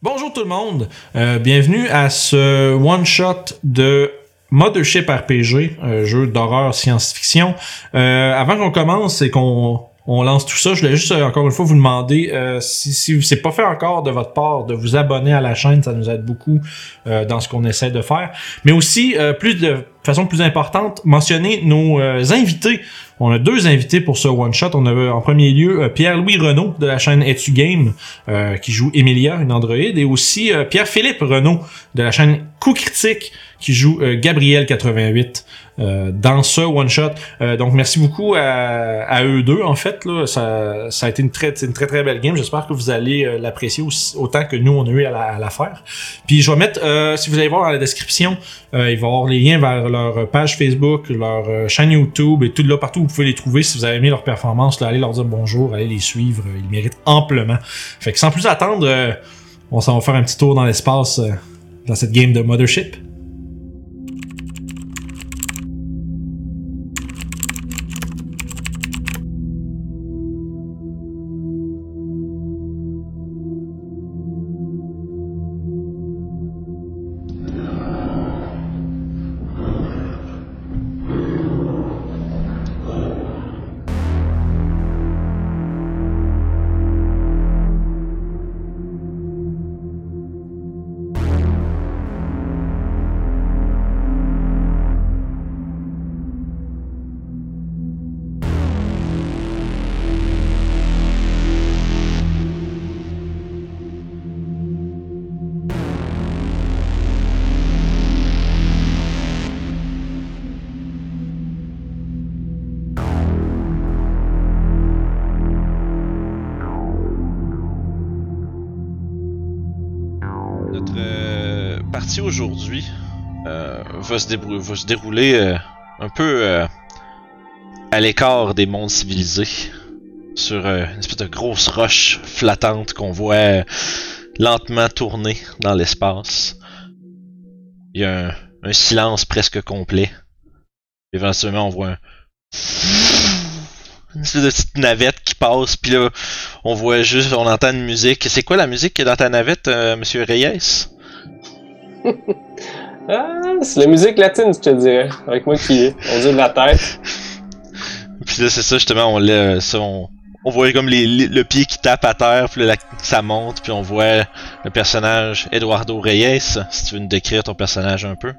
Bonjour tout le monde, Euh, bienvenue à ce one-shot de Mothership RPG, un jeu d'horreur science-fiction. Euh, avant qu'on commence et qu'on on lance tout ça, je voulais juste euh, encore une fois vous demander euh, si, si c'est pas fait encore de votre part de vous abonner à la chaîne, ça nous aide beaucoup euh, dans ce qu'on essaie de faire. Mais aussi, euh, plus de façon plus importante, mentionner nos invités. On a deux invités pour ce one shot. On a en premier lieu Pierre-Louis Renaud de la chaîne Etu Game qui joue Emilia, une androïde, et aussi Pierre-Philippe Renaud de la chaîne Coup Critique qui joue euh, Gabriel 88 euh, dans ce one shot. Euh, donc merci beaucoup à, à eux deux en fait là. Ça, ça a été une très une très très belle game. J'espère que vous allez l'apprécier autant que nous on a eu à la, à la faire. Puis je vais mettre si vous allez voir dans la description, il va y avoir les liens vers leur page Facebook, leur chaîne YouTube et tout là partout où vous pouvez les trouver si vous avez aimé leur performance. Là, allez leur dire bonjour, allez les suivre, ils méritent amplement. Fait que sans plus attendre, on s'en va faire un petit tour dans l'espace dans cette game de Mothership. Va, se dérouler euh, un peu euh, à l'écart des mondes civilisés, sur euh, une espèce de grosse roche flottante qu'on voit lentement tourner dans l'espace. Il y a un, silence presque complet. Éventuellement, on voit un... une espèce de petite navette qui passe, puis là, on voit juste, on entend une musique. C'est quoi la musique qui est dans ta navette, Monsieur Reyes? Ah, c'est la musique latine, je te dirais. Avec moi qui on dit de la tête. Puis là, c'est ça, justement, on l'a, ça, on, on voit comme les, les- le pied qui tape à terre, puis là, la- ça monte, puis on voit le personnage Eduardo Reyes. Si tu veux nous décrire ton personnage un peu.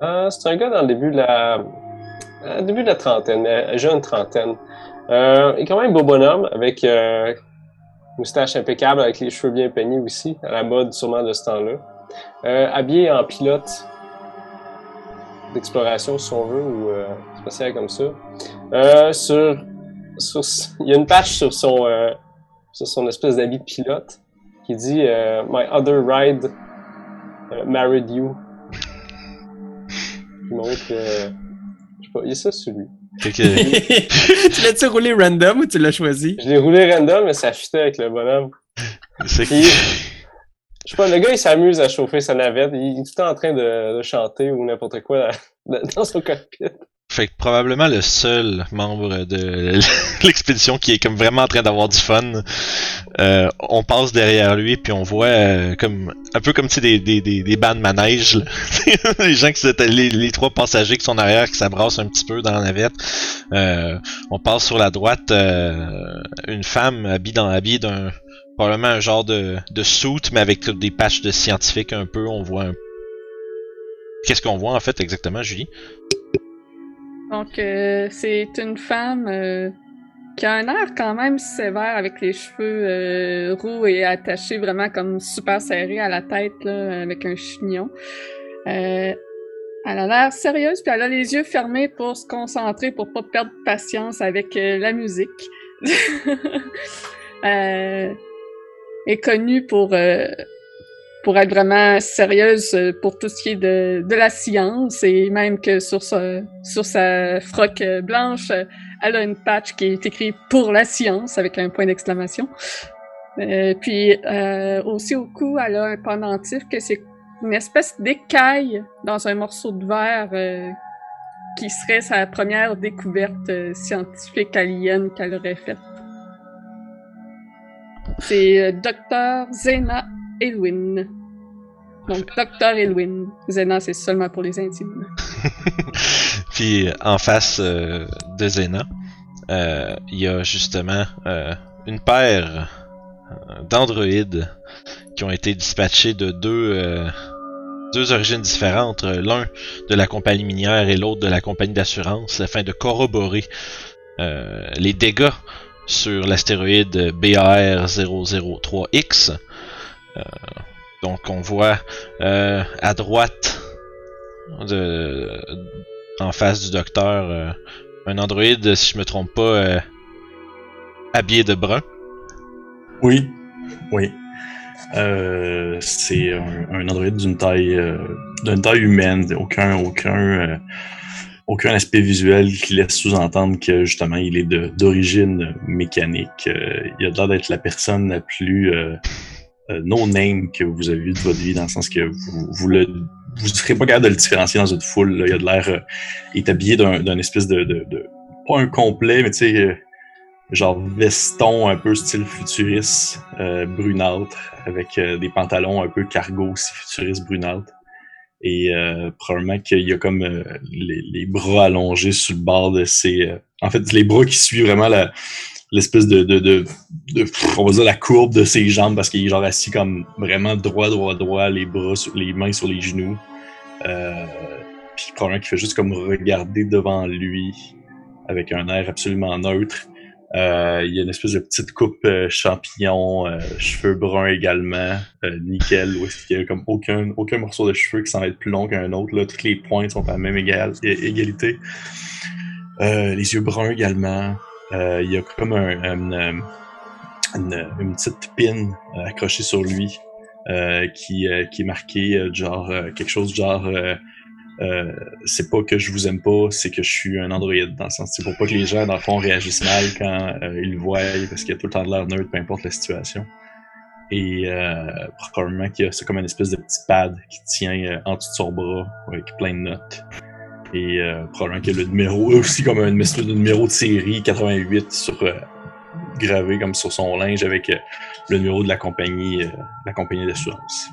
Ah, c'est un gars dans le début de la. euh, début de la trentaine, euh, jeune trentaine. Euh, il est quand même beau bonhomme, avec euh, moustache impeccable, avec les cheveux bien peignés aussi, à la mode sûrement de ce temps-là. Euh, habillé en pilote d'exploration, si on veut, ou euh, spatial comme ça. Euh, sur, sur, il y a une patch sur son, euh, sur son espèce d'habit de pilote qui dit euh, My other ride euh, married you. Il montre euh, je sais pas, il y a ça sur lui. Tu l'as-tu roulé random ou tu l'as choisi? Je l'ai roulé random, mais ça fitait avec le bonhomme. c'est je sais pas, le gars, il s'amuse à chauffer sa navette. Il est tout le temps en train de, chanter ou n'importe quoi dans son cockpit. Fait que probablement le seul membre de l'expédition qui est comme vraiment en train d'avoir du fun. Euh, on passe derrière lui puis on voit euh, comme un peu comme tu des des des, des bancs de manège. les gens qui les, les trois passagers qui sont derrière qui s'abrassent un petit peu dans la navette. Euh, on passe sur la droite euh, une femme habillée dans habillée d'un probablement un genre de de mais avec des patchs de scientifique un peu. On voit un Qu'est-ce qu'on voit en fait exactement, Julie? Donc, euh, c'est une femme euh, qui a un air quand même sévère avec les cheveux euh, roux et attachés vraiment comme super serrés à la tête, là, avec un chignon. Elle a l'air sérieuse, puis elle a les yeux fermés pour se concentrer, pour pas perdre patience avec la musique. est connue pour euh, pour être vraiment sérieuse euh, pour tout ce qui est de, de la science et même que sur sa, sur sa froc euh, blanche, euh, elle a une patch qui est écrite pour la science avec un point d'exclamation. Euh, puis euh, aussi au cou, elle a un pendentif que c'est une espèce d'écaille dans un morceau de verre euh, qui serait sa première découverte scientifique alien qu'elle aurait faite. C'est euh, Dr. Zena Elwin. Donc, Docteur Elwin. Zena, c'est seulement pour les intimes. Puis en face euh, de Zena, euh, il y a justement euh, une paire euh, d'androïdes qui ont été dispatchés de deux, euh, deux origines différentes, euh, l'un de la compagnie minière et l'autre de la compagnie d'assurance, afin de corroborer euh, les dégâts sur l'astéroïde BAR 003X. Euh, donc on voit euh, à droite en face du docteur euh, un androïde, si je me trompe pas, habillé de brun. Oui, oui. C'est un, un androïde d'une taille, d'une taille humaine, aucun, aucun aspect visuel qui laisse sous-entendre que justement il est d'origine mécanique. Euh, il a l'air d'être la personne la plus euh, euh, no name que vous avez vue de votre vie, dans le sens que vous, vous le vous serez pas capable de le différencier dans une foule. Il a de l'air, euh, est habillé d'un espèce de, de, de- pas un complet, mais tu sais. euh, genre veston un peu style futuriste, euh, brunâtre, avec euh, des pantalons un peu cargo aussi futuriste brunâtre. Et euh, probablement qu'il y a comme euh, les, les bras allongés sur le bord de ses... euh, en fait, les bras qui suivent vraiment la l'espèce de, de, de, de- on va dire la courbe de ses jambes parce qu'il est genre assis comme vraiment droit droit droit les bras sur, les mains sur les genoux. Euh, puis probablement qu'il fait juste comme regarder devant lui avec un air absolument neutre il y a une espèce de petite coupe euh, champignon, euh, cheveux bruns également, euh, nickel, où est-ce qu'il y a comme aucun, aucun morceau de cheveux qui semble être plus long qu'un autre. Là. Toutes les pointes sont à la même égalité. Euh, les yeux bruns également. Euh, il y a comme un, un, euh, une, une petite pin euh, accrochée sur lui euh, qui, euh, qui est marquée euh, genre euh, quelque chose genre euh, c'est pas que je vous aime pas, c'est que je suis un androïde, dans le sens, c'est pour pas que les gens, dans le fond, réagissent mal quand euh, ils le voient, parce qu'il y a tout le temps de l'air neutre, peu importe la situation. Et euh, probablement qu'il y a, c'est comme une espèce de petit pad qui tient euh, en dessous de son bras, avec plein de notes. Et euh, probablement qu'il y a le numéro, aussi comme un espèce de numéro de série 88 sur, gravé comme sur son linge avec le numéro de la compagnie, la compagnie d'assurance.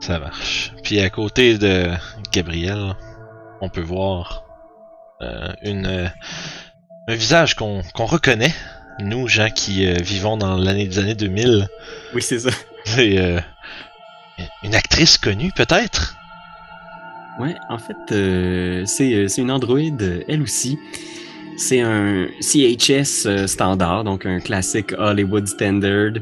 Ça marche. Puis à côté de Gabriel, on peut voir euh, une, euh, un visage qu'on qu'on reconnaît, nous gens qui euh, vivons dans l'année des années 2000. Oui, c'est ça. C'est euh, une actrice connue peut-être? Ouais, en fait, euh, c'est c'est une Android, euh, elle aussi. C'est un CHS euh, standard, donc un classique Hollywood standard.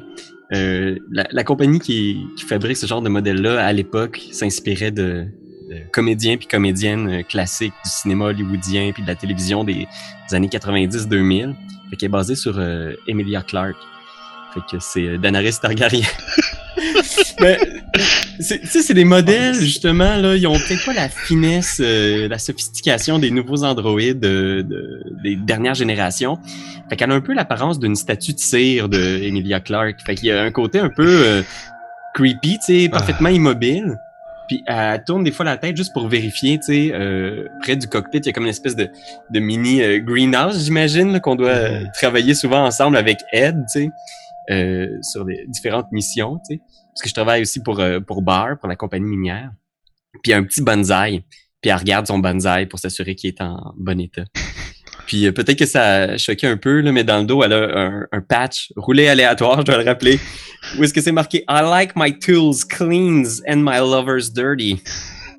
Euh, la, la compagnie qui, qui fabrique ce genre de modèle-là, à l'époque, s'inspirait de, de comédiens puis comédiennes euh, classiques du cinéma hollywoodien puis de la télévision des, années 90-2000. Fait est basée sur euh, Emilia Clarke. Fait que c'est euh, Daenerys Targaryen. Mais, c'est- tu sais, c'est des modèles, justement, là, ils ont peut-être pas la finesse, euh, la sophistication des nouveaux androïdes euh, de- des dernières générations. Fait qu'elle a un peu l'apparence d'une statue de cire de Emilia Clarke. Fait qu'il y a un côté un peu euh, creepy, tu sais, parfaitement immobile. Puis elle tourne des fois la tête juste pour vérifier, tu sais, euh, près du cockpit, il y a comme une espèce de, de mini euh, greenhouse, j'imagine, qu'on doit euh, travailler souvent ensemble avec Ed, tu sais, euh, sur des différentes missions, tu sais. Parce que je travaille aussi pour, euh, pour Bar, pour la compagnie minière. Puis il y a un petit bonsaï. Puis elle regarde son bonsaï pour s'assurer qu'il est en bon état. Puis euh, peut-être que ça a choqué un peu, là, mais dans le dos, elle a un, un patch roulé aléatoire, je dois le rappeler. Où est-ce que c'est marqué I like my tools clean and my lovers dirty.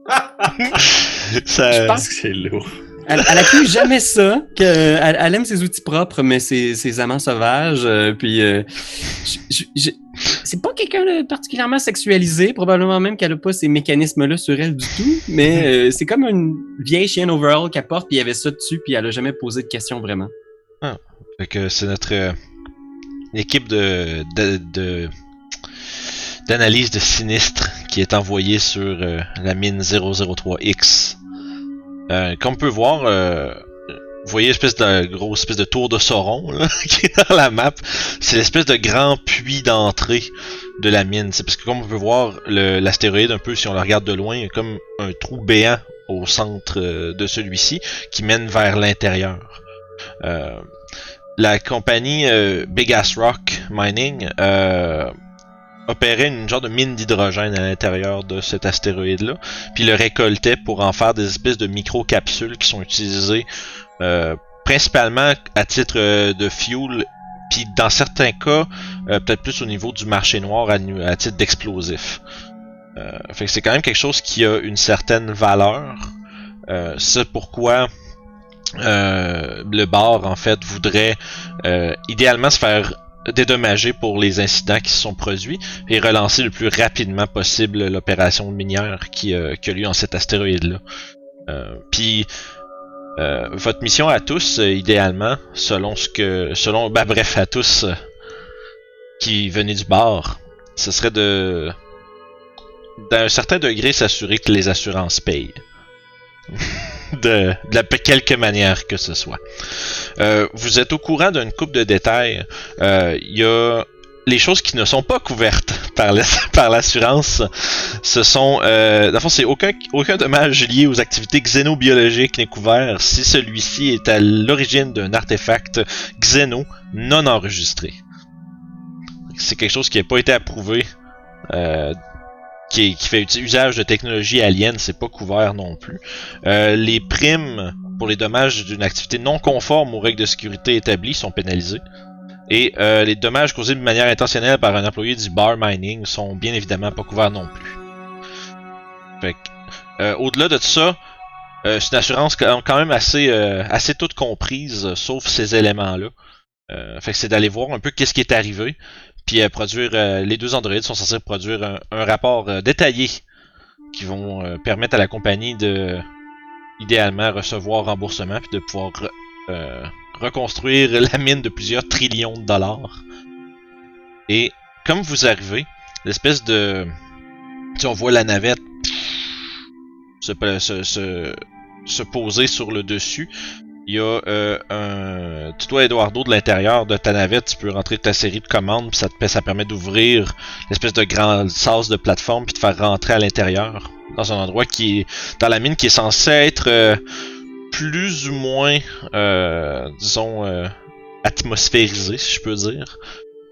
Ça, Je pense- C'est lourd. Elle, elle accuse jamais ça, elle, aime ses outils propres, mais ses, ses amants sauvages. euh, puis, euh, c'est pas quelqu'un de particulièrement sexualisé, probablement même qu'elle a pas ces mécanismes-là sur elle du tout. Mais euh, c'est comme une vieille chienne overall qu'elle porte, puis il y avait ça dessus, puis elle a jamais posé de questions vraiment. Fait que c'est notre équipe de, de, de- d'analyse de sinistre qui est envoyée sur la mine 003X. Euh, comme on peut voir, euh, vous voyez l'espèce de grosse espèce de tour de Sauron là, qui est dans la map. C'est l'espèce de grand puits d'entrée de la mine. C'est parce que comme on peut voir l'astéroïde un peu si on le regarde de loin, il y a comme un trou béant au centre euh, de celui-ci qui mène vers l'intérieur. Euh, la compagnie euh, Big Ass Rock Mining opérait une genre de mine d'hydrogène à l'intérieur de cet astéroïde-là, puis le récoltait pour en faire des espèces de micro-capsules qui sont utilisées euh, principalement à titre euh, de fuel, puis dans certains cas, euh, peut-être plus au niveau du marché noir à, titre d'explosif. Euh, fait que c'est quand même quelque chose qui a une certaine valeur. Euh, c'est pourquoi euh, le bar en fait voudrait idéalement se faire dédommager pour les incidents qui se sont produits et relancer le plus rapidement possible l'opération minière qui, euh, qui a lieu en cet astéroïde-là. Euh, Puis euh, votre mission à tous, euh, idéalement, selon ce que, selon, bah bref à tous qui venaient du bar, ce serait de, d'un certain degré, s'assurer que les assurances payent. de, la, quelque manière que ce soit. Euh, vous êtes au courant d'une coupe de détails. Euh, Il y a les choses qui ne sont pas couvertes par la- par l'assurance. Ce sont, euh, dans c'est aucun aucun dommage lié aux activités xénobiologiques n'est couvert si celui-ci est à l'origine d'un artefact xéno non enregistré. C'est quelque chose qui n'a pas été approuvé. Euh, qui, qui fait usage de technologie alien, c'est pas couvert non plus. Euh, les primes pour les dommages d'une activité non conforme aux règles de sécurité établies sont pénalisées. Et euh, les dommages causés de manière intentionnelle par un employé du bar mining sont bien évidemment pas couverts non plus. Fait euh, au-delà de ça, euh, c'est une assurance quand même assez, euh, assez toute comprise, sauf ces éléments-là. Euh, fait que c'est d'aller voir un peu qu'est-ce qui est arrivé, puis euh, produire. euh, les deux androïdes sont censés produire un, rapport euh, détaillé qui vont permettre à la compagnie de idéalement recevoir remboursement puis de pouvoir re- reconstruire la mine de plusieurs trillions de dollars. Et comme vous arrivez, l'espèce de sais, on voit la navette se, se poser sur le dessus. Il y a euh, un. Tu dois, Eduardo, de l'intérieur de ta navette, tu peux rentrer ta série de commandes, puis ça, te, ça permet d'ouvrir l'espèce de grand sas de plateforme, puis de faire rentrer à l'intérieur, dans un endroit qui est. dans la mine qui est censé être euh, plus ou moins, euh, disons, euh, atmosphérisé, si je peux dire.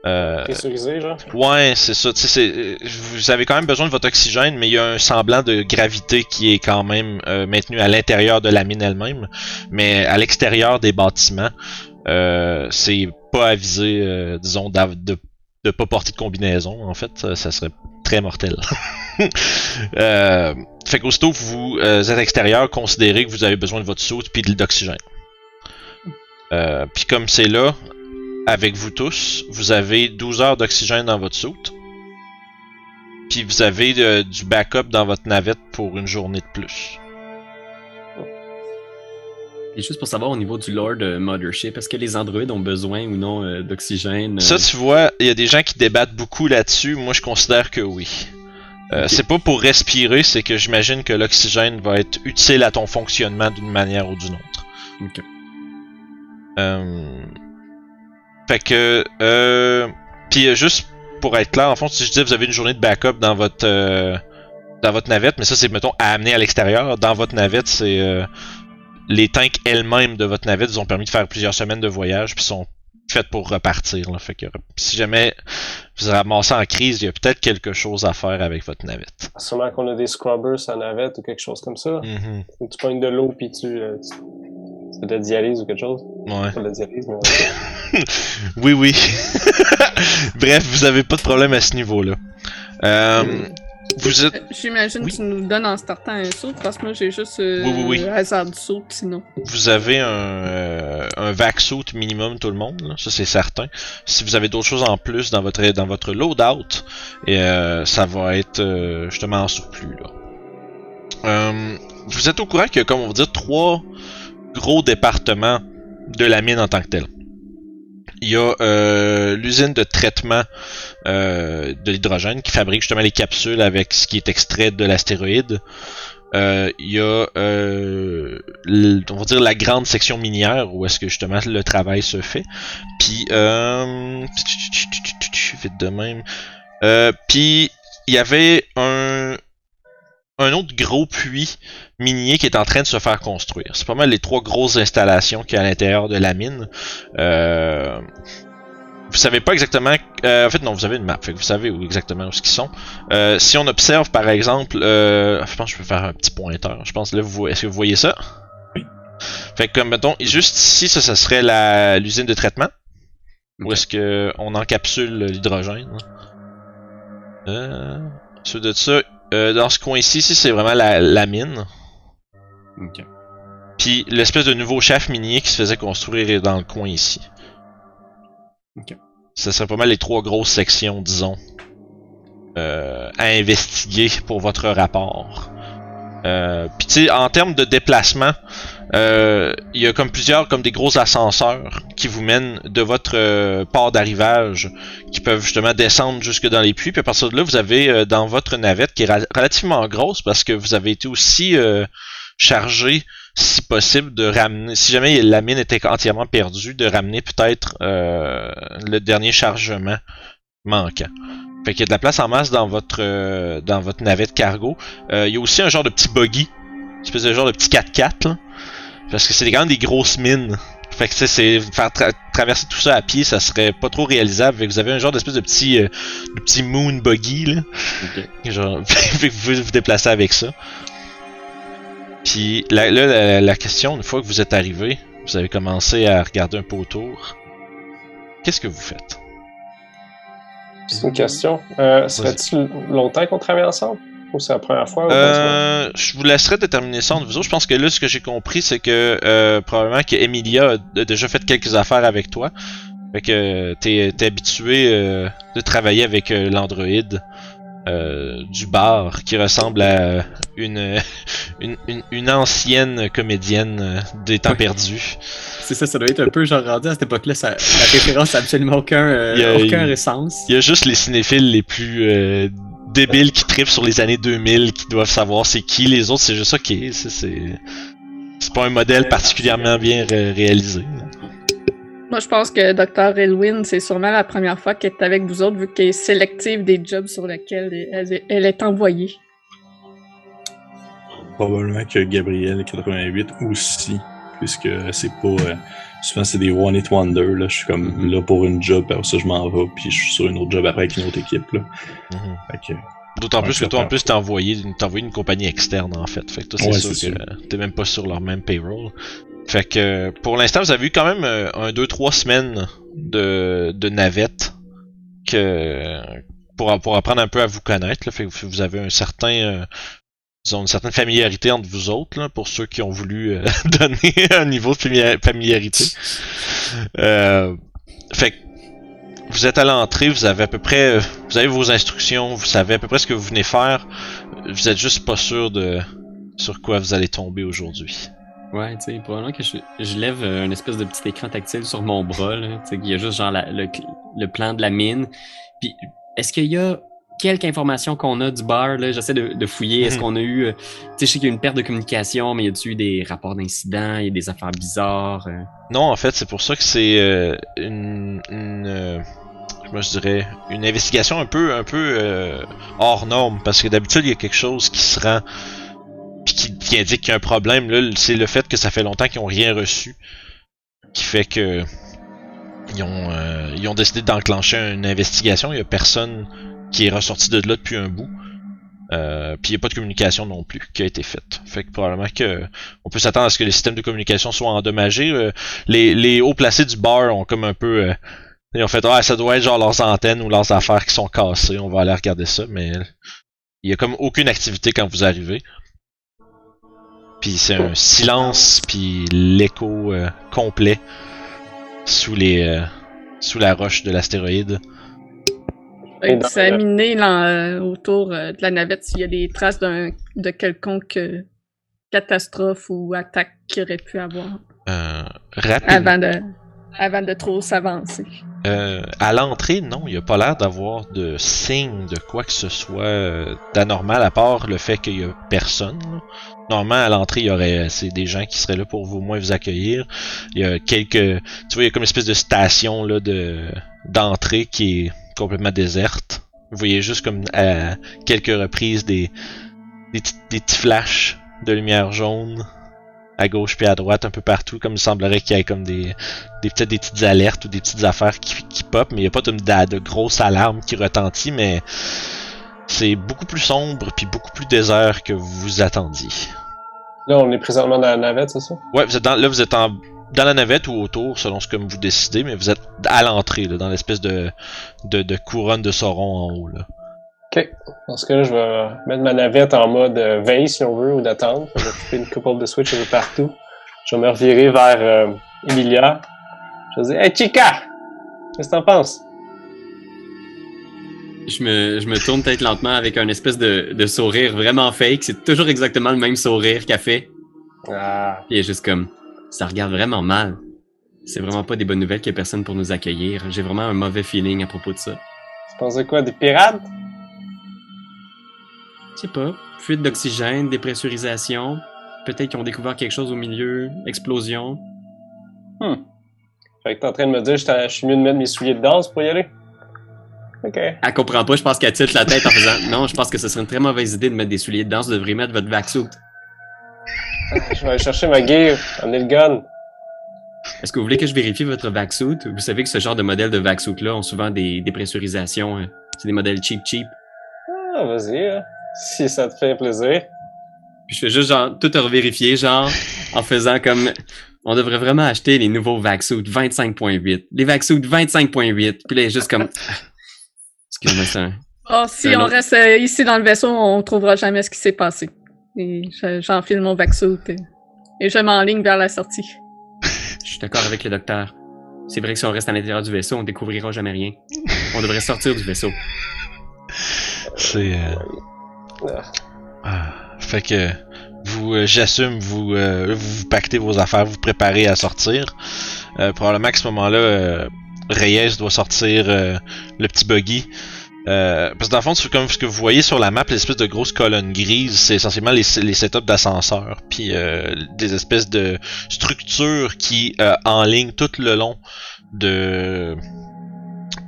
Euh, Pressurisé, genre? Ouais, c'est ça. c'est- vous avez quand même besoin de votre oxygène, mais il y a un semblant de gravité qui est quand même euh, maintenu à l'intérieur de la mine elle-même. Mais à l'extérieur des bâtiments, euh, c'est pas avisé, disons, de de pas porter de combinaison. En fait, ça, ça serait très mortel. euh, fait qu'aussitôt que vous euh, êtes extérieur, considérez que vous avez besoin de votre soute puis de d'oxygène. Euh, puis comme c'est là, avec vous tous, vous avez 12 heures d'oxygène dans votre soute. Puis vous avez euh, du backup dans votre navette pour une journée de plus. Et juste pour savoir au niveau du Lord euh, Mothership, est-ce que les androïdes ont besoin ou non euh, d'oxygène? Ça, tu vois, il y a des gens qui débattent beaucoup là-dessus. Moi, je considère que oui. Euh, Ok. C'est pas pour respirer, c'est que j'imagine que l'oxygène va être utile à ton fonctionnement d'une manière ou d'une autre. Ok. Euh... Fait que, euh... puis euh, juste pour être clair, en fond, si je dis vous avez une journée de backup dans votre euh, dans votre navette, mais ça c'est mettons à amener à l'extérieur. Dans votre navette, c'est euh, les tanks elles-mêmes de votre navette vous ont permis de faire plusieurs semaines de voyage, puis sont faites pour repartir. Là. Fait que si jamais vous ramassez en crise, il y a peut-être quelque chose à faire avec votre navette. Sûrement qu'on a des scrubbers en navette ou quelque chose comme ça. Mhm. Tu pognes de l'eau puis tu, euh, tu... C'est de la dialyse ou quelque chose? Ouais. Pas de la dialyse, mais ouais. Oui, oui. Bref, vous avez pas de problème à ce niveau-là. Euh, vous êtes Euh, J'imagine Oui? que tu nous donnes en startant un saut, parce que moi j'ai juste euh, Oui, oui, oui. le hasard du saut sinon. vous avez un, euh, un vac suit minimum tout le monde, là, ça c'est certain. Si vous avez d'autres choses en plus dans votre dans votre loadout, et euh, ça va être euh, justement en surplus là. Euh, vous êtes au courant a comme on va dire trois gros départements de la mine en tant que telle. Il y a euh, l'usine de traitement euh, de l'hydrogène qui fabrique justement les capsules avec ce qui est extrait de l'astéroïde. Euh, Il y a, euh, on va dire, la grande section minière où est-ce que justement le travail se fait. Puis, vite de même. Puis, il y avait un, un autre gros puits minier qui est en train de se faire construire. C'est pas mal les trois grosses installations qu'il y a à l'intérieur de la mine. Euh, vous savez pas exactement. euh, en fait, non, vous avez une map. Fait que vous savez où exactement où ce qu'ils sont. Euh, si on observe, par exemple, euh, je pense que je peux faire un petit pointeur. Je pense là, vous, est-ce que vous voyez ça? Oui. Fait que comme mettons, juste ici, ça, ça serait la l'usine de traitement. Où est-ce que on encapsule l'hydrogène? Euh, Ensuite de ça, euh, dans ce coin-ci, ici, c'est vraiment la, la mine. Ok. Puis l'espèce de nouveau chef minier qui se faisait construire est dans le coin ici. Ok. Ça serait pas mal les trois grosses sections, disons, euh, à investiguer pour votre rapport. Euh, Puis tu sais, en termes de déplacement, il y a comme plusieurs, comme des gros ascenseurs qui vous mènent de votre euh, port d'arrivage, qui peuvent justement descendre jusque dans les puits. Puis à partir de là, vous avez euh, dans votre navette qui est relativement grosse parce que vous avez été aussi euh, chargé, si possible, de ramener, si jamais la mine était entièrement perdue, de ramener peut-être euh, le dernier chargement manquant. Fait qu'il y a de la place en masse dans votre euh, dans votre navette cargo. Euh, il y a aussi un genre de petit buggy, une espèce de genre de petit 4x4 là, parce que c'est quand même des grosses mines. Fait que tu sais, c'est faire tra- traverser tout ça à pied, ça serait pas trop réalisable. Fait que vous avez un genre d'espèce de petit euh, de petit moon buggy là. Ok. Genre, fait que vous pouvez vous déplacer avec ça. Puis là, là, la, la question, une fois que vous êtes arrivé, vous avez commencé à regarder un peu autour. Qu'est-ce que vous faites? C'est une question. Euh, Serait-il longtemps qu'on travaille ensemble? Ou c'est la première fois? ou Euh, je vous laisserai déterminer ça entre vous autres. Je pense que là, ce que j'ai compris, c'est que euh, probablement que Emilia a déjà fait quelques affaires avec toi. Fait que t'es habitué euh, de travailler avec euh, l'androïde euh, du bar qui ressemble à une, une, une, une ancienne comédienne des temps Ouais. perdus. C'est ça, ça doit être un peu genre rendu à cette époque-là, la référence n'a absolument aucun, euh, Il y a- aucun il- sens. Il y a juste les cinéphiles les plus euh, débiles qui tripent sur les années 2000 qui doivent savoir c'est qui. Les autres, c'est juste ok. C'est c'est c'est pas un modèle particulièrement bien ré- réalisé. Moi, je pense que Dr. Elwin, c'est sûrement la première fois qu'elle est avec vous autres, vu qu'elle est sélective des jobs sur lesquels elle est, elle est envoyée. Probablement que Gabriel 88 aussi, puisque c'est pas. euh, souvent, c'est des one hit wonder. Là. Je suis comme là pour une job, après ça, je m'en vais, puis je suis sur une autre job après avec une autre équipe. Là. Mhm. Fait que, D'autant plus que toi, en plus, t'as envoyé, envoyé une compagnie externe, en fait. Fait que toi, c'est Ouais, sûr que t'es même pas sur leur même payroll. Fait que, pour l'instant, vous avez eu quand même euh, un, deux, trois semaines de, de navette que, pour, pour apprendre un peu à vous connaître, là. Fait que vous avez un certain, euh, disons, une certaine familiarité entre vous autres, là, pour ceux qui ont voulu euh, donner un niveau de famili- familiarité. Euh, fait que, vous êtes à l'entrée, vous avez à peu près, vous avez vos instructions, vous savez à peu près ce que vous venez faire. Vous êtes juste pas sûr de sur quoi vous allez tomber aujourd'hui. Ouais, tu sais, probablement que je, je lève euh, une espèce de petit écran tactile sur mon bras, là, tu sais, qu'il y a juste genre le, le plan de la mine. Puis, est-ce qu'il y a quelques informations qu'on a du bar, là? J'essaie de, de fouiller. Est-ce Mhm. qu'on a eu, euh, tu sais, je sais qu'il y a eu une perte de communication, mais y a-tu eu des rapports d'incidents, il y a des affaires bizarres? euh? Non, en fait, c'est pour ça que c'est euh, une, une comment je dirais, une investigation un peu, un peu hors norme, parce que d'habitude il y a quelque chose qui se rend, puis qui, qui indique qu'il y a un problème. Là, c'est le fait que ça fait longtemps qu'ils ont rien reçu, qui fait que ils ont, ils ont décidé d'enclencher une investigation. Il y a personne qui est ressorti de là depuis un bout. Euh, puis il n'y a pas de communication non plus qui a été faite. Fait que probablement que on peut s'attendre à ce que les systèmes de communication soient endommagés. Euh, les, hauts placés du bar ont comme un peu. euh, ils ont fait Ah, ça doit être genre leurs antennes ou leurs affaires qui sont cassées, on va aller regarder ça, mais il y a comme aucune activité quand vous arrivez. Puis c'est un silence, puis l'écho euh, complet sous les sous la roche de l'astéroïde. Examiner euh, autour euh, de la navette s'il y a des traces d'un de quelconque euh, catastrophe ou attaque qu'il aurait pu avoir Euh, avant de, avant de trop s'avancer. Euh, à l'entrée, non, il n'y a pas l'air d'avoir de signe de quoi que ce soit d'anormal, à part le fait qu'il y a personne. Normalement, à l'entrée, il y aurait c'est des gens qui seraient là pour vous au moins vous accueillir. Il y a quelques, tu vois, il y a comme une espèce de station là de d'entrée qui est complètement déserte. Vous voyez juste comme à quelques reprises des des, des petits flashs de lumière jaune à gauche puis à droite, un peu partout, comme il semblerait qu'il y ait comme des, des peut-être des petites alertes ou des petites affaires qui, qui pop, mais il n'y a pas de, grosses alarmes qui retentissent, mais c'est beaucoup plus sombre puis beaucoup plus désert que vous vous attendiez. Là, on est présentement dans la navette, c'est ça? Ouais, vous êtes dans, là, vous êtes en, dans la navette ou autour, selon ce que vous décidez, mais vous êtes à l'entrée, dans l'espèce de, de, de couronne de Sauron en haut. Là. Ok. Dans ce cas-là, je vais mettre ma navette en mode euh, veille, si on veut, ou d'attente. Je vais couper une couple de switch un peu partout. Je vais me revirer vers euh, Emilia. Je vais dire Hey Chica! Qu'est-ce que t'en penses? Je me, je me tourne peut-être lentement avec un espèce de, de sourire vraiment fake. C'est toujours exactement le même sourire qu'elle fait. Ah. Puis est juste comme, ça regarde vraiment mal. C'est vraiment pas des bonnes nouvelles qu'il y ait personne pour nous accueillir. J'ai vraiment un mauvais feeling à propos de ça. Tu penses de quoi? Des pirates? Je sais pas. Fuite d'oxygène, dépressurisation. Peut-être qu'ils ont découvert quelque chose au milieu. Explosion. Hmm. Fait que t'es en train de me dire que je suis mieux de mettre mes souliers de danse pour y aller? Ok. Elle comprend pas, je pense qu'elle titre la tête en faisant Non, je pense que ce serait une très mauvaise idée de mettre des souliers de danse, vous devriez mettre votre vaxout. Je vais aller chercher ma gear, amener le gun. Est-ce que vous voulez que je vérifie votre vaxout? Vous savez que ce genre de modèle de vaxout-là ont souvent des dépressurisations. hein. C'est des modèles cheap cheap. Ah, vas-y, hein. si ça te fait plaisir. Puis je fais juste genre tout revérifier, genre, en faisant comme on devrait vraiment acheter les nouveaux vaxout 25.8. Les vaxout 25.8. Puis là, juste comme. Excuse-moi, un. Oh, si Un on autre. reste euh, ici dans le vaisseau, on trouvera jamais ce qui s'est passé. Et je- j'enfile mon vaxout et, et je m'enligne vers la sortie. Je suis d'accord avec le docteur. C'est vrai que si on reste à l'intérieur du vaisseau, on découvrira jamais rien. On devrait sortir du vaisseau. C'est. euh, Ah. fait que vous, euh, j'assume, vous, euh, vous vous pactez vos affaires, vous vous préparez à sortir. Euh, probablement qu'à ce moment-là, euh, Reyes doit sortir euh, le petit buggy. Euh, parce que dans le fond, comme ce que vous voyez sur la map, l'espèce de grosse colonne grise, c'est essentiellement les, setups d'ascenseurs, puis euh, des espèces de structures qui euh, enlignent tout le long de,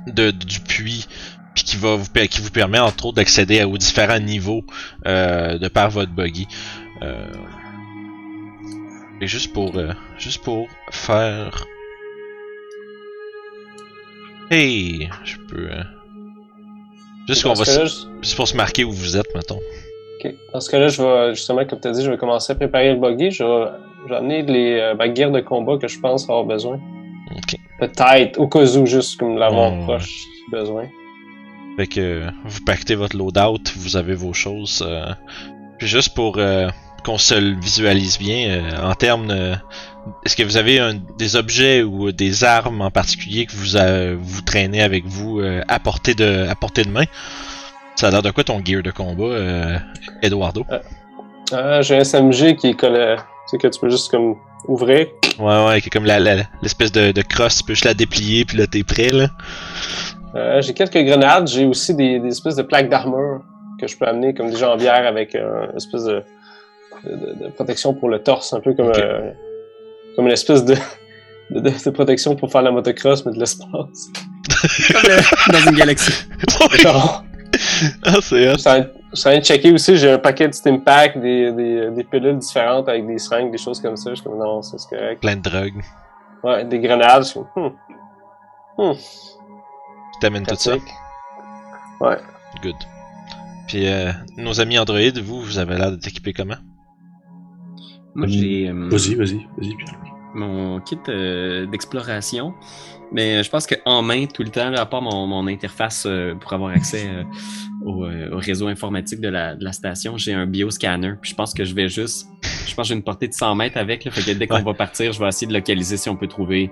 du puits, puis qui vous qui vous permet entre autres d'accéder aux différents niveaux euh, de par votre buggy. Et juste pour juste pour faire Hey, je peux juste qu'on va je- juste pour se marquer où vous êtes mettons. ok. Dans ce cas-là, je vais, justement, comme tu as dit, je vais commencer à préparer le buggy. Je vais, je vais amener les, euh, ma gear de combat que je pense avoir besoin. OK. Peut-être, au cas où, juste comme l'avoir proche, si besoin. Fait que euh, vous pactez votre loadout, vous avez vos choses. euh, puis juste pour euh, qu'on se le visualise bien, euh, en termes de... Est-ce que vous avez un- des objets ou des armes en particulier que vous euh, vous traînez avec vous euh, à, portée de, à portée de main? Ça a l'air de quoi ton gear de combat, euh, Eduardo? Ah, j'ai un SMG qui est collé, tu sais, que tu peux juste comme ouvrir. Ouais, ouais, qui est comme la- la- l'espèce de, de crosse, tu peux juste la déplier, puis là t'es prêt, là. Euh, j'ai quelques grenades, j'ai aussi des, des espèces de plaques d'armure que je peux amener comme des jambières avec euh, une espèce de, de, protection pour le torse, un peu comme, euh, comme une espèce de, de, de- de protection pour faire la motocross, mais de l'espace. Comme dans une galaxie. Genre, ah, c'est hot. Je suis en- train de checker aussi, j'ai un paquet de Steam Pack, des, des, des pilules différentes avec des seringues, des choses comme ça. Je suis comme, non, ça, c'est correct. Plein de drogues. Ouais, des grenades. Je suis comme, hmm, Tu t'amènes tout ça? Ouais. Good. Puis euh, nos amis Android, vous, vous avez l'air d'être équipés comment? Moi, j'ai. euh, Vas-y, vas-y, vas-y. Mon kit euh, d'exploration. Mais je pense qu'en main, tout le temps, à part mon, mon interface euh, pour avoir accès euh, au, euh, au réseau informatique de la, de la station, j'ai un bioscanner. Puis je pense que je vais juste. Je pense que j'ai une portée de 100 mètres avec. Là, fait que dès qu'on Ouais. va partir, je vais essayer de localiser si on peut trouver.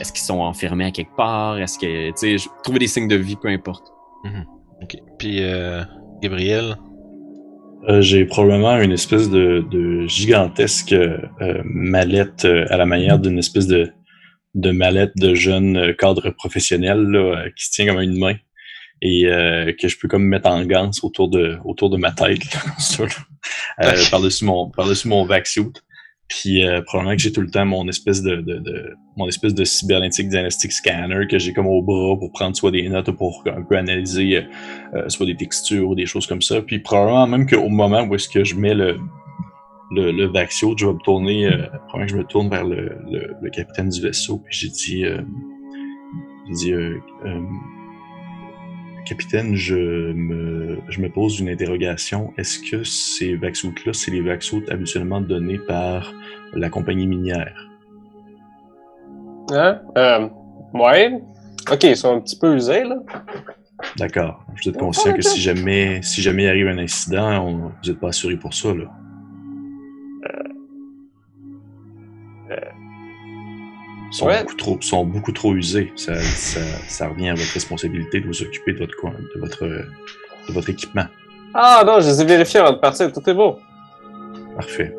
Est-ce qu'ils sont enfermés à quelque part? Est-ce que. Tu sais, trouver des signes de vie, peu importe. Ok. Puis euh, Gabriel, Euh, J'ai probablement une espèce de, de gigantesque euh, mallette euh, à la manière d'une espèce de, de mallette de jeune euh, cadre professionnel là, euh, qui se tient comme une main et euh, que je peux comme mettre en ganse autour de autour de ma tête là, comme ça, là. Euh, Ok. par-dessus mon mon vac-suit. Puis euh, probablement que j'ai tout le temps mon espèce de, de, de mon espèce de cybernétique diagnostic scanner que j'ai comme au bras pour prendre soit des notes ou pour un peu analyser euh, euh, soit des textures ou des choses comme ça. Puis probablement même qu'au moment où est-ce que je mets le le, le Vaxio, je vais me tourner, euh, probablement que je me tourne vers le, le, le capitaine du vaisseau, puis j'ai dit, euh, j'ai dit, euh, capitaine, je me, je me pose une interrogation. Est-ce que ces Vaxoutes-là, c'est les Vaxoutes habituellement donnés par la compagnie minière? Hein? Euh, ouais. Ok, ils sont un petit peu usés, là. D'accord. Vous êtes conscient que si jamais, si jamais il arrive un incident, on, vous n'êtes pas assuré pour ça, là. Sont, Ouais. beaucoup trop, sont beaucoup trop usés. Ça, ça, ça revient à votre responsabilité de vous occuper de votre, de votre, de votre équipement. Ah non, je les ai vérifiés avant de partir, tout est beau. Parfait.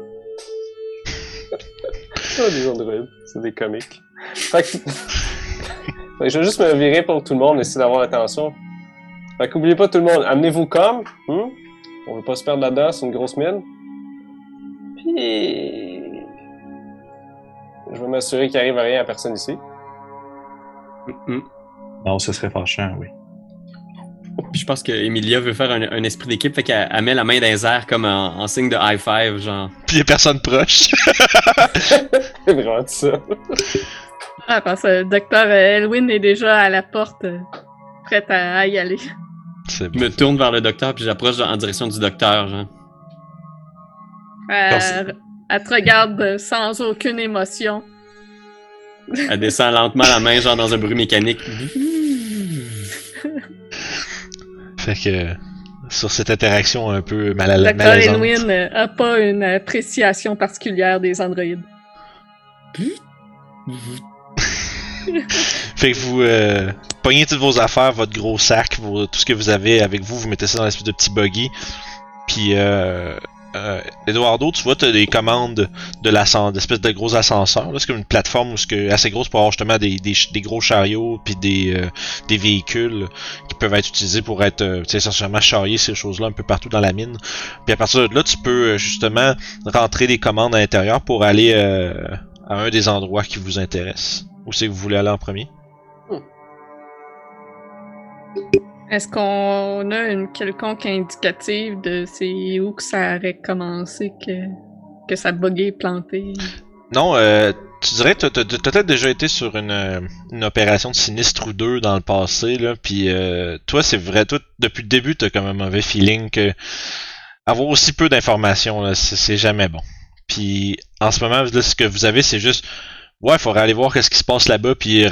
Ah, des androïdes, c'est des comiques. Fait que... Fait que je vais juste me virer pour tout le monde, essayer d'avoir l'attention. Fait qu'oubliez pas tout le monde, amenez-vous comme, hmm? On veut pas se perdre là-dedans, c'est une grosse mine. Puis... Je vais m'assurer qu'il arrive à rien à personne ici. Mm. Non, ce serait fâchant, oui. Puis je pense que Emilia veut faire un, un esprit d'équipe, fait qu'elle elle met la main dans les airs comme en, en signe de high five, genre. Puis y a personne proche. C'est vraiment ça. Ah, parce que le docteur Elwin est déjà à la porte, euh, prête à, à y aller. Je me tourne vers le docteur, puis j'approche en direction du docteur, genre. Elle, elle te regarde sans aucune émotion. Elle descend lentement la main, genre dans un bruit mécanique. Fait que sur cette interaction un peu mal Docteur malaisante. Elwin euh, a pas une appréciation particulière des androïdes. Fait que vous euh, pognez toutes vos affaires, votre gros sac, vos- tout ce que vous avez avec vous, vous mettez ça dans l'espèce de petit buggy. Puis euh, euh, Eduardo, tu vois, tu as des commandes de d'espèce de gros ascenseurs. là. C'est comme une plateforme où que- assez grosse pour avoir justement des, des, des gros chariots puis des, euh, des véhicules qui peuvent être utilisés pour être euh, essentiellement charrier ces choses-là un peu partout dans la mine. Puis à partir de là, tu peux euh, justement rentrer des commandes à l'intérieur pour aller euh, à un des endroits qui vous intéressent. Où c'est que vous voulez aller en premier? Est-ce qu'on a une quelconque indicative de c'est où que ça aurait commencé que, que ça bugué, planté? Non, euh, tu dirais t'as peut-être déjà été sur une, opération de sinistre ou deux dans le passé, là, puis euh, toi, c'est vrai, toi, depuis le début, t'as comme un mauvais feeling que avoir aussi peu d'informations, c'est jamais bon. Puis en ce moment, ce que vous avez, c'est juste, ouais, il faudrait aller voir qu'est-ce qui se passe là-bas, puis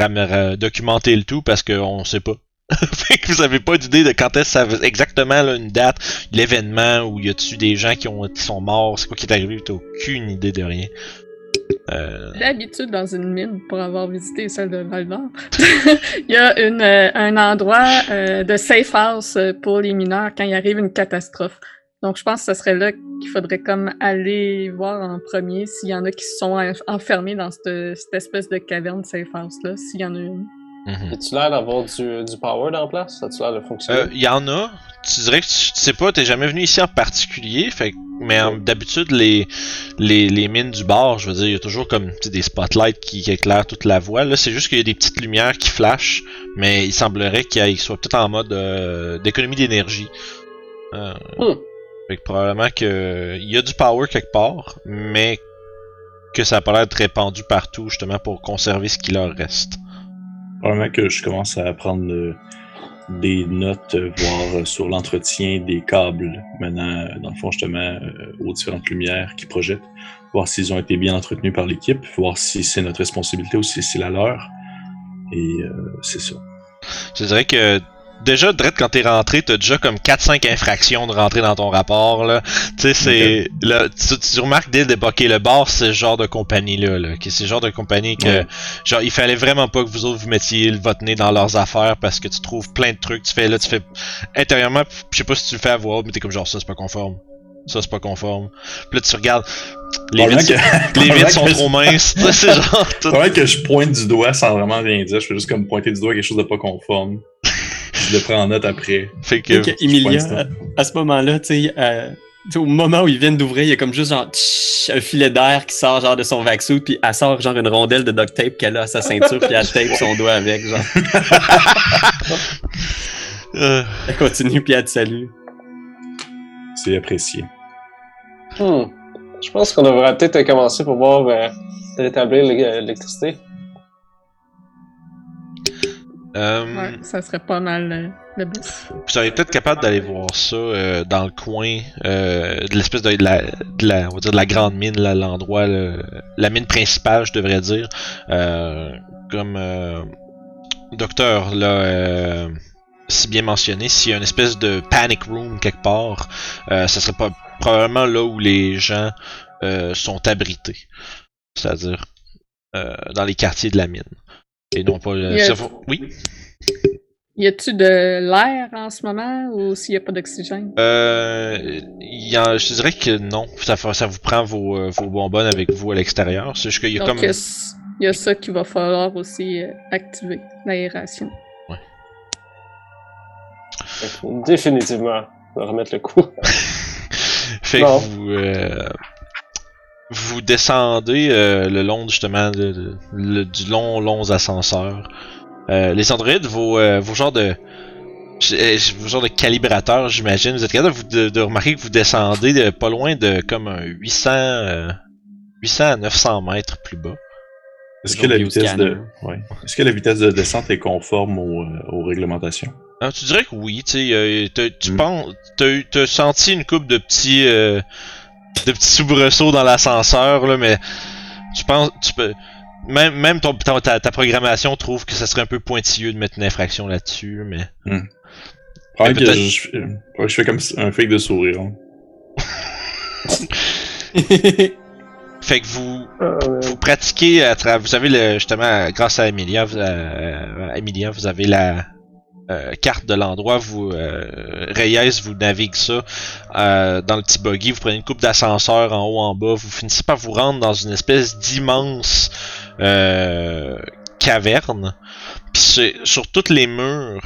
documenter le tout, parce qu'on sait pas. fait que vous avez pas d'idée de quand est-ce ça exactement une date, l'événement, où y a-tu des gens qui, ont, qui sont morts, c'est quoi qui est arrivé, t'as aucune idée de rien. Euh, L'habitude dans une mine pour avoir visité celle de Val-d'Or. Il y a euh, un endroit euh, de safe house pour les mineurs quand il arrive une catastrophe. Donc je pense que ce serait là qu'il faudrait comme aller voir en premier s'il y en a qui sont en- enfermés dans cette, cette espèce de caverne safe house là, s'il y en a une. Mhm. As-tu l'air d'avoir du, du power dans la place? As-tu l'air de fonctionner? Euh, y en a. Tu dirais que tu, tu sais pas, t'es jamais venu ici en particulier, fait que- mais en- d'habitude les, les les mines du bar, je veux dire, il y a toujours comme tu sais, des spotlights qui, qui éclairent toute la voie. Là, c'est juste qu'il y a des petites lumières qui flashent, mais il semblerait qu'il soit peut-être en mode euh, d'économie d'énergie. Euh, Hmm. Fait que probablement que il y a du power quelque part, mais que ça a pas l'air d'être répandu partout justement pour conserver ce qui leur reste. Probablement que je commence à prendre euh, des notes, euh, voir euh, sur l'entretien des câbles euh, dans le fond, justement, aux différentes lumières qui projettent, voir s'ils ont été bien entretenus par l'équipe, voir si c'est notre responsabilité ou si c'est la leur. Et euh, c'est ça. Je dirais que déjà, direct quand t'es rentré, t'as déjà comme 4-5 infractions de rentrer dans ton rapport, là. Tu sais, c'est... là, Tu, tu remarques dès le début, le bar, c'est ce genre de compagnie-là, là. C'est le genre de compagnie que... Ouais. Genre, il fallait vraiment pas que vous autres vous mettiez votre nez dans leurs affaires parce que tu trouves plein de trucs. Tu fais, là, tu fais... Intérieurement, je sais pas si tu le fais à voix haute, mais t'es comme genre, ça, c'est pas conforme. Ça, c'est pas conforme. Puis là, tu regardes... Les vides, que- les vides sont que- trop minces. C'est genre... tout- que je pointe du doigt sans vraiment rien dire. Je fais juste comme pointer du doigt quelque chose de pas conforme. Je le prends en note après. Fait que... Fait que Emilia, à, à ce moment-là, tu sais, euh, tu sais, au moment où ils viennent d'ouvrir, il y a comme juste genre tch, un filet d'air qui sort genre de son vaxo, puis elle sort genre une rondelle de duct tape qu'elle a à sa ceinture, puis elle tape son doigt avec, genre. euh, Elle continue, puis elle te salue. C'est apprécié. Hmm. Je pense qu'on devrait peut-être commencer pour voir euh, rétablir l'é- l'électricité. Euh, Ouais, ça serait pas mal euh, le but. Vous seriez peut-être capable d'aller voir ça euh, dans le coin euh, de l'espèce de, de la, de la, on va dire de la grande mine, là, l'endroit, le- la mine principale, je devrais dire. Euh, comme euh, docteur l'a euh, si bien mentionné, s'il y a une espèce de panic room quelque part, euh, ça serait pas probablement là où les gens euh, sont abrités. C'est-à-dire euh, dans les quartiers de la mine. Et non pas le. Ça faut- Oui? Y a-tu de l'air en ce moment ou s'il y a pas d'oxygène? Euh, y je te dirais que non. Ça, vous prend vos, euh, vos bonbonnes avec vous à l'extérieur. C'est juste qu'il y a Donc, comme. il y a s- il y, a ça qu'il va falloir aussi euh, activer, l'aération. Que, Définitivement, on va remettre le coup. fait que vous. euh, vous descendez euh, le long justement de, de- le- du long longs ascenseurs. Euh, les androïdes, vos, euh, vos genres de. euh, Vos genres de calibrateurs, j'imagine. Vous êtes capable de, vous- de, de remarquer que vous descendez de, pas loin de comme un 800, euh, 800 à 900 mètres plus bas. Est-ce que la vitesse de, ouais. Est-ce que la vitesse de descente est conforme aux, euh, aux réglementations? Ah, tu dirais que oui, tu sais, euh, tu Mm. penses, t'as eu- t'as senti une coupe de petits, euh, de petits soubresauts dans l'ascenseur là, mais tu penses, tu peux, même, même ton, ta, ta programmation trouve que ça serait un peu pointilleux de mettre une infraction là-dessus, mais que peut-être- je, fais comme un fake de sourire. hein. fait que vous, vous pratiquez à travers, vous avez le, justement, grâce à Emilia, vous, euh, à Emilia, vous avez la euh, carte de l'endroit, vous, euh, Reyes vous navigue ça euh, dans le petit buggy, vous prenez une coupe d'ascenseur en haut, en bas, vous finissez par vous rendre dans une espèce d'immense euh, caverne. Puis c'est- sur toutes les murs,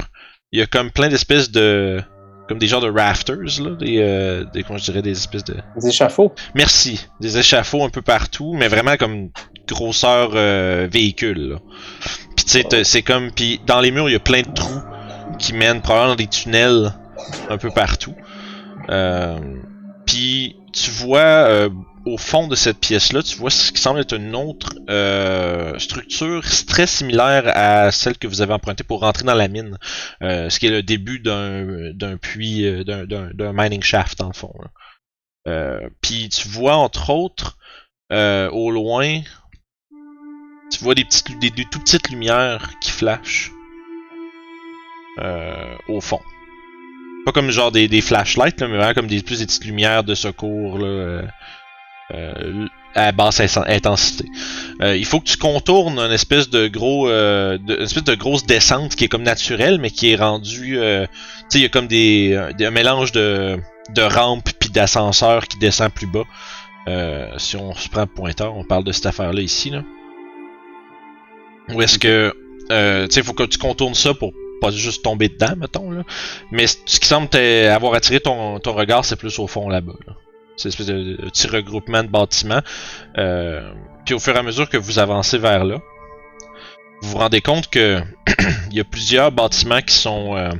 il y a comme plein d'espèces de, comme des genres de rafters là, des, des, comment je dirais, des espèces de Des échafauds. Merci. Des échafauds un peu partout, mais vraiment comme grosseur véhicule. là. Puis tu sais, c'est comme puis dans les murs il y a plein de trous qui mènent probablement dans des tunnels un peu partout. Euh, puis tu vois euh, au fond de cette pièce-là, tu vois ce qui semble être une autre euh, structure très similaire à celle que vous avez empruntée pour rentrer dans la mine, Euh, ce qui est le début d'un puits, euh, d'un- mining shaft dans le fond. Euh, Puis tu vois entre autres au loin, tu vois des petites, des, des tout petites lumières qui flashent au fond. Pas comme genre des, flashlights, mais vraiment comme des plus des petites lumières de secours là, euh, euh, à basse intensité. Euh, il faut que tu contournes une espèce de gros, euh, une espèce de grosse descente qui est comme naturelle, mais qui est rendue, euh, tu sais, il y a comme des, euh, un mélange de de rampe puis d'ascenseur qui descend plus bas. Euh, si on se prend pointeur, on parle de cette affaire-là ici. Là. Ou est-ce que. Euh, tu sais, faut que tu contournes ça pour pas juste tomber dedans, mettons. Là. Mais ce qui semble avoir attiré ton, ton regard, c'est plus au fond là-bas. Là. C'est une espèce de, de petit regroupement de bâtiments. Euh, puis au fur et à mesure que vous avancez vers là, vous vous rendez compte que il y a plusieurs bâtiments qui sont euh,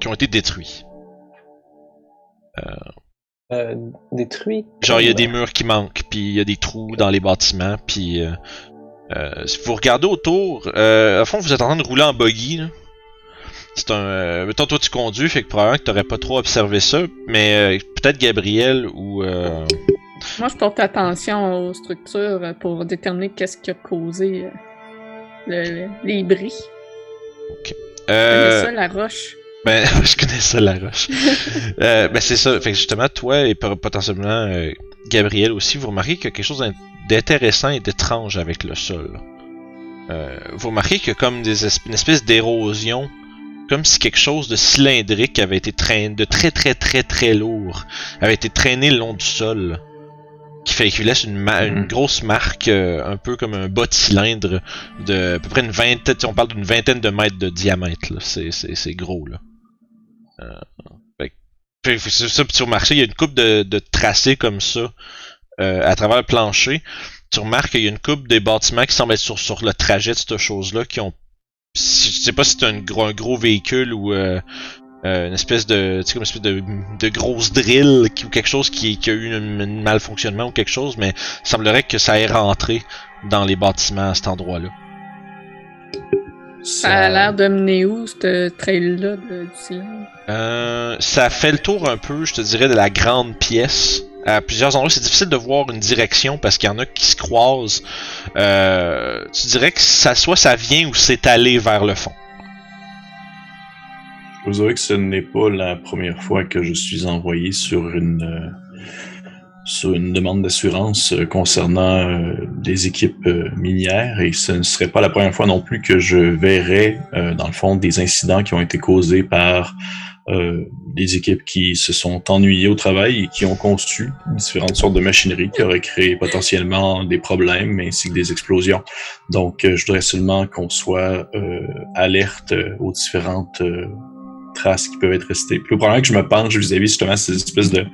qui ont été détruits. Euh, détruits? Genre, il y a des murs qui manquent, puis il y a des trous dans les bâtiments, puis euh, euh, si vous regardez autour, euh, à fond, vous êtes en train de rouler en buggy, là. C'est un... Euh, mettons, toi, tu conduis, fait que probablement que t'aurais pas trop observé ça, mais euh, peut-être Gabriel ou... Euh, Moi, je porte attention aux structures euh, pour déterminer qu'est-ce qui a causé euh, le- les bris. euh, ça, la roche. Ben, je connais ça, la roche. euh, ben, c'est ça. Fait que justement, toi et pot- potentiellement euh, Gabriel aussi, vous remarquez qu'il y a quelque chose d'in- d'intéressant et d'étrange avec le sol. Euh, vous remarquez qu'il y a comme des esp- une espèce d'érosion, comme si quelque chose de cylindrique avait été traîné, de très très très très lourd, avait été traîné le long du sol. Qui fait qu'il laisse une, ma- une grosse marque, euh, un peu comme un bas de cylindre, de à peu près une vingtaine, on parle d'une vingtaine de mètres de diamètre, c'est gros, là. Fait que- fait que c'est ça, tu remarques, il y a une coupe de, de tracés comme ça euh, à travers le plancher. Tu remarques qu'il y a une coupe des bâtiments qui semblent être sur, sur le trajet de cette chose-là, qui ont. Je sais pas si c'est un gros, gros véhicule ou euh, euh, une espèce de, tu sais, comme une espèce de, de grosse drill ou quelque chose qui, qui a eu un, un malfonctionnement ou quelque chose, mais il semblerait que ça ait rentré dans les bâtiments à cet endroit-là. Ça a l'air de mener où, ce trail-là du silence? Euh, ça fait le tour un peu, je te dirais, de la grande pièce. À plusieurs endroits, c'est difficile de voir une direction parce qu'il y en a qui se croisent. Euh, tu dirais que ça soit ça vient ou c'est allé vers le fond? Je vous dirais que ce n'est pas la première fois que je suis envoyé sur une euh, sur une demande d'assurance euh, concernant euh, des équipes euh, minières et ce ne serait pas la première fois non plus que je verrais dans le fond des incidents qui ont été causés par des équipes qui se sont ennuyées au travail et qui ont conçu différentes sortes de machinerie qui auraient créé potentiellement des problèmes ainsi que des explosions. Donc, je voudrais seulement qu'on soit alerte aux différentes traces qui peuvent être restées. Le problème que je me penche vis-à-vis justement ces espèces de,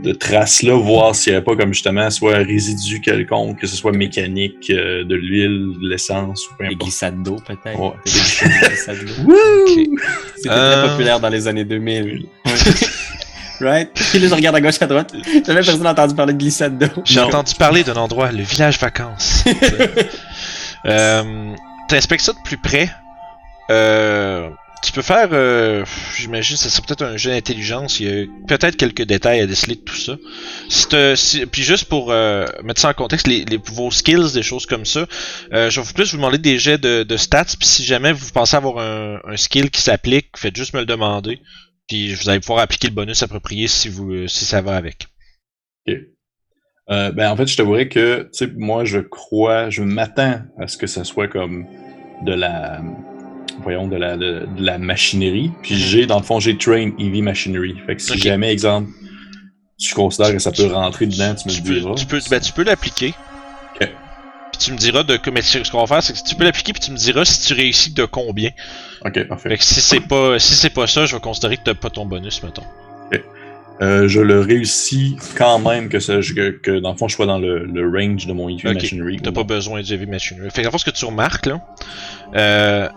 de traces-là, voir s'il n'y avait pas comme justement soit un résidu quelconque, que ce soit mécanique, euh, de l'huile, de l'essence ou peu Des importe. glissades d'eau, peut-être. Ouais. Des glissades d'eau. Ok. C'était Euh. très populaire dans les années 2000. right? Puis là, je regarde à gauche, à droite? Jamais personne n'a entendu parler de glissade d'eau. J'ai entendu parler d'un endroit, le village vacances. euh, T'inspectes ça de plus près? Euh, tu peux faire, euh, j'imagine, ça serait peut-être un jeu d'intelligence. Il y a peut-être quelques détails à déceler de tout ça. Puis juste pour euh, mettre ça en contexte, les, vos skills, des choses comme ça, euh, je vais plus vous demander des jets de, stats. Puis si jamais vous pensez avoir un, skill qui s'applique, faites juste me le demander. Puis vous allez pouvoir appliquer le bonus approprié si vous si ça va avec. Euh, ben, en fait, je t'avouerais que, tu sais, moi, je crois, je m'attends à ce que ça soit comme de la, voyons, de la, de, de la machinerie. Puis j'ai, dans le fond, j'ai train EV machinery. Fait que si jamais, exemple, tu considères que ça peut rentrer dedans, tu me tu le peux, diras. tu peux, ben, tu peux l'appliquer. Ok. Puis tu me diras de mais ce qu'on va faire, c'est que tu peux l'appliquer puis tu me diras si tu réussis de combien. Ok, parfait. Fait que si c'est pas si c'est pas ça, je vais considérer que t'as pas ton bonus, mettons. Euh, je le réussis quand même que, ça, que, que, dans le fond, je sois dans le, le range de mon EV Ok, machinery. T'as pas besoin du heavy machinery. Fait que le fond, ce que tu remarques là, euh,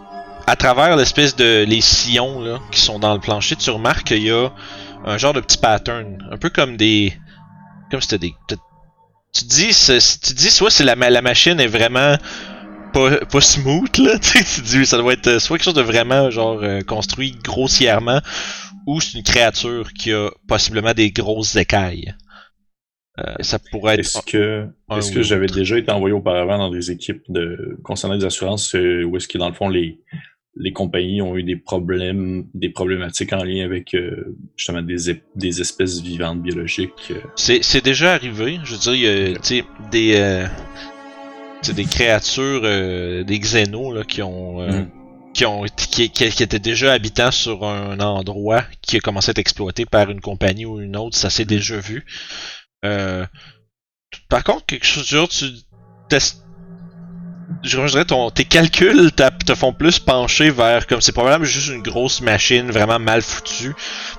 à travers l'espèce de les sillons là qui sont dans le plancher, tu remarques qu'il y a un genre de petit pattern, un peu comme des, comme si c'était des, tu te dis, tu dis soit c'est la, la machine est vraiment pas, pas smooth là, tu dis ça doit être soit quelque chose de vraiment genre euh, construit grossièrement, ou c'est une créature qui a possiblement des grosses écailles. Euh, ça pourrait être Est-ce que, est-ce ou que j'avais déjà été envoyé auparavant dans des équipes de concernant des assurances euh, où est-ce que dans le fond les les compagnies ont eu des problèmes, des problématiques en lien avec euh, justement des, espèces vivantes biologiques. euh. C'est, déjà arrivé. Je veux dire, il y a des, euh, des créatures, euh, des xénos là, qui ont, Mm. qui ont, qui, qui, qui étaient déjà habitants sur un endroit qui a commencé à être exploité par une compagnie ou une autre. Ça s'est déjà vu. Par contre, quelque chose genre, tu testes je ton, tes calculs te font plus pencher vers comme c'est probablement juste une grosse machine vraiment mal foutue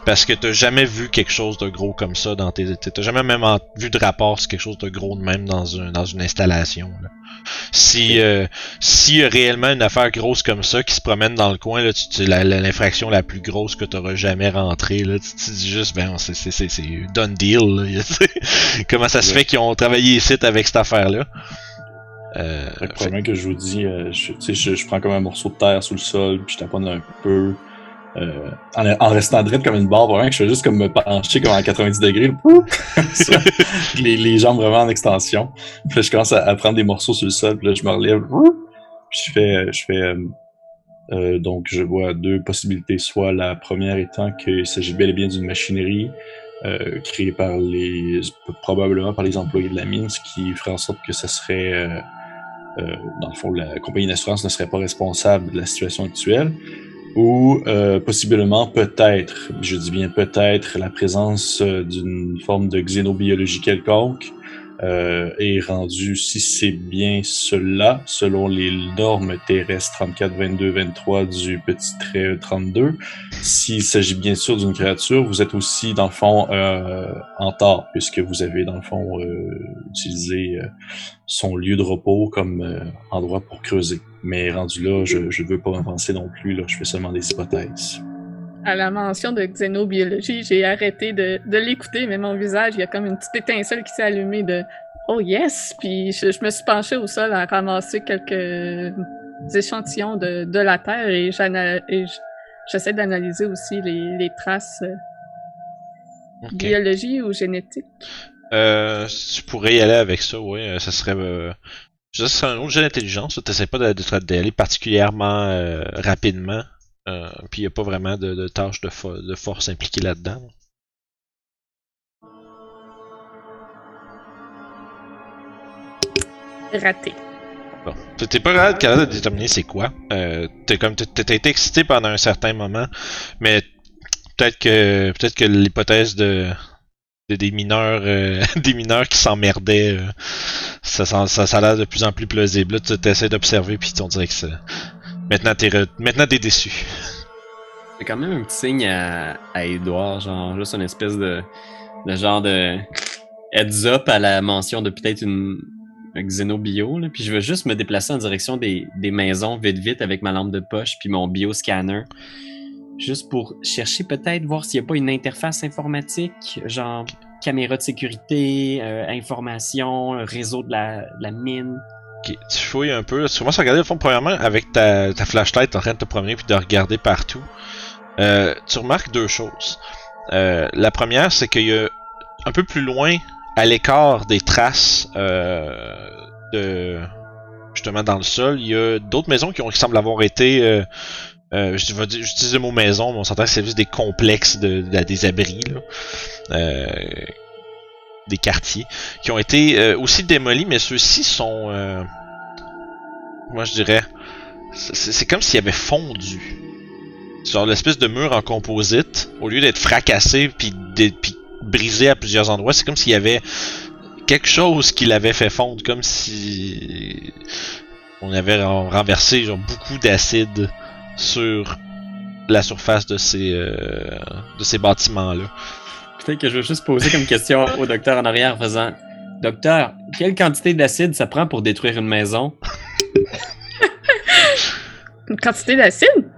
parce que t'as jamais vu quelque chose de gros comme ça dans tes t'as jamais même en- vu de rapport sur quelque chose de gros de même dans un dans une installation là. si euh, y a réellement une affaire grosse comme ça qui se promène dans le coin là tu, tu- la- la- l'infraction la plus grosse que t'auras jamais rentrée là tu te dis juste ben c'est c'est c'est c'est done deal là, comment ça se fait qu'ils ont travaillé ici avec cette affaire là euh, Fait que je vous dis, euh, je, je, je prends comme un morceau de terre sous le sol, puis je taponne un peu. euh, en, en restant droite comme une barre, vraiment que je fais juste comme me pencher comme à 90 degrés, les, les jambes vraiment en extension. Puis là, je commence à, à prendre des morceaux sur le sol, puis là, je me relève, puis je fais, je fais, euh, euh, donc je vois deux possibilités, soit la première étant qu'il s'agit bel et bien d'une machinerie euh, créée par les, probablement par les employés de la mine, ce qui ferait en sorte que ça serait euh, dans le fond, la compagnie d'assurance ne serait pas responsable de la situation actuelle, ou euh, possiblement peut-être, je dis bien peut-être, la présence euh, d'une forme de xénobiologie quelconque euh, est rendue, si c'est bien cela, selon les normes terrestres 34, 22, 23 du petit trait 32, s'il s'agit bien sûr d'une créature, vous êtes aussi, dans le fond, euh, en tort, puisque vous avez, dans le fond, euh, utilisé euh, son lieu de repos comme euh, endroit pour creuser. Mais rendu là, je ne veux pas avancer non plus, là, je fais seulement des hypothèses. À la mention de xénobiologie, j'ai arrêté de, de l'écouter, mais mon visage, il y a comme une petite étincelle qui s'est allumée de Oh yes! Puis je, je me suis penchée au sol à ramasser quelques échantillons de, de la Terre et j'essaie d'analyser aussi les, les traces euh, Ok. biologie ou génétique. Euh, tu pourrais y aller avec ça, oui. euh, Ça serait. Euh, ce serait un autre jeu d'intelligence. Tu pas de- de- d'aller particulièrement euh, rapidement. Euh, puis il n'y a pas vraiment de, de tâches de, fo- de force impliquées là-dedans. Raté. Bon. T'es- pas capable de déterminer c'est quoi. Euh, t'es comme t'as été excité pendant un certain moment, mais peut-être que peut-être que l'hypothèse de, de- des mineurs euh, des mineurs qui s'emmerdaient, euh, ça, ça, a l'air de plus en plus plausible. Là, tu t'essaies d'observer puis on dirait que ça. Maintenant t'es re- maintenant t'es déçu. C'est quand même un petit signe à, à Edouard, genre juste une espèce de, de genre de heads up à la mention de peut-être une un xénobio, là. puis je veux juste me déplacer en direction des, des maisons vite vite avec ma lampe de poche puis mon bioscanner. Juste pour chercher peut-être voir s'il n'y a pas une interface informatique, genre caméra de sécurité, euh, information, réseau de la, de la mine. Ok, tu fouilles un peu. Tu commences à regarder le fond, premièrement, avec ta, flashlight en train de te promener puis de regarder partout. Euh, tu remarques deux choses. Euh, la première, c'est qu'il y a un peu plus loin, à l'écart des traces euh, de justement dans le sol, il y a d'autres maisons qui, ont, qui semblent avoir été euh, euh, je vais j'utilise le mot maison, mais on s'entend que c'est juste des complexes de, de- des abris, là. Des quartiers, qui ont été euh, aussi démolis, mais ceux-ci sont, euh, moi je dirais, c'est comme s'il avait fondu. Genre l'espèce de mur en composite, au lieu d'être fracassé puis puis brisé à plusieurs endroits, c'est comme s'il y avait quelque chose qui l'avait fait fondre, comme si on avait ren- renversé genre beaucoup d'acide sur la surface de ces euh, de ces bâtiments que je vais juste poser comme question au docteur en arrière faisant Docteur, quelle quantité d'acide ça prend pour détruire une maison? Une quantité d'acide?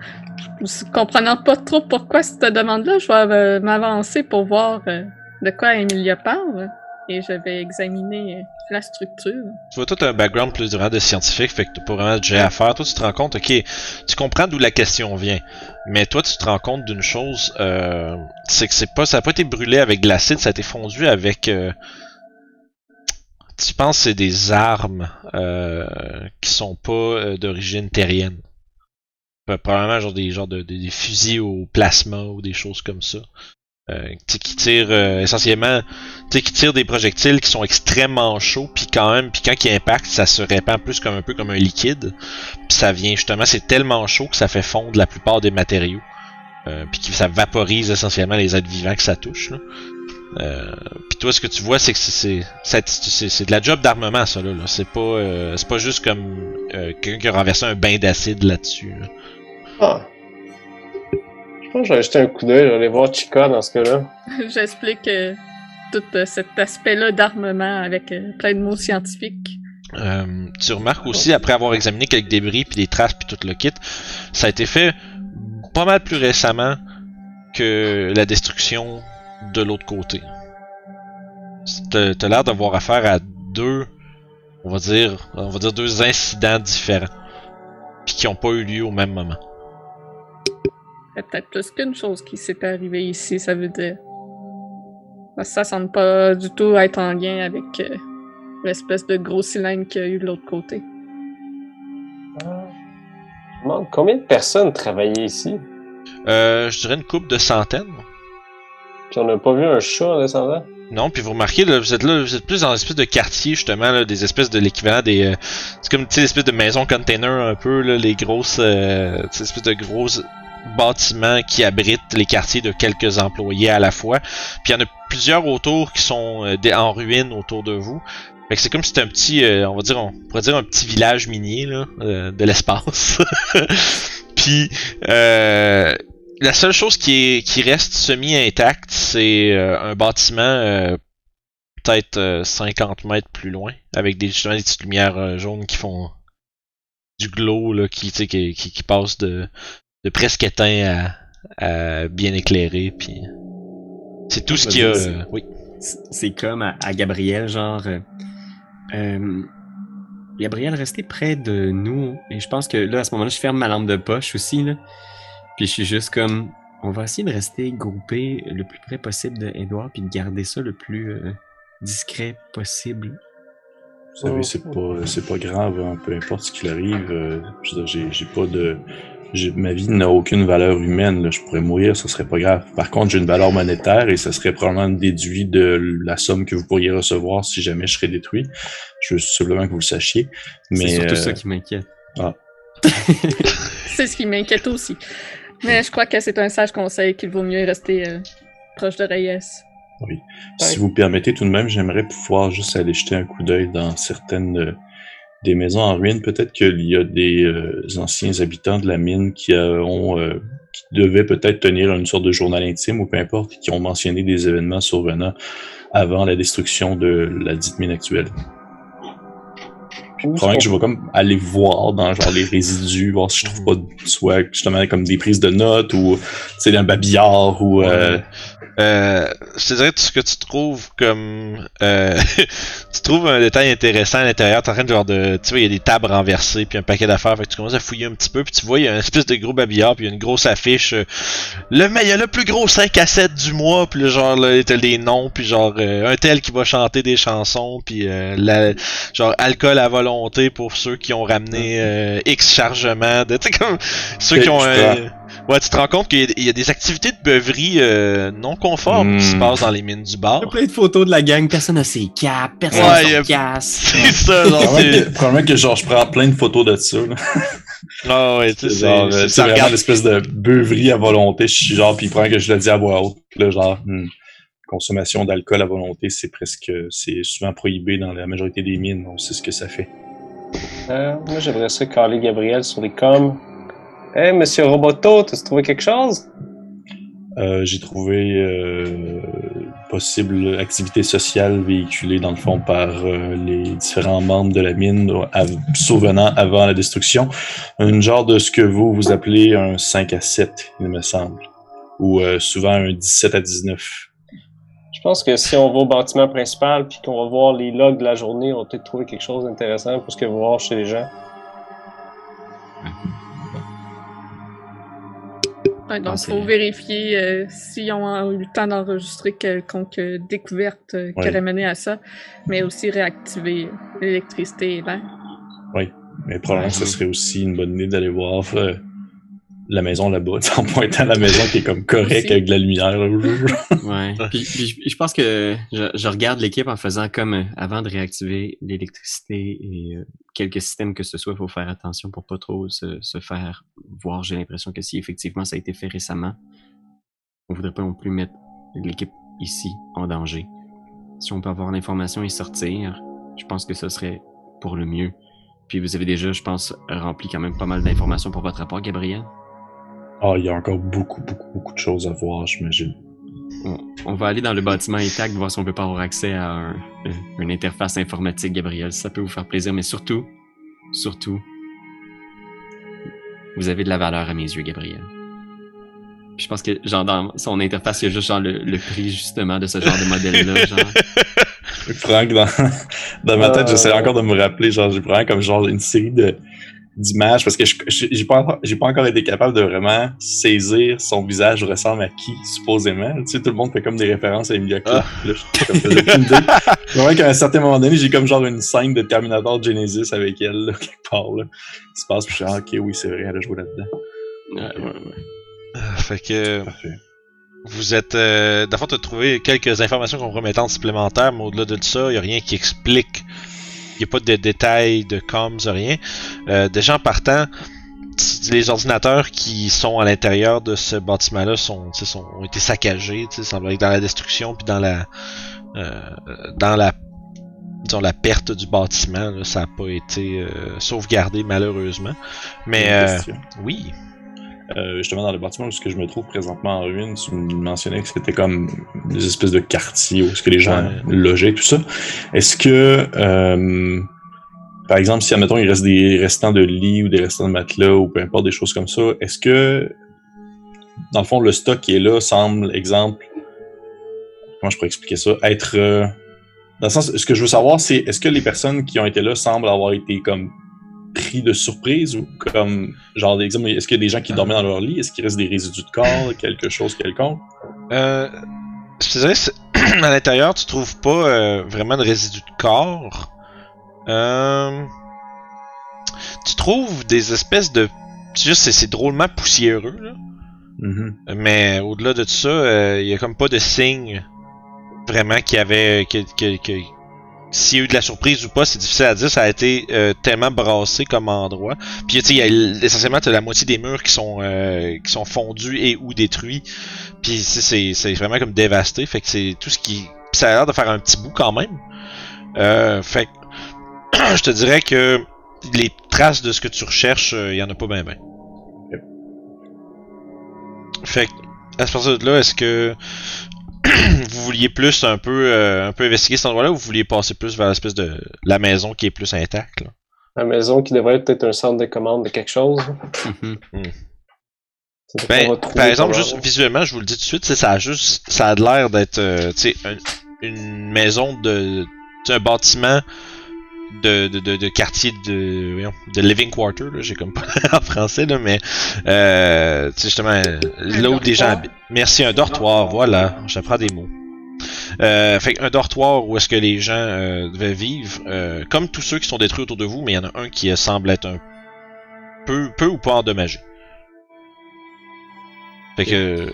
Comprenant pas trop pourquoi cette demande-là, je vais euh, m'avancer pour voir euh, de quoi Emilia parle. Et je vais examiner la structure. Tu vois, toi, t'as un background plus durant de scientifique, fait que t'as pas vraiment de jet à faire. Toi, tu te rends compte, ok, tu comprends d'où la question vient. Mais toi, tu te rends compte d'une chose, euh, c'est que c'est pas, ça a pas été brûlé avec de l'acide, ça a été fondu avec, euh, tu penses que c'est des armes euh, qui sont pas euh, d'origine terrienne. Probablement genre des genre de, des fusils au plasma ou des choses comme ça. Euh, qui tirent euh, essentiellement qui tirent des projectiles qui sont extrêmement chauds, puis quand même, puis quand ils impactent, ça se répand plus comme un peu comme un liquide. Puis ça vient justement, c'est tellement chaud que ça fait fondre la plupart des matériaux. Euh, puis que ça vaporise essentiellement les êtres vivants que ça touche. Là. Euh, puis toi, ce que tu vois, c'est que c'est de la job d'armement, ça là. là. C'est pas c'est pas juste comme euh, quelqu'un qui a renversé un bain d'acide là-dessus. là. Ah. Je pense que je vais jeter un coup d'œil, je vais aller voir Chica dans ce cas-là. J'explique euh, tout euh, cet aspect-là d'armement avec euh, plein de mots scientifiques. Euh, tu remarques aussi, après avoir examiné quelques débris, puis des traces, puis tout le kit, ça a été fait pas mal plus récemment que la destruction de l'autre côté. T'as t'as l'air d'avoir affaire à deux, on va dire, on va dire deux incidents différents, puis qui ont pas eu lieu au même moment. Il y a peut-être plus qu'une chose qui s'est arrivée ici, ça veut dire. Parce que ça semble pas du tout être en lien avec euh, l'espèce de gros cylindre qu'il y a eu de l'autre côté. Je me demande combien de personnes travaillaient ici? Euh, je dirais une coupe de centaines. Puis on n'a pas vu un chat en descendant. Non, puis vous remarquez, là, vous êtes là, vous êtes plus dans l'espèce de quartier, justement, là, des espèces de l'équivalent des. euh, c'est comme, tu sais, espèces de maisons container un peu, là, les grosses. Euh, de gros bâtiments qui abritent les quartiers de quelques employés à la fois. Puis il y en a plusieurs autour qui sont euh, en ruine autour de vous. Fait que c'est comme si c'était un petit, euh, on va dire, on pourrait dire un petit village minier, là, euh, de l'espace. puis, euh, la seule chose qui, est, qui reste semi-intacte, c'est euh, un bâtiment euh, peut-être euh, 50 mètres plus loin, avec des, justement des petites lumières jaunes qui font du glow, là, qui, qui, qui, qui passent de, de presque éteint euh, bien éclairé, puis c'est tout ce qu'il y a. c'est- euh, oui. C'est- comme à, à Gabriel, genre. euh, euh, Gabriel, restez près de nous. Et je pense que là, à ce moment-là, je ferme ma lampe de poche aussi. Là. Puis je suis juste comme. On va essayer de rester groupé le plus près possible de Edouard, puis de garder ça le plus euh, discret possible. Vous savez, c'est pas, c'est pas grave, hein, peu importe ce qu'il arrive. euh, je veux dire, j'ai, j'ai pas de. Ma vie n'a aucune valeur humaine. là. Je pourrais mourir, ça serait pas grave. Par contre, j'ai une valeur monétaire et ça serait probablement déduit de la somme que vous pourriez recevoir si jamais je serais détruit. Je veux simplement que vous le sachiez. Mais C'est surtout euh, ça qui m'inquiète. C'est ce qui m'inquiète aussi. Mais je crois que c'est un sage conseil qu'il vaut mieux rester euh, proche de Reyes. Si vous permettez tout de même, j'aimerais pouvoir juste aller jeter un coup d'œil dans certaines euh, des maisons en ruine. Peut-être qu'il y a des euh, anciens habitants de la mine qui euh, ont euh, devaient peut-être tenir une sorte de journal intime ou peu importe, qui ont mentionné des événements survenant avant la destruction de la dite mine actuelle. Probablement que je vais comme aller voir dans genre les résidus, voir si je trouve pas soit justement comme des prises de notes ou c'est un babillard ou euh, Euh, je te dirais tout ce que tu trouves comme euh, tu trouves un détail intéressant à l'intérieur, t'es en train de genre de tu vois il y a des tables renversées puis un paquet d'affaires, fait que tu commences à fouiller un petit peu puis tu vois il y a une espèce de gros babillard puis il y a une grosse affiche euh, le mais il y a le plus gros 5 à 7 du mois puis le genre là t'as des noms puis genre euh, un tel qui va chanter des chansons puis euh, la genre alcool à volonté pour ceux qui ont ramené euh, X chargement de tu sais comme ceux qui ont euh. Ouais, tu te rends compte qu'il y a- y, a des activités de beuverie euh, non conformes qui se Hmm. passent dans les mines du bar. Il y a plein de photos de la gang, personne n'a ses capes, personne Ouais, n'a il y a- son casque. C'est ça, genre, Probablement c'est... que, genre je prends plein de photos de ça. Là. Ah ouais, tu sais, C'est genre, c'est- c'est- c'est ça vraiment regarde... l'espèce de beuverie à volonté. Je suis genre, puis probablement que je le dis à voix haute. Là, genre, hmm, consommation d'alcool à volonté, c'est presque, c'est souvent prohibé dans la majorité des mines. On sait ce que ça fait. Euh, moi, j'aimerais ça caler Gabriel sur les coms. Hey, monsieur Roboto, t'as trouvé quelque chose? Euh, J'ai trouvé euh, possible activité sociale véhiculée dans le fond par euh, les différents membres de la mine av- survenant avant la destruction. Un genre de ce que vous vous appelez un 5 à 7, il me semble. Ou euh, souvent un 17 à 19. Je pense que si on va au bâtiment principal puis qu'on va voir les logs de la journée, on va peut-être trouver quelque chose d'intéressant pour ce que voir chez les gens. Ouais, donc, Ah, il faut vérifier euh, s'ils ont eu le temps d'enregistrer quelconque découverte euh, qui Ouais. aurait mené à ça, mais aussi réactiver l'électricité et l'air. Mais probablement que ce serait aussi une bonne idée d'aller voir euh, la maison là-bas, en pointant la maison qui est comme correcte avec de la lumière. Ouais. Puis, puis je- je pense que je, je regarde l'équipe en faisant comme euh, avant de réactiver l'électricité et euh, quelques systèmes que ce soit, il faut faire attention pour pas trop se, se faire voir. J'ai l'impression que si effectivement ça a été fait récemment, on voudrait pas non plus mettre l'équipe ici en danger. Si on peut avoir l'information et sortir, je pense que ce serait pour le mieux. Puis vous avez déjà, je pense, rempli quand même pas mal d'informations pour votre rapport, Gabriel? Ah, il y a encore beaucoup, beaucoup, beaucoup de choses à voir, j'imagine. On, on va aller dans le bâtiment intact, voir si on peut pas avoir accès à un- une interface informatique, Gabriel. Ça peut vous faire plaisir, mais surtout, surtout, vous avez de la valeur à mes yeux, Gabriel. Puis je pense que, genre, dans son interface, il y a juste, genre, le, le prix, justement, de ce genre de modèle-là, genre. Franck, dans, dans ma tête, Euh. j'essaie encore de me rappeler, genre, j'ai vraiment comme genre une série de d'images parce que j'ai pas pas encore été capable de vraiment saisir son visage ressemble à qui supposément tu sais tout le monde fait comme des références à Emilia Clarke Ah. là je comme, vraiment qu'à un certain moment donné j'ai comme genre une scène de Terminator Genesis avec elle là, quelque part là qui se passe puis je suis ah, ok oui c'est vrai elle a joué là-dedans Ouais, ouais, ouais. Ah, Fait que parfait vous êtes... Euh, D'abord, tu as trouvé quelques informations compromettantes supplémentaires, mais au-delà de ça, il n'y a rien qui explique. Il n'y a pas de détails, de comms, rien. Euh, déjà en partant, les ordinateurs qui sont à l'intérieur de ce bâtiment-là sont, sont, ont été saccagés. semble être dans la destruction puis dans la, euh, dans la, disons la perte du bâtiment. là, ça n'a pas été euh, sauvegardé malheureusement. Mais euh, oui, Euh, justement dans le bâtiment où ce que je me trouve présentement en ruine, tu me mentionnais que c'était comme des espèces de quartiers où est-ce que les gens Ouais. logeaient, tout ça. Est-ce que, euh, par exemple, si admettons il reste des restants de lits ou des restants de matelas ou peu importe des choses comme ça, est-ce que dans le fond, le stock qui est là semble, exemple, comment je pourrais expliquer ça, être. euh, dans le sens, ce que je veux savoir, c'est est-ce que les personnes qui ont été là semblent avoir été comme pris de surprise ou comme, genre, exemple, est-ce qu'il y a des gens qui dormaient dans leur lit? Est-ce qu'il reste des résidus de corps, quelque chose quelconque? Euh, je te dirais, à l'intérieur, tu trouves pas euh, vraiment de résidus de corps. Euh, tu trouves des espèces de. Juste, c'est- drôlement poussiéreux, là. Mhm. Mais au-delà de tout ça, euh, il y a comme pas de signe vraiment qu'il y avait. Que, que, que- s'il y a eu de la surprise ou pas, c'est difficile à dire. Ça a été euh, tellement brassé comme endroit. Puis tu sais, il y a l- essentiellement t'as la moitié des murs qui sont euh, qui sont fondus et ou détruits. Puis c'est- c'est c'est vraiment comme dévasté. Fait que c'est tout ce qui. ça a l'air de faire un petit bout quand même. Euh, fait que je te dirais que les traces de ce que tu recherches, euh, il y en a pas bien ben. Fait que à ce partir de là, est-ce que vous vouliez plus un peu euh, un peu investiguer cet endroit-là ou vous vouliez passer plus vers l'espèce de la maison qui est plus intacte là? La maison qui devrait être peut-être un centre de commande de quelque chose. Mhm. Ce Ben, par exemple, juste visuellement, je vous le dis tout de suite, ça a juste, ça a l'air d'être, euh, un- une maison de, un bâtiment de, de, de, de quartier de, de living quarter, là, j'ai comme pas en français là, mais, euh, tu sais justement, là où des gens habitent. Merci, un dortoir, voilà, j'apprends des mots. Euh, fait un dortoir où est-ce que les gens euh, devaient vivre, euh, comme tous ceux qui sont détruits autour de vous, mais il y en a un qui euh, semble être un peu, peu ou pas endommagé. Fait que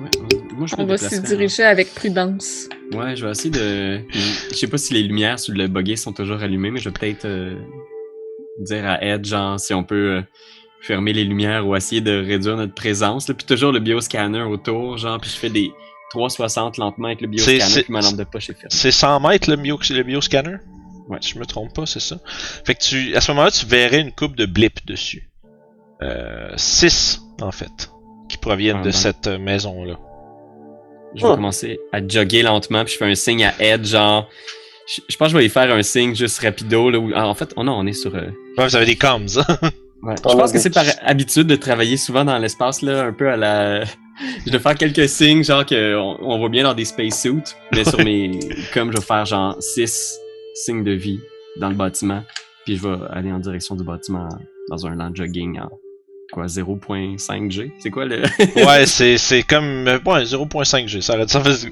Ouais, moi, je me On va déplacerai, diriger avec prudence. Ouais, je vais essayer de. Je sais pas si les lumières sur le buggy sont toujours allumées, mais je vais peut-être euh, dire à Ed, genre, si on peut euh, fermer les lumières ou essayer de réduire notre présence. Là. Puis toujours le bioscanner autour, genre, puis je fais des 360 lentement avec le C'est- bioscanner, c'est- puis ma lampe de poche est fermée. C'est 100 mètres le, bio, le bioscanner? Ouais. Si je me trompe pas, c'est ça. Fait que tu, à ce moment-là, tu verrais une coupe de blips dessus. Euh, 6, en fait, proviennent Ah, de ben. cette euh, maison-là. Je vais Oh. commencer à jogger lentement, puis je fais un signe à Ed, genre. Je, je pense que je vais lui faire un signe juste rapido, là. Où, ah, en fait, oh non, on est sur. euh, Ouais, vous avez des comms, hein? Ouais. Je pense que c'est par habitude de travailler souvent dans l'espace, là, un peu à la. Je vais faire quelques signes, genre qu'on on voit bien dans des spacesuits, mais sur mes. Comme je vais faire genre 6 signes de vie dans le bâtiment, puis je vais aller en direction du bâtiment dans un land jogging en quoi 0.5 G? C'est quoi le. ouais, c'est, c'est comme, euh, ouais, 0.5G, ça arrête ça fait...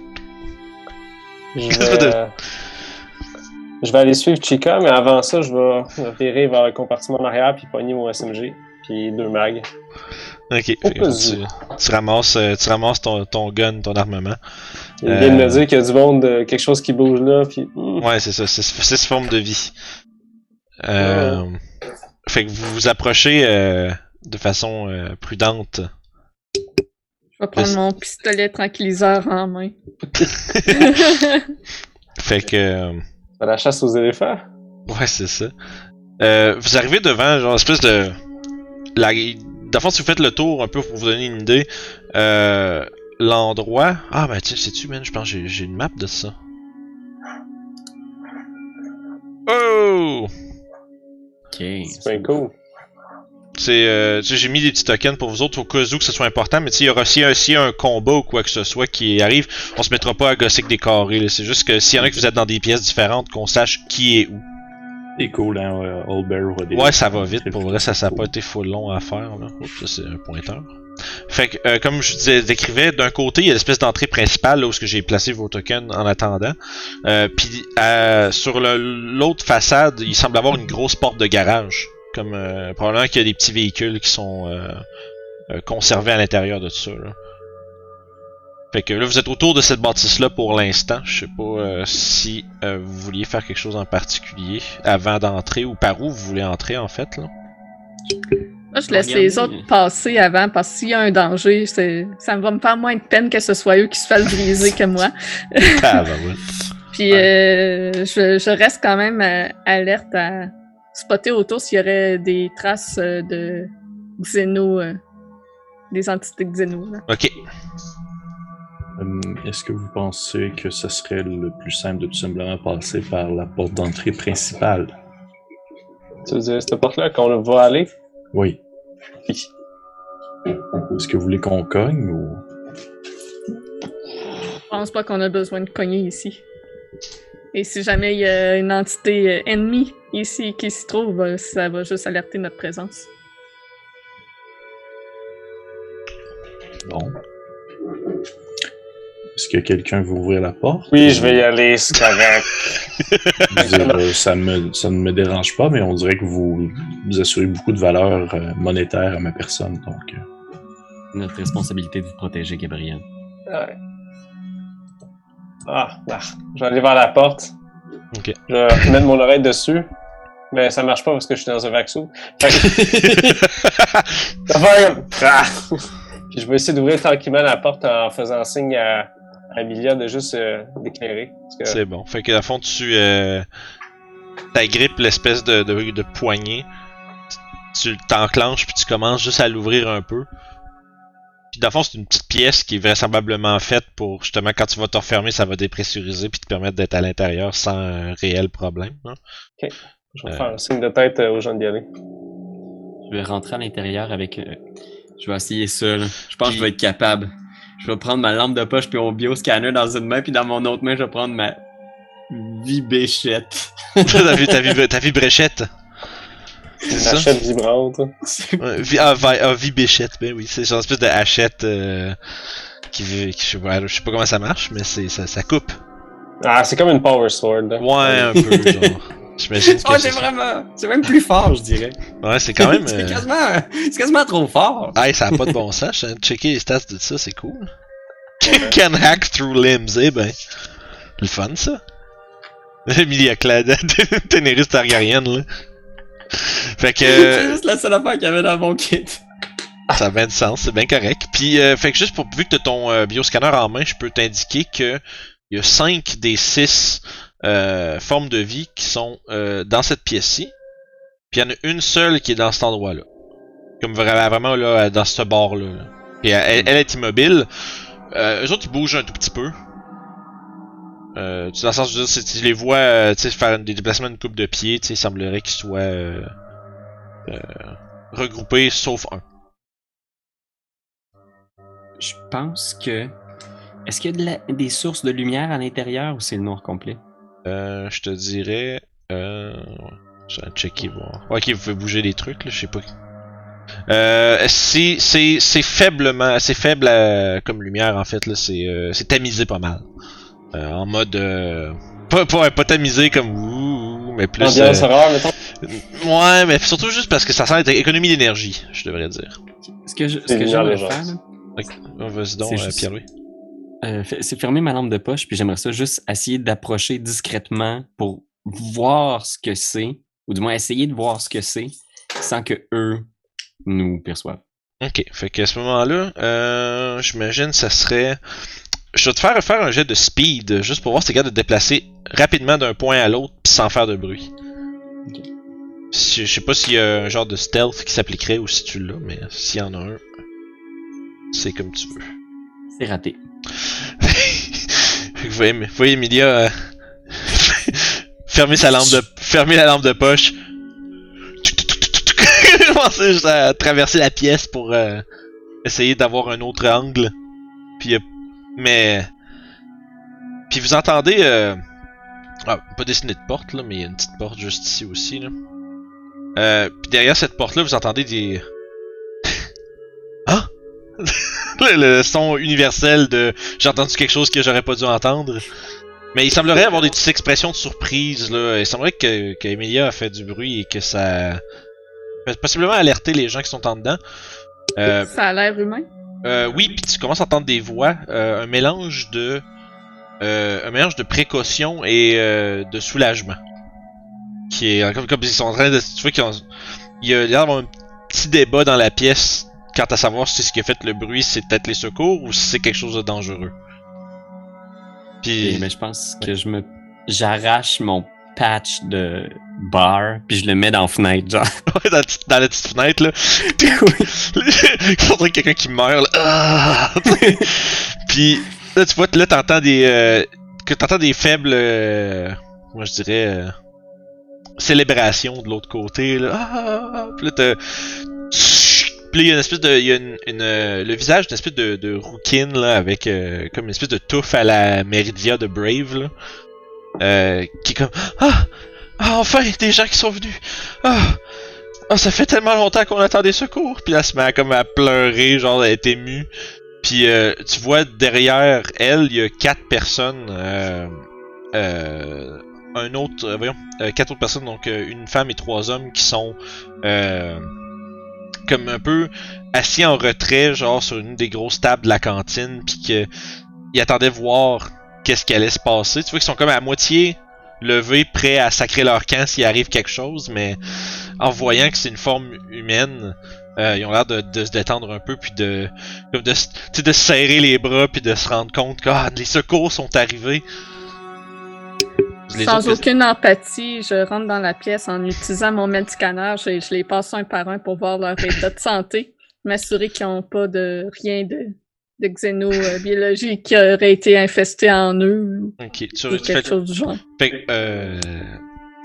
Je vais, euh, je vais aller suivre Chica, mais avant ça, je vais virer vers le compartiment en arrière puis pogner mon SMG puis deux mags. Ok, tu, tu ramasses, euh, tu ramasses ton, ton gun, ton armement. Il vient de Euh. me dire qu'il y a du monde, euh, quelque chose qui bouge là, puis hmm, Ouais, c'est ça, c'est c'est ce forme de vie. Euh, Fait que vous vous approchez euh, de façon euh, prudente. Je vais prendre mon pistolet tranquilliseur en main. Fait que... euh, à la chasse aux éléphants? Ouais, c'est ça. Euh, vous arrivez devant, genre, espèce de. La... Dans le fond, si vous faites le tour un peu pour vous donner une idée, euh, l'endroit. Ah, ben, tiens, sais-tu, man, je pense que j'ai- j'ai une map de ça. Oh! Ok. C'est bien cool. C'est, euh, j'ai mis des petits tokens pour vous autres au cas où que ce soit important, mais il y aura s'il y a- s'il y a un combat ou quoi que ce soit qui arrive, on se mettra pas à gosser que des carrés, là. C'est juste que s'il y en a que vous êtes dans des pièces différentes, qu'on sache qui est où. C'est cool, hein, euh, Old Bear Ouais, ça va vite. Pour vrai, ça n'a pas été full long à faire. Là. Oups, ça, c'est un pointeur. Fait que, euh, comme je vous disais- décrivais, d'un côté, il y a l'espèce d'entrée principale là, où j'ai placé vos tokens en attendant. Euh, Puis euh, sur l'autre façade, il semble avoir une grosse porte de garage. Comme euh, probablement qu'il y a des petits véhicules qui sont euh, euh, conservés à l'intérieur de tout ça. Là. Fait que là, vous êtes autour de cette bâtisse-là pour l'instant. Je sais pas euh, si euh, vous vouliez faire quelque chose en particulier avant d'entrer ou par où vous voulez entrer en fait. Là. Moi, je laisse les autres passer avant parce que s'il y a un danger, c'est- ça va me faire moins de peine que ce soit eux qui se fassent briser que moi. Ah, bah ouais. Puis euh, je, je reste quand même euh, alerte à spotter autour s'il y aurait des traces euh, de xéno, euh, des entités xéno. là. Ok. Hum, Est-ce que vous pensez que ce serait le plus simple de tout simplement passer par la porte d'entrée principale? Tu veux dire cette porte-là qu'on va aller? Oui. Est-ce que vous voulez qu'on cogne ou? Je pense pas qu'on a besoin de cogner ici. Et si jamais il y a une entité euh, ennemie ici qui s'y trouve, euh, ça va juste alerter notre présence. Bon. Est-ce que quelqu'un veut ouvrir la porte? Oui, je vais y aller, c'est correct. Je veux dire, euh, ça, me, ça ne me dérange pas, mais on dirait que vous, vous assurez beaucoup de valeur euh, monétaire à ma personne. Donc, euh, Notre responsabilité de vous protéger, Gabriel. Ouais. Ah, ah, je vais aller vers la porte. Ok. Je vais mettre mon oreille dessus. Mais ça marche pas parce que je suis dans un vaxo. Fait que- comme- Ah! Puis je vais essayer d'ouvrir tranquillement la porte en faisant signe à, à Emilia de juste euh, d'éclairer. Parce que- C'est bon. Fait que, à fond, tu euh, t'agrippes l'espèce de, de, de poignée, tu t'enclenches, puis tu commences juste à l'ouvrir un peu. Puis, dans le fond, c'est une petite pièce qui est vraisemblablement faite pour, justement, quand tu vas te refermer, ça va dépressuriser, puis te permettre d'être à l'intérieur sans un réel problème. hein. Je vais faire un signe de tête euh, aux gens d'y aller. Je vais rentrer à l'intérieur avec. euh, je vais essayer ça. là. Je pense que je vais être capable. Je vais prendre ma lampe de poche puis mon bioscanner dans une main, puis dans mon autre main, je vais prendre ma vibéchette. t'as vu, t'as vu, Une ça? hachette vibrante. Ouais, vi- ah, vi- ah, vibéchette, ben oui, c'est genre une espèce de hachette euh, qui, je, sais pas, je sais pas comment ça marche, mais c'est ça, ça coupe. Ah, c'est comme une power sword. là. Ouais, un peu, genre. J'imagine que Oh, c'est vraiment. C'est même plus fort, je dirais. Ouais, c'est quand même. c'est euh, quasiment, c'est quasiment trop fort. Hey, ça a pas de bon sens. hein. Checker les stats de ça, c'est cool. Can hack through limbs, eh ben. Le fun, ça. Emilia Clad, Ténéris Targaryen, là. Fait que. C'est juste la seule affaire qu'il y avait dans mon kit. Ça a bien du sens, c'est bien correct. Puis, euh, fait que juste pour vu que t'as ton euh, bioscanner en main, je peux t'indiquer que il y a 5 des 6 euh, formes de vie qui sont euh, dans cette pièce-ci. Puis il y en a une seule qui est dans cet endroit-là. Comme vraiment, là, dans ce bord-là. là. Puis elle, elle est immobile. Euh, eux autres, ils bougent un tout petit peu. Euh, tu- dans le sens, je veux dire, si tu les vois euh, faire des déplacements d'une coupe de pied, il semblerait qu'ils soient euh, euh, regroupés, sauf un. Je pense que. Est-ce qu'il y a de la- des sources de lumière à l'intérieur ou c'est le noir complet? Euh, je te dirais. Euh, je vais checker voir. Ok, vous pouvez bouger les trucs, là, je sais pas. Euh, c'est c'est c'est faiblement, c'est faible comme lumière en fait là, c'est euh, c'est tamisé pas mal. Euh, en mode euh, pas pas pas tamisé comme ouh, mais plus. Ambiance euh, horreur, mettons. ouais, mais surtout juste parce que ça sent être économie d'énergie, je devrais dire. Ce que je, ce que j'aimerais faire, genre. là, Ok, oh, Vas-y donc, euh, juste- Pierre-Louis. euh, c'est fermer ma lampe de poche, puis j'aimerais ça juste essayer d'approcher discrètement pour voir ce que c'est, ou du moins essayer de voir ce que c'est, sans que eux nous perçoivent. Ok, fait qu'à ce moment-là, euh, j'imagine ça serait. Je vais te faire faire un jet de speed, juste pour voir si t'es capable de te déplacer rapidement d'un point à l'autre pis sans faire de bruit. Ok. Si- je sais pas s'il y a un genre de stealth qui s'appliquerait ou si tu l'as, mais s'il y en a un, c'est comme tu veux. C'est raté. Vous voyez, vous voyez Emilia euh, fermer sa lampe de fermer la lampe de poche. Commencer juste à traverser la pièce pour euh, essayer d'avoir un autre angle. Puis euh, mais puis vous entendez euh, ah, pas dessiné de porte là, mais il y a une petite porte juste ici aussi là. Euh, puis derrière cette porte là, vous entendez des ah le, son universel de j'ai entendu quelque chose que j'aurais pas dû entendre. Mais il semblerait avoir des petites expressions de surprise là. Il semblerait que, que Emilia a fait du bruit et que ça possiblement alerter les gens qui sont en dedans. Euh, Ça a l'air humain. Euh, oui, puis tu commences à entendre des voix, euh, un mélange de euh, un mélange de précaution et de soulagement. Qui est comme, ils sont en train de tu vois il y a un petit débat dans la pièce quant à savoir si ce qui a fait le bruit c'est peut-être les secours ou si c'est quelque chose de dangereux. Puis mais je pense que je me, j'arrache mon patch de bar, puis je le mets dans la fenêtre, genre. Ouais, dans, la petite- dans la petite fenêtre, là. Il faudrait quelqu'un qui meurt, là. Ah! Puis, là, tu vois, là, t'entends des. Euh, que t'entends des faibles. euh, moi, je dirais. euh, célébrations de l'autre côté, là. Ah! Puis là, t'as. Puis il y a une espèce de. Il y a une, une, le visage d'une espèce de, de rouquine, là, avec euh, comme une espèce de touffe à la Meridia de Brave, là. Euh, qui est comme. Ah! Ah, enfin, des gens qui sont venus! Ah! Ah, ça fait tellement longtemps qu'on attend des secours! Puis elle se met comme à pleurer, genre, elle est émue. Puis euh, tu vois derrière elle, il y a quatre personnes. Euh, euh, un autre, voyons, quatre autres personnes, donc une femme et trois hommes qui sont comme un peu assis en retrait, genre sur une des grosses tables de la cantine, puis que ils attendaient voir qu'est-ce qui allait se passer. Tu vois qu'ils sont comme à moitié levés, prêts à sacrer leur camp s'il arrive quelque chose, mais en voyant que c'est une forme humaine, euh, ils ont l'air de, de se détendre un peu puis de comme de, se serrer les bras puis de se rendre compte que ah, les secours sont arrivés. Les Sans aucune empathie, je rentre dans la pièce en utilisant mon médicament. Je les passe un par un pour voir leur état de santé, m'assurer qu'ils n'ont pas de rien de, de xénobiologie qui aurait été infesté en eux Ok, tu, ou quelque chose du genre. Fait euh,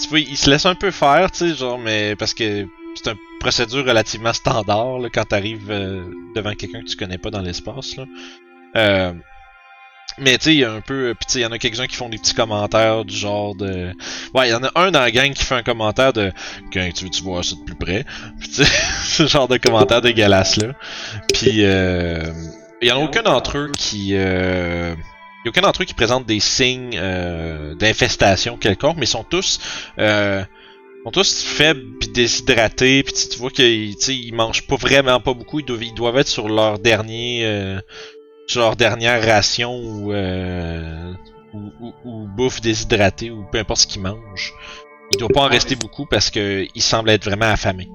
tu vois, il se laisse un peu faire, tu sais, genre, mais parce que c'est une procédure relativement standard là, quand t'arrives euh, devant quelqu'un que tu connais pas dans l'espace. Là. Euh, mais tu sais, il y a un peu, puis tu sais, il y en a quelques-uns qui font des petits commentaires du genre de, ouais, il y en a un dans la gang qui fait un commentaire de, quand tu veux tu voir ça de plus près, puis tu sais, ce genre de commentaire dégueulasse là. Puis euh, il y en a aucun d'entre eux qui euh, il y a aucun d'entre eux qui présente des signes euh, d'infestation quelconque, mais ils sont tous euh, ils sont tous faibles puis déshydratés, puis tu vois qu'ils ils mangent pas vraiment pas beaucoup, ils doivent, ils doivent être sur leur dernier euh, sur leur dernière ration ou, euh, ou, ou, ou bouffe déshydratée ou peu importe ce qu'ils mangent. Il doit pas en rester beaucoup parce que ils semblent être vraiment affamés.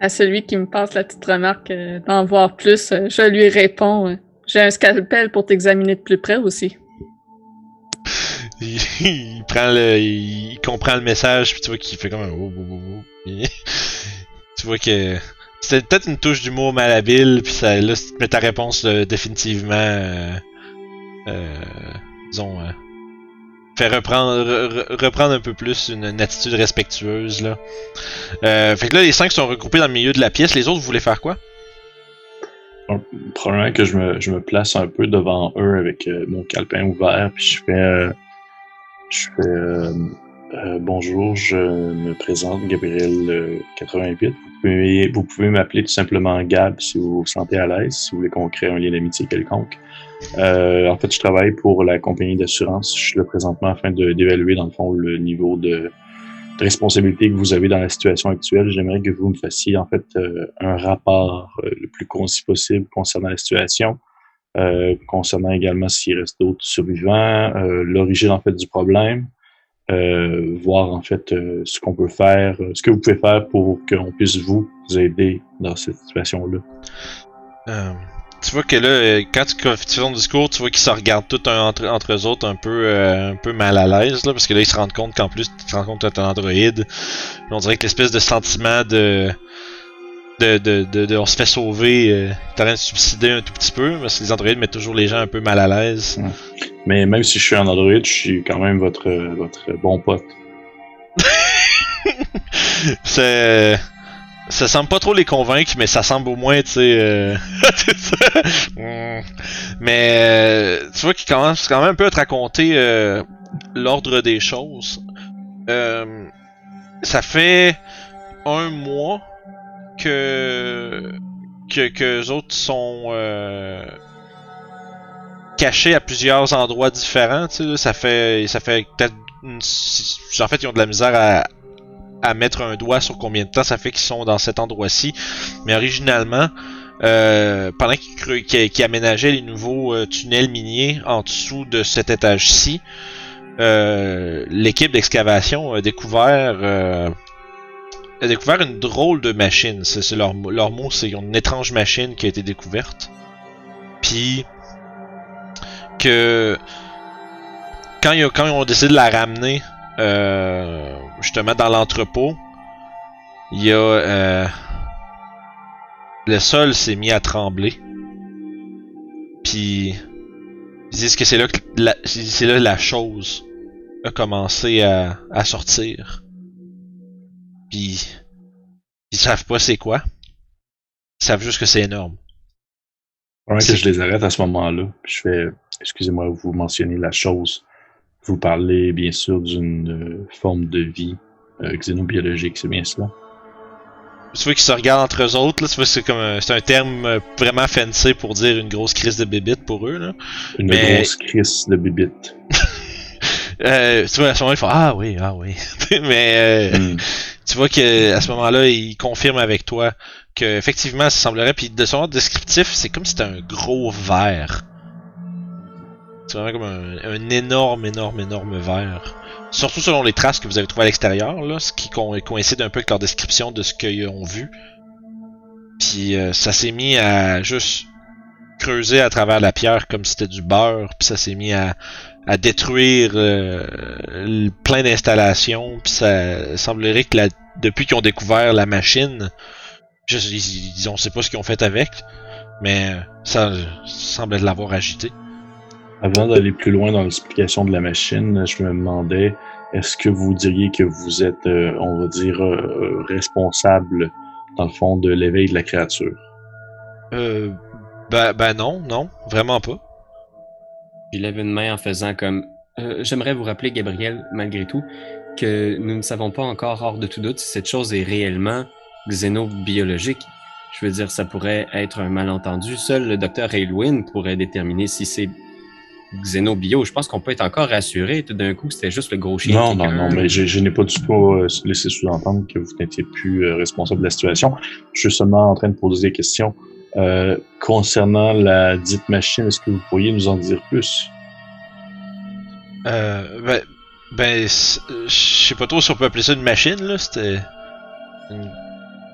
À celui qui me passe la petite remarque euh, d'en voir plus, euh, je lui réponds euh, J'ai un scalpel pour t'examiner de plus près aussi. il, prend le, il comprend le message puis tu vois qu'il fait comme un oh, oh, oh, oh. Tu vois que c'était peut-être une touche d'humour malhabile puis ça là tu mets ta réponse euh, définitivement disons reprendre re- re- reprendre un peu plus une, attitude respectueuse là. Euh, fait que là les cinq sont regroupés dans le milieu de la pièce. Les autres vous voulez faire quoi? Probablement que je me, place un peu devant eux avec euh, mon calepin ouvert, puis je fais, euh, je fais bonjour, je me présente Gabriel euh, 88. Vous pouvez, vous pouvez m'appeler tout simplement Gab si vous vous sentez à l'aise, si vous voulez qu'on crée un lien d'amitié quelconque. Euh, en fait, je travaille pour la compagnie d'assurance. Je suis là présentement afin d'évaluer dans le fond le niveau de, responsabilité que vous avez dans la situation actuelle. J'aimerais que vous me fassiez en fait euh, un rapport euh, le plus concis possible concernant la situation, concernant également s'il reste d'autres survivants, l'origine en fait du problème, voir en fait ce qu'on peut faire, ce que vous pouvez faire pour qu'on puisse vous aider dans cette situation-là. Tu vois que là, euh, quand tu fais ton discours, tu vois qu'ils se regardent tous un entre, entre eux autres un peu, euh, un peu mal à l'aise, là, parce que là, ils se rendent compte qu'en plus, tu te rends compte que t'es un androïde. On dirait que l'espèce de sentiment de de, de, de, de on se fait sauver, euh, t'es en train de subsider un tout petit peu, parce que les androïdes mettent toujours les gens un peu mal à l'aise. Mais même si je suis un androïde, je suis quand même votre, votre bon pote. C'est. Ça semble pas trop les convaincre, mais ça semble au moins, tu sais. euh. Mm. Mais euh, tu vois qu'il commence quand même un peu à te raconter euh, l'ordre des choses. Euh, ça fait un mois que que que les autres sont euh, cachés à plusieurs endroits différents. Tu sais, ça fait ça fait peut-être une- en fait ils ont de la misère à à mettre un doigt sur combien de temps ça fait qu'ils sont dans cet endroit-ci. Mais originalement, euh, pendant qu'ils qu'ils qu'ils aménageaient les nouveaux euh, tunnels miniers en dessous de cet étage-ci, euh, l'équipe d'excavation a découvert euh, a découvert une drôle de machine. C'est leur, leur mot, c'est une étrange machine qui a été découverte. Puis que quand ils, ont- quand ils ont décidé de la ramener euh, justement dans l'entrepôt, il y a euh, le sol s'est mis à trembler. Puis ils disent que c'est là que la, c'est là la chose a commencé à, à sortir. Puis ils savent pas c'est quoi. Ils savent juste que c'est énorme. Que je les arrête à ce moment-là, puis je fais Excusez-moi, vous mentionnez la chose. Vous parlez bien sûr d'une euh, forme de vie euh, xénobiologique, c'est bien cela? Tu vois qu'ils se regardent entre eux autres, là, c'est comme un, c'est un terme euh, vraiment fancy pour dire une grosse crise de bébite pour eux, là. Une Mais- grosse crise de bibite. Euh, tu vois, à ce moment-là, ils font Ah oui, ah oui. Mais euh, Hmm. tu vois que à ce moment-là, ils confirment avec toi que effectivement, ça semblerait. Puis de son ordre descriptif, c'est comme si c'était un gros verre. C'est vraiment comme un, un énorme, énorme, énorme verre. Surtout selon les traces que vous avez trouvées à l'extérieur, là, ce qui co- coïncide un peu avec leur description de ce qu'ils ont vu. Puis euh, ça s'est mis à juste creuser à travers la pierre comme si c'était du beurre, puis ça s'est mis à, à détruire euh, le- plein d'installations, puis ça semblerait que la, depuis qu'ils ont découvert la machine, je, ils, ils- on sait pas ce qu'ils ont fait avec, mais ça semble l'avoir agité. Avant d'aller plus loin dans l'explication de la machine, je me demandais est-ce que vous diriez que vous êtes, euh, on va dire, euh, responsable, dans le fond, de l'éveil de la créature? Euh, ben, ben non, non, vraiment pas. Il lève une main en faisant comme Euh, J'aimerais vous rappeler, Gabriel, malgré tout, que nous ne savons pas encore hors de tout doute si cette chose est réellement xénobiologique. Je veux dire, ça pourrait être un malentendu. Seul le docteur Aylwin pourrait déterminer si c'est xénobio. Je pense qu'on peut être encore rassuré. Tout d'un coup, c'était juste le gros chien. Non, non, non, mais je, je n'ai pas du tout euh, laissé sous-entendre que vous n'étiez plus euh, responsable de la situation. Je suis seulement en train de poser des questions. Euh, concernant la dite machine, est-ce que vous pourriez nous en dire plus? Euh, ben, ben, je sais pas trop si on peut appeler ça une machine, là, c'était une-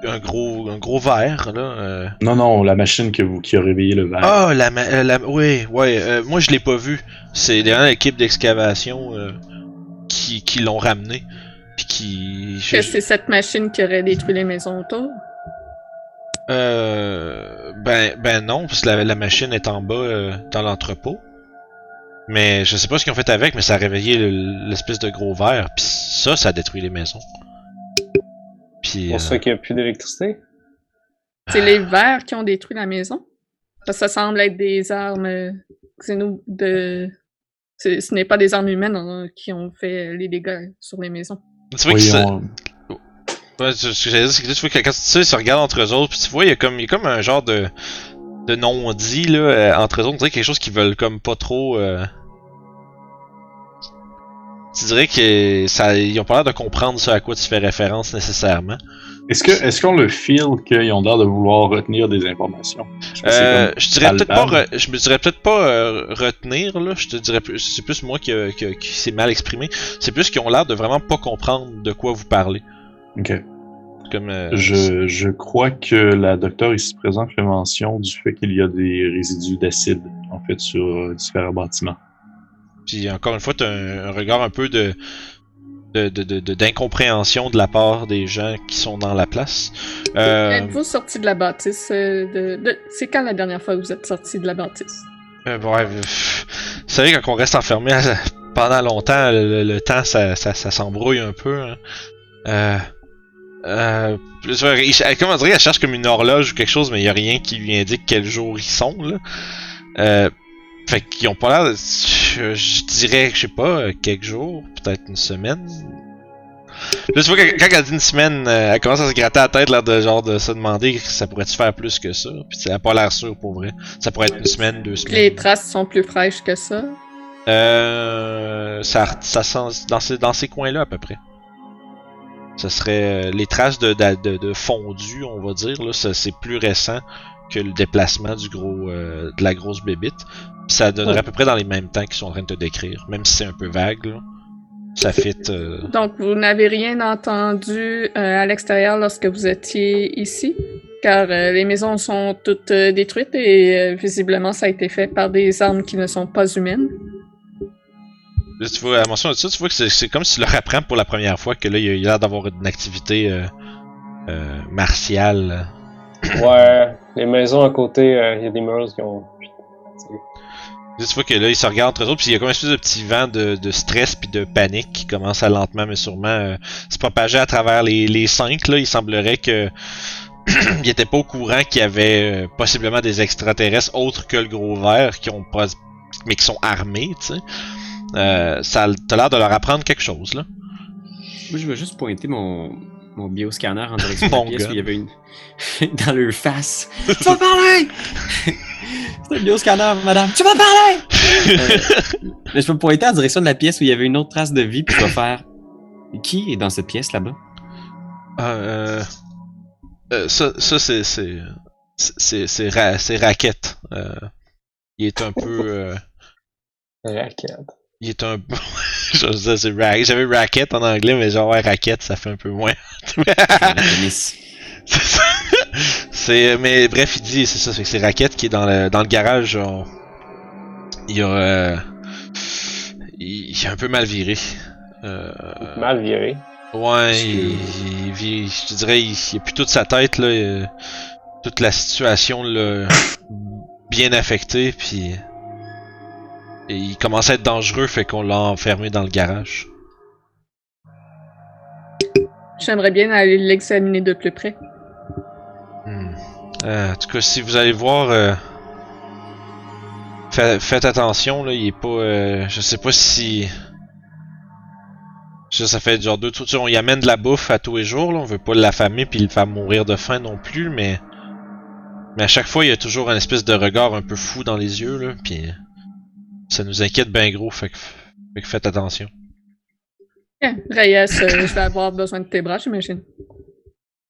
un gros, un gros verre, là. euh. Non, non, la machine que vous, qui a réveillé le verre. Ah, la, ma- euh, la, oui, ouais, euh, moi je l'ai pas vu. C'est de l'équipe d'excavation euh, qui, qui l'ont ramené. Puis qui. je- c'est cette machine qui aurait détruit les maisons autour? Euh, ben, ben non, parce que la, la machine est en bas euh, dans l'entrepôt. Mais je sais pas ce qu'ils ont fait avec, mais ça a réveillé le- l'espèce de gros verre. Puis ça, ça a détruit les maisons. Puis. Pour euh, ça qu'il n'y a plus d'électricité? C'est les vers qui ont détruit la maison. Parce que ça semble être des armes euh, xéno de. c'est- Ce n'est pas des armes humaines hein, qui ont fait les dégâts sur les maisons. tu vois que Ouais, ce que j'allais dire, c'est que là, tu vois que quand tu sais, ils se regardent entre eux autres, puis tu vois, il y a comme, il y a comme un genre de, de non-dit, là, euh, entre eux autres, on dirait quelque chose qu'ils veulent comme pas trop, euh... Tu dirais que ça, ils ont pas l'air de comprendre ce à quoi tu fais référence nécessairement. Est-ce que est-ce qu'on le feel qu'ils ont l'air de vouloir retenir des informations? Je Euh, je dirais peut-être pas, re- je me dirais peut-être pas euh, retenir là. Je te dirais plus, c'est plus moi qui, qui, qui s'est mal exprimé. C'est plus qu'ils ont l'air de vraiment pas comprendre de quoi vous parlez. Ok. Comme euh, Je, je crois que la docteure ici présente fait mention du fait qu'il y a des résidus d'acide, en fait, sur différents bâtiments. Puis encore une fois, t'as un, un regard un peu de de- de- de- de- d'incompréhension de, la part des gens qui sont dans la place. Euh, Êtes-vous sorti de la bâtisse? euh, C'est quand la dernière fois que vous êtes sorti de la bâtisse? euh, bon, ouais, pff, vous savez, quand on reste enfermé euh, pendant longtemps, le, le temps, ça, ça, ça s'embrouille un peu. hein. Euh, euh, comment dire, elle cherche comme une horloge ou quelque chose, mais il y a rien qui lui indique quel jour ils sont. Là. Euh, fait qu'ils ont pas l'air de... Je, je dirais, je sais pas, euh, quelques jours, peut-être une semaine. Là, tu vois, quand, quand elle dit une semaine, euh, elle commence à se gratter la tête, l'air de genre de se demander ça pourrait-tu faire plus que ça? Puis elle a pas l'air sûre pour vrai. Ça pourrait être une semaine, deux semaines. les traces sont plus fraîches que ça? Euh, ça, ça sent dans ces, dans ces coins-là à peu près. Ce serait euh, les traces de, de, de, de fondu, on va dire. Là, c'est plus récent que le déplacement du gros, euh, de la grosse bébite. Ça donnerait Ouais. à peu près dans les mêmes temps qu'ils sont en train de te décrire, même si c'est un peu vague. Là. Ça fit. euh, Donc, vous n'avez rien entendu euh, à l'extérieur lorsque vous étiez ici? Car euh, les maisons sont toutes euh, détruites et euh, visiblement ça a été fait par des armes qui ne sont pas humaines. Là, tu vois, à mention de ça, tu vois que c'est, comme si tu leur apprends pour la première fois que là, il y a- l'air d'avoir une activité euh, euh, martiale. Ouais, les maisons à côté, euh, il y a des murs qui ont. Tu vois que là, ils se regardent entre eux autres, puis il y a comme une espèce de petit vent de, de stress puis de panique qui commence à lentement mais sûrement euh, se propager à travers les, les cinq. Là, il semblerait que il était pas au courant qu'il y avait euh, possiblement des extraterrestres autres que le gros vert qui ont pas mais qui sont armés, tu sais. Euh, ça t'as l'air de leur apprendre quelque chose là. Moi, je veux juste pointer mon, mon bioscanner en direction de la pièce où il y avait une. dans leur face. tu vas parler! C'est un bioscanner, madame. Tu vas parler! Euh, mais je peux pointer en direction de la pièce où il y avait une autre trace de vie, puis je vais faire. Qui est dans cette pièce là-bas? Euh, euh, ça, ça c'est c'est c'est c'est Ra- c'est Racket. Euh, il est un peu euh, Racket. Il est un peu j'avais Racket en anglais mais genre ouais, Racket ça fait un peu moins. C'est mais bref il dit c'est ça c'est que c'est Racket qui est dans le dans le garage genre, il a euh, il, il a un peu mal viré. Euh, Mal viré. Ouais, il, il vit- je te dirais, il, il a plus toute sa tête, là. euh, toute la situation, là, bien affectée, puis. Et il commence à être dangereux, fait qu'on l'a enfermé dans le garage. J'aimerais bien aller l'examiner de plus près. Hmm. Euh, en tout cas, si vous allez voir, euh, fa- faites attention, là, il est pas. euh, je sais pas si. Ça, ça fait genre deux trucs. On y amène de la bouffe à tous les jours, là. On veut pas l'affamer puis le faire mourir de faim non plus, mais. Mais à chaque fois, il y a toujours un espèce de regard un peu fou dans les yeux, là. Puis. Ça nous inquiète bien gros, fait que, fait que faites attention. Eh, Reyes, euh, je vais avoir besoin de tes bras, j'imagine.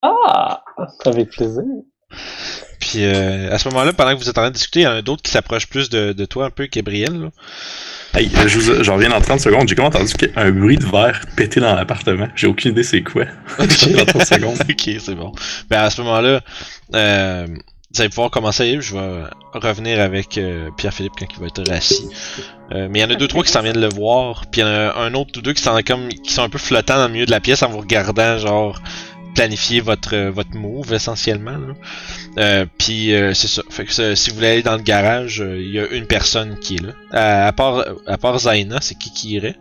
Ah! Avec plaisir. Puis euh, à ce moment-là, pendant que vous êtes en train de discuter, il y en a un autre qui s'approche plus de, de toi un peu, Gabriel. Là. Hey, euh, je, vous, je reviens dans 30 secondes. J'ai comme entendu qu'il y a un bruit de verre pété dans l'appartement. J'ai aucune idée c'est quoi. Dans 30 secondes. ok, c'est bon. Ben à ce moment-là, euh, vous allez pouvoir commencer. Je vais revenir avec euh, Pierre-Philippe quand il va être assis. Euh, mais il y en a deux, trois qui s'en viennent le voir. Puis il y en a un autre ou deux qui sont comme qui sont un peu flottants dans le milieu de la pièce en vous regardant, genre planifier votre euh, votre move essentiellement. Là. Euh, puis euh, c'est ça. Fait que si vous voulez aller dans le garage, euh, il y a une personne qui est là. À, à part à part Zaina, c'est qui qui irait?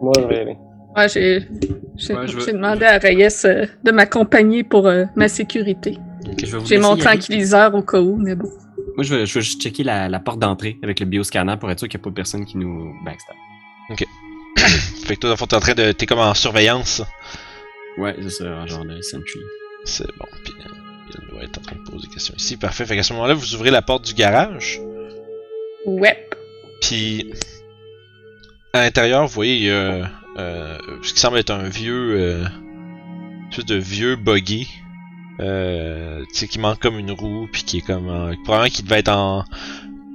Moi, je vais aller. Ouais, j'ai j'ai Ouais, demandé à Reyes euh, de m'accompagner pour euh, ma sécurité. Je vais vous J'ai mon tranquilliseur au cas où, mais bon. Moi, je veux, je veux juste checker la, la porte d'entrée avec le bioscanner pour être sûr qu'il n'y a pas personne qui nous backstab. Fait que toi, dans le fond, t'es en train de. T'es comme en surveillance. Ouais, c'est ça, un genre de sentry. C'est bon. Puis euh, il doit être en train de poser des questions ici. Parfait. Fait qu'à ce moment-là, vous ouvrez la porte du garage. Ouais. Puis à l'intérieur, vous voyez, il y a euh, ce qui semble être un vieux, euh, une espèce de vieux buggy, euh, tu sais, qui manque comme une roue, puis qui est comme, euh, probablement qui devait être en,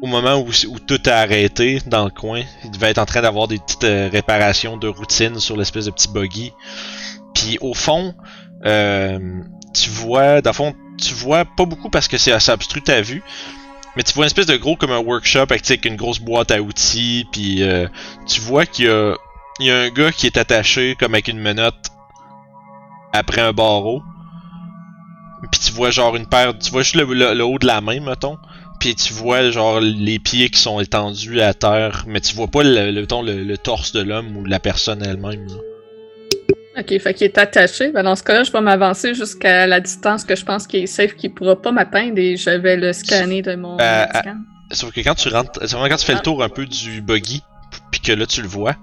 au moment où, tout a arrêté dans le coin, il devait être en train d'avoir des petites euh, réparations de routine sur l'espèce de petit buggy. Puis au fond, euh, tu vois, dans le fond, tu vois pas beaucoup parce que c'est assez obstru ta vue, mais tu vois une espèce de gros comme un workshop avec une grosse boîte à outils, puis euh, tu vois qu'il y a, il y a un gars qui est attaché comme avec une menotte après un barreau. Puis tu vois genre une paire, tu vois juste le, le- le haut de la main, mettons. Puis tu vois genre les pieds qui sont étendus à terre, mais tu vois pas le, le, torse de l'homme ou la personne elle-même. Ok, fait qu'il est attaché. Ben, dans ce cas-là, je vais m'avancer jusqu'à la distance que je pense qu'il est safe, qu'il pourra pas m'atteindre et je vais le scanner de mon Euh, scan. Sauf que quand tu rentres, c'est vraiment quand tu fais le tour un peu du buggy, puis que là tu le vois,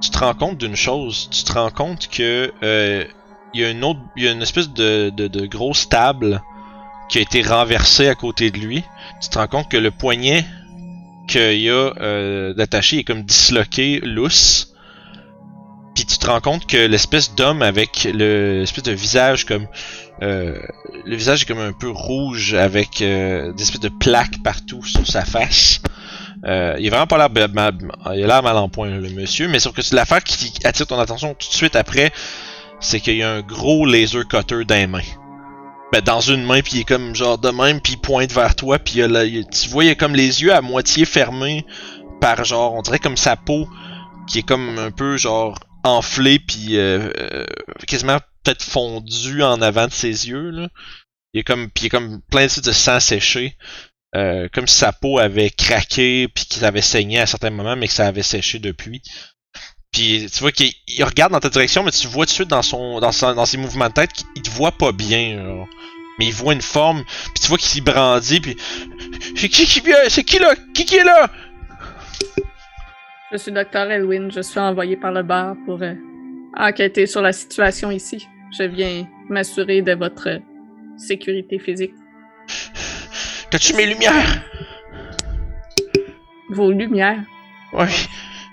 tu te rends compte d'une chose. Tu te rends compte que euh, il y a une autre, il y a une espèce de, de, grosse table qui a été renversée à côté de lui. Tu te rends compte que le poignet qu'il y a euh, d'attaché est comme disloqué, lousse. Puis tu te rends compte que l'espèce d'homme avec le l'espèce de visage comme euh, le visage est comme un peu rouge avec euh, des espèces de plaques partout sur sa face. Euh, il a vraiment pas l'air mal, mal- il a l'air mal en point le monsieur, mais sauf que c'est l'affaire qui attire ton attention tout de suite après, c'est qu'il y a un gros laser cutter dans les mains. Ben, dans une main, puis il est comme genre de même, puis il pointe vers toi, puis tu vois, il a comme les yeux à moitié fermés par genre, on dirait comme sa peau qui est comme un peu genre enflée, puis euh, euh, quasiment peut-être fondu en avant de ses yeux là. Il est comme, puis il est comme plein de, de sang séché, euh, comme si sa peau avait craqué, puis qu'il avait saigné à certains moments, mais que ça avait séché depuis. Puis tu vois qu'il il regarde dans ta direction, mais tu vois tout de suite dans son dans, son- dans ses mouvements de tête qu'il te voit pas bien. genre. Mais il voit une forme, puis tu vois qu'il s'y brandit, puis c'est qui qui vient? C'est qui là? Qui qui est là Je suis Dr. Elwin. Je suis envoyé par le bar pour euh, enquêter sur la situation ici. Je viens m'assurer de votre euh, sécurité physique. T'as-tu mes lumières? Vos lumières? Ouais.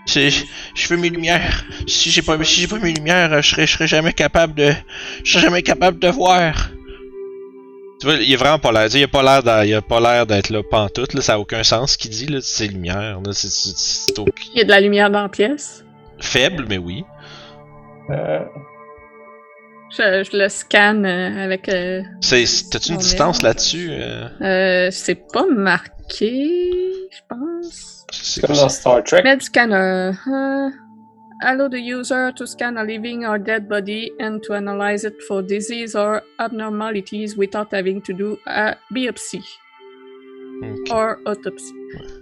C'est, je veux mes lumières. Si j'ai pas, si j'ai pas mes lumières, je serais, je serais jamais capable de, je serais jamais capable de voir. Tu vois, il est vraiment pas l'air, il a pas l'air, d'a- il a pas l'air d'être là pantoute, là, ça a aucun sens ce qu'il dit, là, c'est, c'est, c'est au- Il y a de la lumière dans la pièce? faible, mais oui. Euh, Je, je le scanne euh, avec. euh, C'est, c'est- t'as-tu une On est distance là. là-dessus? euh? euh, c'est pas marqué, je pense. C'est comme dans? Star Trek. Med scanner. Uh, allow the user to scan a living or dead body and to analyze it for disease or abnormalities without having to do a biopsy Ok. or autopsy.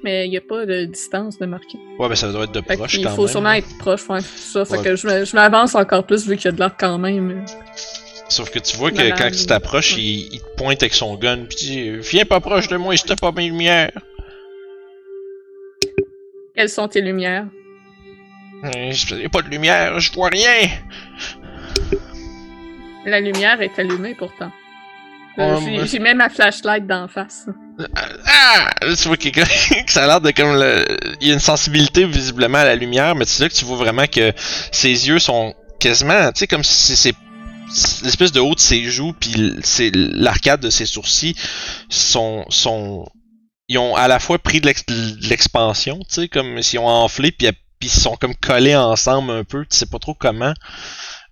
Mais il n'y a pas de distance de marqué. Ouais, mais ça doit être de Fait proche qu'il quand faut même. sûrement être proche, ouais, ça. Fait Ouais. que je, je m'avance encore plus vu qu'il y a de l'air quand même. Sauf que tu vois que Malade. quand tu t'approches, Ouais. il, il te pointe avec son gun, pis dit, viens pas proche de moi, si t'as pas mes lumières. Quelles sont tes lumières? Euh, y a pas de lumière, je vois rien. La lumière est allumée pourtant. Euh, moi- J'ai même ma flashlight d'en face. Ah! Là, tu vois que, que ça a l'air de comme le... Il y a une sensibilité visiblement à la lumière, mais c'est là que tu vois vraiment que ses yeux sont quasiment, tu sais, comme si c'est l'espèce de haut de ses joues puis c'est l'arcade de ses sourcils sont sont ils ont à la fois pris de l'ex- de l'expansion, tu sais, comme s'ils ont enflé puis ils sont comme collés ensemble un peu, tu sais pas trop comment.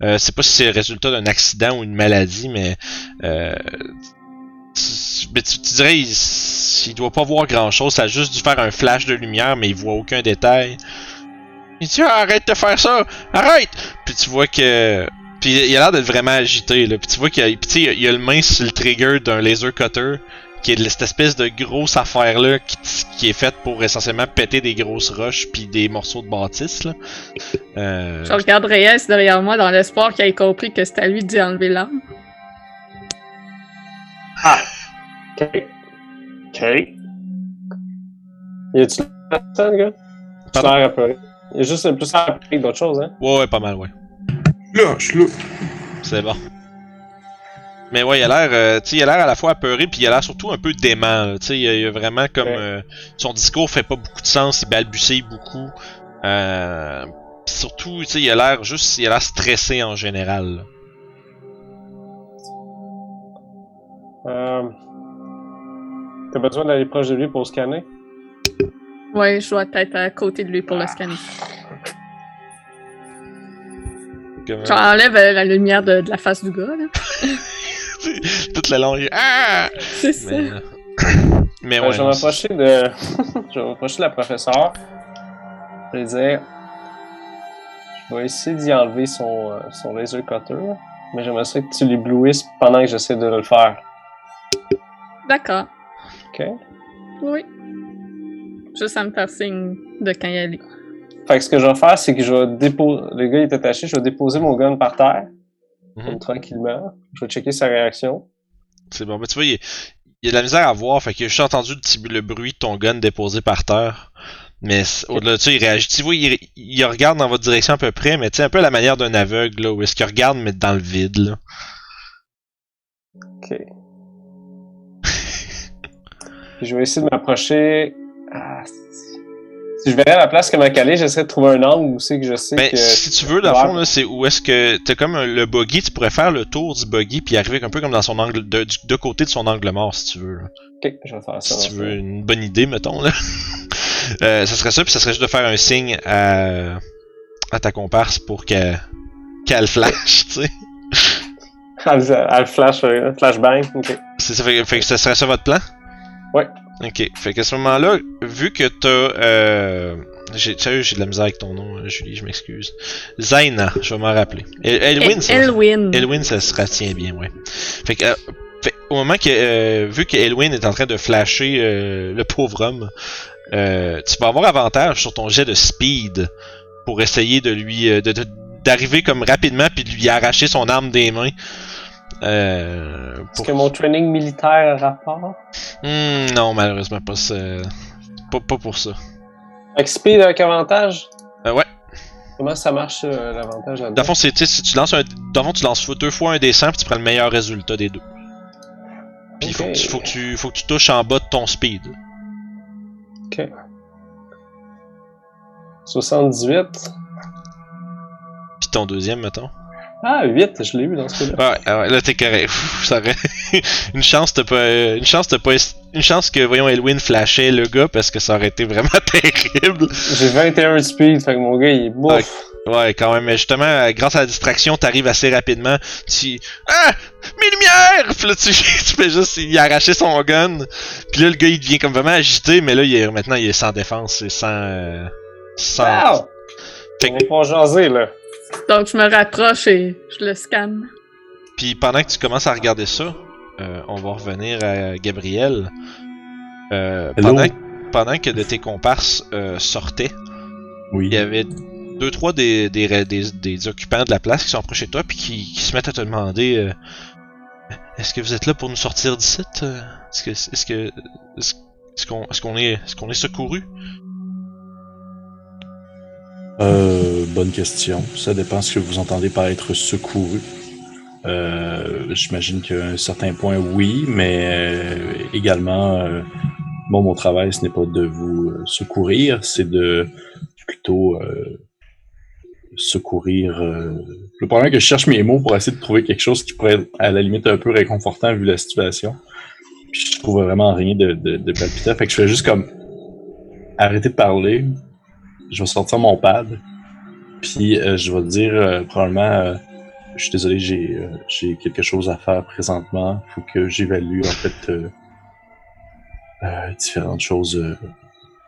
Euh, c'est pas si c'est le résultat d'un accident ou une maladie, mais euh, tu, tu, dirais, il, doit pas voir grand chose. Ça a juste dû faire un flash de lumière, mais il voit aucun détail. Il dit ah, arrête de faire ça, arrête! Puis tu vois que. Puis il a l'air d'être vraiment agité, là. Puis tu vois qu'il a, il a le main sur le trigger d'un laser cutter, qui est de cette espèce de grosse affaire-là, qui, qui est faite pour essentiellement péter des grosses roches puis des morceaux de bâtisse, là. Euh, Je regarde Reyes derrière moi dans l'espoir qu'il ait compris que c'était à lui d'y enlever l'arme. Ok. Ok. Y a-tu personne, gars? Tu Pardon? l'air apeuré. Il y a juste plus apeuré que d'autres choses, hein? Ouais, ouais, pas mal, ouais. Là, je suis là. C'est bon. Mais ouais, il a l'air, euh, tu sais, il a l'air à la fois apeuré, puis il a l'air surtout un peu dément. Tu sais, il, a- il a vraiment comme Ouais. euh, son discours fait pas beaucoup de sens, il balbutie beaucoup. Euh, pis surtout, tu sais, il a l'air juste, il a l'air stressé en général. Euh... T'as besoin d'aller proche de lui pour scanner? Ouais, je dois être à côté de lui pour le scanner. Comme, J'enlève la lumière de, de la face du gars, là. toute la longue. Ah! C'est ça. Mais, mais Euh, ouais. je vais m'approcher de... je vais m'approcher de la professeure. Je vais dire... Je vais essayer d'y enlever son, euh, son laser cutter. Mais j'aimerais ça que tu l'éblouisses pendant que j'essaie de le faire. D'accord. Ok? Oui. Juste à me faire signe de quand y aller. Fait que ce que je vais faire, c'est que je vais déposer... Le gars il est attaché, je vais déposer mon gun par terre. Mhm. Comme tranquillement. Je vais checker sa réaction. C'est bon. Mais tu vois, il, il y a de la misère à voir, fait que j'ai juste entendu le, petit, le bruit de ton gun déposé par terre. Mais au-delà de ça, il réagit. Tu vois, il, il regarde dans votre direction à peu près, mais tu sais, un peu à la manière d'un aveugle, là, où est-ce qu'il regarde, mais dans le vide, là. Ok. Je vais essayer de m'approcher. Ah, si- je verrais la place comme un calé, j'essaierais de trouver un angle où c'est que je sais Ben, que. si tu veux, dans le fond, c'est où est-ce que t'as comme le buggy, tu pourrais faire le tour du buggy puis arriver un peu comme dans son angle, de, du- de côté de son angle mort, si tu veux. là. Ok, je vais faire ça. Si tu veux une bonne idée, mettons, là. euh, ça serait ça, puis ça serait juste de faire un signe à, à ta comparse pour qu'elle flash, tu sais. Elle, flash, euh, flashbang. Ok. Ça, fait, fait que ça serait ça votre plan? Ouais. Ok, fait qu'à ce moment-là, vu que t'as... Euh, j'ai, j'ai de la misère avec ton nom, euh, Julie, je m'excuse. Zaina, je vais m'en rappeler. El- Elwin, El- ça, Elwin. Elwin, ça se retient bien, ouais. Fait que, euh, fait- au moment que, euh, vu que Elwin est en train de flasher euh, le pauvre homme, euh, tu vas avoir avantage sur ton jet de speed pour essayer de lui euh, de- de- d'arriver comme rapidement puis de lui arracher son arme des mains. Euh, Est-ce que mon training militaire a rapport? Hmm, non, malheureusement pas. Pas, pas pour ça. Que speed avec avantage? Euh, ouais. Comment ça marche, euh, l'avantage Dans là-dedans? le fond, c'est, tu sais, si tu lances un, dans le fond, tu lances deux fois un des 100 puis tu prends le meilleur résultat des deux. Puis il faut, que tu- faut, que tu, faut que tu touches en bas de ton speed. 78. Puis ton deuxième, mettons. Ah, 8, je l'ai eu dans ce cas-là. Ouais, ah ouais, là t'es. Ouf, ça aurait... une chance t'as pas, une chance t'as pas, une chance que voyons Elwin flashait le gars parce que ça aurait été vraiment terrible. J'ai 21 de speed, fait que mon gars, il est bouffe. Ouais, quand même. Mais justement, euh, grâce à la distraction, t'arrives assez rapidement. Tu, ah, mes lumières. Puis là, tu, tu fais juste, il a arraché son gun. Puis là, le gars, il devient comme vraiment agité, mais là, il est maintenant, il est sans défense, et sans, euh, sans. Wow! Fait On va pas jaser, là. Donc, je me rapproche et je le scanne. Puis pendant que tu commences à regarder ça, euh, on va revenir à Gabriel. Euh, pendant, pendant que de tes comparses euh, sortaient, Oui. il y avait deux, trois des, des, des, des occupants de la place qui sont approchés de toi puis qui, qui se mettent à te demander euh, Est-ce que vous êtes là pour nous sortir d'ici? Est-ce que est-ce que est-ce qu'on est-ce qu'on est est-ce qu'on est secouru Euh, bonne question. Ça dépend ce que vous entendez par être secouru. Euh, J'imagine qu'à un certain point, oui, mais euh, également, euh, bon, mon travail, ce n'est pas de vous euh, secourir, c'est de plutôt secourir. Le problème est que je cherche mes mots pour essayer de trouver quelque chose qui pourrait être à la limite un peu réconfortant vu la situation. Puis je trouve vraiment rien de, de, de palpitant. Fait que je fais juste comme arrêter de parler, je vais sortir mon pad, puis euh, je vais dire euh, probablement, euh, je suis désolé, j'ai euh, j'ai quelque chose à faire présentement. faut que j'évalue en fait euh, euh, différentes choses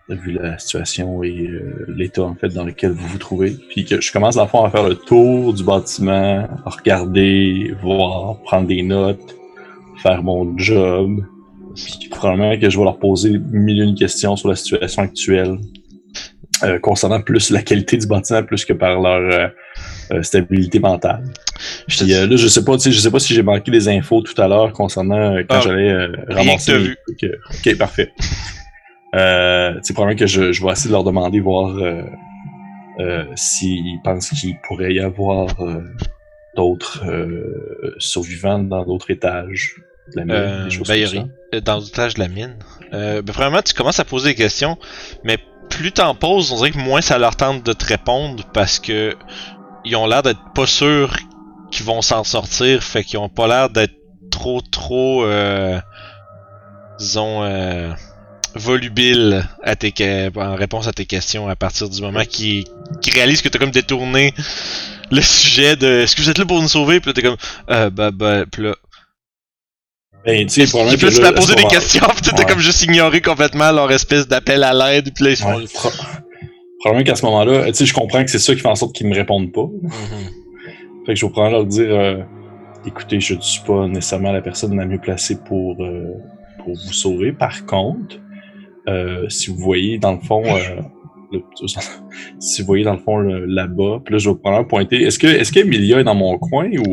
vu la situation et l'état en fait dans lequel vous vous trouvez. Puis que je commence à fond à faire le tour du bâtiment, à regarder, voir, prendre des notes, faire mon job. Puis probablement que je vais leur poser mille une questions sur la situation actuelle euh, concernant plus la qualité du bâtiment plus que par leur euh, euh, stabilité mentale. Puis euh, là, je sais pas, je sais pas si j'ai manqué des infos tout à l'heure concernant quand Ah, j'allais euh, ramasser. les vu. ok, parfait. Euh, c'est probablement que je, je vais essayer de leur demander voir s'ils pensent qu'il pourrait y avoir euh, d'autres euh, survivants dans d'autres étages de la mine, Euh, des ben, Dans l'étage de la mine. Euh, ben, premièrement, tu commences à poser des questions, mais plus t'en poses, on dirait que moins ça leur tente de te répondre parce que ils ont l'air d'être pas sûrs qu'ils vont s'en sortir, fait qu'ils ont pas l'air d'être trop trop euh, disons euh, volubiles à tes en réponse à tes questions à partir du moment qu'ils réalisent que t'as comme détourné le sujet de est-ce que vous êtes là pour nous sauver? Puis là t'es comme euh, bah bah puis là Ben, tu sais, probablement puis tu t'as posé des questions, puis t'as Ouais. comme juste ignoré complètement leur espèce d'appel à l'aide, puis là, ils sont... Ouais, pro- Probablement qu'à ce moment-là, tu sais, je comprends que c'est ça qui fait en sorte qu'ils me répondent pas. Mhm. Fait que je vais probablement leur dire, euh, écoutez, je ne suis pas nécessairement la personne la mieux placée pour, euh, pour vous sauver. Par contre, euh, si vous voyez dans le fond, euh, le- si vous voyez dans le fond là-bas, puis là je vais probablement pointer. Est-ce que est-ce qu'Emilia est dans mon coin ou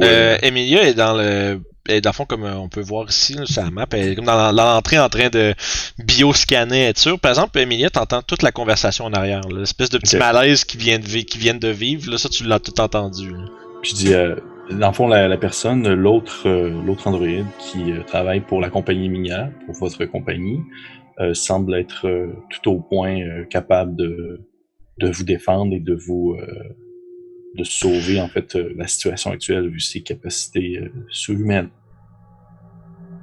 Emilia est dans le... Elle est dans le fond, comme euh, on peut voir ici, sur la map, elle est comme dans l'entrée en train de bio-scanner, être sûr. Par exemple, Emilia, t'entends toute la conversation en arrière, l'espèce de petit malaise qui vient de, qui viennent de vivre, là, ça, tu l'as tout entendu. là. Puis je dis, euh, dans le fond, la, la personne, l'autre euh, l'autre androïde qui euh, travaille pour la compagnie minière, pour votre compagnie, semble être tout au point capable de, de vous défendre et de vous de sauver en fait euh, la situation actuelle vu ses capacités euh, surhumaines.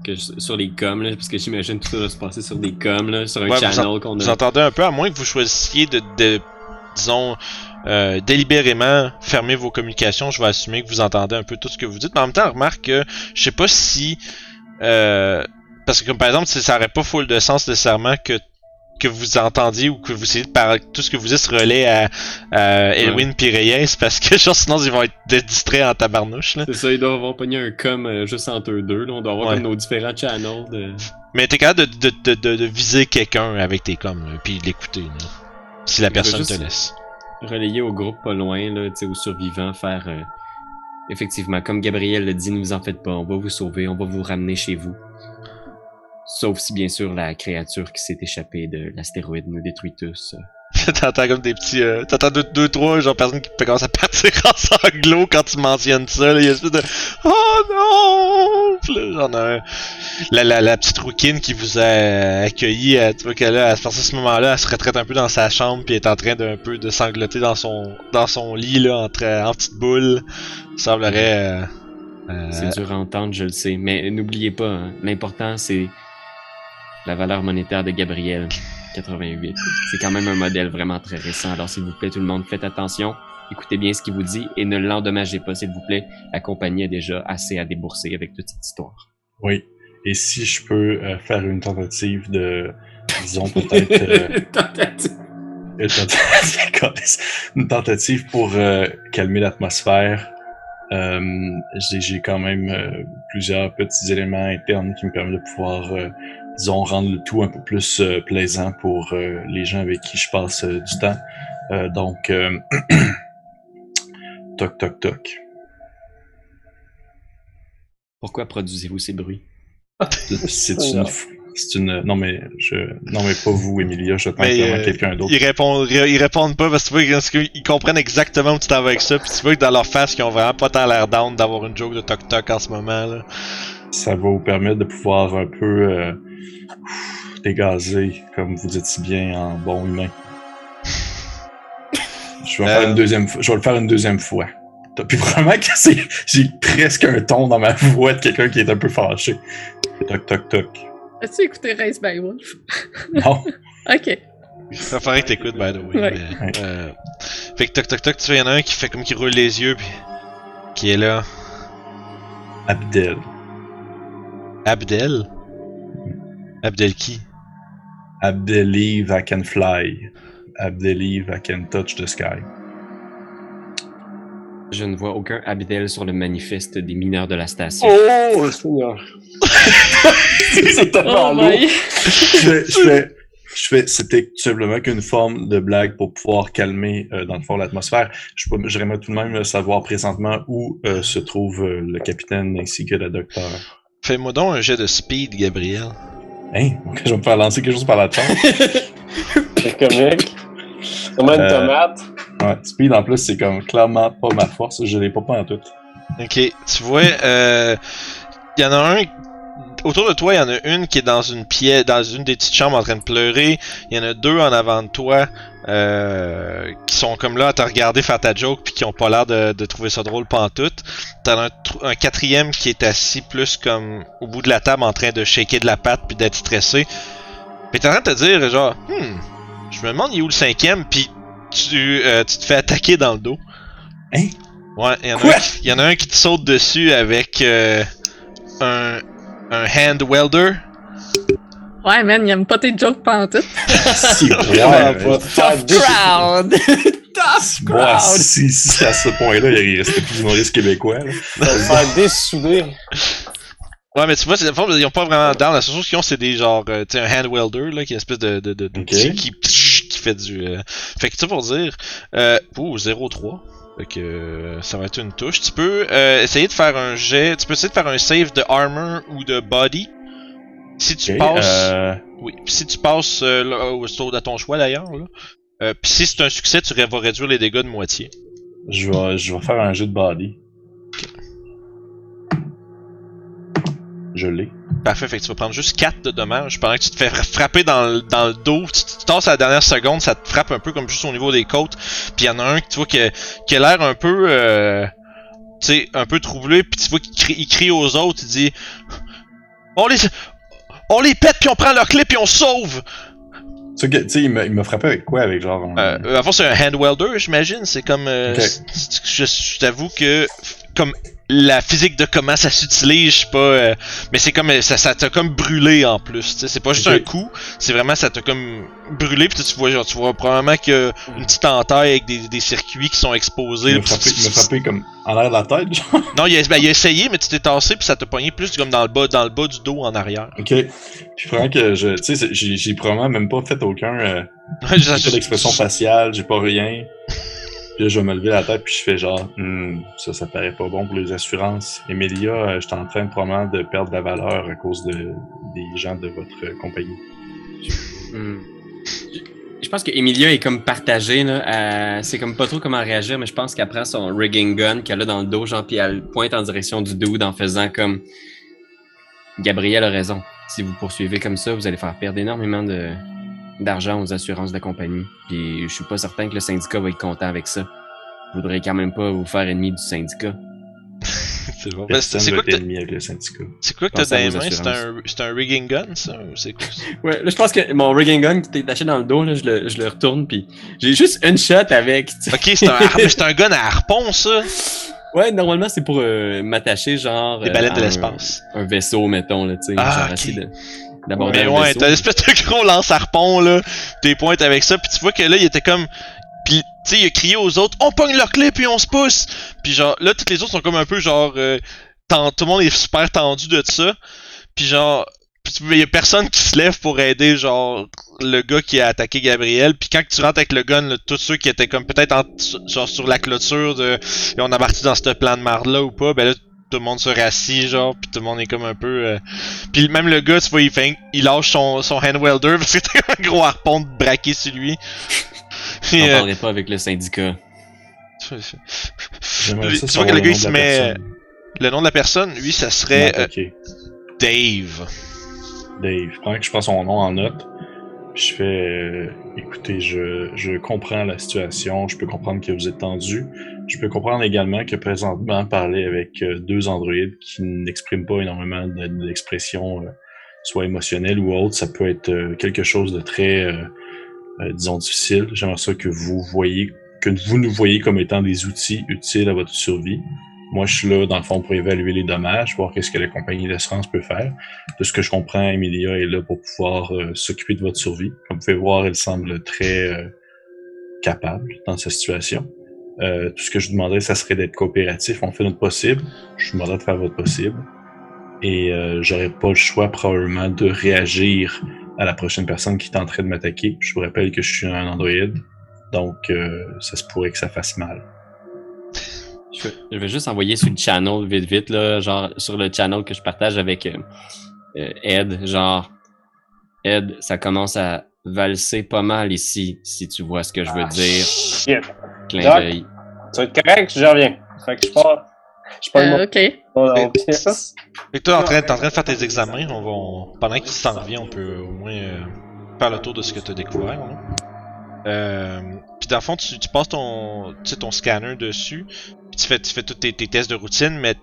Que je- sur les coms, là, parce que j'imagine tout ça va se passer sur des coms, là, sur un Ouais, vous channel qu'on Vous a. entendez un peu, à moins que vous choisissiez de, de disons, euh, délibérément fermer vos communications, je vais assumer que vous entendez un peu tout ce que vous dites. Mais en même temps, remarque que je sais pas si... euh, parce que comme par exemple, ça aurait pas full de sens nécessairement que que vous entendiez ou que vous essayez de parler, tout ce que vous dites se relaie à, à Elwin pis Reyes parce que genre sinon ils vont être distraits en tabarnouche là. C'est ça, ils doivent avoir pogné un com euh, juste entre eux deux. Là. On doit avoir Ouais. comme nos différents channels. De... Mais t'es capable de, de, de, de, de viser quelqu'un avec tes coms là, puis l'écouter là, si la personne te laisse. relayer au groupe pas loin, là, aux survivants, faire euh, effectivement, comme Gabriel le dit, ne vous en faites pas, on va vous sauver, on va vous ramener chez vous. Sauf si bien sûr la créature qui s'est échappée de l'astéroïde nous détruit tous. T'entends comme des petits. Euh, T'entends deux, deux, trois genre personnes qui commencent à partir en sanglots quand tu mentionnes ça. Là. Il y a une espèce de Oh non! Là, j'en ai un. La, la, la petite rouquine qui vous a accueilli, elle, tu vois qu'elle a, à partir de ce moment-là, elle se retraite un peu dans sa chambre puis est en train d'un peu de sangloter dans son dans son lit là, entre, en petite boule. Semblerait. Euh, euh, C'est dur à entendre, je le sais. Mais n'oubliez pas, hein, l'important c'est la valeur monétaire de Gabriel. 88. C'est quand même un modèle vraiment très récent. Alors s'il vous plaît tout le monde, faites attention, écoutez bien ce qu'il vous dit et ne l'endommagez pas s'il vous plaît. La compagnie a déjà assez à débourser avec toute cette histoire. Oui. Et si je peux euh, faire une tentative de, disons peut-être, euh, Tentative. une, tentative, une tentative pour euh, calmer l'atmosphère. Euh, j'ai- J'ai quand même euh, plusieurs petits éléments internes qui me permettent de pouvoir, euh, disons, rendre le tout un peu plus euh, plaisant pour euh, les gens avec qui je passe euh, du temps. Euh, donc, euh, toc toc toc. Pourquoi produisez-vous ces bruits? C'est une, c'est une, non mais je, non mais pas vous, Emilia, je Mais, vraiment quelqu'un d'autre. Ils répondent, ils répondent pas parce que tu vois parce qu'ils comprennent exactement où tu t'en vas avec ça. Puis tu vois que dans leur face, ils ont vraiment pas tant l'air down d'avoir une joke de toc toc en ce moment. Là. Ça va vous permettre de pouvoir un peu dégazer, comme vous dites si bien, en bon humain. Je vais, Euh. faire une deuxième fois, je vais le faire une deuxième fois. Puis vraiment que c'est, j'ai presque un ton dans ma voix de quelqu'un qui est un peu fâché. Toc toc toc. As-tu écouté Race by Wolf? Non. Ok. Il faudrait que t'écoutes, by the way. Ouais. mais, Ouais. euh, fait que toc toc toc, tu vois, il y en a un qui fait comme qui roule les yeux, puis qui est là. Abdel. Abdel? Abdel qui Abdelieve I can fly. Abdelieve I can touch the sky. Je ne vois aucun Abdel sur le manifeste des mineurs de la station. Oh, Seigneur. c'est tellement Oh lourd. je fais, je fais, je fais, c'était tout simplement qu'une forme de blague pour pouvoir calmer, euh, dans le fond, l'atmosphère. J'aimerais tout de même savoir présentement où euh, se trouve euh, le capitaine ainsi que le docteur. Fais-moi donc un jet de speed, Gabriel. Hein? Je vais me faire lancer quelque chose par la tête. C'est comique. Comment une Euh, tomate? Ouais, speed en plus, c'est comme clairement pas ma force. Je l'ai pas pas en tout. Ok, tu vois, euh, il y en a un. Autour de toi, il y en a une qui est dans une pièce, dans une des petites chambres en train de pleurer. Il y en a deux en avant de toi euh, qui sont comme là à te regarder faire ta joke puis qui ont pas l'air de, de trouver ça drôle pantoute. T'en as un, un quatrième qui est assis plus comme au bout de la table en train de shaker de la patte puis d'être stressé. Puis t'es en train de te dire genre, hmm, je me demande il est où le cinquième puis tu, euh, tu te fais attaquer dans le dos. Hein? Ouais, il y, en a Quoi? un qui- il y en a un qui te saute dessus avec euh, un, un hand welder? Ouais, man, il aime pas tes jokes pantoute. Si, Vraiment ouais, pas. Des- crowd! Tough si, moi, si, si c'est à ce point-là, il restait plus humoriste québécois. Là. Faire dessouder. Ouais, mais tu vois, c'est ils ont pas vraiment down. La seule chose qu'ils ont, c'est des genre, euh, tu sais, un hand welder, là, qui est une espèce de, de, de, de Ok. petit qui, qui fait du. euh, Fait que ça pour dire, euh, ouh, 0-3. Fait que euh, ça va être une touche. Tu peux euh, essayer de faire un jet. Tu peux essayer de faire un save de armor ou de body. Si tu passes. euh, Oui. Si tu passes euh, là, au à ton choix d'ailleurs, là. Euh, puis si c'est un succès, tu vas réduire les dégâts de moitié. je, vais, je vais faire un jeu de body. Je l'ai. Parfait, fait que tu vas prendre juste 4 de dommages pendant que tu te fais frapper dans le, dans le dos. Tu, tu tasses à la dernière seconde, ça te frappe un peu comme juste au niveau des côtes. Puis il y en a un que tu vois qui a, qui a l'air un peu. Euh, tu sais, un peu troublé. Puis tu vois qu'il crie, il crie aux autres, il dit On les. On les pète, puis on prend leur clé, puis on sauve! Tu sais, il m'a frappé avec quoi Avec genre. un- Euh, avant, c'est un hand welder, j'imagine. C'est comme. euh, je je t'avoue que. Comme la physique de comment ça s'utilise, je sais pas. euh, mais c'est comme. Ça ça t'a comme brûlé en plus. C'est pas juste un coup. C'est vraiment. Ça t'a comme brûlé. Puis tu vois, genre, tu vois probablement a une petite entaille avec des, des circuits qui sont exposés. il puis frappé, comme en l'air de la tête, genre. Non, il a, ben, il a essayé, mais tu t'es tassé. Puis ça t'a pogné plus comme dans le bas, dans le bas du dos en arrière. Ok. Puis vraiment que je. Tu sais, j'ai probablement même pas fait aucun. Euh, J'ai j'ai pas d'expression faciale, j'ai pas rien. Puis je vais me lever la tête, puis je fais genre, Hmm, ça, ça paraît pas bon pour les assurances. Emilia, euh, je suis en train probablement de perdre de la valeur à cause de, des gens de votre euh, compagnie. Hmm. Je- pense que Emilia est comme partagée, là. Elle sait comme pas trop comment réagir, mais je pense qu'elle prend son rigging gun qu'elle a dans le dos, genre, puis elle pointe en direction du dude en faisant comme. Gabriel a raison. Si vous poursuivez comme ça, vous allez faire perdre énormément de d'argent aux assurances de compagnie. Puis je suis pas certain que le syndicat va être content avec ça. Vous voudrez quand même pas vous faire ennemi du syndicat. c'est bon. Ben, c'est quoi que être t'as- ennemi avec le syndicat. c'est quoi que t'as dans les mains? C'est un, c'est un rigging gun, ça? ou C'est quoi? ça? Ouais, là, je pense que mon rigging gun qui était attaché dans le dos, là, je le, je le retourne, puis j'ai juste une shot avec. tu sais. Ok, c'est un, c'est un gun à harpon, ça? Ouais, normalement, c'est pour euh, m'attacher, genre. Les euh, baleines de l'espace. Un, vaisseau, mettons, là, tu sais. Ah, genre, ok. essayer de- d'aborder Mais un ouais, vaisseau. t'as l'espèce de gros lance-harpon, là. T'es pointes avec ça, puis tu vois que là, il était comme. Puis, tu sais, il a crié aux autres, on pogne leur clé, puis on se pousse. Puis, genre, là, toutes les autres sont comme un peu, genre. euh, tout le monde est super tendu de ça. Puis, genre. Il y a personne qui se lève pour aider, genre, le gars qui a attaqué Gabriel. Puis, quand tu rentres avec le gun, là, tous ceux qui étaient comme peut-être en- genre sur la clôture de. Et on a parti dans ce plan de marde-là ou pas, ben là, tout le monde se rassit, genre, puis tout le monde est comme un peu. euh, puis même le gars, tu vois, il, fait, il lâche son, son hand welder parce que t'as un gros harpon de braqué sur lui. Puis, J'en euh, parlerai pas avec le syndicat. Tu vois que le gars, il se met- le nom de la personne, lui, ça serait euh. Dave. Dave. Pendant que je prends son nom en note, je fais euh, écoutez, je, je comprends la situation, je peux comprendre que vous êtes tendu. Je peux comprendre également que présentement, parler avec euh, deux androïdes qui n'expriment pas énormément de- d'expression, euh, soit émotionnelle ou autre, ça peut être euh, quelque chose de très, disons, difficile. J'aimerais ça que vous voyez, que vous nous voyez comme étant des outils utiles à votre survie. Moi, je suis là, dans le fond, pour évaluer les dommages, voir qu'est-ce que la compagnie d'assurance peut faire de ce que je comprends, Emilia est là pour pouvoir euh, s'occuper de votre survie. Comme vous pouvez voir, elle semble très euh, capable dans cette situation. Euh, tout ce que je vous demanderais, ça serait d'être coopératif. On fait notre possible. Je vous demanderais de faire votre possible. Et euh, j'aurais pas le choix probablement de réagir à la prochaine personne qui tenterait de m'attaquer. Je vous rappelle que je suis un androïde, donc euh, ça se pourrait que ça fasse mal. Je vais, juste envoyer sur le channel vite vite là, genre sur le channel que je partage avec euh, euh, Ed, genre Ed, ça commence à valser pas mal ici, si tu vois ce que je veux Ah, dire. shit. Clin d'œil. Tu vas être correct, je reviens. Fait que je pars. Je pars Euh, ok. mon, Et- toi, en train, t'es en train de faire tes examens, on va, on- pendant qu'il s'en revient, on peut au moins euh, faire le tour de ce que t'as découvert. là. Euh, puis dans le fond, tu, tu passes ton, tu ton scanner dessus, tu fais, tu fais tous tes, tes tests de routine, mais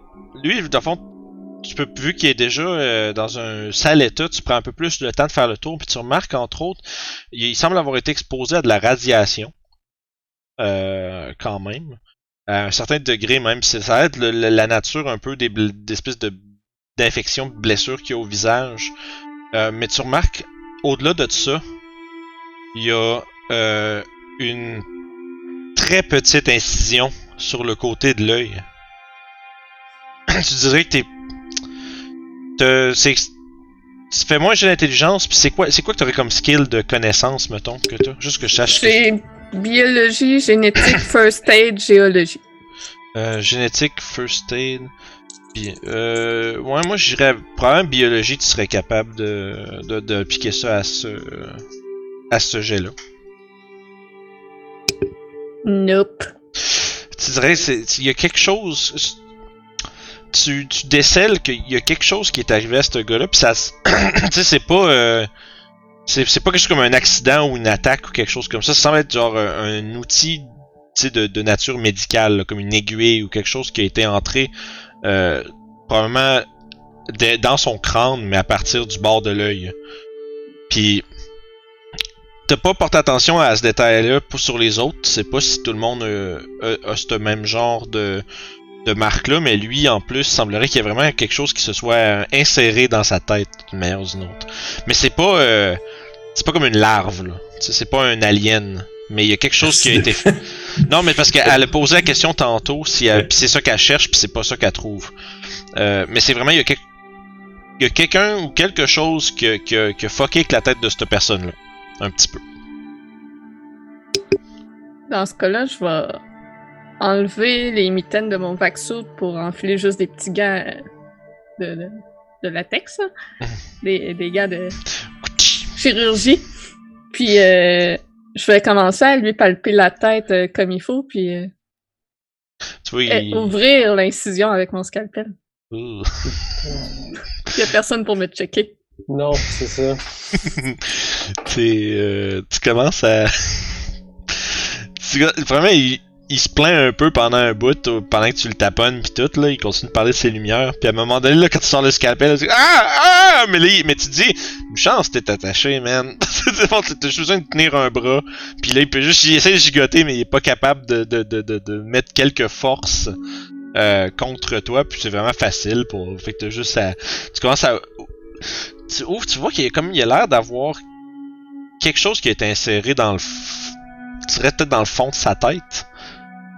lui, dans le fond, tu peux, vu qu'il est déjà euh, dans un sale état, tu prends un peu plus le temps de faire le tour, puis tu remarques entre autres, il, semble avoir été exposé à de la radiation, euh, quand même, à un certain degré même. C'est- Ça le- la nature un peu des, bl- d'espèces de d'infections, de blessures qu'il y a au visage. Euh, mais tu remarques, au-delà de ça, il y a euh, une très petite incision sur le côté de l'œil. tu dirais que t'es. t'as- c'est. Tu fais moins jeu d'intelligence, puis c'est quoi, c'est quoi que t'aurais comme skill de connaissance, mettons, que t'as? Juste que je sache. que- J'ai biologie, génétique, first aid, géologie. Euh, génétique, first aid. Bi- euh, ouais, moi j'irais probablement biologie, tu serais capable de, de, de piquer ça à ce à ce jet-là. Nope. Tu dirais il y a quelque chose tu, tu décèles qu'il y a quelque chose qui est arrivé à ce gars-là, puis ça tu sais c'est pas euh, c'est pas quelque chose comme un accident ou une attaque ou quelque chose comme ça, ça semble être genre un, outil de, nature médicale, comme une aiguille ou quelque chose qui a été entré euh, probablement dans son crâne, mais à partir du bord de l'œil. Puis t'as pas porté attention à ce détail-là pour sur les autres. Tu sais pas si tout le monde euh, a, a ce même genre de, de marque-là, mais lui, en plus, semblerait qu'il y ait vraiment quelque chose qui se soit euh, inséré dans sa tête d'une manière ou d'une autre. Mais c'est pas euh, c'est pas comme une larve, là. C'est pas un alien. Mais il y a quelque chose qui a été fait. Non, mais parce qu'elle a posé la question tantôt, si c'est ça qu'elle cherche, puis c'est pas ça qu'elle trouve. Euh, mais c'est vraiment, il y a, quel- a quelqu'un ou quelque chose qui a, qui, a, qui a fucké avec la tête de cette personne-là. Un petit peu. Dans ce cas-là, je vais enlever les mitaines de mon vaxout pour enfiler juste des petits gants de, de, de latex, des, des gants de chirurgie. Puis euh, je vais commencer à lui palper la tête euh, comme il faut, puis euh, Tu vois, eh, il... ouvrir l'incision avec mon scalpel. Il y a personne pour me checker. Non, c'est ça. Euh, tu commences à. tu, vraiment, il, se plaint un peu pendant un bout, pendant que tu le taponnes pis tout, là. Il continue de parler de ses lumières. Puis à un moment donné, là, quand tu sors le scalpel, là, tu dis, Ah! Ah! Mais là, mais tu te dis, une chance t'es attaché, man. T'as juste besoin de tenir un bras. Puis là, il peut juste, il essaie de gigoter, mais il est pas capable de, de, de, de, mettre quelques forces euh, contre toi. Puis c'est vraiment facile pour. Fait que t'as juste à. Tu commences à. Tu tu vois qu'il comme il a l'air d'avoir quelque chose qui a été inséré dans le. Tu peut-être dans le fond de sa tête.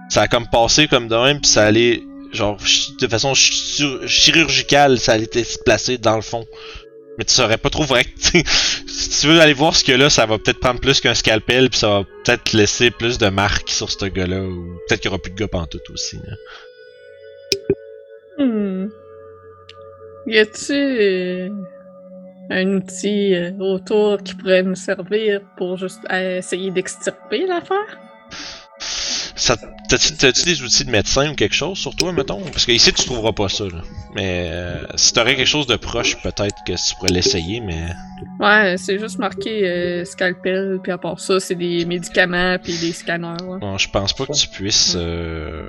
Ça a comme passé comme de même, puis ça allait. Genre, de façon ch- chirurgicale, ça allait été placé dans le fond. Mais tu saurais pas trop vrai. si tu veux aller voir ce que là, ça va peut-être prendre plus qu'un scalpel, puis ça va peut-être laisser plus de marques sur ce gars-là, ou peut-être qu'il y aura plus de gars pantoute aussi. Hmm. Y a-tu euh, un outil euh, autour qui pourrait nous servir pour juste euh, essayer d'extirper l'affaire? T'as-tu, des outils de médecin ou quelque chose sur toi, mettons? Parce que ici, tu trouveras pas ça, là. Mais euh, si t'aurais quelque chose de proche, peut-être que tu pourrais l'essayer, mais... Ouais, c'est juste marqué euh, scalpel, puis à part ça, c'est des médicaments puis des scanners. là. Bon, je pense pas que tu puisses... euh,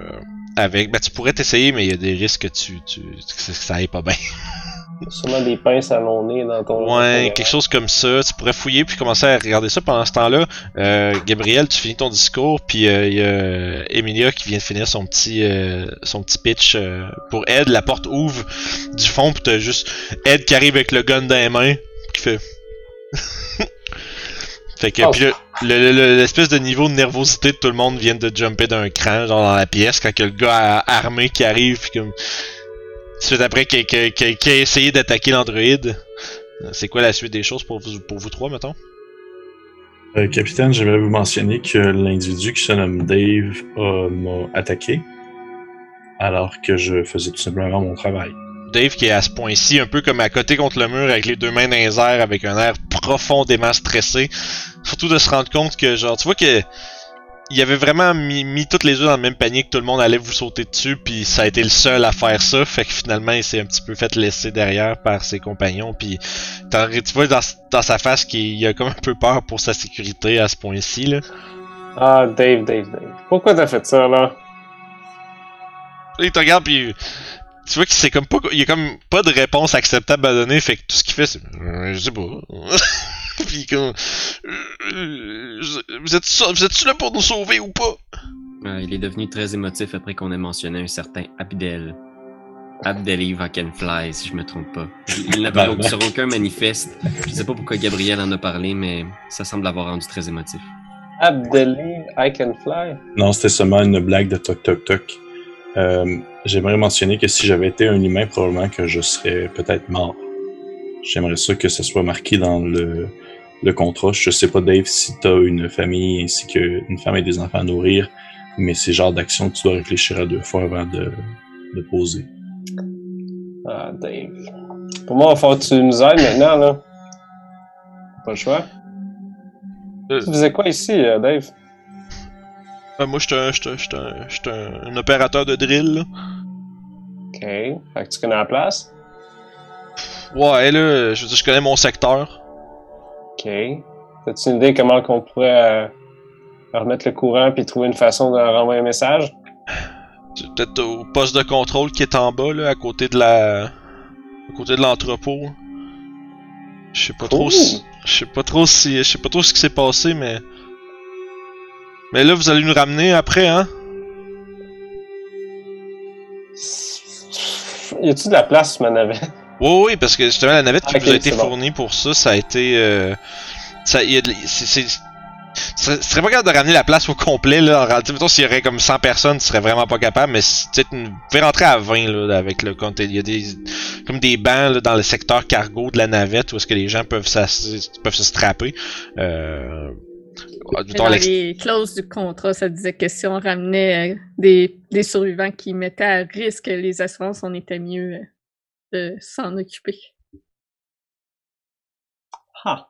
avec... Ben, tu pourrais t'essayer, mais il y a des risques que tu... tu que ça- aille pas bien. Sûrement des pinces à mon nez dans ton. Ouais, quelque chose comme ça. Tu pourrais fouiller puis commencer à regarder ça pendant ce temps-là. Euh, Gabriel, tu finis ton discours puis euh, il y a Emilia qui vient de finir son petit euh, son petit pitch pour Ed. La porte ouvre du fond puis t'as juste Ed qui arrive avec le gun dans les mains qui fait. fait que Oh. puis le- le- le- l'espèce de niveau de nervosité de tout le monde vient de jumper d'un cran genre dans la pièce quand que le gars armé qui arrive puis comme suite après qu'il- qu'il a essayé d'attaquer l'androïde. C'est quoi la suite des choses pour vous, pour vous trois, mettons? Euh, capitaine, j'aimerais vous mentionner que l'individu qui se nomme Dave euh, m'a attaqué alors que je faisais tout simplement mon travail. Dave qui est à ce point-ci, un peu comme à côté contre le mur, avec les deux mains dans les airs, avec un air profondément stressé. Surtout de se rendre compte que, genre, tu vois que il avait vraiment mis, mis toutes les œufs dans le même panier que tout le monde allait vous sauter dessus, puis ça a été le seul à faire ça, fait que finalement il s'est un petit peu fait laisser derrière par ses compagnons, puis tu vois dans, dans sa face qu'il a comme un peu peur pour sa sécurité à ce point-ci là. Ah, Dave, Dave, Dave. Pourquoi t'as fait ça, là? Là, il te regarde puis tu vois qu'il c'est comme pas il y a comme pas de réponse acceptable à donner fait que tout ce qu'il fait c'est Euh, je sais pas puis Euh, vous êtes vous êtes là pour nous sauver ou pas? Euh, il est devenu très émotif après qu'on ait mentionné un certain Abdel. Abdeli Vakenfly, si je me trompe pas. Il n'a parlé sur aucun manifeste. Je sais pas pourquoi Gabriel en a parlé, mais ça semble l'avoir rendu très émotif. Abdeli, I can fly. Non, c'était seulement une blague de toc toc toc. Euh, J'aimerais mentionner que si j'avais été un humain, probablement que je serais peut-être mort. J'aimerais ça que ce soit marqué dans le, le contrat. Je sais pas, Dave, si t'as une famille ainsi qu'une femme et des enfants à nourrir, mais c'est le genre d'action que tu dois réfléchir à deux fois avant de, de poser. Ah, Dave. Pour moi, il va falloir que tu nous aides maintenant, là. Pas le choix. Euh. Tu faisais quoi ici, euh, Dave? Ben, moi j'étais un, un, un opérateur de drill là. Ok. Fait que tu connais la place? ouais là je veux dire je connais mon secteur Ok. T'as-tu une idée comment qu'on pourrait euh, remettre le courant puis trouver une façon de renvoyer un message? Peut-être au poste de contrôle qui est en bas là à côté de la à côté de l'entrepôt je sais pas trop si je sais pas trop si je sais pas trop ce qui s'est passé mais mais là vous allez nous ramener après hein? Y a-tu de la place sur ma navette? Oui, oui, parce que justement, la navette qui Ok, vous a été bon. fournie pour ça, ça a été. Euh, ça, y a de- c'est, c'est, pas capable de ramener la place au complet, là. En réalité, mettons, s'il y aurait comme 100 personnes, tu serais vraiment pas capable, mais tu pouvez rentrer à 20, là, avec le compte. Il y a des, comme des bancs, là, dans le secteur cargo de la navette, où est-ce que les gens peuvent, peuvent se strapper. Euh, Ah, Dans les clauses du contrat, ça disait que si on ramenait euh, des, des survivants qui mettaient à risque les assurances, on était mieux euh, de s'en occuper. Ah.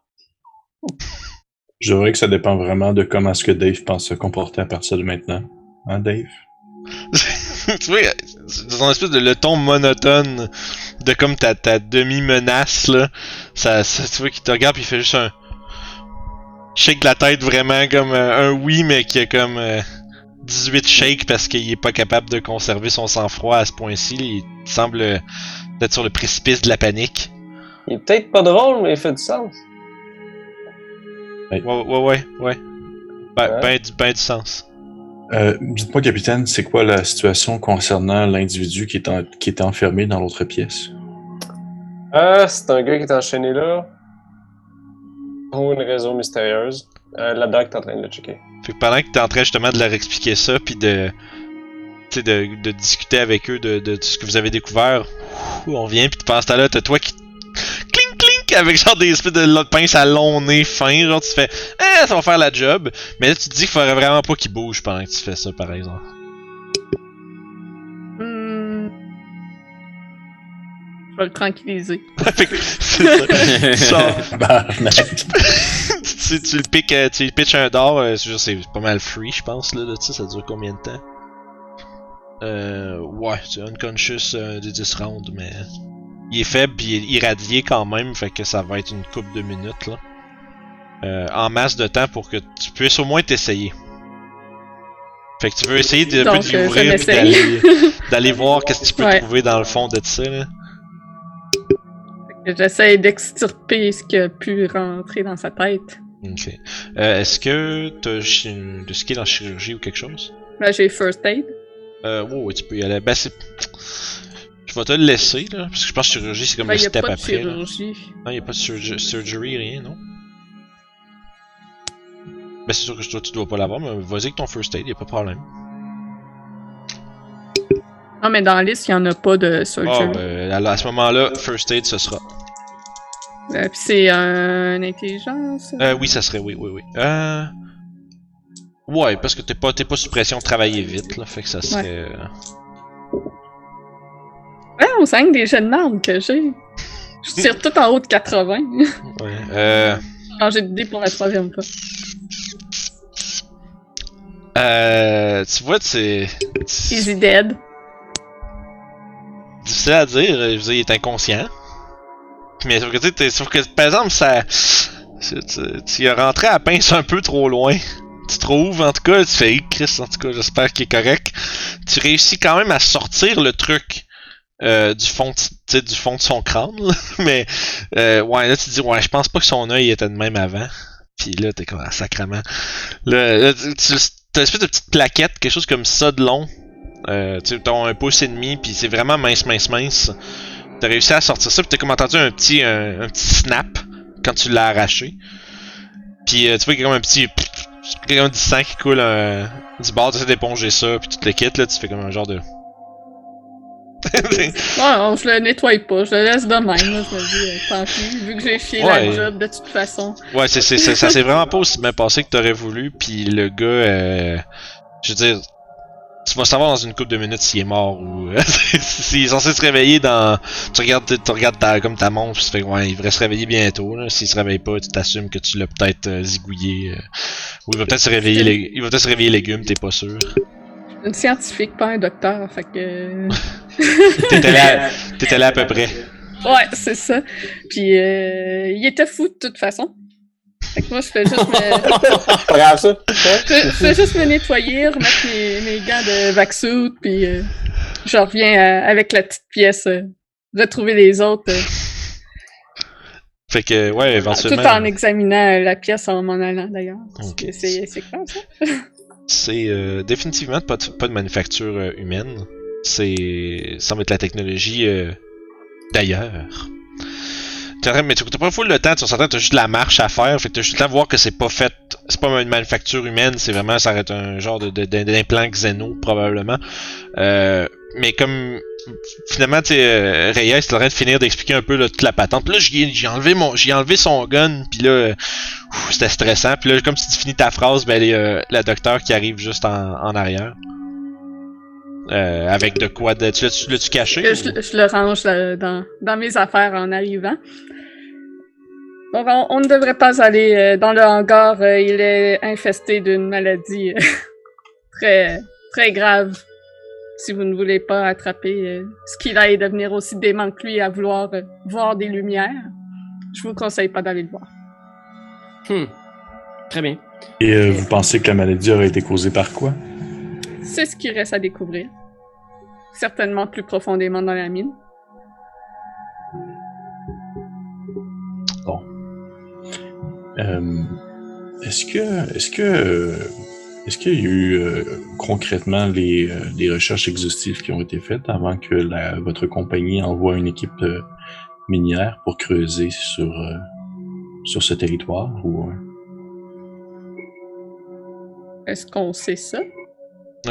Je dirais que ça dépend vraiment de comment est-ce que Dave pense se comporter à partir de maintenant. Hein, Dave? tu vois, c'est dans espèce de le ton monotone de comme ta, ta demi-menace, là. Ça, ça- tu vois qu'il te regarde puis il fait juste un. Shake la tête vraiment comme euh, un oui, mais qui a comme euh, 18 shakes parce qu'il est pas capable de conserver son sang-froid à ce point-ci. Il semble euh, être sur le précipice de la panique. Il est peut-être pas drôle, mais il fait du sens. Ouais, ouais, ouais, ouais. Ben, Ouais. ben du, ben du sens. Euh, Dites-moi, capitaine, c'est quoi la situation concernant l'individu qui, est en- qui était enfermé dans l'autre pièce? Euh, c'est un gars qui est enchaîné là. Pour une raison mystérieuse. Euh, la doc est en train de le checker. Fait que pendant que t'es en train justement de leur expliquer ça, puis de, tu de, de discuter avec eux de, de, ce que vous avez découvert, on vient, puis pendant ce temps-là, t'as toi qui clink clink avec genre des espèces de pince à long nez fin, genre tu fais, eh, ça va faire la job, mais là tu te dis qu'il faudrait vraiment pas qu'il bouge pendant que tu fais ça, par exemple. Vais le tranquilliser. Fait que c'est ça. Tu, tu le piques, euh, tu lui pitches un d'or, euh, c'est pas mal free, je pense, là, là tu sais, ça dure combien de temps? Euh, ouais, c'est unconscious euh, des 10 rounds, mais il est faible pis il est irradié quand même, fait que ça va être une coupe de minutes, là. Euh, en masse de temps pour que tu puisses au moins t'essayer. Fait que tu veux essayer de, un peu Donc, d'y euh, m'essaye. d'aller, d'aller voir qu'est-ce que tu peux Ouais. trouver dans le fond de ça, là. J'essaie d'extirper ce qui a pu rentrer dans sa tête. Ok. Euh, est-ce que t'as chi- de skill en chirurgie ou quelque chose? Là, j'ai first aid. Euh, ouais, ouais, tu peux y aller. Ben, c'est. Je vais te le laisser, là, parce que je pense que chirurgie, c'est comme Ben, le il n'y a step pas de après. là. chirurgie. Non, y a pas de surg- surgery, rien, non? Ben, c'est sûr que toi, tu dois pas l'avoir, mais vas-y avec ton first aid, y a pas de problème. Non, mais dans la liste, il n'y en a pas de Ah, surgery. ben, à, à ce moment-là, first aid, ce sera. Euh, Puis c'est un intelligence? Euh, oui, ça serait, oui, oui, oui. Euh. Ouais, parce que t'es pas, t'es pas sous pression de travailler vite, là, fait que ça serait. euh, Ouais, on sent des jeunes mardes que j'ai. Je tire tout en haut de 80. Ouais. Euh. Changer de dé pour la troisième fois. Euh. Tu vois, c'est. Easy dead. Difficile à dire, euh, je veux dire, il est inconscient. Mais sauf que, tu sais, que, par exemple, ça. Tu, as rentré à la pince un peu trop loin. Tu trouves, en tout cas, tu fais, Chris, en tout cas, j'espère qu'il est correct. Tu réussis quand même à sortir le truc euh, du fond, de, du fond de son crâne. Mais, euh, ouais, là, tu te dis, ouais, je pense pas que son œil était de même avant. Puis là, t'es comme, ah, sacrement. Tu, t'as une espèce de petite plaquette, quelque chose comme ça de long. Euh, tu sais, t'as un pouce et demi, puis c'est vraiment mince, mince, mince. T'as réussi à sortir ça, puis t'as comme entendu un petit, un, un petit snap quand tu l'as arraché. Puis euh, tu vois qu'il y a comme un petit. Comme du sang qui coule euh, du bord, tu d'éponger ça, puis tu te le quittes, là, tu fais comme un genre de. Ouais, on, je le nettoie pas, je le laisse de même. Là, je me dis, euh, tant pis, vu que j'ai fié Ouais. la job de toute façon. ouais, c'est, c'est, c'est- ça s'est vraiment pas aussi bien passé que t'aurais voulu, puis le gars, euh, je veux dire, tu vas savoir dans une couple de minutes s'il est mort ou euh, s'il est censé se réveiller dans. Tu regardes, tu regardes ta, comme ta montre, puis tu fais ouais, il devrait se réveiller bientôt. Là. S'il se réveille pas, tu t'assumes que tu l'as peut-être euh, zigouillé. euh, ou il va peut-être se réveiller, lég- il va peut-être se réveiller légumes, t'es pas sûr. Une scientifique, pas un docteur, fait que. T'étais là, t'étais là à peu près. Ouais, c'est ça. Puis euh, il était fou de toute façon. Fait que moi, je fais juste me, Pas grave ça. je, je fais juste me nettoyer, remettre mes, mes gants de vaxout, puis euh, je reviens à- avec la petite pièce, euh, retrouver les autres, euh, Fait que ouais, tout éventuellement. en examinant la pièce en m'en allant d'ailleurs. C'est quoi ça? C'est euh, définitivement pas de, pas de manufacture euh, humaine. C'est ça semble être la technologie euh, d'ailleurs. Mais tu t'as pas full le temps, tu s'entends, t'as juste la marche à faire, fait que t'as juste le temps de voir que c'est pas fait, c'est pas une manufacture humaine, c'est vraiment, ça être un genre de, de- de- d'implant xéno, probablement. Euh, mais comme, finalement, tu sais, euh, Reyes est en train de finir d'expliquer un peu toute la patente. Là, j'ai enlevé mon, j'ai enlevé son gun, puis là, euh, c'était stressant. Puis là, comme si tu finis ta phrase, ben, y a la docteur qui arrive juste en, arrière. Euh, avec de quoi de, tu l'as-tu caché? Je le range euh, dans, dans mes affaires en arrivant. Donc, on, on ne devrait pas aller euh, dans le hangar. euh, il est infesté d'une maladie euh, très, très grave. Si vous ne voulez pas attraper ce qu'il a et devenir aussi dément que lui à vouloir voir des lumières, je vous conseille pas d'aller le voir. Hmm. Très bien. Et euh, vous pensez que la maladie aurait été causée par quoi? C'est ce qui reste à découvrir. Certainement plus profondément dans la mine. Est-ce que, est-ce que, euh, est-ce qu'il y a eu euh, concrètement les, euh, les recherches exhaustives qui ont été faites avant que la, votre compagnie envoie une équipe euh, minière pour creuser sur, euh, sur ce territoire ou euh, Est-ce qu'on sait ça? Euh,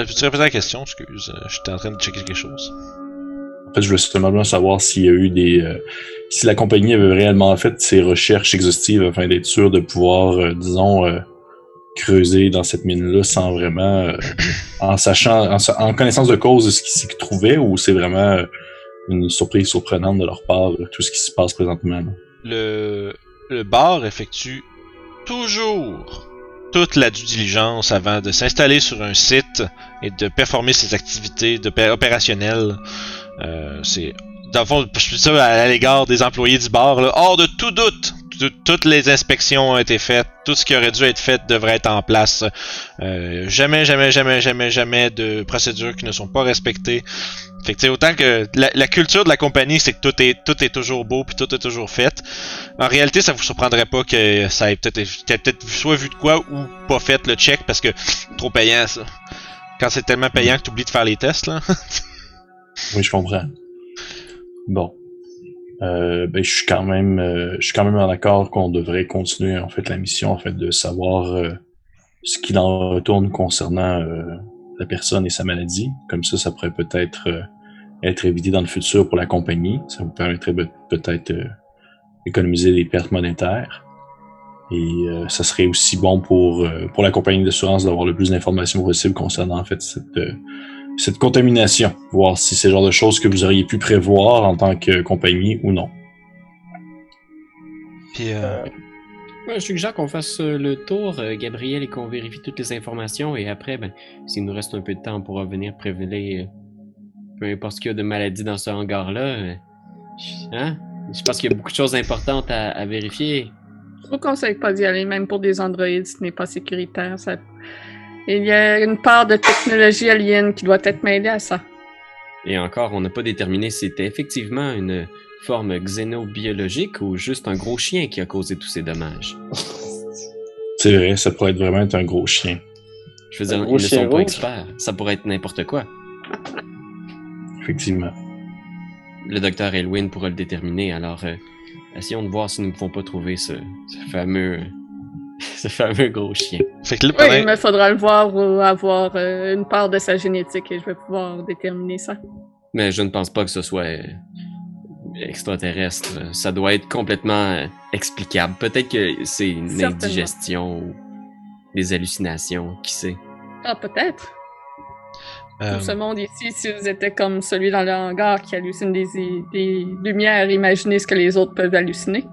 Peux-tu répéter la question? Excuse, euh, j'étais en train de checker quelque chose. En fait, je veux simplement savoir s'il y a eu des. euh, si la compagnie avait réellement fait ses recherches exhaustives afin d'être sûr de pouvoir, euh, disons, euh, creuser dans cette mine-là sans vraiment. en sachant. En, sa- en connaissance de cause de ce qui s'y trouvait ou c'est vraiment une surprise surprenante de leur part, tout ce qui se passe présentement. le, le bar effectue toujours toute la due diligence avant de s'installer sur un site et de performer ses activités opérationnelles. Euh, c'est dans le fond, je dis ça à, l'égard des employés du bar. Là, hors de tout doute, tout- toutes les inspections ont été faites, tout ce qui aurait dû être fait devrait être en place. Euh, jamais, jamais, jamais, jamais, jamais de procédures qui ne sont pas respectées. Fait que autant que la, culture de la compagnie, c'est que tout est tout est toujours beau puis tout est toujours fait. En réalité, ça vous surprendrait pas que ça ait peut-être peut-être soit vu de quoi ou pas fait le check parce que trop payant ça. Quand c'est tellement payant que tu oublies de faire les tests là. Oui, je comprends. Bon. Euh, ben, je suis quand même, euh, je suis quand même en accord qu'on devrait continuer en fait la mission en fait de savoir euh, ce qu'il en retourne concernant la personne et sa maladie. Comme ça, ça pourrait peut-être être évité dans le futur pour la compagnie. Ça vous permettrait peut- peut-être d'économiser des pertes monétaires. Et ça serait aussi bon pour pour la compagnie d'assurance d'avoir le plus d'informations possible concernant en fait cette cette contamination, voir si c'est le genre de choses que vous auriez pu prévoir en tant que compagnie ou non. Puis euh, Ouais, je suggère qu'on fasse euh, le tour, euh, Gabriel, et qu'on vérifie toutes les informations. Et après, ben, s'il nous reste un peu de temps, on pourra venir prévenir euh, peu importe ce qu'il y a de maladie dans ce hangar-là. euh, je- hein? Je pense qu'il y a beaucoup de choses importantes à, à vérifier. Je vous conseille pas d'y aller, même pour des androïdes, ce n'est pas sécuritaire. Ça... Il y a une part de technologie alien qui doit être mêlée à ça. Et encore, on n'a pas déterminé si c'était effectivement une forme xénobiologique ou juste un gros chien qui a causé tous ces dommages. C'est vrai, ça pourrait être vraiment être un gros chien. Je veux Un dire, ils ne sont pas rouge? experts. Ça pourrait être n'importe quoi. Effectivement. Le docteur Elwin pourra le déterminer, alors euh, essayons de voir si nous ne pouvons pas trouver ce, ce fameux ce fameux gros chien. fait que là, Oui, pendant- il me faudra le voir ou avoir euh, une part de sa génétique et je vais pouvoir déterminer ça. Mais je ne pense pas que ce soit euh, extraterrestre. Ça doit être complètement euh, explicable. Peut-être que c'est une indigestion ou des hallucinations, qui sait. Ah, peut-être. euh, Tout ce monde ici, si vous étiez comme celui dans le hangar qui hallucine des, des lumières, imaginez ce que les autres peuvent halluciner.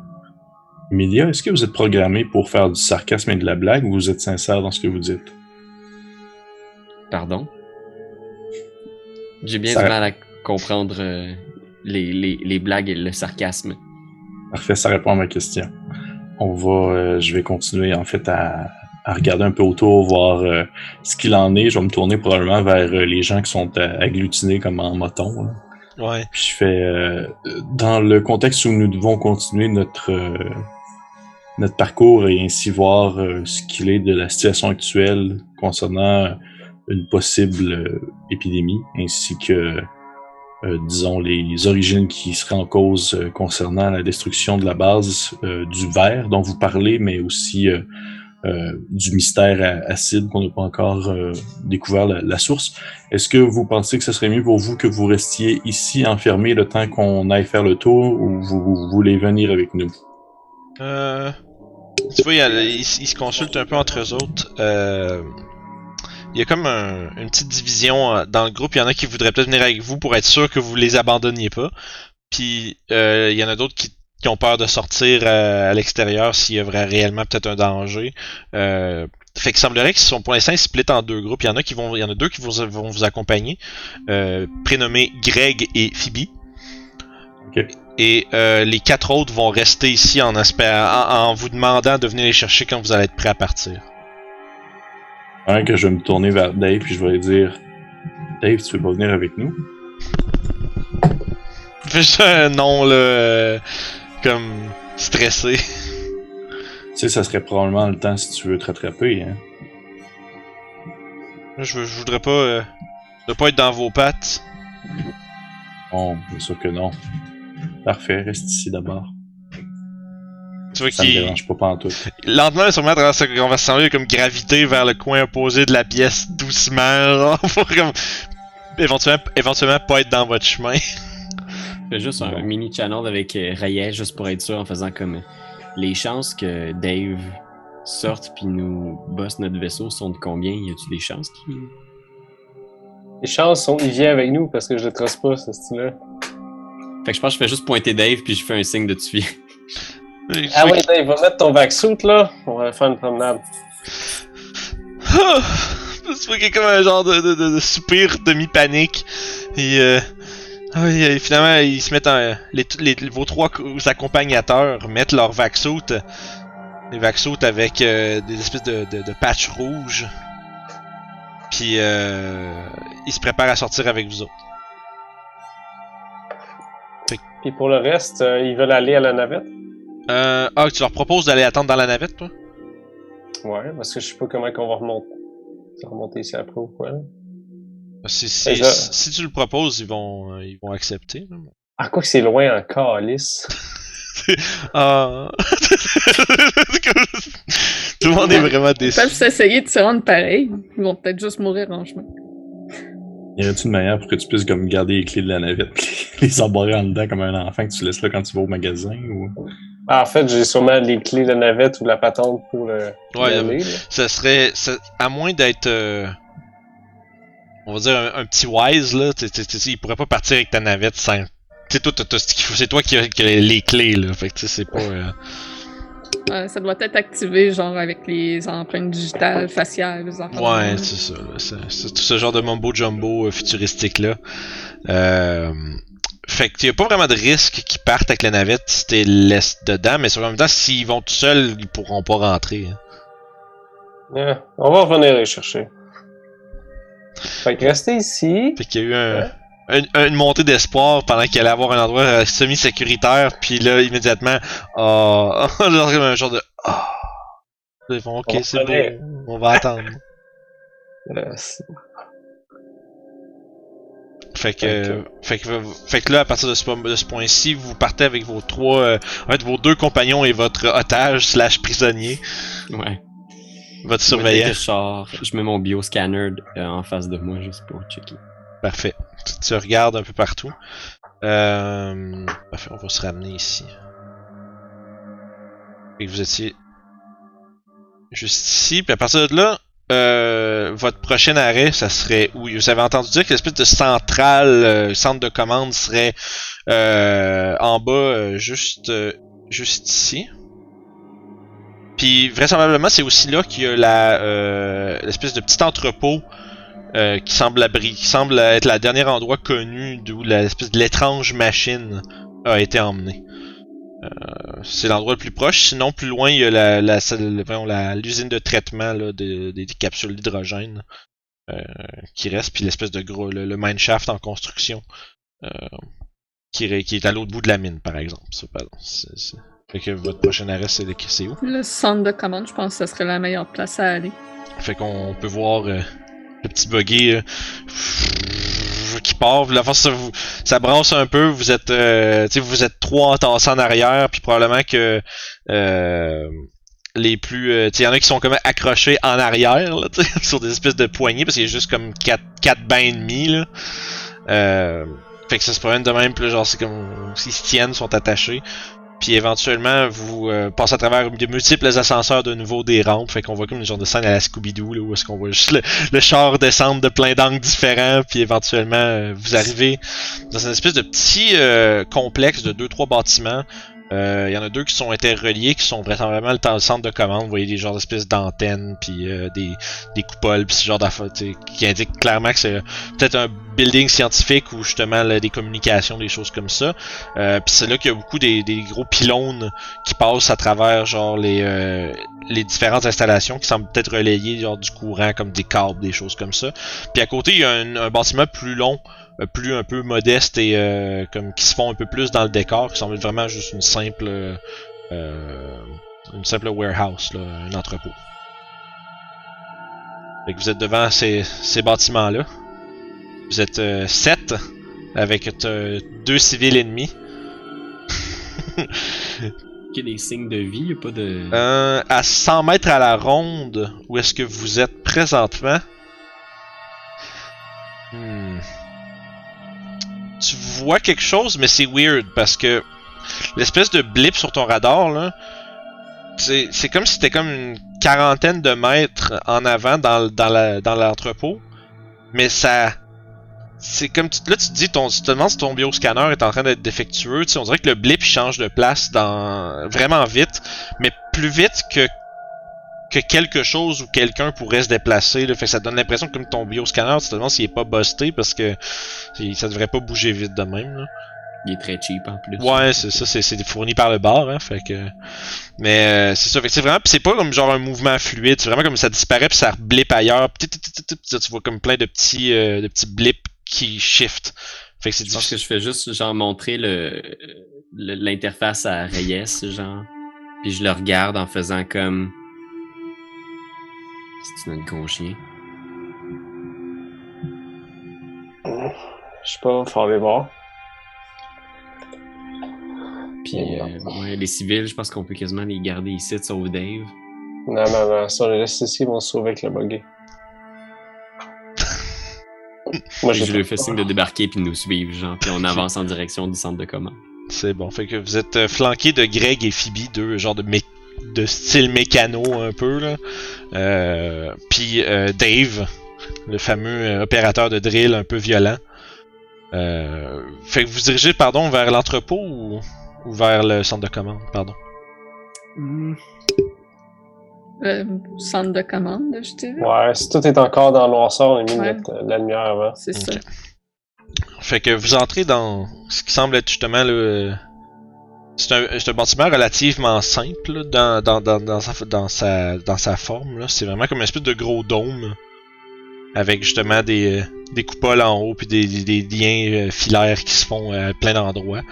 Emilia, est-ce que vous êtes programmé pour faire du sarcasme et de la blague ou vous êtes sincère dans ce que vous dites? Pardon? J'ai bien Ça- du mal à comprendre euh, les, les, les blagues et le sarcasme. Parfait, ça répond à ma question. On va, euh, je vais continuer en fait à, à regarder un peu autour, voir euh, ce qu'il en est. Je vais me tourner probablement vers euh, les gens qui sont euh, agglutinés comme en moton. là. ouais. Puis je fais euh, dans le contexte où nous devons continuer notre euh, notre parcours et ainsi voir euh, ce qu'il est de la situation actuelle concernant une possible euh, épidémie ainsi que euh, disons les origines qui seraient en cause euh, concernant la destruction de la base euh, du verre dont vous parlez mais aussi euh, euh, du mystère acide qu'on n'a pas encore euh, découvert la, source. Est-ce que vous pensez que ce serait mieux pour vous que vous restiez ici enfermé le temps qu'on aille faire le tour ou vous voulez venir avec nous? Euh, tu vois, ils, se consultent un peu entre eux autres. Euh, il y a comme un- une petite division euh, dans le groupe. Il y en a qui voudraient peut-être venir avec vous pour être sûr que vous les abandonniez pas. Puis euh, il y en a d'autres qui, ont peur de sortir euh, à l'extérieur s'il y a vra- réellement peut-être un danger. Euh, fait qu'il semblerait qu'ils sont pour l'instant split en deux groupes. Il y en a qui vont, il y en a deux qui vont vous accompagner, prénommés Greg et Phoebe. Ok. Et euh, les quatre autres vont rester ici en, espérant, en, en vous demandant de venir les chercher quand vous allez être prêt à partir. Un que je vais me tourner vers Dave puis je vais lui dire Dave, tu veux pas venir avec nous? Juste un nom là, euh, comme stressé. Tu sais, ça serait probablement le temps si tu veux te rattraper, hein. Je, veux- je voudrais pas, euh, de pas être dans vos pattes. Bon, bien sûr que non. Parfait, reste ici d'abord. Tu vois Ça me qu'il dérange pas pantoute. lentement, sûrement à travers cette conversation, il y a comme gravité vers le coin opposé de la pièce doucement, pour comme éventuellement, éventuellement pas être dans votre chemin. Fais juste un Bon. mini channel avec euh, Rayel, juste pour être sûr, en faisant comme les chances que Dave sorte puis nous bosse notre vaisseau sont de combien? Y a-tu des chances qu'il. Les chances sont, il vient avec nous parce que je le trace pas, ce style-là. Fait que je pense que je fais juste pointer Dave puis je fais un signe de tuer. Tu Ah oui, Dave, va mettre ton vac-suit, là. On va faire une promenade. Ah! Tu vois qu'il y a comme un genre de, de, de, de soupir demi-panique. Et, euh, ah et finalement, ils se mettent en. Les, les, vos trois co- accompagnateurs mettent leur vaxout. Les vaxout avec euh, des espèces de, de, de patchs rouges. Puis, euh, ils se préparent à sortir avec vous autres. Puis pour le reste, euh, ils veulent aller à la navette? Euh, ah, tu leur proposes d'aller attendre dans la navette, toi? Ouais, parce que je sais pas comment qu'on va remonter. Remonter ici après ou quoi, là. Si, si, Et je- si tu le proposes, ils vont, euh, ils vont accepter. là. Ah, quoi que c'est loin en calice. Ah. Tout le monde est vraiment Ils déçu. peuvent s'essayer de se rendre pareil. Ils vont peut-être juste mourir en chemin. Y aurait-il une manière pour que tu puisses comme garder les clés de la navette les embarrer en dedans comme un enfant que tu laisses là quand tu vas au magasin ou? Ah, en fait, j'ai sûrement les clés de la navette ou la patente pour le. Ouais, y aller, là. Ça serait. ça- à moins d'être. euh, on va dire un, un petit wise, là. tu- tu- il pourrait pas partir avec ta navette sans. Tu sais, toi. C'est toi qui as, qui as les clés, là. Fait que, tu sais, c'est pas. euh, Euh, ça doit être activé, genre avec les empreintes digitales, faciales, les. Ouais, c'est ça. là. C'est tout ce genre de mumbo jumbo euh, futuristique là. Euh, fait que y a pas vraiment de risque qu'ils partent avec la navette si t'es laisses dedans, mais sur en même temps, s'ils vont tout seuls, ils pourront pas rentrer. hein. Ouais, on va revenir les chercher. Fait que restez ici. Fait qu'il y a eu un, Ouais. Un- un- une montée d'espoir pendant qu'il allait avoir un endroit euh, semi-sécuritaire, puis là, immédiatement, ah, genre comme un genre de ah. Là, Ils font ok, On va c'est beau, on va attendre. Euh, c'est- Fait que, fait que, fait que là, à partir de ce, de ce point-ci, vous partez avec vos trois, euh, en fait, vos deux compagnons et votre otage slash prisonnier, Ouais. votre surveillant. je sors, je mets mon bioscanner euh, en face de moi juste pour checker. Parfait. Tu, regardes un peu partout. Euh, parfait, on va se ramener ici. Et vous étiez juste ici, puis à partir de là, euh, votre prochain arrêt, ça serait où? Vous avez entendu dire que l'espèce de centrale, euh, centre de commande serait euh, en bas, euh, juste, euh, juste ici. Puis vraisemblablement, c'est aussi là qu'il y a l'espèce de petit entrepôt euh, qui semble abri, qui semble être le dernier endroit connu d'où l'espèce de l'étrange machine a été emmenée. Euh, c'est l'endroit le plus proche. Sinon, plus loin, il y a la, la, la- l'usine de traitement là, de- des, des capsules d'hydrogène euh, qui reste, puis l'espèce de gros, le, le mineshaft en construction euh, qui, est- qui est à l'autre bout de la mine, par exemple. Ça, pardon. C'est, c'est- Fait que votre prochain arrêt, c'est, c'est où? Le centre de commande, je pense que ce serait la meilleure place à aller. Fait qu'on peut voir euh, le petit buggy euh, qui part. La force, ça, vous, ça brasse un peu. Vous êtes, euh, vous êtes trois entassés en arrière, puis probablement que euh, les plus. euh, il y en a qui sont comme accrochés en arrière, là, sur des espèces de poignées, parce qu'il y a juste comme 4, quatre bains et demi, là. Euh, fait que ça se promène de même, genre, c'est comme. S'ils se tiennent, sont attachés. Puis éventuellement, vous euh, passez à travers de multiples ascenseurs de nouveau des rampes. Fait qu'on voit comme une genre de scène à la Scooby-Doo, où est-ce qu'on voit juste le, le char descendre de plein d'angles différents. Puis éventuellement, euh, vous arrivez dans une espèce de petit euh, complexe de deux trois bâtiments. Euh, Il y en a deux qui sont interreliés, qui sont vraisemblablement dans le centre de commande. Vous voyez des genres d'espèces d'antennes, puis euh, des, des coupoles, puis ce genre d'affaires, qui indiquent clairement que c'est peut-être un building scientifique ou justement là, des communications, des choses comme ça. Euh, puis c'est là qu'il y a beaucoup des, des gros pylônes qui passent à travers genre les euh, les différentes installations qui semblent peut-être relayer genre du courant comme des câbles, des choses comme ça. Puis à côté il y a un, un bâtiment plus long, euh, plus un peu modeste et euh, comme qui se font un peu plus dans le décor, qui semble être vraiment juste une simple euh, euh, une simple warehouse, là, un entrepôt. Fait que vous êtes devant ces, ces bâtiments-là. Vous êtes euh, sept avec euh, deux civils ennemis. Il y a des signes de vie, il a pas de. Euh, à 100 mètres à la ronde, où est-ce que vous êtes présentement? Hmm. Tu vois quelque chose, mais c'est weird parce que l'espèce de blip sur ton radar, là, c'est comme si c'était comme une quarantaine de mètres en avant dans, l'entrepôt, mais ça. C'est comme là tu te dis ton tu te demandes si ton bioscanner est en train d'être défectueux, tu on dirait que le blip change de place dans vraiment vite, mais plus vite que que quelque chose ou quelqu'un pourrait se déplacer. Là. Fait que ça donne l'impression que comme ton bioscanner, tu te demandes s'il est pas busté parce que ça devrait pas bouger vite de même. Là. Il est très cheap en plus. Ouais, c'est ça, c'est, fourni par le bar, hein, fait que... Mais euh, c'est ça, fait que c'est vraiment, pis c'est pas comme genre un mouvement fluide, c'est vraiment comme ça disparaît puis ça blip ailleurs, pis tu vois comme plein de petits, euh, de petits blips qui shift. Fait que c'est Je pense que je fais juste genre montrer le le- l'interface à Reyes, genre. Puis je le regarde en faisant comme. C'est notre gros chien. Je sais pas, faut aller voir. Puis, euh, ouais, les civils, je pense qu'on peut quasiment les garder ici, sauf Dave. non, non, non, si on les laisse ici, ils vont se sauver avec le buggy. Moi, je lui fais signe de débarquer puis de nous suivre, genre. Puis on avance en direction du centre de commande. C'est bon, fait que vous êtes euh, flanqué de Greg et Phoebe, deux genres de mé- de style mécano un peu là. Euh, puis euh, Dave, le fameux euh, opérateur de drill un peu violent. Euh, fait que vous dirigez pardon vers l'entrepôt ou, ou vers le centre de commande, pardon? Euh, centre de commande, je dirais. Ouais, si tout est encore dans le noirceur, on a mis Ouais. de la lumière avant. C'est ça. Fait que vous entrez dans ce qui semble être justement le. C'est un, un bâtiment relativement simple là, dans, dans, dans, sa, dans, sa, dans sa forme. C'est vraiment comme une espèce de gros dôme avec justement des, euh, des coupoles en haut puis des, des, liens euh, filaires qui se font à plein d'endroits.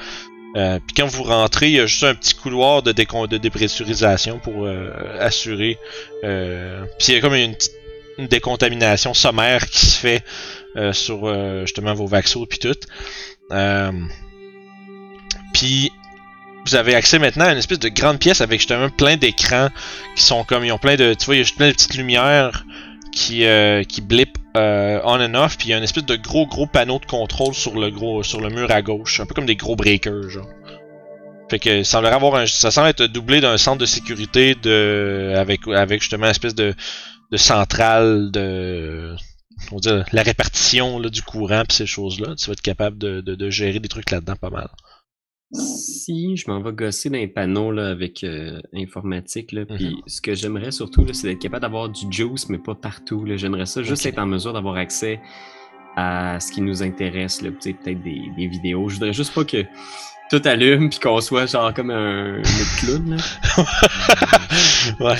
Euh, puis quand vous rentrez, il y a juste un petit couloir de, de dépressurisation pour euh, assurer. Euh, puis il y a comme une, une décontamination sommaire qui se fait euh, sur euh, justement vos vaxos puis tout. Euh, puis vous avez accès maintenant à une espèce de grande pièce avec justement plein d'écrans qui sont comme ils ont plein de tu vois il y a juste plein de petites lumières qui euh, qui blip euh, on and off puis il y a une espèce de gros gros panneau de contrôle sur le gros sur le mur à gauche un peu comme des gros breakers genre. Fait que ça semblerait avoir un ça semble être doublé d'un centre de sécurité de avec avec justement une espèce de de centrale de on dire, la répartition là, du courant pis ces choses-là, tu vas être capable de, de, de gérer des trucs là-dedans pas mal. Si je m'en vais gosser dans les panneaux là, avec euh, informatique, là, puis Mhm. ce que j'aimerais surtout, là, c'est d'être capable d'avoir du juice, mais pas partout. là. J'aimerais ça juste être en mesure d'avoir accès à ce qui nous intéresse, peut-être des, des vidéos. Je voudrais juste pas que tout allume puis qu'on soit genre comme un, un clown. Là. ouais.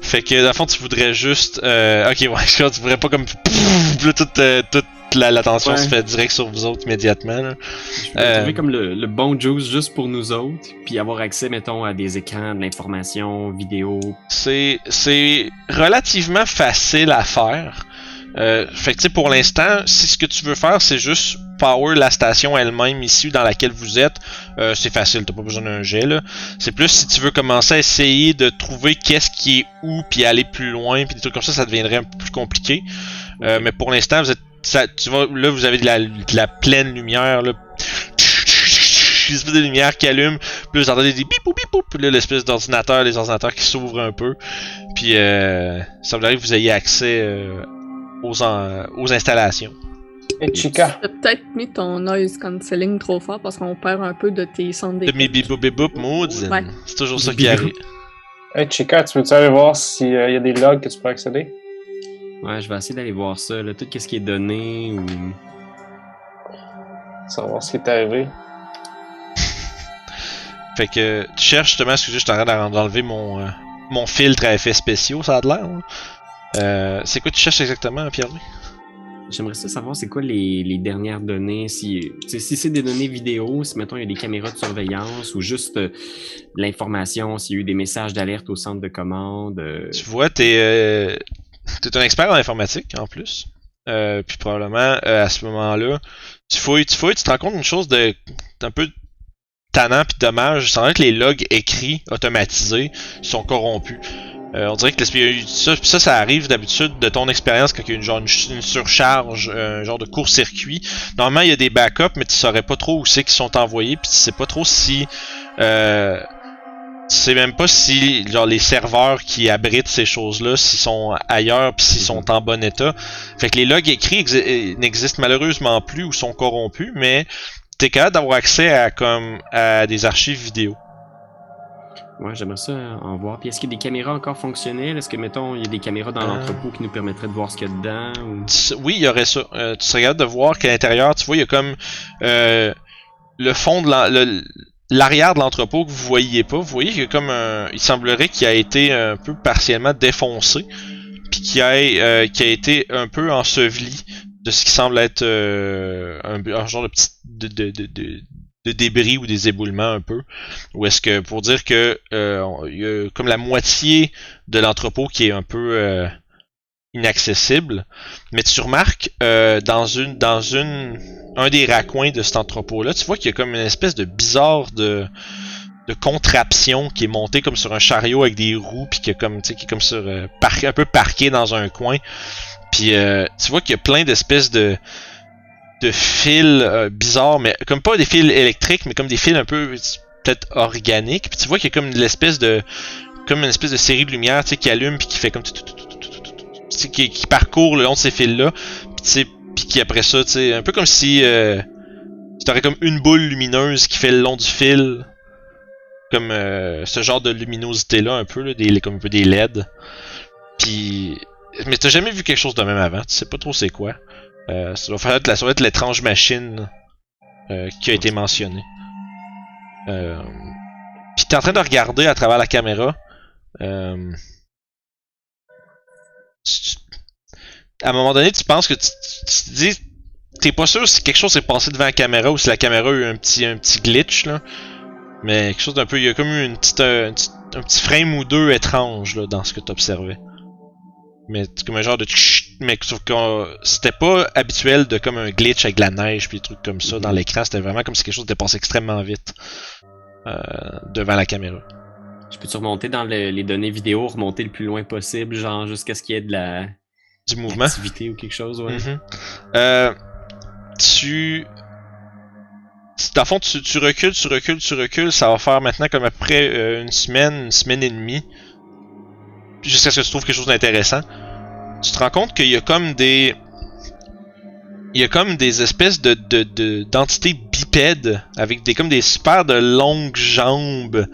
Fait que, dans le fond, tu voudrais juste. Euh, ok, ouais, tu voudrais pas comme. Pff, là, toute, euh, toute la- l'attention Ouais. se fait direct sur vous autres immédiatement. Là. Je Euh. trouver comme le, le bon juice juste pour nous autres, puis avoir accès, mettons, à des écrans, de l'information, vidéo. C'est, c'est relativement facile à faire. Euh, fait que, pour l'instant, si ce que tu veux faire, c'est juste power la station elle-même ici dans laquelle vous êtes, euh, c'est facile, t'as pas besoin d'un jet là. C'est plus si tu veux commencer à essayer de trouver qu'est-ce qui est où puis aller plus loin puis des trucs comme ça, ça deviendrait un peu plus compliqué. Euh, mais pour l'instant, vous êtes, ça, tu vois, là vous avez de la, de la pleine lumière là. Des espèces de lumière qui allume, puis vous entendez des bip bip bip puis là l'espèce d'ordinateur, les ordinateurs qui s'ouvrent un peu, puis euh, ça veut dire que vous ayez accès euh, aux, en- aux installations. Et Chica. T'as peut-être mis ton noise cancelling trop fort parce qu'on perd un peu de tes sons De mes bip bip moods, Ouais. c'est toujours ça qui arrive. Hey Chica, tu veux-tu aller voir s'il y a des logs que tu peux accéder? Ouais, je vais essayer d'aller voir ça, là, tout ce qui est donné ou. Savoir ce qui est arrivé. Fait que tu cherches justement, excusez, je t'arrête d'enlever mon, euh, mon filtre à effets spéciaux, ça a de l'air. hein. Euh, c'est quoi tu cherches exactement, Pierre-Louis? J'aimerais ça savoir c'est quoi les, les dernières données, si, c'est des données vidéo, si mettons il y a des caméras de surveillance ou juste euh, l'information, s'il y a eu des messages d'alerte au centre de commande. euh, Tu vois, t'es euh, t'es un expert en informatique en plus. Euh, puis probablement euh, à ce moment-là, tu fouilles, tu fouilles, tu te rends compte d'une chose de d'un peu tannant puis dommage. C'est que les logs écrits, automatisés, sont corrompus. Euh, on dirait que ça, ça, ça arrive d'habitude de ton expérience quand il y a une, genre, une, surcharge, un genre de court-circuit. Normalement, il y a des backups, mais tu saurais pas trop où c'est qu'ils sont envoyés, puis tu sais pas trop si euh, sais même pas si genre les serveurs qui abritent ces choses-là, s'ils sont ailleurs puis s'ils sont en bon état. Fait que les logs écrits euh, n'existent malheureusement plus ou sont corrompus, mais t'es capable d'avoir accès à comme à des archives vidéo. Ouais, j'aimerais ça en voir. Puis est-ce qu'il y a des caméras encore fonctionnelles? Est-ce que, mettons, il y a des caméras dans Euh. l'entrepôt qui nous permettraient de voir ce qu'il y a dedans? Ou... Oui, il y aurait ça. Euh, tu serais capable de voir qu'à l'intérieur, tu vois, il y a comme euh, le fond de l'en- le- l'arrière de l'entrepôt que vous voyez pas. Vous voyez qu'il comme un, il semblerait qu'il a été un peu partiellement défoncé, puis qu'il a, euh, a été un peu enseveli de ce qui semble être euh, un, genre de petit de, de, de, de- de débris ou des éboulements un peu. Ou est-ce que pour dire que euh, il y a comme la moitié de l'entrepôt qui est un peu euh, inaccessible. Mais tu remarques euh, dans une dans une un des raccoins de cet entrepôt là, tu vois qu'il y a comme une espèce de bizarre de de contraption qui est montée comme sur un chariot avec des roues puis qui est comme tu sais qui est comme sur euh, un peu parqué dans un coin. Puis euh, tu vois qu'il y a plein d'espèces de de fils euh, bizarres mais comme pas des fils électriques mais comme des fils un peu peut-être organiques. Puis tu vois qu'il y a comme l'espèce de comme une espèce de série de lumière tu sais qui allume puis qui fait comme tu sais, qui, qui parcourt le long de ces fils-là, puis qui après ça, tu sais, un peu comme si euh, tu aurais comme une boule lumineuse qui fait le long du fil, comme euh, ce genre de luminosité-là, un peu, là, des, comme un peu des LED. Puis, mais t'as jamais vu quelque chose de même avant, tu sais pas trop c'est quoi. Euh, ça doit faire être ça être l'étrange machine euh, qui a été mentionnée. Euh, puis t'es en train de regarder à travers la caméra. Euh, à un moment donné, tu penses que tu, tu- te dis, t'es pas sûr si quelque chose s'est passé devant la caméra ou si la caméra a eu un petit, un petit glitch, là. Mais quelque chose d'un peu, il y a comme eu une petite, euh, un, petit, un petit frame ou deux étrange, là, dans ce que t'observais. Mais c'est comme un genre de mais sauf que c'était pas habituel de comme un glitch avec de la neige puis des trucs comme ça dans Mhm. l'écran, c'était vraiment comme si quelque chose était passé extrêmement vite euh, devant la caméra. Je peux-tu remonter dans le- les données vidéo, remonter le plus loin possible, genre jusqu'à ce qu'il y ait de la Du mouvement? activité ou quelque chose, ouais. Mhm. Euh, tu. Dans le fond, tu, tu recules, tu recules, tu recules. Ça va faire maintenant comme après euh, une semaine, une semaine et demie. Jusqu'à ce que tu trouves quelque chose d'intéressant. Tu te rends compte qu'il y a comme des. Il y a comme des espèces de, de, de- d'entités bipèdes avec des comme des super de longues jambes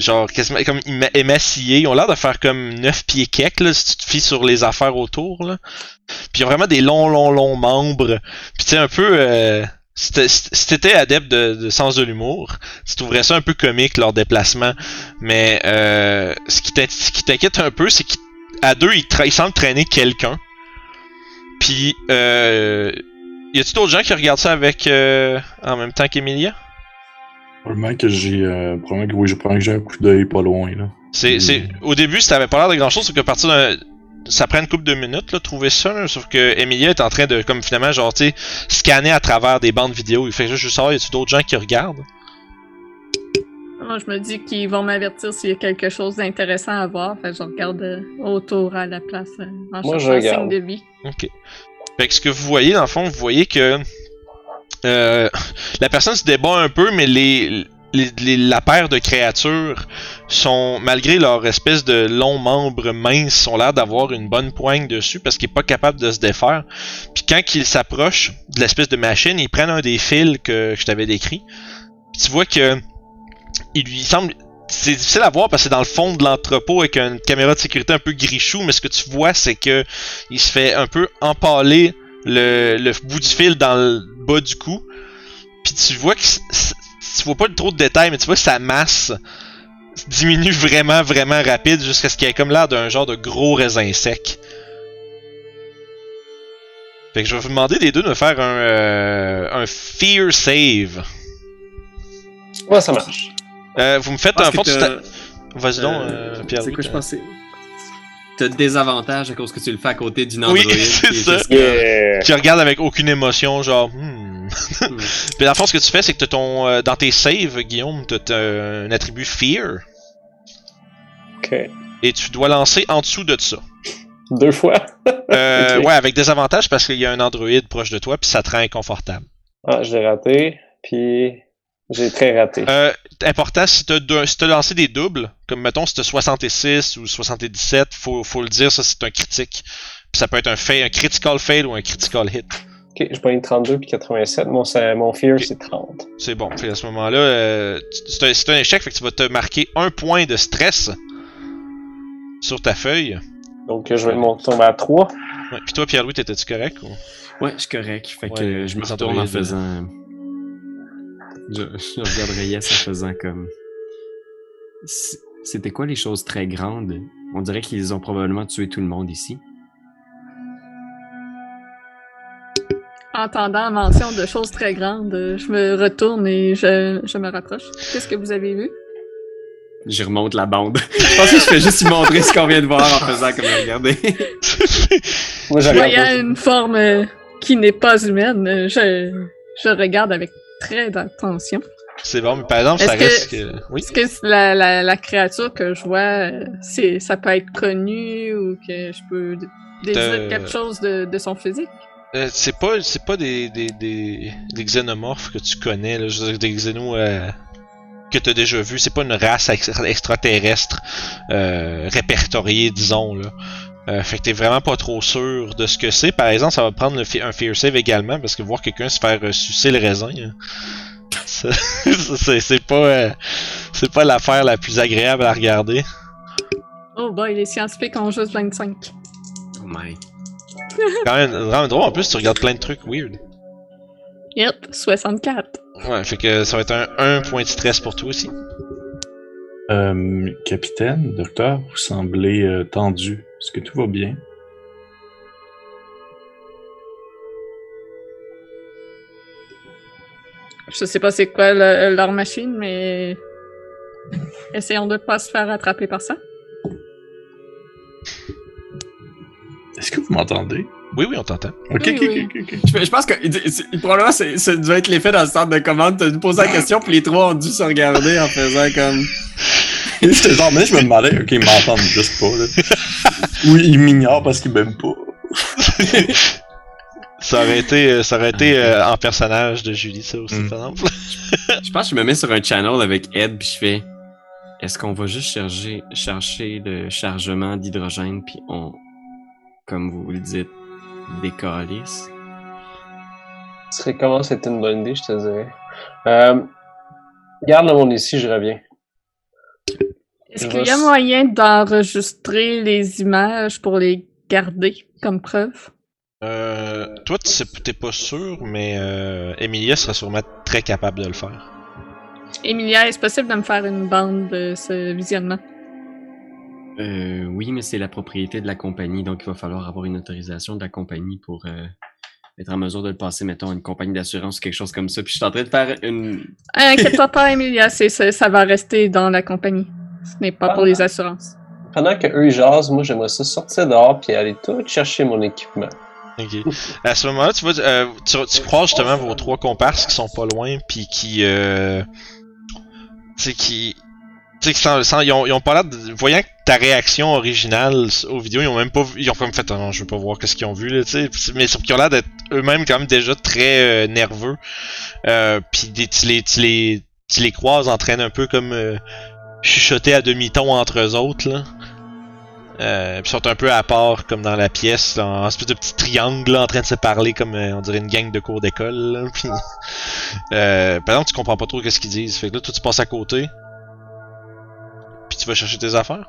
genre quasiment comme éma- émaciées ils ont l'air de faire comme 9 pieds quelques là si tu te fies sur les affaires autour là puis ils ont vraiment des longs, longs, longs membres. Puis tu sais, un peu... Euh, si t'é- si t'étais adepte de, sens de l'humour, tu trouverais ça un peu comique, leur déplacement. Mais euh, ce qui t'inquiète un peu, c'est qu'à deux, ils, ils semblent traîner quelqu'un. Puis, euh, y a-tu d'autres gens qui regardent ça avec euh, en même temps qu'Emilia? Probablement que j'ai. Euh, probablement que oui, je prends que j'ai un coup d'œil pas loin, là. C'est, c'est, au début, ça avait pas l'air de grand chose, c'est qu'à partir d'un, ça prend une couple de minutes, là, trouver ça, là, sauf que Emilia est en train de, comme finalement, genre, tu sais, scanner à travers des bandes vidéo. Il fait juste, je savoir, y a-tu d'autres gens qui regardent? Moi, je me dis qu'ils vont m'avertir s'il y a quelque chose d'intéressant à voir. Fait que je regarde euh, autour à la place euh, en Moi, je cherchant un regarde. signe de vie. Ok. Fait que ce que vous voyez, dans le fond, vous voyez que euh, la personne se débat un peu, mais les, la paire de créatures sont, malgré leur espèce de longs membres minces, ont l'air d'avoir une bonne poigne dessus parce qu'il est pas capable de se défaire. Puis quand ils s'approchent de l'espèce de machine, ils prennent un des fils que je t'avais décrit. Tu vois que il lui semble c'est difficile à voir parce que c'est dans le fond de l'entrepôt avec une caméra de sécurité un peu grichou, mais ce que tu vois, c'est que il se fait un peu empaler le, le bout du fil dans bas du cou. Puis tu vois que tu vois pas trop de détails, mais tu vois que sa masse diminue vraiment, vraiment rapide jusqu'à ce qu'il ait comme l'air d'un genre de gros raisin sec. Fait que je vais vous demander des deux de me faire un, euh, un fear save. Ouais, ça marche. Euh, vous me faites un fond de Vas-y donc, euh, Pierre. C'est quoi, je pensais? Avantages à cause que tu le fais à côté d'une Oui, androïde. c'est qui est ça. juste comme- Yeah! Tu regardes avec aucune émotion, genre. Hmm. Puis dans le fond, ce que tu fais, c'est que ton, euh, dans tes saves, Guillaume, t'as un attribut Fear, Ok. et tu dois lancer en dessous de ça. Deux fois? Euh. Ouais, avec des avantages parce qu'il y a un androïde proche de toi, puis ça te rend inconfortable. Ah, je l'ai raté, puis j'ai très raté. Euh, important, si t'as deux- si t'as lancé des doubles, comme mettons si t'as 66 ou 77, faut, faut le dire, ça c'est un critique. Puis ça peut être un, fail, un critical fail ou un critical hit. Ok, j'ai pas eu 32 puis 87. Mon, ça- mon fear, c'est 30. C'est bon. Fait à ce moment-là, euh, tu- c'est un, c'est un échec, fait que tu vas te marquer un point de stress sur ta feuille. Donc, je vais mon- tomber à 3. Ouais. Puis toi, Pierre-Louis, t'étais-tu correct ou? Ouais, je suis correct. Fait que je me retourne en faisant. Je, je regarde Reyes en faisant comme. C'était quoi les choses très grandes? On dirait qu'ils ont probablement tué tout le monde ici. Entendant la mention de choses très grandes, je me retourne et je, je me rapproche. Qu'est-ce que vous avez vu? Je remonte la bande. je pense que je fais juste lui montrer ce qu'on vient de voir en faisant comme regarder. Moi, Je j'arrive voyais une forme qui n'est pas humaine. Je, je regarde avec très d'attention. C'est bon, mais par exemple, ça que- reste que. Oui. Est-ce que la, la, la créature que je vois, euh, c'est, ça peut être connu ou que je peux déduire quelque chose de, de son physique? Euh, c'est pas, c'est pas des, des, des, des xénomorphes que tu connais, là, je veux dire, des xénos euh, que t'as déjà vu. C'est pas une race ex- extraterrestre euh, répertoriée, disons là. Euh, fait que t'es vraiment pas trop sûr de ce que c'est. Par exemple, ça va prendre le fi- un fear save également parce que voir quelqu'un se faire euh, sucer le raisin, hein, c'est pas, euh, c'est pas l'affaire la plus agréable à regarder. Oh boy, les scientifiques ont juste 25. Oh my. Quand même, vraiment drôle. En plus, tu regardes plein de trucs weird. Yep, 64. Ouais, fait que ça va être un, un point de stress pour toi aussi. Euh, capitaine, docteur, vous semblez euh, tendu. Est-ce que tout va bien? Je sais pas c'est quoi le- leur machine, mais essayons de pas se faire attraper par ça. Est-ce que vous m'entendez? Oui, oui, on t'entend. Ok, Oui, ok, oui. ok, ok, ok. Je, je pense que probablement c'est- ça doit être l'effet dans le centre de commande. T'as posé la question, puis les trois ont dû se regarder en faisant comme. J'étais genre, mais je me demandais, ok, ils m'entendent juste pas, là. Oui, ils m'ignorent parce qu'ils m'aiment pas. Ça aurait été, euh, ça aurait été euh, en personnage de Julie, ça aussi, Mm. par exemple. Je pense que je me mets sur un channel avec Ed, puis je fais. Est-ce qu'on va juste chercher, chercher le chargement d'hydrogène, puis on, comme vous le dites, décalisse? Ce serait comment c'est une bonne idée, je te dirais. Euh, garde le monde ici, je reviens. Est-ce qu'il y a moyen d'enregistrer les images pour les garder comme preuve? Euh, toi, tu sais- t'es pas sûr, mais euh, Emilia sera sûrement très capable de le faire. Emilia, est-ce possible de me faire une bande de ce visionnement? Euh, oui, mais c'est la propriété de la compagnie, donc il va falloir avoir une autorisation de la compagnie pour euh, être en mesure de le passer, mettons, à une compagnie d'assurance ou quelque chose comme ça. Puis je suis en train de faire une. Inquiète-toi pas, Emilia, c'est, c'est- ça va rester dans la compagnie. Ce n'est pas pour les assurances. pendant que eux jasent, moi j'aimerais ça sortir dehors puis aller tout chercher mon équipement. Ok. À ce moment-là, tu vois, euh, tu, tu croises justement vos trois comparses qui sont pas loin, puis qui, euh, tu sais, qui, tu sais, ils, ont, ils ont pas l'air de, voyant ta réaction originale aux vidéos, ils ont même pas, vu- ils ont comme fait, non, je veux pas voir qu'est-ce qu'ils ont vu là, tu sais, mais sauf qu'ils ont l'air d'être eux-mêmes quand même déjà très euh, nerveux, euh, puis tu les, tu les, tu les croises en train d'un peu comme euh, chuchoter à demi-ton entre eux autres là. Euh, puis sont un peu à part comme dans la pièce, en espèce de petit triangle là, en train de se parler comme euh, on dirait une gang de cours d'école. Puis, euh, par exemple, tu comprends pas trop qu'est-ce qu'ils disent. Fait que là, toi, tu passes à côté. Tu vas chercher tes affaires?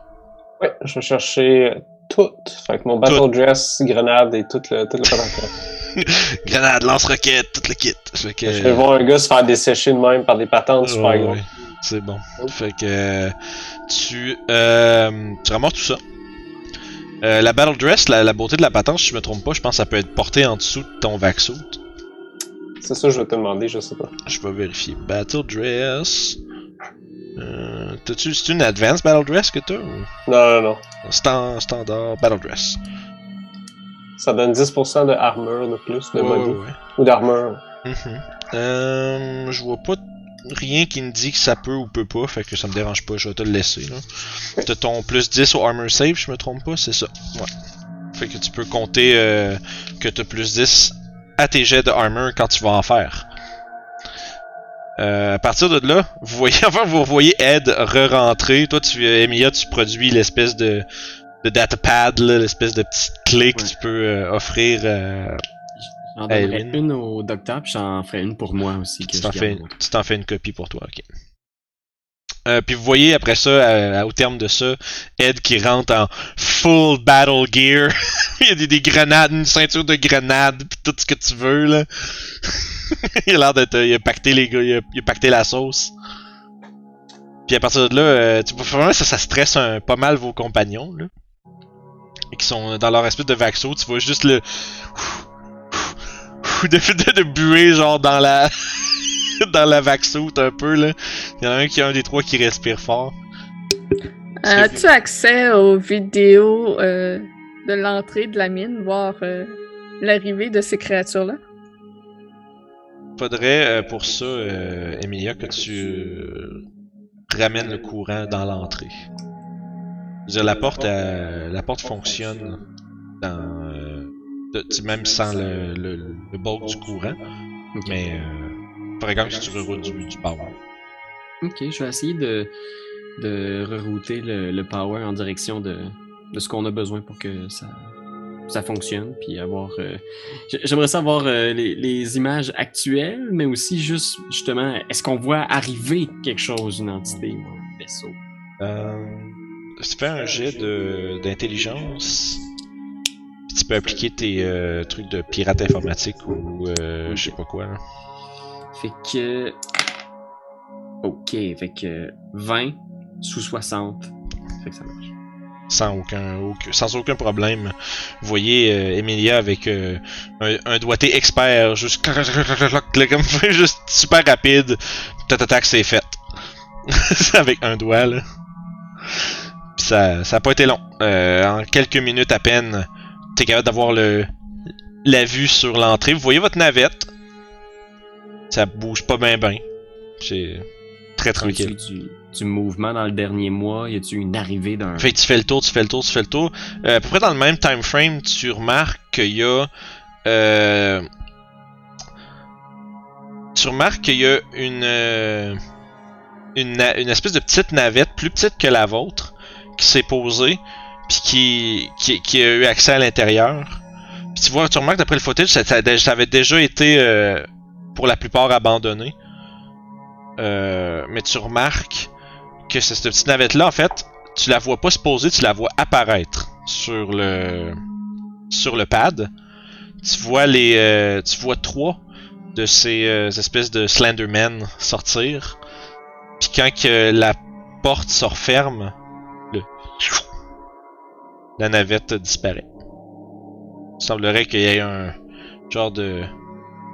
Ouais, je vais chercher tout. Fait que mon battle Tout. dress, grenade et tout le, tout le. Grenade, lance-roquette, tout le kit. Fait que, Je vais voir un gars se faire dessécher de même par des patentes super gros. c'est bon. Fait que tu, euh, tu ramasses tout ça. Euh, la battle dress, la, la beauté de la patente, si je me trompe pas, je pense que ça peut être porté en dessous de ton vac C'est ça que je vais te demander, je sais pas. Je vais vérifier. Battle dress. Euh, T'as-tu c'est une advanced battle dress que t'as ou? Non, non, non. Stan- standard battle dress? Ça donne 10% de armure de plus, de Ouais, body. ouais, ouais. Ou d'armure. Mhm. Euh, je vois pas rien qui me dit que ça peut ou peut pas, fait que ça me dérange pas, je vais te le laisser là. T'as ton plus 10 au armor save, je me trompe pas, c'est ça. Ouais. Fait que tu peux compter euh, que t'as plus 10 à tes jets de armor quand tu vas en faire. Euh, à partir de là, vous voyez, enfin vous voyez Ed re-rentrer. Toi, tu, euh, Emilia, tu produis l'espèce de, de datapad, là, l'espèce de petite clé que tu peux euh, offrir. euh, J'en donnerais une au docteur, puis j'en ferai une pour moi aussi. Que tu t'en fais, moi. tu t'en fais une copie pour toi, ok. Euh, puis vous voyez après ça, à- à- au terme de ça, Ed qui rentre en full battle gear. il y a des, des grenades, une ceinture de grenades, puis tout ce que tu veux là. il a l'air d'être, il a pacté les gars, il a, il la sauce. Puis à partir de là, euh, tu vois vraiment ça, stresse pas mal vos compagnons là. Et qui sont dans leur espèce de vaxo, tu vois juste le de, de, de buer genre dans la dans la vaxoute un peu là. Il y en a un qui a un des trois qui respire fort. Euh, As-tu accès aux vidéos euh, de l'entrée de la mine, voir euh, l'arrivée de ces créatures-là? Faudrait euh, pour ça, euh, Emilia, que tu euh, ramènes le courant dans l'entrée. La porte, euh, la porte fonctionne dans, euh, de- même sans le, le, le bulk du courant, mais euh, faudrait quand même que tu reroutes du, du power. Ok, je vais essayer de, de rerouter le, le power en direction de, de ce qu'on a besoin pour que ça, ça fonctionne. Puis avoir. euh, J'aimerais savoir les, les images actuelles, mais aussi juste, justement, est-ce qu'on voit arriver quelque chose, une entité ou un vaisseau? Euh, tu fais un jet de d'intelligence. Puis tu peux appliquer tes euh, trucs de pirate informatique ou euh, je sais pas quoi. Là. Fait que. Ok, fait que 20 sous 60. Fait que ça marche. Sans aucun, aucun- sans aucun problème. Vous voyez euh, Emilia avec euh, un, doigté expert, juste super rapide. Ta tac, c'est fait. avec un doigt là. Puis ça, ça a pas été long. Euh, en quelques minutes à peine, t'es capable d'avoir le la vue sur l'entrée. Vous voyez votre navette. Ça bouge pas bien bien. C'est très Y tranquille. du, du mouvement dans le dernier mois? Y a-tu une arrivée d'un. Fait que tu fais le tour, tu fais le tour, tu fais le tour. Euh, à peu près dans le même time frame, tu remarques qu'il y a. Euh, tu remarques qu'il y a une, euh, une. Une espèce de petite navette, plus petite que la vôtre, qui s'est posée, puis qui, qui, qui a eu accès à l'intérieur. Puis tu vois, tu remarques d'après le footage, ça, ça, ça avait déjà été euh, pour la plupart abandonné. Euh, mais tu remarques que cette petite navette là en fait tu la vois pas se poser tu la vois apparaître sur le sur le pad. Tu vois les euh, tu vois trois de ces euh, espèces de Slendermen sortir. Puis quand que la porte se referme le la navette disparaît. Il semblerait qu'il y ait un genre de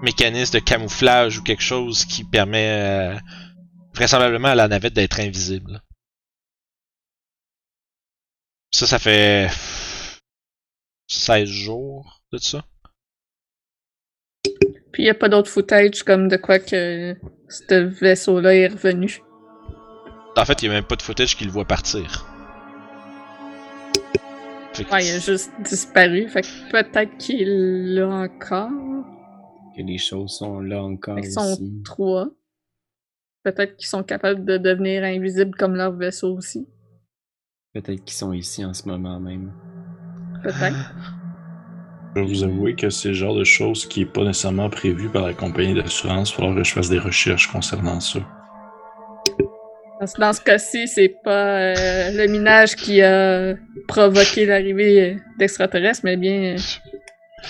mécanisme de camouflage ou quelque chose qui permet euh, vraisemblablement à la navette d'être invisible. Ça, ça fait 16 jours de ça. Puis il n'y a pas d'autre footage comme de quoi que ce vaisseau-là est revenu. En fait, il n'y a même pas de footage qui le voit partir. Fait que- Ouais, il a juste disparu. Fait que peut-être qu'il est là encore. Que les choses sont là encore qu'ils sont ici. trois. Peut-être qu'ils sont capables de devenir invisibles comme leur vaisseau aussi. Peut-être qu'ils sont ici en ce moment même. Peut-être. Je vais vous avouer que c'est le genre de choses qui est pas nécessairement prévu par la compagnie d'assurance. Il falloir que je fasse des recherches concernant ça. Dans ce- cas-ci, c'est pas euh, le minage qui a provoqué l'arrivée d'extraterrestres, mais bien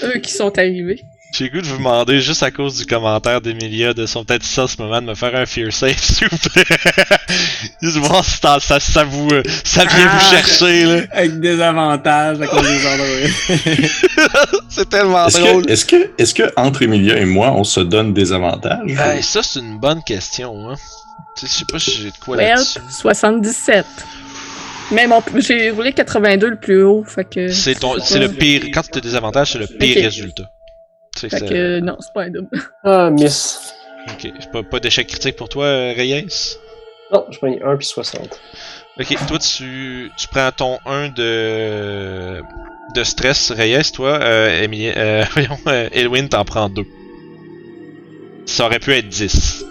euh, eux qui sont arrivés. J'ai goût de vous demander, juste à cause du commentaire d'Emilia de son peut-être en ce moment, de me faire un fear safe, s'il vous plaît. juste voir si ça, ça, ça vous, euh, ça vient vous Ah! chercher, là. Avec des avantages à cause des androïdes. C'est tellement Est-ce drôle. que, est-ce que, est-ce que entre Emilia et moi, on se donne des avantages? Hey, ça, c'est une bonne question, hein. Tu sais, je sais pas si j'ai de quoi Well, là-dessus. 77. Mais mon, j'ai roulé 82 le plus haut, fait que... C'est ton, c'est le pire. Quand tu as des avantages, c'est le pire résultat. Fait c'est- que non, c'est pas un double. Ah, miss. Ok, pas, pas d'échec critique pour toi, euh, Reyes? Non, je prends 1 puis 60. Ok, toi tu, tu prends ton 1 de, de stress, Reyes, toi, euh, Emilie, euh, voyons, euh, Elwin t'en prends 2. Ça aurait pu être 10.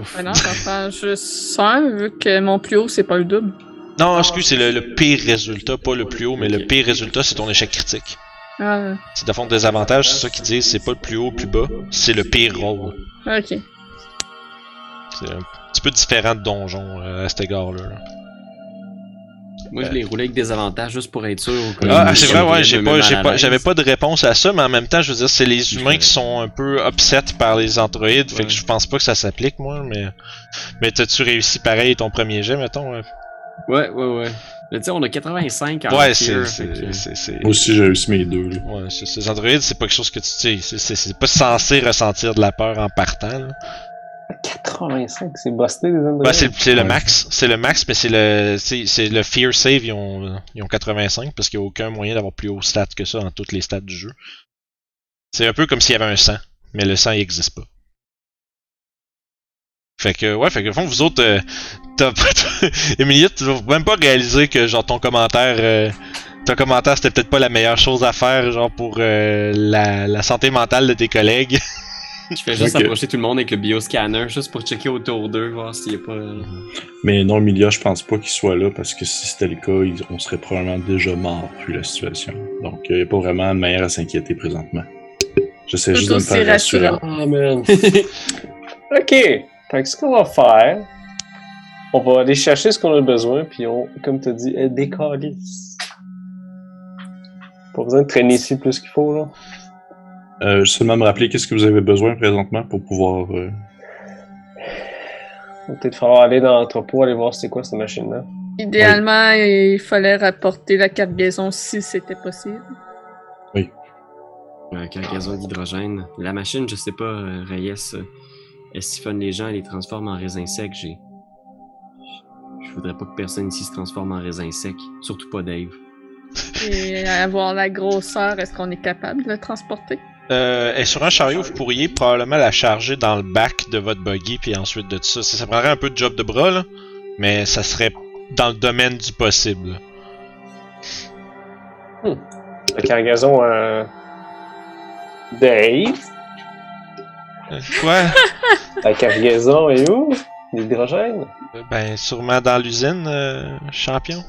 Ouf. Ah non, j'en prends juste un, vu que mon plus haut, c'est pas le double. Non, excuse, c'est le, le pire résultat, pas le plus haut, mais le Ok. pire résultat, c'est ton échec critique. Ah, C'est de fond des avantages, c'est ça qu'ils disent, c'est pas le plus haut, le plus bas, c'est le pire rôle. ok. C'est un petit peu différent de donjon euh, à cet égard-là. là. Moi, je l'ai roulé avec des avantages juste pour être sûr. Ah, je c'est vrai, ouais, j'ai pas, j'ai pas, j'avais pas de réponse à ça, mais en même temps, je veux dire, c'est les humains qui sont un peu upset par les androïdes, fait Ouais. que je pense pas que ça s'applique, moi, mais. Mais t'as-tu réussi pareil ton premier jet, mettons? Ouais, ouais, ouais. Mais tu sais, on a 85 en Ouais, c'est. fait c'est- que- c'est- c'est- Moi aussi, j'ai réussi mes deux. là. Ouais, c'est- ces androïdes, c'est pas quelque chose que tu sais, c'est- c'est c'est pas censé ressentir de la peur en partant. Là. 85, c'est busté les androïdes. Ben, c'est c'est le max, c'est le max, mais c'est le c'est c'est le fear save, ils ont, ils ont 85 parce qu'il n'y a aucun moyen d'avoir plus haut stat que ça dans toutes les stats du jeu. C'est un peu comme s'il y avait un sang, mais le sang il existe pas. Fait que ouais, fait que au fond vous autres, euh, t'as pas, Emilia, tu vas même pas réaliser que genre ton commentaire, euh, ton commentaire c'était peut-être pas la meilleure chose à faire genre pour euh, la, la santé mentale de tes collègues. Je fais juste approcher tout le monde avec le bioscanner, juste pour checker autour d'eux, voir s'il y a pas. euh, Mais non, Emilia, je pense pas qu'il soit là parce que si c'était le cas, on serait probablement déjà mort vu la situation. Donc, il n'y a pas vraiment de manière à s'inquiéter présentement. J'essaie juste de me faire rassurer. rassurant. Ah, man. ok. Fait que ce qu'on va faire, on va aller chercher ce qu'on a besoin, puis on, comme tu dit, euh, décaler. Pas besoin de traîner ici plus qu'il faut, là. Euh, seulement me rappeler qu'est-ce que vous avez besoin présentement pour pouvoir. euh, va peut-être falloir aller dans l'entrepôt, aller voir c'est quoi cette machine-là. Idéalement, il fallait rapporter la cargaison si c'était possible. euh, cargaison d'hydrogène. La machine, je sais pas, euh, Reyes, euh, elle siphonne les gens, elle les transforme en raisin sec. J'ai. Je voudrais pas que personne ici se transforme en raisin sec. Surtout pas Dave. Et avoir la grosseur, est-ce qu'on est capable de le transporter? Euh, et sur un chariot, vous pourriez probablement la charger dans le bac de votre buggy, puis ensuite de ça. Ça, ça prendrait un peu de job de bras, là, mais ça serait dans le domaine du possible. La cargaison, euh... Dave, Quoi? la cargaison est où? L'hydrogène? Ben, sûrement dans l'usine, euh, champion.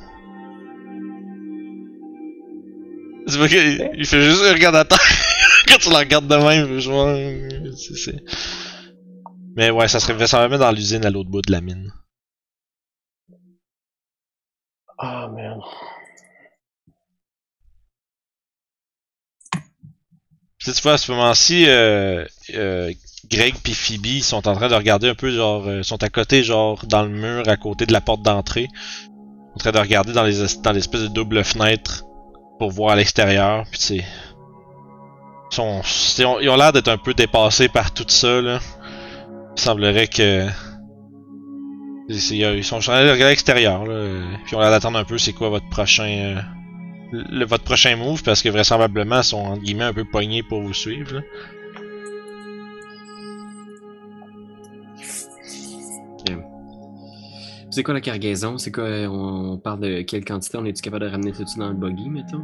C'est pas que- il fait juste regarder à terre. Quand tu la regardes de même, je vois. c'est- Mais ouais, ça serait vraisemblablement dans l'usine à l'autre bout de la mine. Ah, merde. Puis tu vois, à ce moment-ci, euh, euh, Greg puis Phoebe sont en train de regarder un peu, genre, euh, sont à côté, genre, dans le mur, à côté de la porte d'entrée. En train de regarder dans les es- dans l'espèce de double fenêtre pour voir à l'extérieur. Puis c'est, ils ont, l'air d'être un peu dépassés par tout ça là. Il semblerait que Ils sont en train de regarder l'extérieur, là. Puis on va d'attendre un peu c'est quoi votre prochain. euh, votre prochain move, parce que vraisemblablement ils sont entre guillemets un peu pognés pour vous suivre. C'est quoi la cargaison? C'est quoi, on, on parle de quelle quantité? On est-tu capable de ramener tout ça dans le buggy, mettons?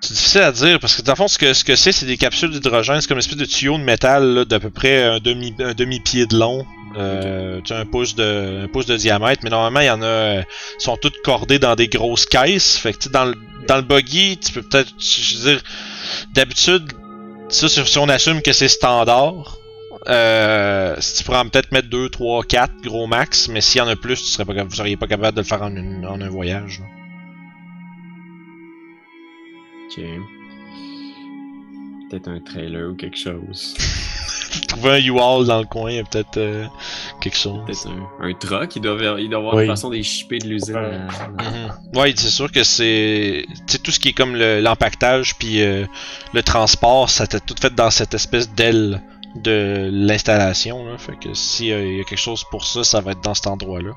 C'est difficile à dire parce que dans le fond, ce que ce que c'est, c'est des capsules d'hydrogène. C'est comme une espèce de tuyau de métal là, d'à peu près un demi un demi pied de long, euh, tu sais, un pouce de un pouce de diamètre. Mais normalement, il y en a, euh, sont toutes cordées dans des grosses caisses. Fait que dans le dans le buggy, tu peux peut-être, je veux dire, d'habitude, ça si on assume que c'est standard. Euh, si tu pourrais peut-être mettre 2, 3, 4 gros max, mais s'il y en a plus, tu serais pas, vous seriez pas capable de le faire en, une- en un voyage. là. Ok. Peut-être un trailer ou quelque chose. Trouver un U-Haul dans le coin, il y a peut-être euh, quelque chose. Peut-être un, un truck. Il doit avoir, il doit avoir Oui. une façon de les shipper de l'usine. Ouais. à- Mhm. Ouais, c'est sûr que c'est tu sais tout ce qui est comme le- l'empactage puis euh, le transport, ça était tout fait dans cette espèce d'aile de l'installation là, fait que s'il y a quelque chose pour ça, ça va être dans cet endroit-là.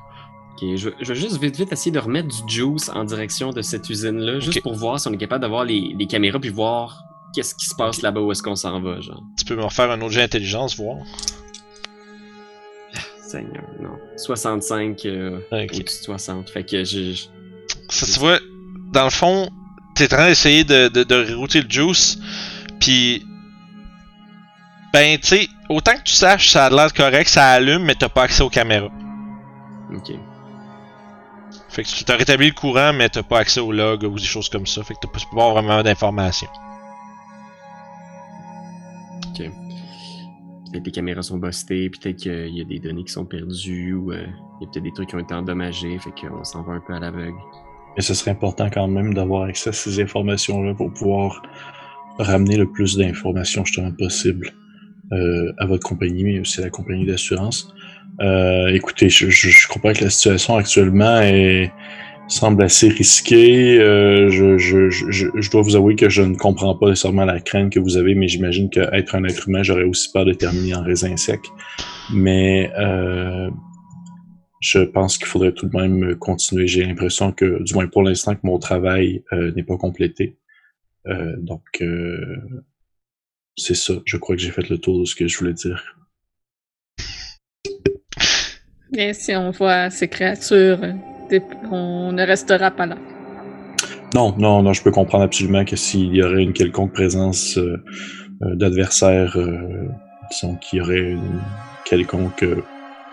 Ok, je, vais- je vais juste vite vite essayer de remettre du juice en direction de cette usine-là, juste pour voir si on est capable d'avoir les, les caméras puis voir qu'est-ce qui se passe là-bas, où est-ce qu'on s'en va, genre. Tu peux me refaire un autre jet d'intelligence voir? Seigneur, non. 65 euh, Ok. au-dessus de 60. Fait que je. Ça tu vois dans le fond, t'es en train d'essayer de, de, de rerouter le juice puis ben tu sais, autant que tu saches ça a l'air correct, ça allume mais t'as pas accès aux caméras. Ok. Fait que tu t'as rétabli le courant, mais t'as pas accès au log ou des choses comme ça. Fait que t'as pas, pas avoir vraiment d'informations. Ok. Peut-être les caméras sont bustées, peut-être qu'il y a des données qui sont perdues, ou euh, il y a peut-être des trucs qui ont été endommagés, fait qu'on s'en va un peu à l'aveugle. Mais ce serait important quand même d'avoir accès à ces informations-là pour pouvoir ramener le plus d'informations justement possible à votre compagnie, mais aussi à la compagnie d'assurance. Euh, écoutez, je, je, je comprends que la situation actuellement est, semble assez risquée. Euh, je, je, dois vous avouer que je ne comprends pas nécessairement la crainte que vous avez, mais j'imagine qu'être un être humain, j'aurais aussi peur de terminer en raisin sec. Mais euh, je pense qu'il faudrait tout de même continuer. J'ai l'impression que, du moins pour l'instant, que mon travail euh, n'est pas complété. Euh, donc, euh, c'est ça. Je crois que j'ai fait le tour de ce que je voulais dire. Et si on voit ces créatures, on ne restera pas là. Non, non, non, je peux comprendre absolument que s'il y aurait une quelconque présence euh, euh, d'adversaires, euh, disons qu'il y aurait une quelconque euh,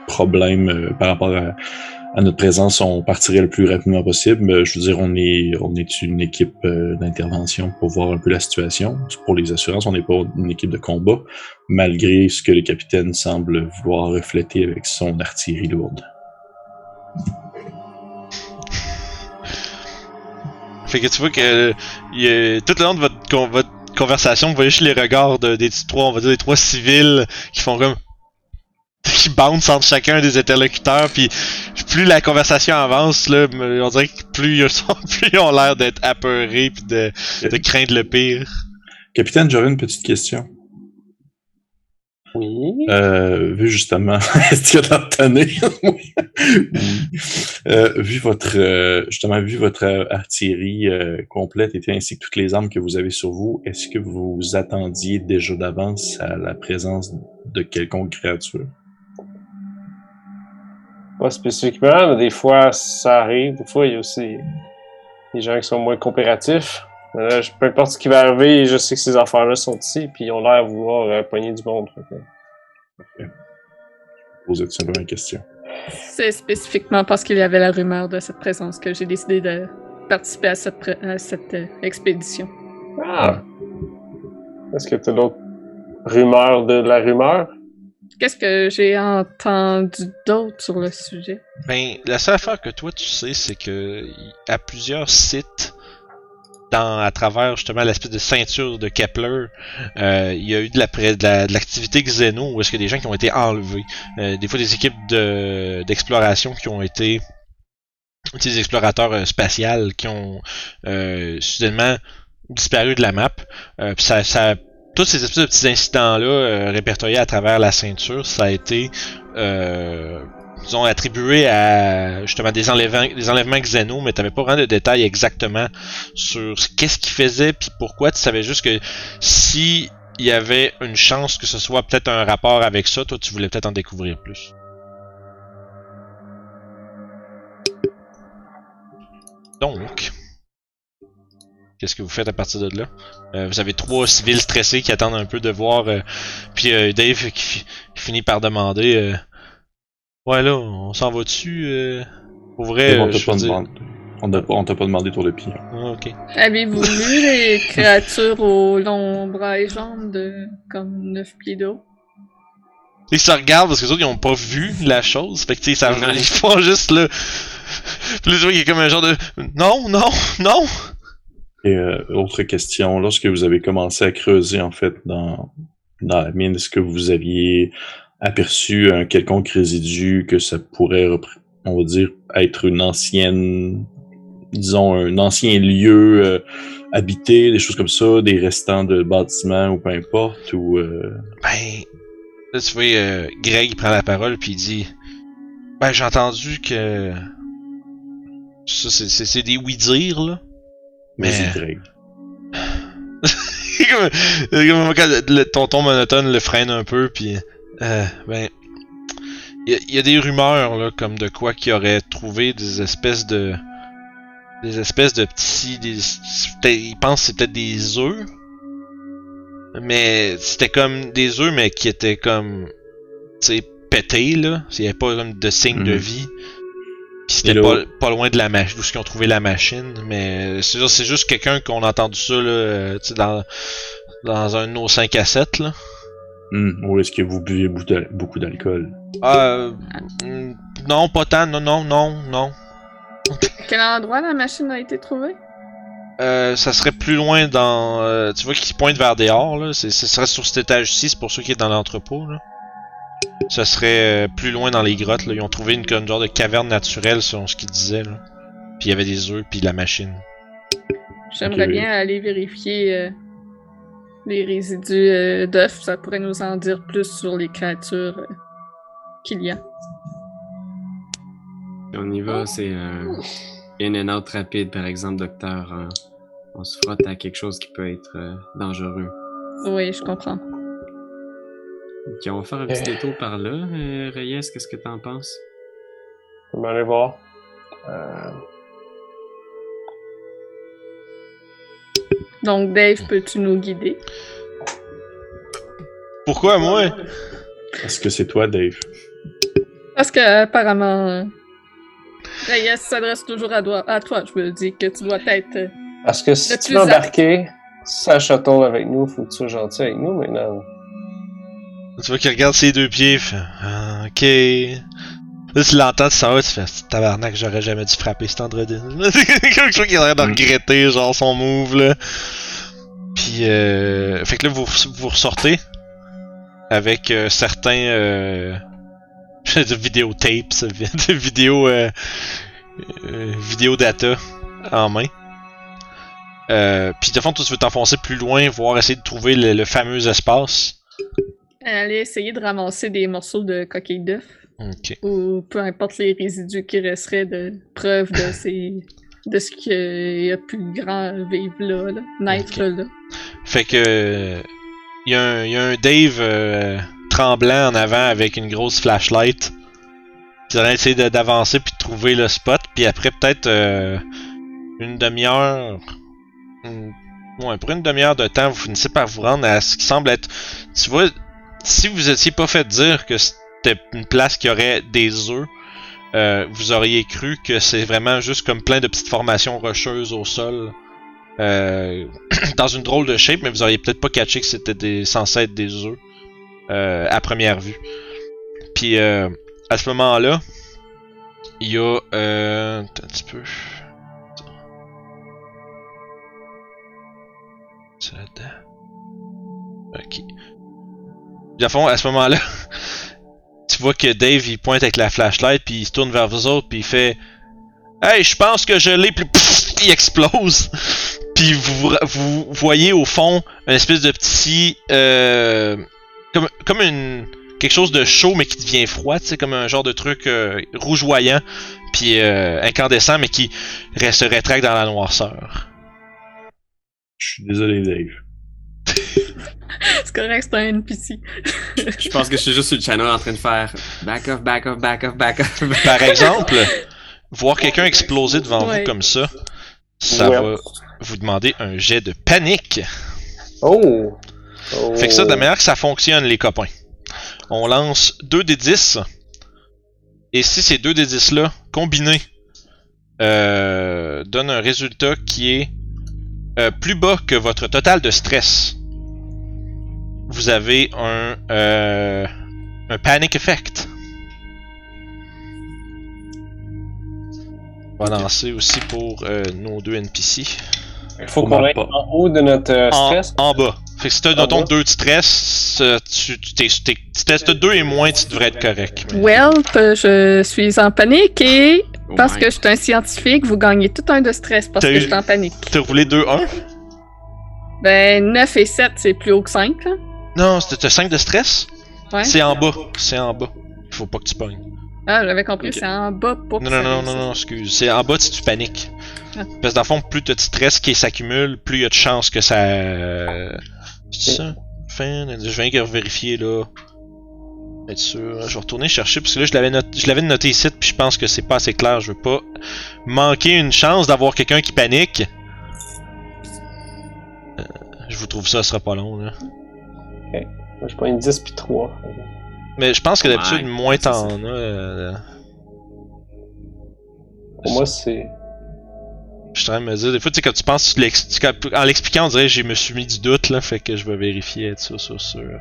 problème euh, par rapport à, à notre présence, on partirait le plus rapidement possible. Je veux dire, on est, on est une équipe euh, d'intervention pour voir un peu la situation. Pour les assurances, on n'est pas une équipe de combat, malgré ce que le capitaine semble vouloir refléter avec son artillerie lourde. Fait que tu vois que euh, tout le long de votre, con- votre conversation, vous voyez juste les regards de- des trois, on va dire des trois civils qui font comme qui bounce entre chacun des interlocuteurs, puis plus la conversation avance, là, on dirait que plus ils, sont, plus ils ont l'air d'être apeurés puis de, de craindre le pire. Capitaine, j'aurais une petite question. Oui. Euh, vu justement, est-ce qu'il y a de l'entonné? Oui. Euh, vu votre, euh, justement, vu votre artillerie euh, complète et ainsi que toutes les armes que vous avez sur vous, est-ce que vous vous attendiez déjà d'avance à la présence de quelconque créature? Pas spécifiquement, mais des fois ça arrive. Des fois, il y a aussi des gens qui sont moins coopératifs. Mais là, je- peu importe ce qui va arriver, je sais que ces affaires-là sont ici, puis ils ont l'air de vouloir euh, pogner du monde. fait que- une question? C'est spécifiquement parce qu'il y avait la rumeur de cette présence que j'ai décidé de participer à cette, pré- à cette euh, expédition. Ah! Est-ce que tu as d'autres rumeurs de la rumeur? Qu'est-ce que j'ai entendu d'autre sur le sujet? Ben, la seule affaire que toi tu sais, c'est que à plusieurs sites, dans, à travers justement l'espèce de ceinture de Kepler, euh, il y a eu de la de la- de l'activité Xeno où est-ce a des gens qui ont été enlevés. Euh, des fois des équipes de d'exploration qui ont été des explorateurs euh, spatials qui ont euh, soudainement disparu de la map. Euh, puis ça, ça tous ces espèces de petits incidents-là euh, répertoriés à travers la ceinture, ça a été euh, attribué à justement des enlèvements, des enlèvements xéno, mais t'avais pas vraiment de détails exactement sur ce- qu'est-ce qu'il faisait puis pourquoi. Tu savais juste que si il y avait une chance que ce soit peut-être un rapport avec ça, toi tu voulais peut-être en découvrir plus. Donc, qu'est-ce que vous faites à partir de là? Euh, vous avez trois civils stressés qui attendent un peu de voir. euh, puis euh, Dave qui, fi- qui finit par demander euh, Ouais, là, on s'en va dessus euh, Pour vrai, on euh, t'a je pas, veux dire- demandé- on t'a pas- on t'a pas demandé tour de pied. Ah, ok. Avez-vous vu les créatures aux longs bras et jambes de comme 9 pieds d'eau? Ils se regardent parce que les autres ils ont pas vu la chose. Fait que tu sais, ça- ils font juste là. Puis là, tu vois, il y a comme un genre de Non, non, non! Et euh, autre question, lorsque vous avez commencé à creuser en fait dans, dans la mine, est-ce que vous aviez aperçu un quelconque résidu que ça pourrait, on va dire, être une ancienne, disons, un ancien lieu euh, habité, des choses comme ça, des restants de bâtiments ou peu importe, ou euh, Ben, là, tu vois, euh, Greg prend la parole puis il dit Ben, j'ai entendu que. Ça, c'est des oui-dire, là. Mais. Greg. comme, comme quand le, le tonton monotone le freine un peu, puis euh, ben, il y, a- il y a des rumeurs là, comme de quoi qui aurait trouvé des espèces de, des espèces de petits, des, ils pensent que c'est peut-être des œufs, mais c'était comme des œufs mais qui étaient comme, tu sais, pétés là, il y avait pas comme de signe de Mhm. vie. Puis Et c'était pas, pas loin de la machine, d'où ils ont trouvé la machine, mais c'est juste, quelqu'un qu'on a entendu ça là, euh, tu sais, dans, dans un de nos 5 à 7 là. Hmm, Ou est-ce que vous buvez beaucoup d'al- beaucoup d'alcool? Euh, mm, non, pas tant, non, non, non, non. Quel endroit la machine a été trouvée? Euh, ça serait plus loin dans, euh, tu vois qu'il pointe vers dehors là, ce serait sur cet étage-ci, c'est pour ceux qui est dans l'entrepôt là. Ça serait euh, plus loin dans les grottes là, ils ont trouvé une, une genre de caverne naturelle selon ce qu'ils disaient là. Puis il y avait des œufs puis la machine. J'aimerais bien aller vérifier euh, les résidus euh, d'œufs. Ça pourrait nous en dire plus sur les créatures euh, qu'il y a. On y va, c'est un in and out rapide, par exemple, docteur. euh, on se frotte à quelque chose qui peut être euh, dangereux. Oui, je comprends. Ok, on va faire un petit détour par là. Euh, Reyes, qu'est-ce que t'en penses? Je vais aller voir. Euh, Donc, Dave, peux-tu nous guider? Pourquoi moi? Est-ce que c'est toi, Dave? Parce que, apparemment, Reyes s'adresse toujours à, doi- à toi. Je me dis que tu dois être. euh, Parce que si Le tu veux embarquer, ça shuttle avec nous, faut que tu sois gentil avec nous maintenant. Tu vois qu'il regarde ses deux pieds, il fait ah, ok. Là, tu l'entends, tu s'en vas, tu fais tabarnak, j'aurais jamais dû frapper cet Androdine. Comme je vois qu'il a l'air de Mm. regretter, genre, son move, là. Puis, euh. Fait que là, vous, vous ressortez avec euh, certains. Euh, de vidéotapes, de vidéo. Euh, euh, vidéo data en main. Euh, puis de fond, toi, tu veux t'enfoncer plus loin, voir essayer de trouver le, le fameux espace. Aller essayer de ramasser des morceaux de coquille d'œuf. Ou peu importe les résidus qui resteraient de preuves de ces de ce qu'il y a plus grand vivre là, là naître là. Fait que il y, a un- y a un Dave euh, tremblant en avant avec une grosse flashlight. Qui essayé de- d'avancer puis de trouver le spot. Puis après peut-être euh, une demi-heure. une- Ouais, pour une demi-heure de temps, vous finissez par vous rendre à ce qui semble être. Tu vois, si vous étiez pas fait dire que c'était une place qui aurait des œufs, euh, vous auriez cru que c'est vraiment juste comme plein de petites formations rocheuses au sol. Euh, dans une drôle de shape, mais vous auriez peut-être pas catché que c'était des, censé être des œufs euh, à première vue. Puis euh, à ce moment-là, il y a euh, un petit peu. C'est là-dedans. Ok. À fond, à ce moment-là, tu vois que Dave il pointe avec la flashlight puis il se tourne vers vous autres puis il fait Hey, je pense que je l'ai puis il explose. Puis vous, vous voyez au fond une espèce de petit euh, comme comme une quelque chose de chaud mais qui devient froid, tu sais, comme un genre de truc euh, rougeoyant, puis euh, incandescent, mais qui reste, se rétracte dans la noirceur. Je suis désolé, Dave. C'est correct, c'est un NPC. Je pense que je suis juste sur le channel en train de faire back off, back off, back off, back off. Par exemple, voir quelqu'un exploser devant Ouais. vous comme ça, ça Ouais. va vous demander un jet de panique. Oh! oh. Fait que ça, de la manière que ça fonctionne, les copains. On lance 2 des 10. Et si ces 2 des 10 là, combinés, euh, donnent un résultat qui est euh, plus bas que votre total de stress, vous avez un, euh, un panic effect. On va lancer aussi pour euh, nos deux NPC. Il faut On qu'on aille en haut de notre euh, stress. en bas. Fait que si t'as, bas. 2 de stress, tu, tu, t'es, t'es, si t'as 2 et moins, tu devrais être correct. Mais- Welp, je suis en panique et Oh parce que je suis un scientifique, vous gagnez tout un de stress parce T'as que eu- je suis en panique. T'as roulé 2-1? Ben, 9 et 7, c'est plus haut que 5, là. Non, c'était t'as 5 de stress? Ouais. C'est en bas. C'est en bas. Faut pas que tu pognes. Ah, j'avais compris, c'est en bas pour Non, que non, ça non, non, non, excuse. C'est en bas si tu paniques. Ah. Parce que dans le fond, plus t'as de stress qui s'accumule, plus il y a de chances que ça. euh, C'est ça? Fin, je viens de vérifier là. Être sûr. Je vais retourner chercher parce que là je l'avais noté, je l'avais noté ici puis je pense que c'est pas assez clair. Je veux pas manquer une chance d'avoir quelqu'un qui panique. Euh, je vous trouve ça, ce sera pas long là. Moi, je prends une 10 puis 3. Mais je pense que d'habitude, Ouais, moins t'en as. euh, Pour moi, c'est. Je suis en train de me dire, des fois, tu sais, quand tu penses, tu en l'expliquant, on dirait que je me suis mis du doute, là, fait que je vais vérifier, être sûr, sûr, sûr.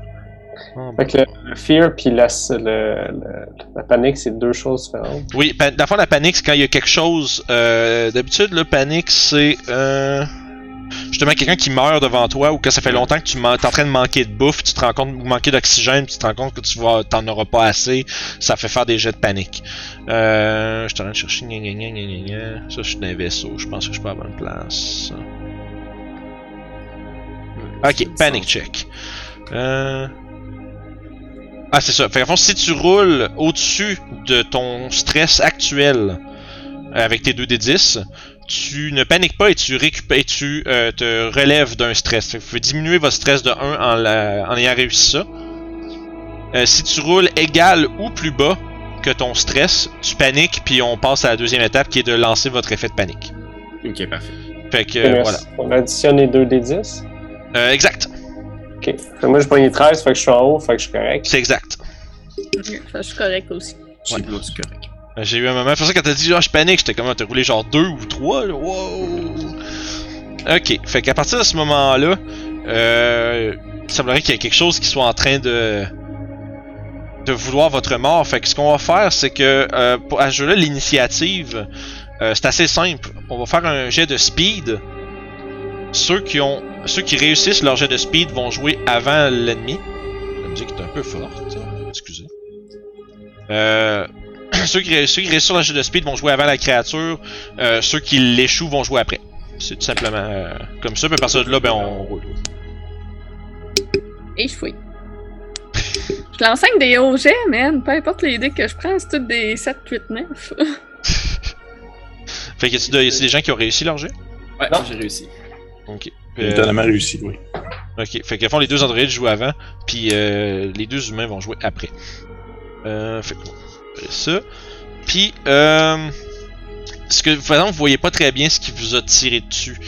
Ah, Fait que le, le fear puis la, le- le- la panique, c'est deux choses différentes. Oui, pa- dans le fond, la panique, c'est quand il y a quelque chose. Euh, D'habitude, le panique, c'est euh, justement quelqu'un qui meurt devant toi ou que ça fait longtemps que tu t'es en train de manquer de bouffe, tu te rends compte, ou manquer d'oxygène, tu te rends compte que tu vas, t'en auras pas assez, ça fait faire des jets de panique. Euh, je suis en train de chercher. Ça, je suis dans un vaisseau, je pense que je suis pas à la bonne place. Ok, panic check. Euh... Ah, c'est ça. Fait fond, si tu roules au-dessus de ton stress actuel euh, avec tes 2 d 10, tu ne paniques pas et tu récupères, et tu euh, te relèves d'un stress. Fait que vous pouvez diminuer votre stress de 1 en, la- en ayant réussi ça. Euh, si tu roules égal ou plus bas que ton stress, tu paniques puis on passe à la deuxième étape qui est de lancer votre effet de panique. Ok, parfait. Fait que Fait euh, que voilà. On additionne les 2 des 10. Euh, exact. Ok. Fait que moi, je prends les 13, fait que je suis en haut, fait que je suis correct. C'est exact. Ok, ça, je suis correct aussi. Ouais. plus correct. Euh, J'ai eu un moment. C'est pour ça quand t'as dit, ah, je panique, j'étais comme, Ah, t'as roulé genre 2 ou 3, là. Wow! Ok, fait qu'à partir de ce moment-là, euh, il semblerait qu'il y ait quelque chose qui soit en train de de vouloir votre mort. Fait que ce qu'on va faire, c'est que euh, pour, à ce jeu-là, l'initiative, euh, c'est assez simple. On va faire un jet de speed. Ceux qui ont, ceux qui réussissent leur jet de speed vont jouer avant l'ennemi. La musique est un peu forte. Excusez. Euh, ceux, qui, ceux qui réussissent leur jet de speed vont jouer avant la créature. Euh, ceux qui l'échouent vont jouer après. C'est tout simplement euh, comme ça. Puis à partir de là, ben on roule. Et je fouille. Je l'enseigne des hauts jets, man. Peu importe les dés que je prends, c'est toutes des 7, 8, 9. Fait que y a-t-il des gens qui ont réussi leur jet? Ouais, Non. j'ai réussi. Ok. J'ai Euh, étonnamment réussi, oui. Ok, fait qu'à fond, les deux androïdes jouent avant, puis euh, les deux humains vont jouer après. Euh, fait ça. Puis, euh, ce que, par exemple, vous voyez pas très bien ce qui vous a tiré dessus.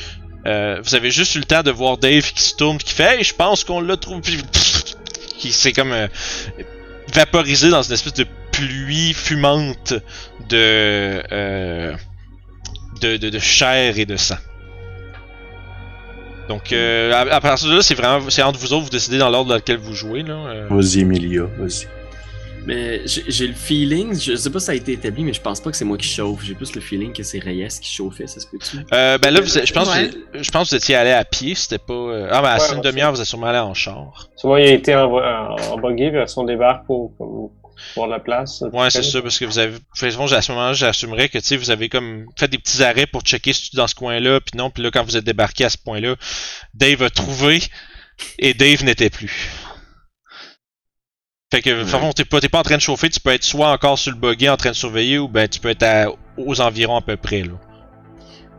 Euh, vous avez juste eu le temps de voir Dave qui se tourne, qui fait Hey, je pense qu'on l'a trouvé. Puis, qui s'est comme euh, vaporisé dans une espèce de pluie fumante de, euh, de, de, de chair et de sang. Donc, euh, à, partir de là, c'est vraiment c'est entre vous autres, vous décidez dans l'ordre dans lequel vous jouez. Là. euh. Vas-y, Emilia, vas-y. Mais j'ai le feeling, je sais pas si ça a été établi, mais je pense pas que c'est moi qui chauffe. J'ai plus le feeling que c'est Reyes qui chauffait, ça se peut-tu? Euh, ben là, vous êtes- je pense, Ouais. vous- je pense que vous étiez allé à pied, c'était pas. euh, Ah, ben à Ouais, une demi-heure, vous êtes sûrement allé en char. Souvent, il a été en, en, en buggy, puis on débarque pour, pour voir la place. Ouais, c'est ça, parce que vous avez. fait, bon, à ce moment-là, j'assumerais que tu sais, vous avez comme fait des petits arrêts pour checker si tu es dans ce coin-là, puis non, puis là, quand vous êtes débarqué à ce point-là, Dave a trouvé et Dave n'était plus. Fait que, ouais. t'es pas, t'es pas en train de chauffer, tu peux être soit encore sur le buggy en train de surveiller, ou ben tu peux être à- aux environs à peu près, là.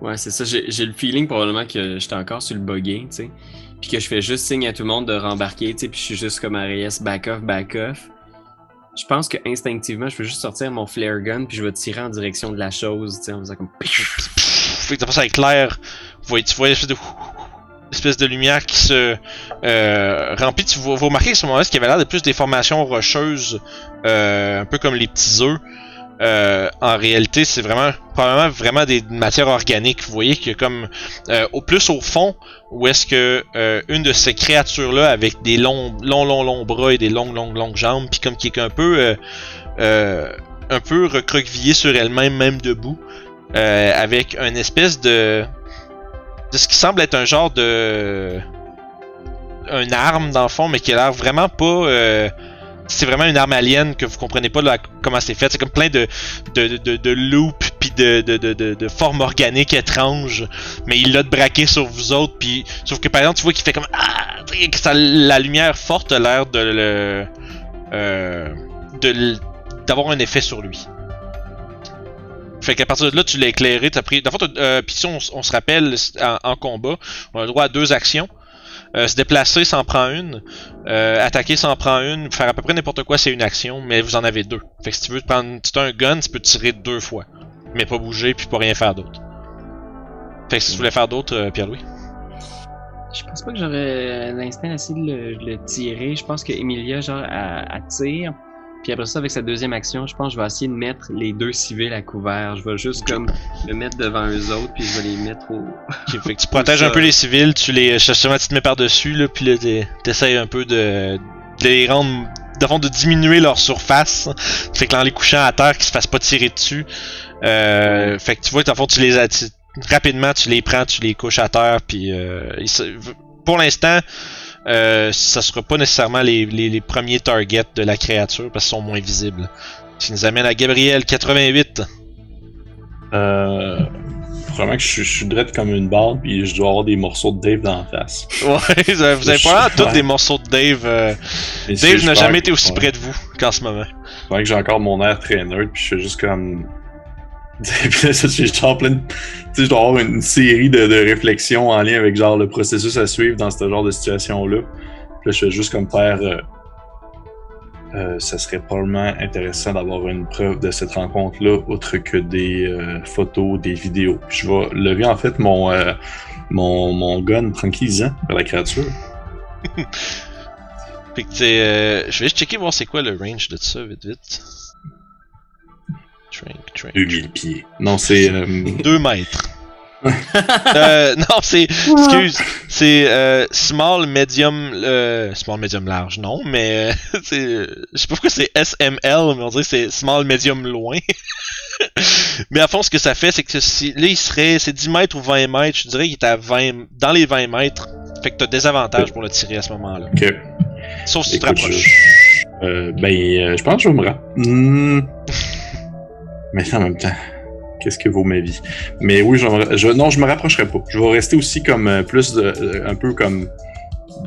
Ouais, c'est ça. J'ai le feeling probablement que j'étais encore sur le buggy, tu sais. Puis que je fais juste signe à tout le monde de rembarquer, tu sais. Puis je suis juste comme Arias, back off, back off. Je pense que instinctivement, je peux juste sortir mon flare gun, puis je vais tirer en direction de la chose, tu sais, en faisant comme. Fait que ça éclaire, vous voyez, tu vois une espèce de, espèce de lumière qui se euh, remplit. Tu vois, vous remarquez à ce moment-là, ce qui avait l'air de plus des formations rocheuses, euh, un peu comme les petits œufs. Euh, en réalité, c'est vraiment probablement vraiment des matières organiques. Vous voyez a comme euh, au plus au fond, où est-ce que euh, une de ces créatures-là avec des longs, longs, longs, longs bras et des longues, longues, longues jambes, puis comme qui est un peu, euh, euh, un peu recroquevillée sur elle-même, même debout, euh, avec une espèce de, de ce qui semble être un genre de, un arme dans le fond, mais qui a l'air vraiment pas. euh, c'est vraiment une arme alien que vous comprenez pas là, comment c'est fait. C'est comme plein de, de, de, de loops puis de, de, de, de, formes organiques étranges. Mais il l'a braqué sur vous autres. Puis sauf que par exemple, tu vois qu'il fait comme ah, ça, la lumière forte a l'air de le euh, de d'avoir un effet sur lui. Fait qu'à partir de là, tu l'as éclairé, t'as pris. Dans euh, si on, se rappelle en, combat, on a le droit à deux actions. Euh, se déplacer s'en prend une. Euh, attaquer s'en prend une. Faire à peu près n'importe quoi, c'est une action, mais vous en avez deux. Fait que si tu veux prendre. Si t'as un gun, tu peux tirer deux fois. Mais pas bouger, puis pas rien faire d'autre. Fait que si tu voulais faire d'autres, Pierre-Louis? Je pense pas que j'aurais l'instinct d'essayer de le, de le tirer. Je pense que Emilia, genre, elle, elle tire. Puis après ça, avec sa deuxième action, je pense que je vais essayer de mettre les deux civils à couvert. Je vais juste comme le mettre devant eux autres, puis je vais les mettre au. Fait que tu protèges un peu les civils, tu les. Justement, tu te mets par-dessus, là, puis là, t'es- t'essayes un peu de. de les rendre. De, fond, de diminuer leur surface. Fait que en les couchant à terre, qu'ils se fassent pas tirer dessus. Euh, fait que tu vois, le fond, tu les as. tu- rapidement, tu les prends, tu les couches à terre, puis. Euh, ils pour l'instant. Euh, ça sera pas nécessairement les, les, les premiers targets de la créature parce qu'ils sont moins visibles. Ce qui nous amène à Gabriel 88. Euh, probablement que je, suis- je suis drette comme une barre, puis je dois avoir des morceaux de Dave dans la face. Ouais, vous avez pas l'air tous des morceaux de Dave. euh, Dave n'a jamais été aussi ouais. près de vous qu'en ce moment. C'est vrai que j'ai encore mon air très nerd, puis je fais juste comme. puis là, ça, j'ai genre plein. Tu sais, je dois avoir une série de, réflexions en lien avec genre le processus à suivre dans ce genre de situation-là. Puis là, je fais juste comme faire. euh, euh, ça serait probablement intéressant d'avoir une preuve de cette rencontre-là, autre que des euh, photos, des vidéos. Puis je vais lever en fait mon, euh, mon, mon gun tranquillisant vers la créature. Fait que euh, je vais juste checker voir c'est quoi le range de ça, vite vite. Trank, trank. 2000 pieds. Non, c'est. euh, 2 mètres. euh, non, c'est. Excuse. C'est euh, small, medium. Euh, small, medium, large, non, mais. euh, c'est. Je sais pas pourquoi c'est SML, mais on dirait que c'est small, medium, loin. mais à fond, ce que ça fait, c'est que si. Là, il serait. C'est 10 mètres ou 20 mètres. Je dirais qu'il est à 20. Dans les 20 mètres. Fait que t'as des avantages pour le tirer à ce moment-là. ok. Sauf si tu te Écoute, rapproches. je- euh, ben, euh, je pense que je vais me rapprocher. Mais en même temps, qu'est-ce que vaut ma vie? Mais oui, je, non, je me rapprocherai pas. Je vais rester aussi comme euh, plus de, euh, un peu comme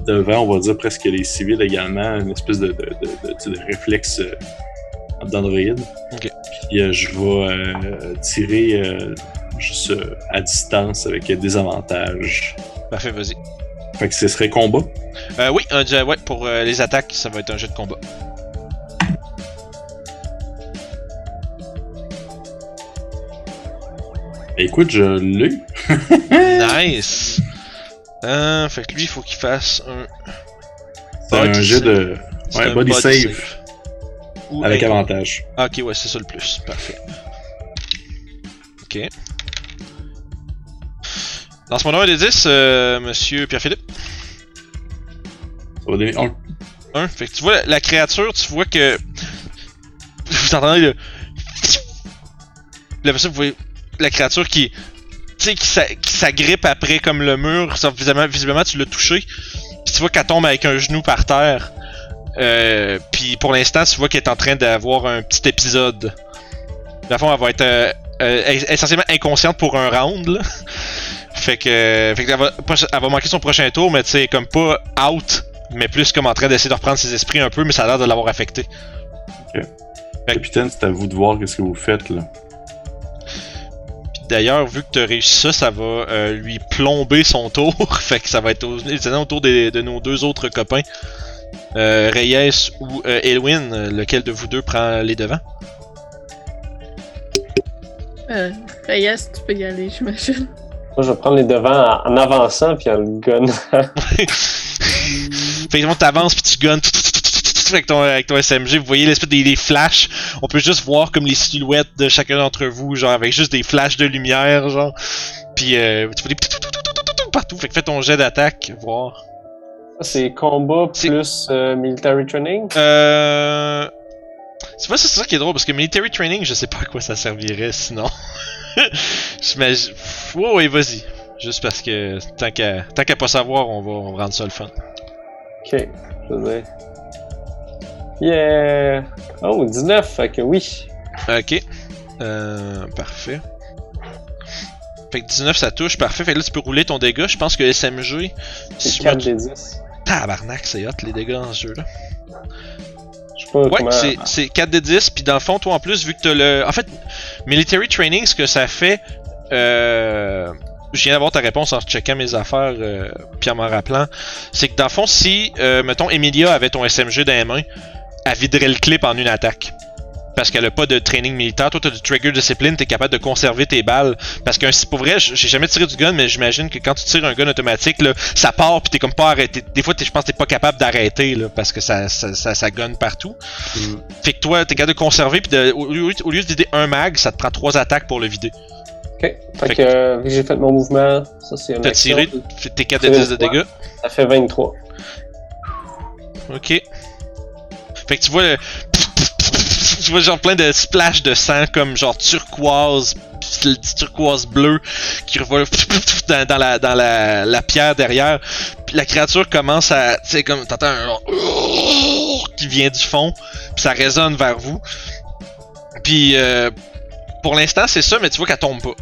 devant, on va dire presque les civils également, une espèce de, réflexe euh, d'androïde. Ok. Puis euh, je vais euh, tirer euh, juste euh, à distance avec des avantages. Parfait, vas-y. Fait que ce serait combat. Euh, oui, un ouais, pour euh, les attaques, ça va être un jeu de combat. Écoute, je l'ai. nice! Euh, fait que lui, il faut qu'il fasse un. C'est un jet de. Ouais, body save. Ou Avec un- avantage. Ah, ok, ouais, c'est ça le plus. Parfait. Ok. Lance mon 1 des 10, euh, monsieur Pierre-Philippe. Ça va donner un. 1. Fait que tu vois la créature, tu vois que. Vous entendez le. Là, ça, vous voyez la créature qui. Tu sais, qui s'a- qui s'agrippe après comme le mur. Visiblement, visiblement, tu l'as touché. Puis tu vois qu'elle tombe avec un genou par terre. Euh, puis pour l'instant, tu vois qu'elle est en train d'avoir un petit épisode. Dans le fond, elle va être euh, euh, es- essentiellement inconsciente pour un round. Là. Fait que, fait que elle, va, pas- elle va manquer son prochain tour, mais tu sais, comme pas out mais plus comme en train d'essayer de reprendre ses esprits un peu, mais ça a l'air de l'avoir affecté. Capitaine, c'est à vous de voir qu'est-ce que vous faites là. D'ailleurs, vu que tu as réussi ça, ça va euh, lui plomber son tour. fait que ça va être au, autour des- de nos deux autres copains. Euh, Reyes ou euh, Elwin, lequel de vous deux prend les devants? Euh, Reyes, tu peux y aller, j'imagine. Moi, je vais prendre les devants en, en avançant puis en le gun. Fait que t'avances puis tu gunnes avec ton, avec ton SMG, vous voyez l'espèce des, des flashs. On peut juste voir comme les silhouettes de chacun d'entre vous, genre avec juste des flashs de lumière, genre. Puis euh, tu fais des partout. Fait que fais ton jet d'attaque, voir. C'est combat plus euh, military training? Euh. C'est pas c'est ça qui est drôle parce que military training, je sais pas à quoi ça servirait sinon. J'imagine. Ouais, ouais, vas-y. Juste parce que tant qu'à tant qu'à pas savoir, on va, on va rendre ça le fun. Ok, je dire. Yeah! Oh, 19, fait que oui. Ok. Euh, parfait. Fait que 19 ça touche, parfait. Fait que là tu peux rouler ton dégât. Je pense que SMG. C'est si je 4 me- des 10. Tabarnak, c'est hot les dégâts dans ce jeu là. Je sais pas Ouais, c'est- c'est 4 de 10, puis dans le fond, toi en plus, vu que t'as le. En fait, Military Training, ce que ça fait. Euh... Je viens d'avoir ta réponse en checkant mes affaires, euh, puis en m'en rappelant. C'est que dans le fond, si, euh, mettons, Emilia avait ton SMG dans les mains, elle viderait le clip en une attaque. Parce qu'elle a pas de training militaire. Toi, t'as du trigger discipline, t'es capable de conserver tes balles. Parce qu'un pour vrai, j'ai jamais tiré du gun, mais j'imagine que quand tu tires un gun automatique, là, ça part pis t'es comme pas arrêté. Des fois, je pense que t'es pas capable d'arrêter, là, parce que ça, ça, ça, ça gunne partout. Mm. Fait que toi, t'es capable de conserver, puis de, au, lieu- au lieu de vider un mag, ça te prend trois attaques pour le vider. Ok. Fait, Fait que, euh, vu que j'ai fait mon mouvement, ça c'est une T'as tiré, tes 4 de 10 de dégâts? Ça fait 23. Ok. Fait que tu vois le... Tu vois genre plein de splash de sang comme genre turquoise, turquoise bleu qui revole dans, dans la, dans la, la pierre derrière. Puis la créature commence à... Tu sais comme t'entends un genre... qui vient du fond, puis ça résonne vers vous. Puis euh, pour l'instant c'est ça, mais tu vois qu'elle tombe pas.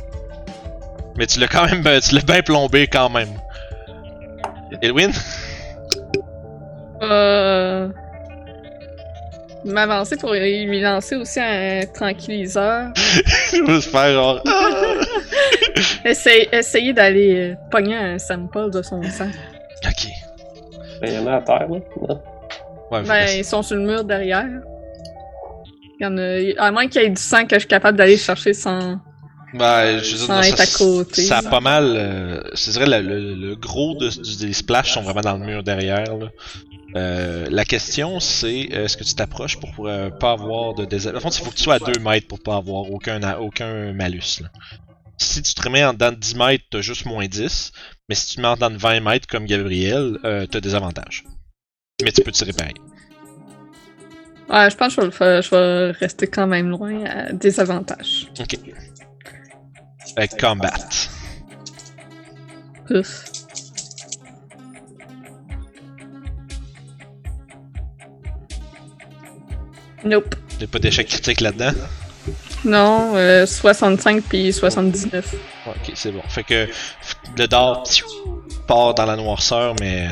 Mais tu l'as quand même... Tu l'as bien plombé quand même. Elwin? Euh... M'avancer pour lui lancer aussi un tranquilliseur. Je se faire genre... Essaye- essayer d'aller euh, pogner un sample de son sang. Ok. Ben, il y en a à terre, là. Non. Ouais, Ben, ils sont sur le mur derrière. Il y en a... À moins qu'il y ait du sang que je suis capable d'aller chercher sans... ben, je veux dire, sans non, être ça, à côté. ça a pas mal. euh, je dirais le, le- le gros de, du- des splashs sont vraiment dans le mur derrière. Là. Euh, la question c'est euh, est-ce que tu t'approches pour euh, pas avoir de désavantage? il faut que tu sois à 2 mètres pour pas avoir aucun, aucun malus. Là. Si tu te remets en dedans de 10 mètres, t'as juste moins 10. Mais si tu te mets en dedans de 20 mètres comme Gabriel, euh, t'as des avantages. Mais tu peux tirer pareil. Ouais, je pense que je vais, je rester quand même loin à désavantage. Ok. Avec combat. Ouf. Nope. Y'a pas d'échec critique là-dedans? Non, euh, 65 puis 79. Ok, c'est bon. Fait que le dard pfiou, part dans la noirceur, mais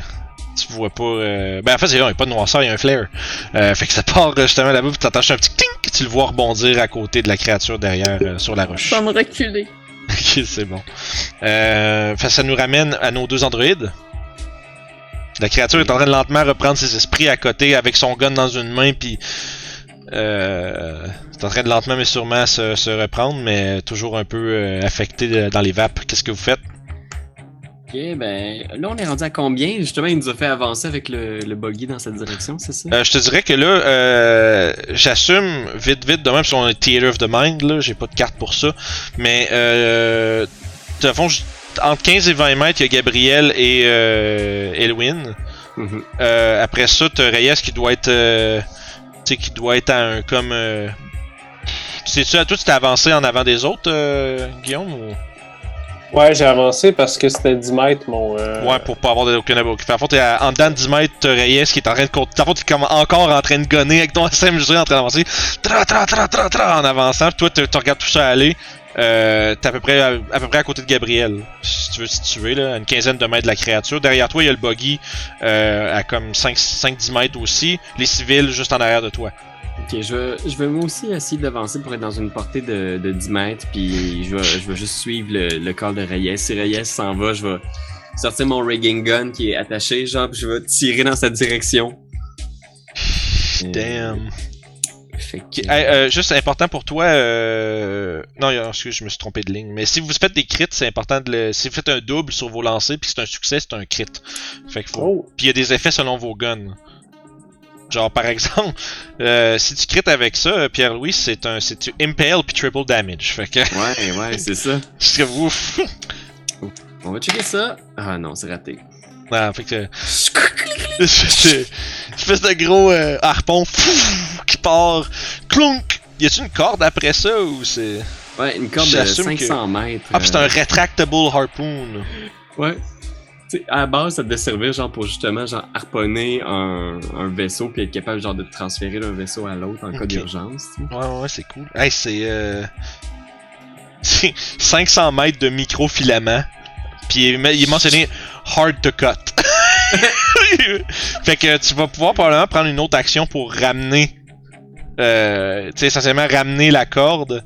tu vois pas. euh, Ben en fait, il n'y a pas de noirceur, il y a un flare. Euh, fait que ça part euh, justement là-bas, puis juste un petit clink, tu le vois rebondir à côté de la créature derrière euh, sur la roche. Je vais me reculer. ok, c'est bon. Fait que ça nous ramène à nos deux androïdes. La créature est en train de lentement reprendre ses esprits à côté avec son gun dans une main, puis euh, c'est en train de lentement mais sûrement se, se reprendre, mais toujours un peu euh, affecté dans les vapes. Qu'est-ce que vous faites? Ok, ben là on est rendu à combien? Justement, il nous a fait avancer avec le, le buggy dans cette direction, c'est ça? Euh, je te dirais que là, euh, j'assume vite vite de même sur un Theater of the Mind, là, j'ai pas de carte pour ça, mais euh, de fond, entre 15 et 20 mètres, il y a Gabriel et euh, Elwin. Mhm. Après ça, t'as Reyes qui doit être, tu sais, qui doit être à un comme. Euh... C'est-tu à toi, tu t'es avancé en avant des autres, euh, Guillaume ou... Ouais, j'ai avancé parce que c'était 10 mètres mon. euh, Ouais, pour pas avoir de aucun abus. Fait, en fait, t'es en dedans de 10 mètres, t'as Reyes qui est en train de compter. En fait, t'es comme encore en train de gonner avec ton SMG en train d'avancer. Tra, tra, tra, tra, tra, en avançant. Puis toi, tu tu regardes tout ça aller. Euh, t'es à peu près à, à peu près à côté de Gabriel. Si tu veux te situer, là, à une quinzaine de mètres de la créature. Derrière toi, il y a le buggy euh, à comme 5-10 mètres aussi. Les civils juste en arrière de toi. Ok, je vais, je vais moi aussi essayer d'avancer pour être dans une portée de, de 10 mètres, puis je vais juste suivre le, le corps de Reyes. Si Reyes s'en va, je vais sortir mon rigging gun qui est attaché, genre, puis je vais tirer dans sa direction. Damn. Fait que, Ok, hey, euh, juste important pour toi. Euh... Non, excuse, je me suis trompé de ligne. Mais si vous faites des crits, c'est important de le. Si vous faites un double sur vos lancers, puis c'est un succès, c'est un crit. Fait que faut. Oh! Puis il y a des effets selon vos guns. Genre par exemple, euh, si tu crit avec ça, euh, Pierre-Louis, c'est un, c'est tu impale puis triple damage. Fait que Ouais, ouais, c'est ça. c'est ouf. On va checker ça. Ah non, c'est raté. Ah, fait que c'est espèce de gros euh, harpon qui part. Clunk. Y a-tu une corde après ça ou c'est Ouais, une corde de J'assume 500 mètres. Ah, puis c'est un euh, retractable harpoon. Ouais. Tu sais, à la base, ça devait servir genre pour justement genre harponner un, un vaisseau puis être capable genre de transférer d'un vaisseau à l'autre en cas d'urgence. Ouais, ouais, c'est cool. Hey, c'est. Euh... c'est 500 mètres de microfilament. Puis il est mentionné hard to cut. fait que tu vas pouvoir probablement prendre une autre action pour ramener. Euh, tu sais, essentiellement ramener la corde.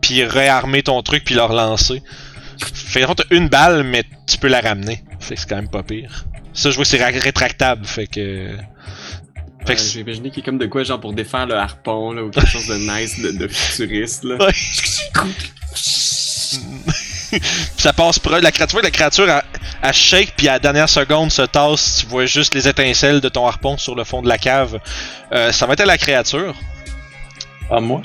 Puis réarmer ton truc, puis le relancer. Fait que t'as une balle, mais tu peux la ramener. Fait que c'est quand même pas pire. Ça, je vois que c'est ra- rétractable. Fait que. Fait que J'ai imaginé qu'il a comme de quoi genre pour défaire le harpon là, ou quelque chose de nice, de, de futuriste là. Ça passe proche. La créature, la créature, elle shake, puis à la dernière seconde se tasse. Tu vois juste les étincelles de ton harpon sur le fond de la cave. Euh, ça va être à la créature. Ah, moi?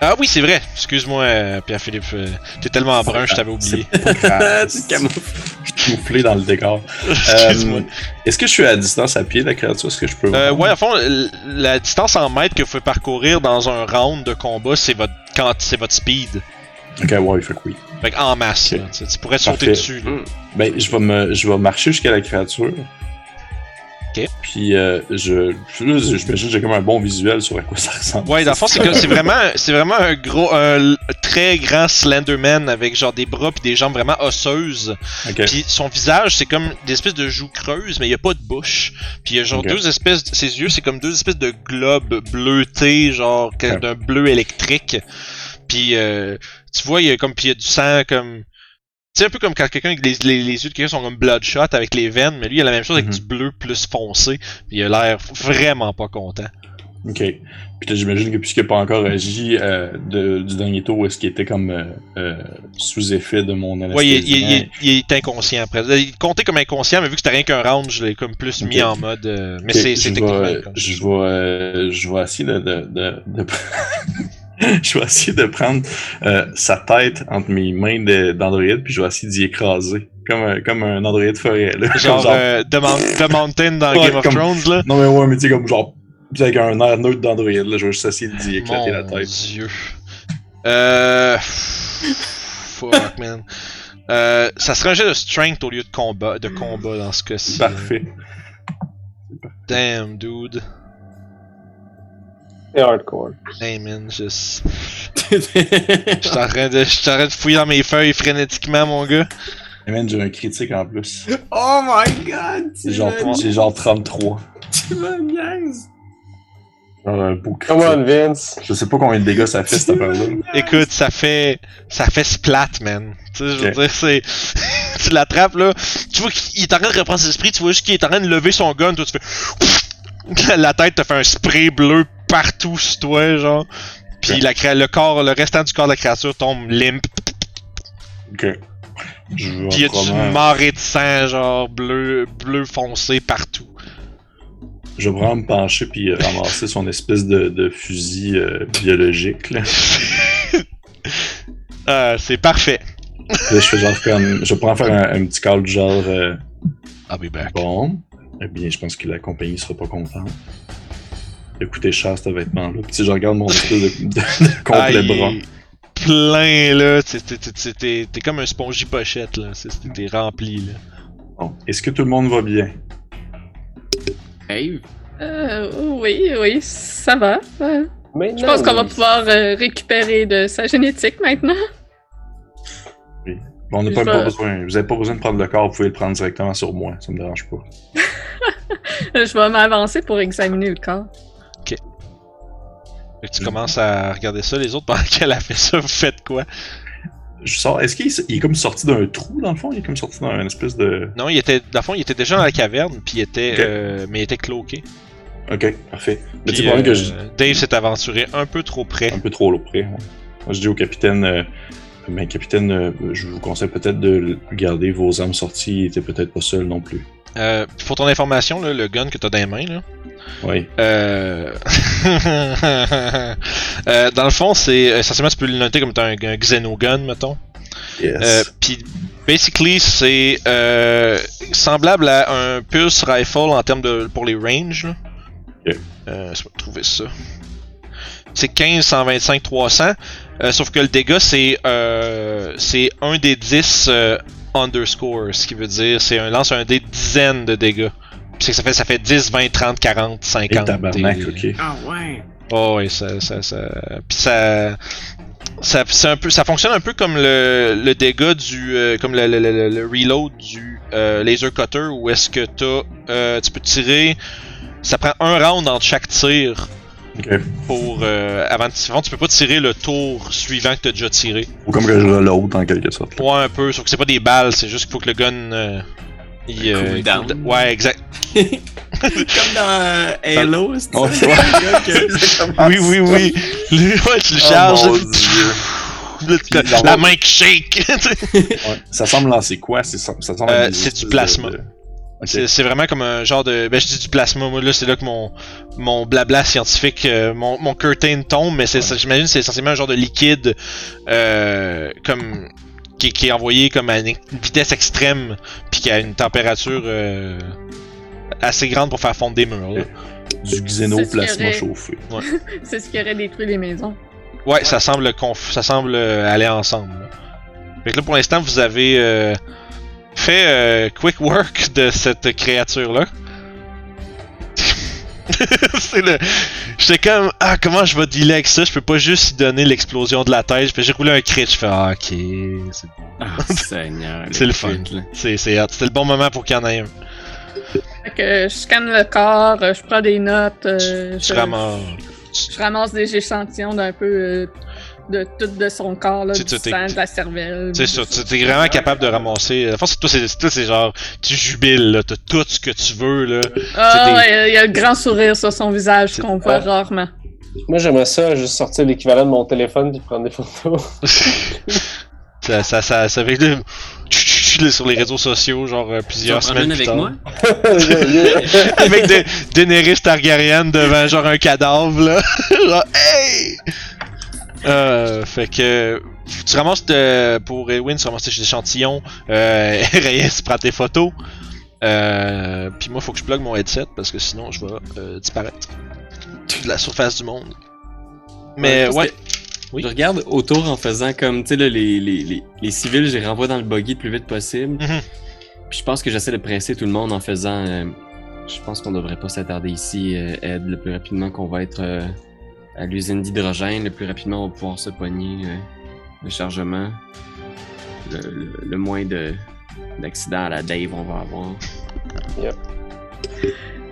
Ah oui, c'est vrai. Excuse-moi, euh, Pierre-Philippe. euh, T'es tellement brun, je t'avais oublié. Camouflé dans le décor. Excuse-moi. Euh, Est-ce que je suis à distance à pied de la créature? Est-ce que je peux Euh, ouais, à fond, la distance en mètres que vous pouvez parcourir dans un round de combat, c'est votre quand c'est votre speed. Ok, ouais, fait que oui. Fait que en masse, là, tu, sais, tu pourrais te sauter dessus. là. Ben, je vais me, je vais marcher jusqu'à la créature. Ok. Puis, euh, je, je- j'imagine que j'ai comme un bon visuel sur à quoi ça ressemble. Ouais, dans le fond, c'est que c'est vraiment, c'est vraiment un gros, un très grand Slenderman avec genre des bras puis des jambes vraiment osseuses. Ok. Puis son visage, c'est comme des espèces de joues creuses, mais il y a pas de bouche. Puis il y a genre deux espèces, ses yeux, c'est comme deux espèces de globes bleutés, genre d'un bleu électrique. Puis euh, tu vois, il y a comme, puis il y a du sang comme. Tu sais, un peu comme quand quelqu'un, les, les, les yeux de quelqu'un sont comme bloodshot avec les veines, mais lui, il a la même chose avec Mhm. du bleu plus foncé. Puis il a l'air vraiment pas content. Ok. Puis j'imagine que puisqu'il n'a pas encore agi euh, de- du dernier tour, est-ce qu'il était comme euh, euh, sous effet de mon anesthésie? Ouais, il, est- il est- il est- il est inconscient après. Il comptait comme inconscient, mais vu que c'était rien qu'un round, je l'ai comme plus mis en mode. mais Ok, c'est c'est techniquement. je vais, je vais essayer de, de, de, de- je vais essayer de prendre euh, sa tête entre mes mains d'Android, puis je vais essayer d'y écraser. Comme un, comme un Android forêt, là. Comme Genre, euh, The, Mount- The Mountain dans Ouais, Game of comme- Thrones, là? Non, mais ouais, mais tu sais, comme genre, avec un air neutre d'Android, là. Je vais juste essayer d'y éclater la tête. dieu. Euh. Fuck, man. Euh, ça serait un jeu de strength au lieu de combat, de combat dans ce cas-ci. Parfait. Damn, dude. C'est hardcore. Hey, man, juste. J'étais en train de, j'étais en train de fouiller dans mes feuilles frénétiquement, mon gars. Et man, j'ai un critique en plus. oh my god! J'ai genre, j'ai genre 33. Tu me niaises! Genre un beau Come on. Vince. Je sais pas combien de dégâts ça fait cette affaire-là. Écoute, ça fait, ça fait splat, man. Tu sais, je veux dire, c'est, tu l'attrapes là, tu vois qu'il est en train de reprendre ses esprits, tu vois juste qu'il est en train de lever son gun, toi tu fais, la tête te fait un spray bleu partout sur toi, genre. Puis Ok. la cré- le corps, le restant du corps de la créature tombe limp. Ok. Puis il y a du marée de sang, genre bleu, bleu foncé partout? Je vais vraiment me pencher puis euh, ramasser son espèce de, de fusil euh, biologique. Là. Euh, c'est parfait. Là, je fais genre comme. Je faire un, un petit call du genre. I'll be back. bon. Eh bien, je pense que la compagnie sera pas contente. Il a coûté cher ce vêtement-là. Puis sais, je regarde mon espèce de, de, de complet Ah, bras. plein, là. T'es- comme un spongy pochette, là. T'es rempli, là. Bon. Est-ce que tout le monde va bien? Dave? Euh, oui, oui, ça va. Euh, Maintenant, je pense qu'on va oui. pouvoir euh, récupérer de sa génétique maintenant. Bon, on n'a pas, besoin. Vous n'avez pas besoin de prendre le corps, vous pouvez le prendre directement sur moi, ça me dérange pas. Je vais m'avancer pour examiner le corps. Fait que tu commences à regarder ça. Les autres, pendant qu'elle a fait ça, vous faites quoi? Je sors. Est-ce qu'il est- il est comme sorti d'un trou dans le fond? Il est comme sorti d'un espèce de. Non, il était, dans le fond, il était déjà dans la caverne, puis il était, euh, mais il était cloqué. Ok, parfait. Puis, euh, que je. Dave s'est aventuré un peu trop près. un peu trop près. ouais. Moi, je dis au capitaine, euh, ben, capitaine, euh, je vous conseille peut-être de garder vos armes sorties. Il était peut-être pas seul non plus. Euh, pour ton information, là, le gun que t'as dans les mains, là, Oui. euh... euh, dans le fond, c'est essentiellement tu peux le noter comme un, un Xenogun, mettons. Yes. Puis basically, c'est semblable à un Pulse Rifle en termes de pour les ranges. Là. Ok. Euh, je vais trouver ça. C'est 15, 125, 300. euh, sauf que le dégât, c'est c'est un des 10 euh, underscore. Ce qui veut dire, c'est un lance un des dizaines de dégâts. Puis c'est que ça fait, ça fait 10, 20, 30, 40, Et 50. tabarnak, ok. Ah ouais! Oh ouais, ça, ça, ça, puis ça, ça, c'est un peu, ça fonctionne un peu comme le, le dégât du, euh, comme le, le, le, le reload du euh, laser cutter où est-ce que t'as, euh, tu peux tirer, ça prend un round entre chaque tir Pour, euh, avant de tirer, tu peux pas tirer le tour suivant que t'as déjà tiré. Ou comme que je reload en quelque sorte. Ouais un peu, sauf que c'est pas des balles, c'est juste qu'il faut que le gun, euh, il, euh, Cool down. cool- ouais exact. Comme dans Halo, c'est Oh, que- Oui oui oui. Le- ouais, tu le Oh, charges. mon là, Dieu. la main qui shake. Ouais. Ça semble lancer quoi? C'est- Ça, ça semble Euh, c'est du plasma. de- C'est vraiment comme un genre de. Ben, je dis du plasma, moi, là, c'est là que mon, mon blabla scientifique, euh, mon, mon curtain tombe, mais c'est j'imagine que c'est essentiellement un genre de liquide, euh, comme. Qui, qui est envoyé comme à une, vitesse extrême, puis qui a une température euh, assez grande pour faire fondre des murs. Là. Du xénoplasma chauffé. C'est ce qui aurait détruit les maisons. Ouais, ça semble conf- ça semble aller ensemble. là. Fait que là, pour l'instant, vous avez fait euh, quick work de cette créature-là. c'est le. J'étais comme, ah, comment je vais dealer avec ça? Je peux pas juste lui donner l'explosion de la tête. J'ai roulé un crit. Je fais, ah, ok. C'est Ah, Seigneur. C'est le fun. c'est- hot. C'était le bon moment pour qu'il y en ait un. Fait que je scanne le corps, je prends des notes, euh, je, ramasses. je ramasse des échantillons d'un peu euh, de tout de son corps, là, du sang, de la cervelle. C'est ça, tu t'es vraiment capable de ramasser. La force, c'est toi, c'est c'est toi, c'est genre, tu jubiles, là. T'as tout ce que tu veux, là. Ah des- ouais, il y a le grand sourire sur son visage qu'on voit Ah. rarement. Moi, j'aimerais ça, juste sortir l'équivalent de mon téléphone puis prendre des photos. ça, ça, ça, ça fait sur les réseaux sociaux, genre euh, plusieurs en semaines plus avec tard. moi? Avec de, Daenerys Targaryen devant genre un cadavre, là. genre, hey! Euh, fait que tu ramasses de, pour Edwin, tu ramasses tes échantillons. Euh, Reyes prend tes photos. Euh, puis moi, faut que je plug mon headset parce que sinon, je vais euh, disparaître de la surface du monde. Mais ouais, Oui. Je regarde autour en faisant comme, tu sais, les, les, les, les civils, je les renvoie dans le buggy le plus vite possible. Mhm. Puis je pense que j'essaie de presser tout le monde en faisant. euh, je pense qu'on devrait pas s'attarder ici, Ed, le plus rapidement qu'on va être à l'usine d'hydrogène, le plus rapidement on va pouvoir se pogner euh, le chargement. Le, le, le moins de d'accidents à la Dave on va avoir.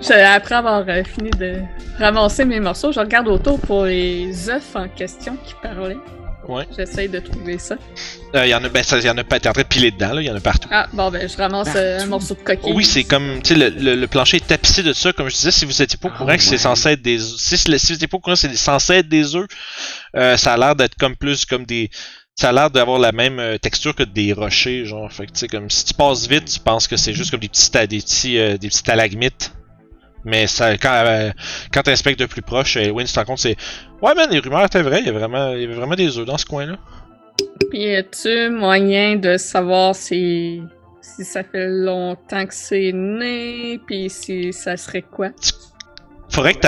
Je- après avoir euh, fini de ramasser mes morceaux, je regarde autour pour les œufs en question qui parlaient. Ouais. J'essaye de trouver ça. il y en a, ben, ça, y en a pas, t'es en train de piler dedans, là, il y en a partout. Ah, bon, ben, je ramasse euh, un morceau de coquille. Oui, c'est comme, tu sais, le, le, le plancher est tapissé de ça, comme je disais, si vous étiez pas au courant que c'est ouais. censé être des, si, si vous étiez pas au courant que c'est censé être des œufs, euh, ça a l'air d'être comme plus comme des, ça a l'air d'avoir la même euh, texture que des rochers, genre, fait que tu sais, comme si tu passes vite, tu penses que c'est juste comme des petits, des petits, euh, des petits stalagmites. Mais ça, quand, euh, quand t'inspectes de plus proche, euh, Win, tu te rends compte, c'est, ouais, man, les rumeurs étaient vraies, il y a vraiment, il y avait vraiment des œufs dans ce coin-là. Puis, as-tu moyen de savoir si, si ça fait longtemps que c'est né, puis si ça serait quoi? Faudrait que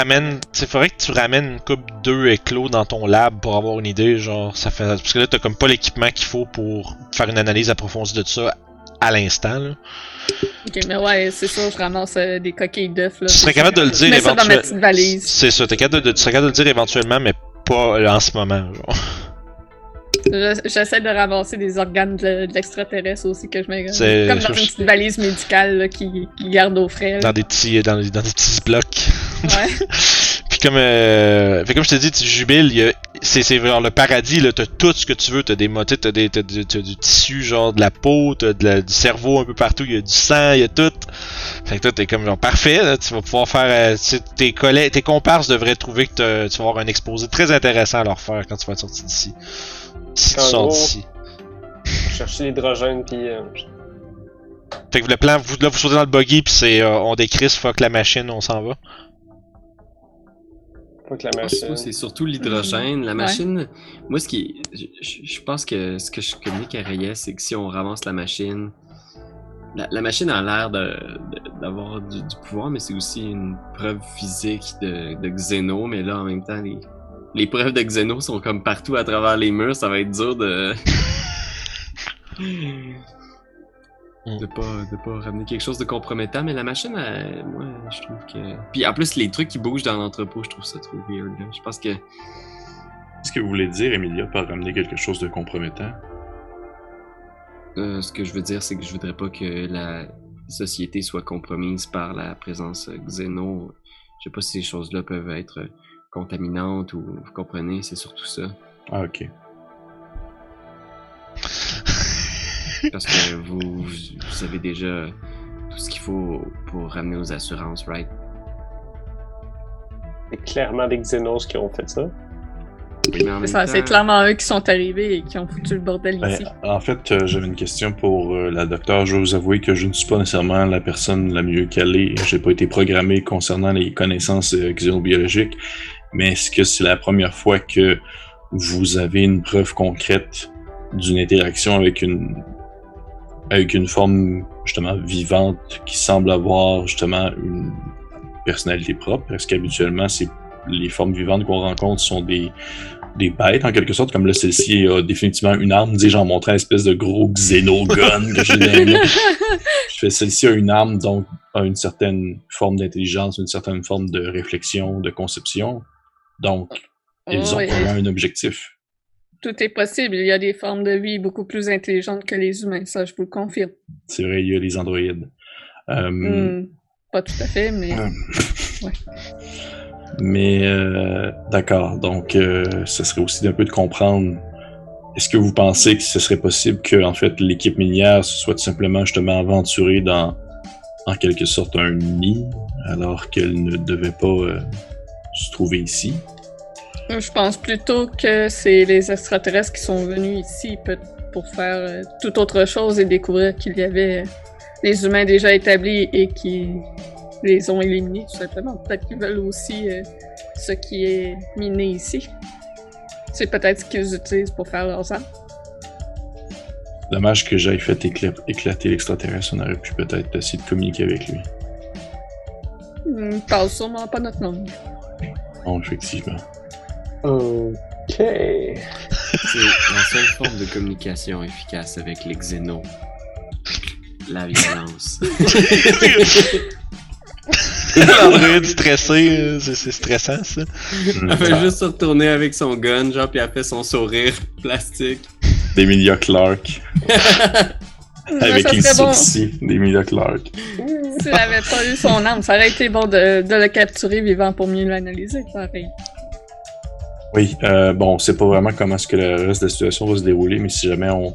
faudrait que tu ramènes une coupe d'œufs éclos dans ton lab pour avoir une idée, genre, ça fait, parce que là, t'as comme pas l'équipement qu'il faut pour faire une analyse approfondie de ça à l'instant. Ok, mais ouais, c'est sûr, je ramasse euh, des coquilles d'œufs. là. Tu serais capable de le dire ça éventuellement. petite valise. C'est ça, t'es capable de, tu serais capable de le dire éventuellement, mais pas euh, en ce moment. Je- J'essaie de ramasser des organes de, de l'extraterrestre aussi que je mets. Comme dans une petite valise médicale là, qui, qui garde au frais. là. Dans des petits, dans, des- dans des petits blocs. Ouais. Puis comme, euh, fait comme je te dis, tu jubiles, il y a, c'est, c'est genre le paradis, là, t'as tout ce que tu veux, t'as des motifs, t'as des, t'as, du- tissu, genre de la peau, t'as de la- du cerveau un peu partout, il y a du sang, il y a tout. Fait que toi, t'es comme genre parfait, là, tu vas pouvoir faire, euh, tes collègues, tes comparses devraient trouver que tu vas avoir un exposé très intéressant à leur faire quand tu vas être sorti d'ici. Si tu sors d'ici. Chercher l'hydrogène, puis euh, Fait que le plan, vous, là, vous sautez dans le buggy, puis c'est, euh, on décrit, fuck la machine, on s'en va. Faut que la que machine. c'est surtout l'hydrogène. La Ouais. machine, moi, ce qui. Je, je- je pense que ce que je communique à Reyes, c'est que si on ramasse la machine. La, la machine a l'air de- de- d'avoir du, du pouvoir, mais c'est aussi une preuve physique de, de Xeno. Mais là, en même temps, les, les preuves de Xeno sont comme partout à travers les murs. Ça va être dur de. de pas, de pas ramener quelque chose de compromettant. Mais la machine, elle, moi, je trouve que. Puis en plus, les trucs qui bougent dans l'entrepôt, je trouve ça trop weird. là. Je pense que. Qu'est-ce que vous voulez dire, Emilia, par ramener quelque chose de compromettant? Euh, ce que je veux dire, c'est que je voudrais pas que la société soit compromise par la présence euh, xéno. Je sais pas si ces choses-là peuvent être euh, contaminantes ou vous comprenez, c'est surtout ça. Ah, ok. Parce que vous, vous, vous avez déjà tout ce qu'il faut pour ramener aux assurances, right? C'est clairement des Xenos qui ont fait ça. C'est temps- clairement eux qui sont arrivés et qui ont foutu le bordel Ben, ici. en fait, euh, j'avais une question pour euh, la docteure. Je vais vous avouer que je ne suis pas nécessairement la personne la mieux calée. J'ai pas été programmé concernant les connaissances euh, xénobiologiques. Mais est-ce que c'est la première fois que vous avez une preuve concrète d'une interaction avec une avec une forme justement vivante qui semble avoir justement une personnalité propre? Est-ce qu'habituellement c'est les formes vivantes qu'on rencontre sont des des bêtes en quelque sorte, comme là celle-ci a définitivement une arme, dis j'en montrais une espèce de gros xénogun que j'ai. Je fais celle-ci a une arme, donc a une certaine forme d'intelligence, une certaine forme de réflexion, de conception. Donc, ils ont Oui, vraiment un objectif. Tout est possible. Il y a des formes de vie beaucoup plus intelligentes que les humains, ça je vous le confirme. C'est vrai, il y a les androïdes. Euh, Hmm, Pas tout à fait, mais Euh, Ouais. Mais euh, d'accord, donc euh, ce serait aussi d'un peu de comprendre. Est-ce que vous pensez que ce serait possible que en fait l'équipe minière se soit tout simplement justement aventurée dans en quelque sorte un nid alors qu'elle ne devait pas se trouver ici? Je pense plutôt que c'est les extraterrestres qui sont venus ici pour faire euh, toute autre chose et découvrir qu'il y avait euh, les humains déjà établis et qui les ont éliminés tout simplement. Peut-être qu'ils veulent aussi euh, ce qui est miné ici. C'est peut-être ce qu'ils utilisent pour faire leurs armes. Dommage que j'aille fait écla- éclater l'extraterrestre, on aurait pu peut-être essayer de communiquer avec lui. Hmm, Ils parlent sûrement pas notre langue. Bon, effectivement. Ok. C'est la seule forme de communication efficace avec les xénos. La violence. L'android stressé, euh, c'est, c'est stressant ça. Elle fait juste se retourner avec son gun, genre, puis elle fait son sourire plastique. D'Emilia Clark. Avec les bon. sourcils d'Emilia Clark. S'il avait pas eu son arme, ça aurait été bon de, de le capturer vivant pour mieux l'analyser, pareil. Oui, euh, bon, on sait pas vraiment comment est-ce que le reste de la situation va se dérouler, mais si jamais on,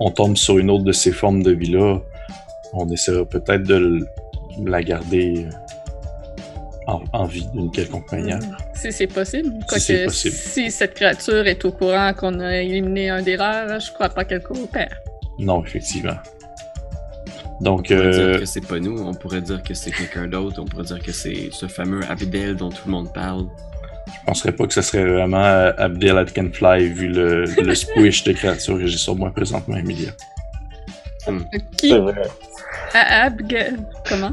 on tombe sur une autre de ces formes de vie-là, on essaiera peut-être de la garder euh, en, en vie d'une quelconque manière. Si c'est possible. Si c'est Quoique, possible. si cette créature est au courant qu'on a éliminé un des leurs, je crois pas qu'elle coopère. Non, effectivement. Donc, On pourrait euh, dire que c'est pas nous, on pourrait dire que c'est quelqu'un d'autre, on pourrait dire que c'est ce fameux Abdel dont tout le monde parle. Je penserais pas que ce serait vraiment euh, Abdel Atkenfly vu le, le squish de créature que j'ai sur moi présentement, Emilia. Qui C'est vrai. Ah, Abga- Comment?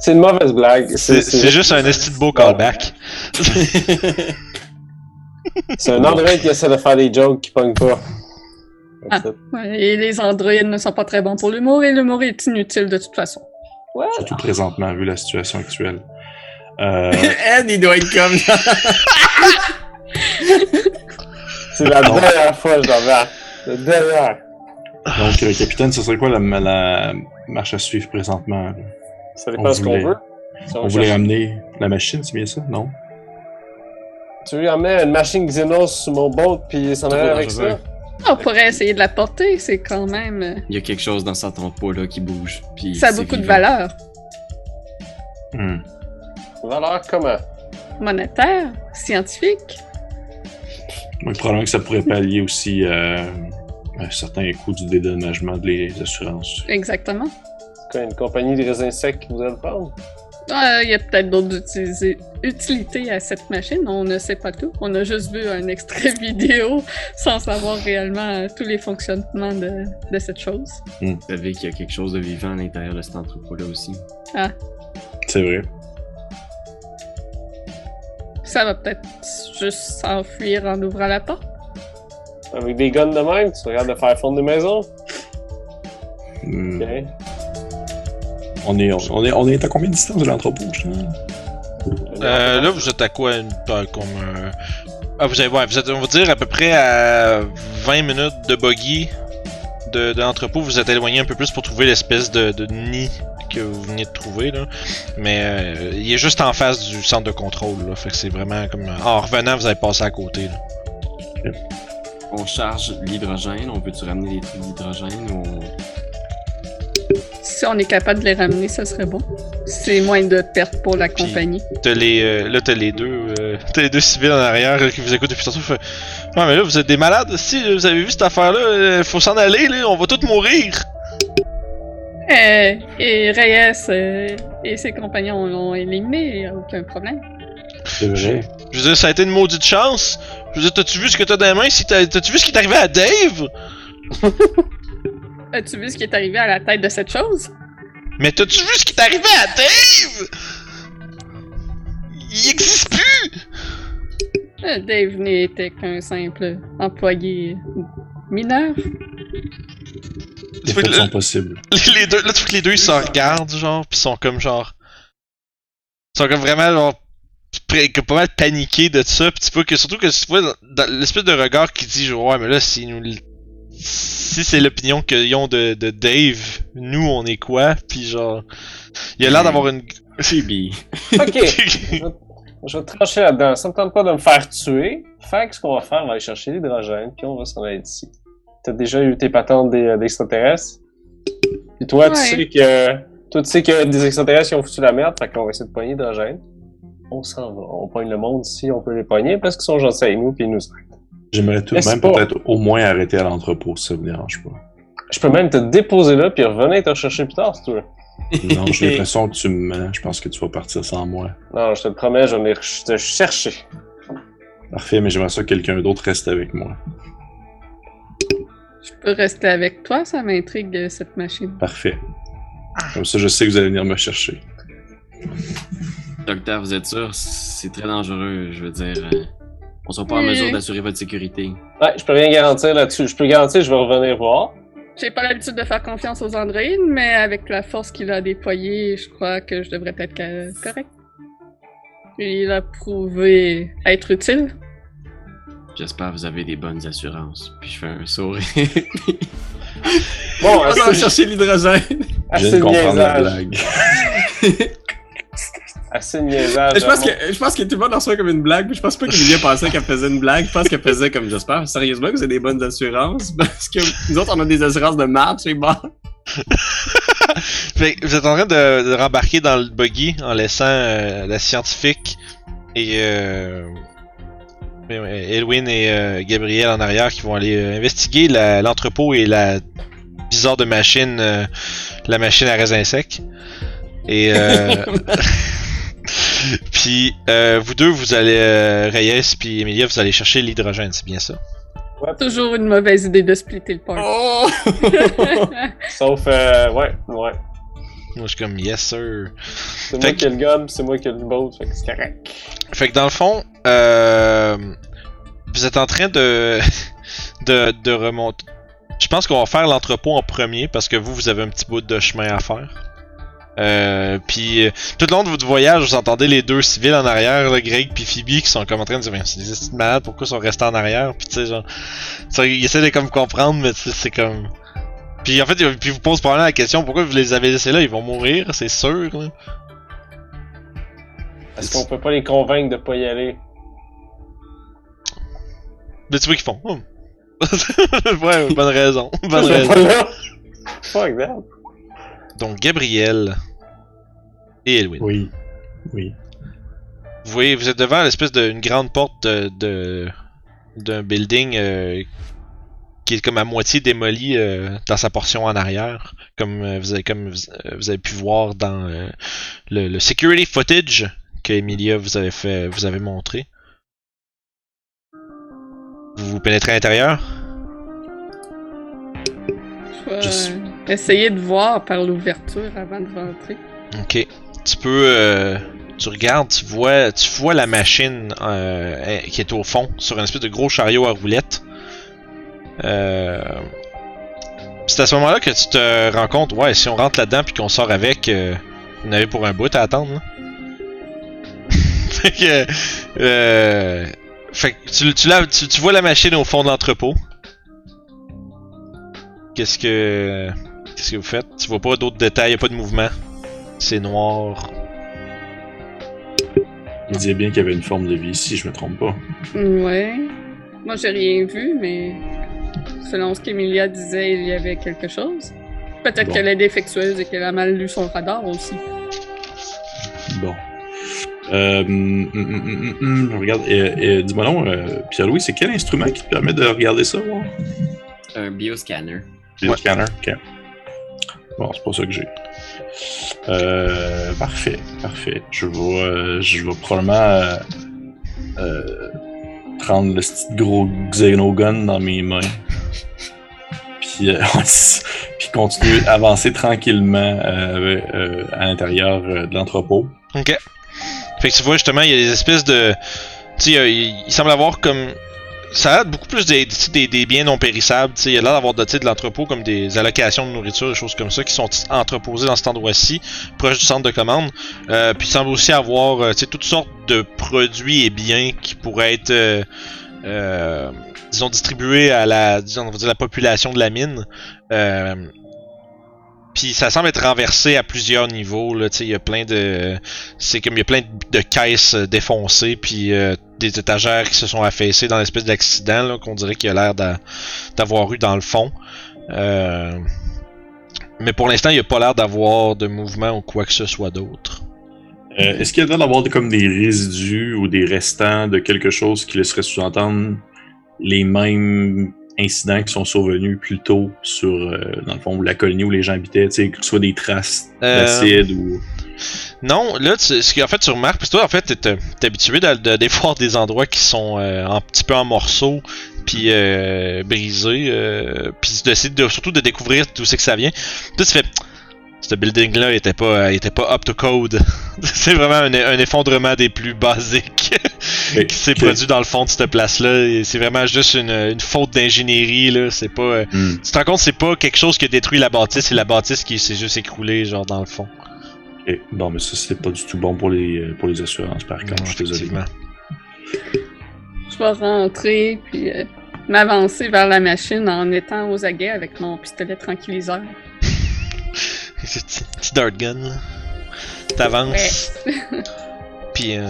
C'est une mauvaise blague. C'est c'est juste un esti de beau callback. C'est un android qui essaie de faire des jokes qui pognent pas. Ah. Et les androïdes ne sont pas très bons pour l'humour et l'humour est inutile de toute façon. Ouais. Surtout présentement, vu la situation actuelle. Euh, Ed, il doit être comme ça. C'est la dernière fois que je l'en vais. La dernière. donc, euh, capitaine, ce serait quoi la, la marche à suivre présentement? Ça On dépend de ce qu'on voulait- veut. Si on On voulait ramener la machine, c'est bien ça? Non? Tu veux amener une machine Xenos sur mon boat puis s'en aller avec ça? On pourrait essayer de la porter, c'est quand même. euh, Il y a quelque chose dans cet entrepôt là qui bouge. Puis Ça a beaucoup de valeur. Hmm. Valeur comment? Monétaire, scientifique. Donc, probablement que ça pourrait pallier aussi euh, un certain coût du dédommagement des assurances. Exactement. C'est quoi, une compagnie de raisins secs qui voudrait le prendre? Ah, Il y a peut-être d'autres utilités à cette machine, on ne sait pas tout. On a juste vu un extrait vidéo sans savoir réellement euh, tous les fonctionnements de, de cette chose. Vous savez qu'il y a quelque chose de vivant à l'intérieur de cet entrepôt là aussi. C'est vrai. Ça va peut-être juste s'enfuir en ouvrant la porte. Avec des guns de même, tu regardes de faire fondre des maisons? Hmm. Ok. On, est, on, est, on est à combien de distance de l'entrepôt, justement? Euh, là, vous êtes à quoi une, euh, comme euh, Ah, vous, avez, ouais, vous êtes, on va dire, à peu près à 20 minutes de buggy de, de l'entrepôt. Vous êtes éloigné un peu plus pour trouver l'espèce de, de nid que vous venez de trouver. Là. Mais euh, il est juste en face du centre de contrôle. Là. Fait que c'est vraiment comme. En revenant, vous avez passé à côté. Là. On charge l'hydrogène, on peut-tu ramener les trucs d'hydrogène ou on... Si on est capable de les ramener, ça serait bon. C'est moins de pertes pour la Puis- compagnie. T'as les, euh, là, t'as les deux, euh, t'as les deux civils en arrière qui vous écoutent depuis tantôt. Fait, ouais, mais là, vous êtes des malades. Si vous avez vu cette affaire-là, euh, faut s'en aller. Là, on va tous mourir. Euh, et Reyes euh, et ses compagnons l'ont éliminé, aucun problème. C'est vrai. Je veux dire, ça a été une maudite chance. Je veux dire, t'as-tu vu ce que t'as dans les mains? Si t'as- T'as-tu vu ce qui est arrivé à Dave? As-tu vu ce qui est arrivé à la tête de cette chose? Mais t'as-tu vu ce qui est arrivé à Dave? Il existe plus! Euh, Dave n'était qu'un simple employé mineur. Les sont possibles. les deux, là, tu vois que les deux ils se regardent, genre, pis sont comme genre. Ils sont comme vraiment, genre, pas mal paniqués de ça, pis tu vois que surtout que tu vois l'espèce de regard qui dit, genre, ouais, mais là, si nous. Si c'est l'opinion qu'ils ont de, de Dave, nous on est quoi? Pis genre. Il a l'air d'avoir une. Chibi. Ok. Je vais trancher là-dedans. Ça me tente pas de me faire tuer. Fait que ce qu'on va faire, on va aller chercher l'hydrogène, puis on va s'en aller d'ici. T'as déjà eu tes patentes des, euh, d'extraterrestres? Puis toi, tu sais que. Toi, tu sais qu'il y a des extraterrestres qui ont foutu la merde, fait qu'on va essayer de pogner l'hydrogène. On s'en va. On pogne le monde si on peut les pogner parce qu'ils sont gentils avec nous, puis ils nous aident. J'aimerais tout de même peut-être au moins arrêter à l'entrepôt, si ça vous dérange pas. Je peux même te déposer là, puis revenir te rechercher plus tard si tu veux. Non, j'ai l'impression que tu me mens. Je pense que tu vas partir sans moi. Non, je te le promets, je vais venir te chercher. Parfait, mais j'aimerais ça que quelqu'un d'autre reste avec moi. Je peux rester avec toi, ça m'intrigue euh, cette machine. Parfait. Comme ça, je sais que vous allez venir me chercher. Docteur, vous êtes sûr? C'est très dangereux, je veux dire. euh, On sera pas en mesure d'assurer votre sécurité. Ouais, je peux rien garantir là-dessus. Je peux garantir je vais revenir voir. J'ai pas l'habitude de faire confiance aux androïdes, mais avec la force qu'il a déployée, je crois que je devrais être correct. Il a prouvé être utile. J'espère que vous avez des bonnes assurances. Puis je fais un sourire. Bon, On va chercher l'hydrogène. Je comprendre la blague. Assez de niaisage. Je pense, que, je pense que tout le monde en reçoit comme une blague. mais Je pense pas qu'Emilia pensait qu'elle faisait une blague. Je pense qu'elle faisait comme j'espère. Sérieusement, que vous avez des bonnes assurances. Parce que nous autres, on a des assurances de marche et bon. Fait que vous êtes en train de, de rembarquer dans le buggy en laissant euh, la scientifique et euh, mais ouais, Elwin et euh, Gabriel en arrière qui vont aller euh, investiguer l'entrepôt et la bizarre de machine, euh, la machine à raisin sec. Et euh, puis euh, vous deux, vous allez euh, Reyes puis Emilia, vous allez chercher l'hydrogène, c'est bien ça? Toujours une mauvaise idée de splitter le party. Oh! Sauf, euh, ouais, ouais. Moi, je suis comme yes, sir. C'est moi qui ai le gun, c'est moi qui ai le boat, fait que c'est correct. Fait que dans le fond, euh, vous êtes en train de, de, de remonter. Je pense qu'on va faire l'entrepôt en premier parce que vous, vous avez un petit bout de chemin à faire. Euh, puis euh, tout le long de votre voyage, vous entendez les deux civils en arrière, là, Greg puis Phoebe, qui sont comme en train de dire, c'est des malades, pourquoi ils sont restés en arrière? Puis tu sais, genre, ils essaient de comme comprendre, mais c'est comme. Puis en fait, ils puis vous posent probablement la question, pourquoi vous les avez laissés là? Ils vont mourir, c'est sûr. Là. Est-ce qu'on peut pas les convaincre de pas y aller? Mais tu vois qu'ils font. Hum. ouais, bonne raison. Bonne raison. Fuck that. Donc Gabriel et Elwin. Oui. Oui. Vous voyez, vous êtes devant l'espèce d'une grande porte de de- d'un building euh, qui est comme à moitié démoli euh, dans sa portion en arrière, comme euh, vous avez comme vous, euh, vous avez pu voir dans le, le security footage que Emilia vous avez fait vous avez montré. Vous vous pénétrez à l'intérieur? Je vais essayer de voir par l'ouverture avant de rentrer. Ok. Tu peux. tu regardes, tu vois, tu vois la machine euh, qui est au fond, sur une espèce de gros chariot à roulettes. Euh, c'est à ce moment-là que tu te rends compte, ouais, si on rentre là-dedans puis qu'on sort avec, euh, on avait pour un bout à attendre. là. fait que. Euh, fait que tu, tu, la- tu, tu vois la machine au fond de l'entrepôt. Qu'est-ce que. Qu'est-ce que vous faites? Tu vois pas d'autres détails, y a pas de mouvement. C'est noir. Il disait bien qu'il y avait une forme de vie ici, je me trompe pas. Ouais. Moi, j'ai rien vu, mais selon ce qu'Emilia disait, il y avait quelque chose. Peut-être Bon. qu'elle est défectueuse et qu'elle a mal lu son radar aussi. Bon. Euh, hum, hum, hum, hum, hum, regarde, euh, euh, dis-moi non, euh, Pierre-Louis, c'est quel instrument qui te permet de regarder ça? Ouais? Un bioscanner. C'est le scanner? Ok. Bon, c'est pas ça que j'ai. Euh, parfait, parfait. Je vais, euh, je vais probablement euh, euh, prendre le petit gros Xenogun dans mes mains. Puis, euh, puis continuer à avancer tranquillement euh, euh, à l'intérieur euh, de l'entrepôt. Ok. Fait que tu vois justement, il y a des espèces de. Tu sais, il semble avoir comme. Ça a beaucoup plus des, des, des biens non périssables. Tu sais, il y a l'air d'avoir sais, de l'entrepôt comme des allocations de nourriture, des choses comme ça qui sont entreposées dans cet endroit-ci, proche du centre de commande. Euh, puis il semble aussi avoir euh, toutes sortes de produits et biens qui pourraient être. euh, euh, disons distribués à la disons on va dire la population de la mine euh, puis ça semble être renversé à plusieurs niveaux il y a plein de c'est comme il y a plein de, caisses défoncées puis euh, des étagères qui se sont affaissées dans l'espèce d'accident qu'on dirait qu'il y a l'air d'a- d'avoir eu dans le fond. Euh, mais pour l'instant il n'y a pas l'air d'avoir de mouvement ou quoi que ce soit d'autre. Euh, Est-ce qu'il y a l'air d'avoir comme des résidus ou des restants de quelque chose qui laisserait sous-entendre les mêmes incidents qui sont survenus plus tôt sur, euh, dans le fond, la colonie où les gens habitaient, tu sais, que ce soit des traces Euh, d'acide ou... Non, là, tu- ce qu'en fait, tu remarques, parce que toi, en fait, t'es, t'es habitué des voir des endroits qui sont euh, un petit peu en morceaux, puis euh, brisés, euh, puis d'essayer de, surtout de découvrir d'où c'est que ça vient. Tu fais, ce building-là était pas, était pas up to code. c'est vraiment un, un effondrement des plus basiques qui s'est produit dans le fond de cette place-là. C'est vraiment juste une, une faute d'ingénierie, là. C'est pas... euh, Hmm. tu te rends compte, c'est pas quelque chose qui a détruit la bâtisse, c'est la bâtisse qui s'est juste écroulée, genre, dans le fond. Ok. Bon, mais ça, c'est pas du tout bon pour les, euh, pour les assurances, par contre, Non, je suis désolé. effectivement. Je vais rentrer puis euh, m'avancer vers la machine en étant aux aguets avec mon pistolet tranquilliseur. C'est petit, petit dart gun. là. T'avances, Ouais. puis euh,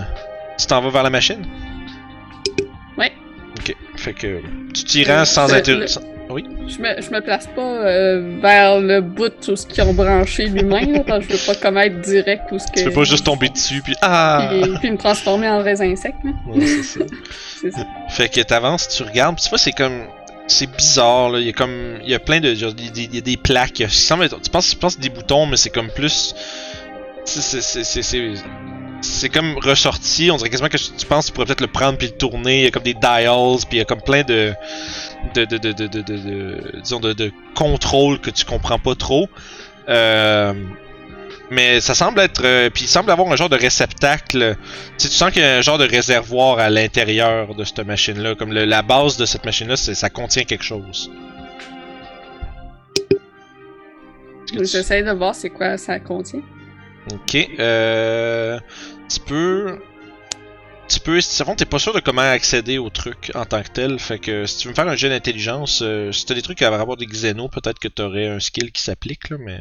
tu t'en vas vers la machine? Ouais. Ok. Fait que tu t'y rends Euh, sans inter... le- sans- Je me, je me place pas euh, vers le bout où ce qui ont branché l'humain, parce que je veux pas commettre direct ou ce que. Tu peux pas juste tomber dessus, puis ah! Puis, puis me transformer en raisin sec, là. Ouais, c'est ça. C'est ça. Fait que t'avances, tu regardes, pis tu vois, c'est comme. C'est bizarre, là. Il y a comme. Il y a plein de. genre, Il y a des, plaques. Tu penses, tu penses des boutons, mais c'est comme plus. C'est. comme ressorti, on dirait quasiment que tu penses que tu pourrais peut-être le prendre puis le tourner, il y a comme des dials, puis il y a comme plein de de de de de de, de- disons de, de contrôles que tu comprends pas trop. Euh, mais ça semble être. euh, puis il semble avoir un genre de réceptacle. Tu sais, tu sens qu'il y a un genre de réservoir à l'intérieur de cette machine-là. Comme le- la base de cette machine-là, ça contient quelque chose. Que tu- J'essaie de voir c'est quoi ça contient. Ok. Euh, tu peux. Tu peux. Si t'es pas sûr de comment accéder au truc en tant que tel. Fait que si tu veux me faire un jeu d'intelligence, euh, si t'as des trucs à rapport des xénos, peut-être que t'aurais un skill qui s'applique là, mais.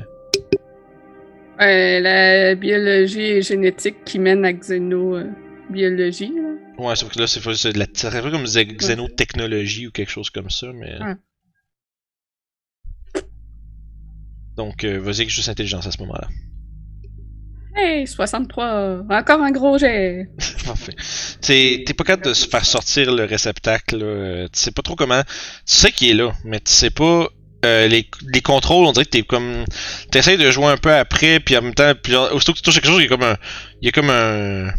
Euh, la biologie et génétique qui mène à xénobiologie. là. Ouais, sauf que là, c'est de la. Serait pas comme xé- xénotechnologie ou quelque chose comme ça, mais. Ouais. Donc, euh, vas-y avec juste intelligence à ce moment-là. Hey, 63! Encore un gros jet! Parfait. T'es t'es pas capable de se faire sortir le réceptacle. là. Tu sais pas trop comment. Tu sais qu'il est là, mais tu sais pas. Euh, les, les contrôles, on dirait que t'es comme. T'essayes de jouer un peu après, puis en même temps, puis aussitôt que tu touches quelque chose, il y a comme un. Il y a comme un.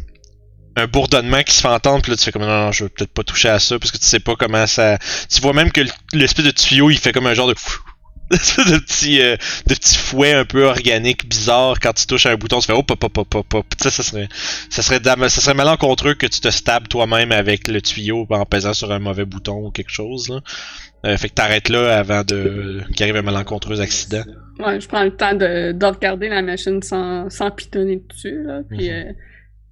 Un bourdonnement qui se fait entendre, puis là tu fais comme non, je veux peut-être pas toucher à ça, parce que tu sais pas comment ça. Tu vois même que l'espèce de tuyau, il fait comme un genre de. de petit, euh, de petit fouet un peu organique, bizarre, quand tu touches un bouton, tu fais hop, hop, hop, hop. Tu sais, ça serait ça serait, dam- ça serait malencontreux que tu te stabs toi-même avec le tuyau en pesant sur un mauvais bouton ou quelque chose. Là. Euh, fait que t'arrêtes là avant de qu'il arrive un malencontreux accident. Ouais, je prends le temps de, de regarder la machine sans, sans pitonner dessus, là. Puis Mhm. euh,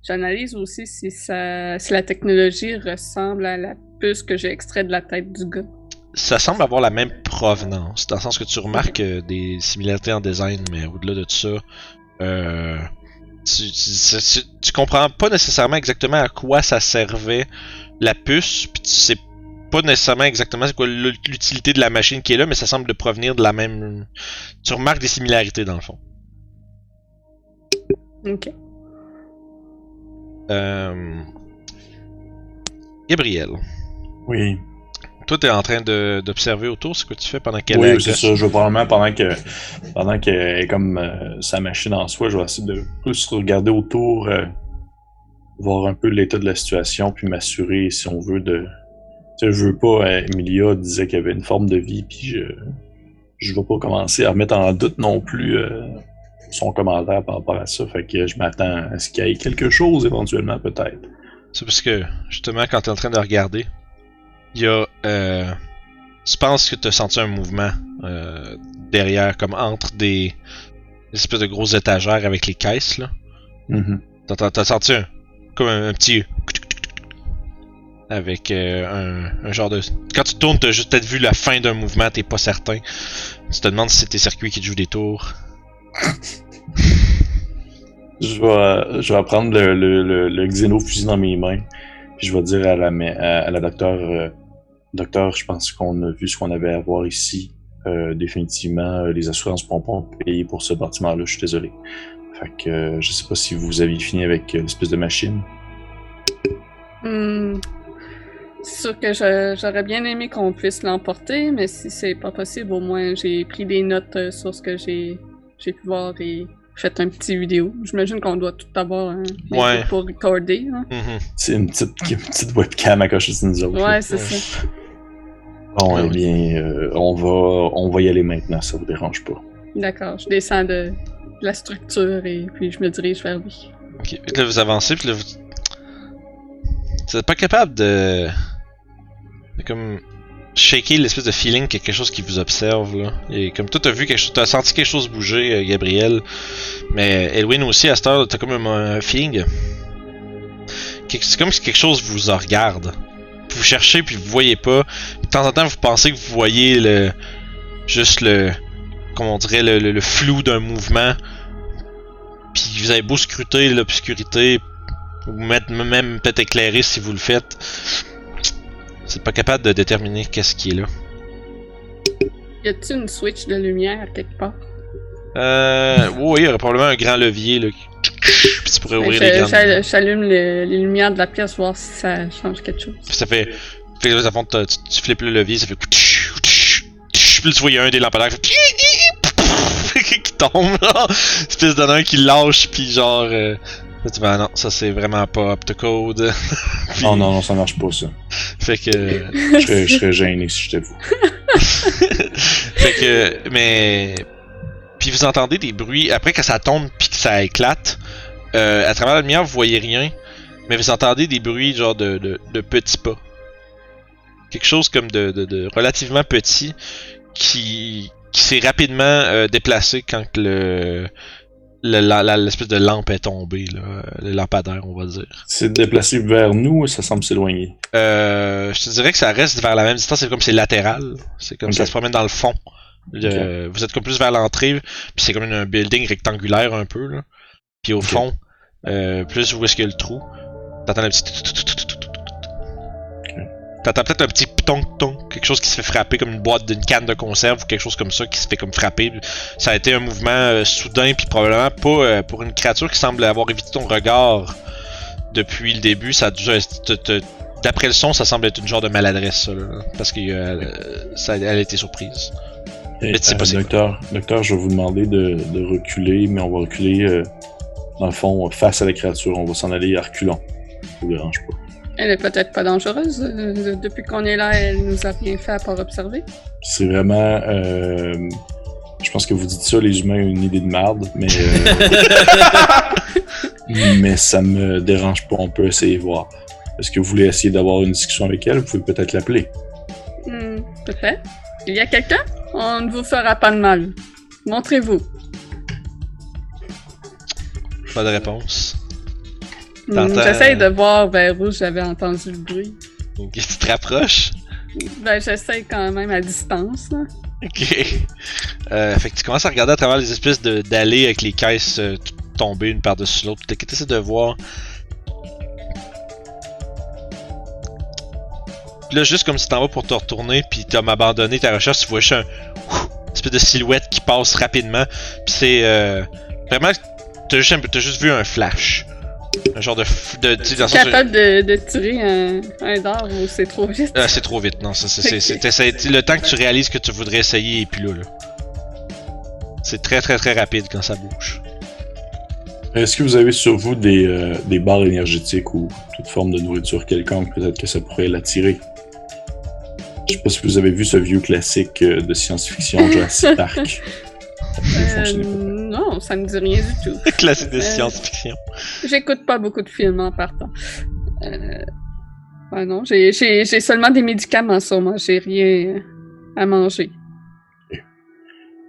j'analyse aussi si, ça, si la technologie ressemble à la puce que j'ai extraite de la tête du gars. Ça semble avoir la même provenance, dans le sens que tu remarques euh, des similarités en design, mais au-delà de ça, euh, tu- tu- tu comprends pas nécessairement exactement à quoi ça servait la puce, puis tu sais pas nécessairement exactement c'est quoi l'ut- l'utilité de la machine qui est là, mais ça semble de provenir de la même. Tu remarques des similarités dans le fond. Ok. Euh... Gabriel, Oui. toi t'es en train d'observer autour, c'est quoi tu fais pendant qu'elle Oui, est c'est ça. Je vais probablement, pendant que pendant qu'elle est comme euh, sa machine en soi, je vais essayer de plus regarder autour, euh, voir un peu l'état de la situation, puis m'assurer, si on veut, de. Je veux pas. euh, Emilia disait qu'il y avait une forme de vie, puis je. Je veux pas commencer à remettre en doute non plus euh, son commentaire par rapport à ça. Fait que je m'attends à ce qu'il y ait quelque chose éventuellement, peut-être. C'est parce que, justement, quand t'es en train de regarder, il y a. Euh, tu penses que t'as senti un mouvement euh, derrière, comme entre des, des espèces de grosses étagères avec les caisses, là? Mhm. T'as- senti un, comme un, un petit. Avec euh, un, un genre de. Quand tu tournes, t'as juste peut-être vu la fin d'un mouvement, t'es pas certain. Tu te demandes si c'est tes circuits qui te jouent des tours. Je vais, je vais prendre le, le, le, le xénofusil dans mes mains. Puis je vais dire à la, à, à la docteur, euh, docteur, je pense qu'on a vu ce qu'on avait à voir ici. Euh, définitivement, les assurances ne pourront pas payer pour ce bâtiment-là, je suis désolé. Fait que euh, je sais pas si vous aviez fini avec l'espèce de machine. Hmm. C'est sûr que j'aurais bien aimé qu'on puisse l'emporter, mais si c'est pas possible, au moins j'ai pris des notes euh, sur ce que j'ai j'ai pu voir et fait un petit vidéo. J'imagine qu'on doit tout avoir Ouais. truc pour recorder. hein. Mhm. C'est une petite, une petite webcam à cocher sur nous autres. Ouais, c'est ça. Bon, Ouais, eh bien, euh, on, va, on va y aller maintenant, ça vous dérange pas. D'accord, je descends de, de la structure et puis je me dirige vers lui. Ok, que là vous avancez, puis là vous. Vous êtes pas capable de. de comme. shaker l'espèce de feeling quelque chose qui vous observe, là. Et comme toi t'as vu quelque chose. T'as senti quelque chose bouger, euh, Gabriel. Mais Elwin aussi, à cette heure, t'as comme un, feeling. C'est comme si quelque chose vous regarde. Vous cherchez, puis vous voyez pas. De temps en temps, vous pensez que vous voyez le. juste le. comment on dirait, le, le- le flou d'un mouvement. Puis vous avez beau scruter l'obscurité, ou mettre même peut-être éclairer si vous le faites. C'est pas capable de déterminer qu'est-ce qui est là. Y a-t-il une switch de lumière quelque part? Euh. Oui, il y aurait probablement un grand levier là. Puis tu pourrais Ben, ouvrir les grandes. J'allume le- les lumières de la pièce, voir si ça change quelque chose. Puis ça fait. Fait là, à fond, tu, tu flippes le levier, ça fait. Puis tu vois, il y a un des lampadaires qui fait. qui tombe là. Espèce d'un un qui lâche, puis genre. euh, ah non, ça c'est vraiment pas up to code. Puis- Oh non, non, ça marche pas, ça. Fait que. Je serais, je serais gêné si j'étais vous. fait que, mais. Puis vous entendez des bruits, après que ça tombe, puis que ça éclate. Euh, à travers la lumière, vous voyez rien, mais vous entendez des bruits genre de, de, de petits pas. Quelque chose comme de, de, de relativement petit qui, qui s'est rapidement euh, déplacé quand le le- la- la- l'espèce de lampe est tombée, là, le lampadaire, on va dire. C'est déplacé vers nous ou ça semble s'éloigner? Euh, je te dirais que ça reste vers la même distance, c'est comme c'est latéral. C'est comme Ok. ça se promène dans le fond. Le- Vous êtes comme plus vers l'entrée, puis c'est comme un building rectangulaire un peu. Là. Puis au fond, euh, plus où est-ce qu'il y a le trou, t'entends un petit... T'entends peut-être un petit tonk-tonk, quelque chose qui se fait frapper comme une boîte d'une canne de conserve ou quelque chose comme ça qui se fait comme frapper. Ça a été un mouvement euh, soudain puis probablement pas euh, pour une créature qui semble avoir évité ton regard depuis le début. Ça te- D'après le son, ça semble être une genre de maladresse, ça, là, parce que euh, ça, elle a été surprise. Et, Mais c'est euh, possible. docteur, docteur, je vais vous demander de, de reculer, mais on va reculer euh, dans le fond face à la créature. On va s'en aller à reculons. Ça vous dérange pas. Elle est peut-être pas dangereuse. euh, depuis qu'on est là, elle nous a rien fait à part observer. C'est vraiment. euh, je pense que vous dites ça, les humains ont une idée de merde, mais. euh, mais ça me dérange pas. On peut essayer de voir. Est-ce que vous voulez essayer d'avoir une discussion avec elle? Vous pouvez peut-être l'appeler. Hmm, peut-être. Il y a quelqu'un? On ne vous fera pas de mal. Montrez-vous. Pas de réponse. T'entends- J'essaye de voir vers où j'avais entendu le bruit. Ok, tu te rapproches? Ben, j'essaye quand même à distance. Là. Ok. Euh, fait que tu commences à regarder à travers les espèces de- d'allées avec les caisses euh, tombées une par-dessus l'autre. Tu essaies de voir. Là, juste comme si t'en vas pour te retourner, puis t'as abandonné ta recherche, tu vois juste un. une espèce de silhouette qui passe rapidement. Puis c'est. Euh, vraiment. T'as juste, un- t'as juste vu un flash. Un genre de. f- de, sais, dans Capable de, de tirer un, un dard ou c'est trop vite? ah, c'est trop vite, non. ça, c'est- le temps que tu réalises que tu voudrais essayer et puis là, là. C'est très très très rapide quand ça bouge. Est-ce que vous avez sur vous des, euh, des barres énergétiques ou toute forme de nourriture quelconque? Peut-être que ça pourrait l'attirer? Je sais pas si vous avez vu ce vieux classique euh, de science-fiction, Jurassic Park. Ça Euh, peut-être. Non, ça me dit rien du tout. Classique de Euh, science-fiction. J'écoute pas beaucoup de films en partant. Euh... Non, j'ai- seulement des médicaments sur moi. J'ai rien à manger.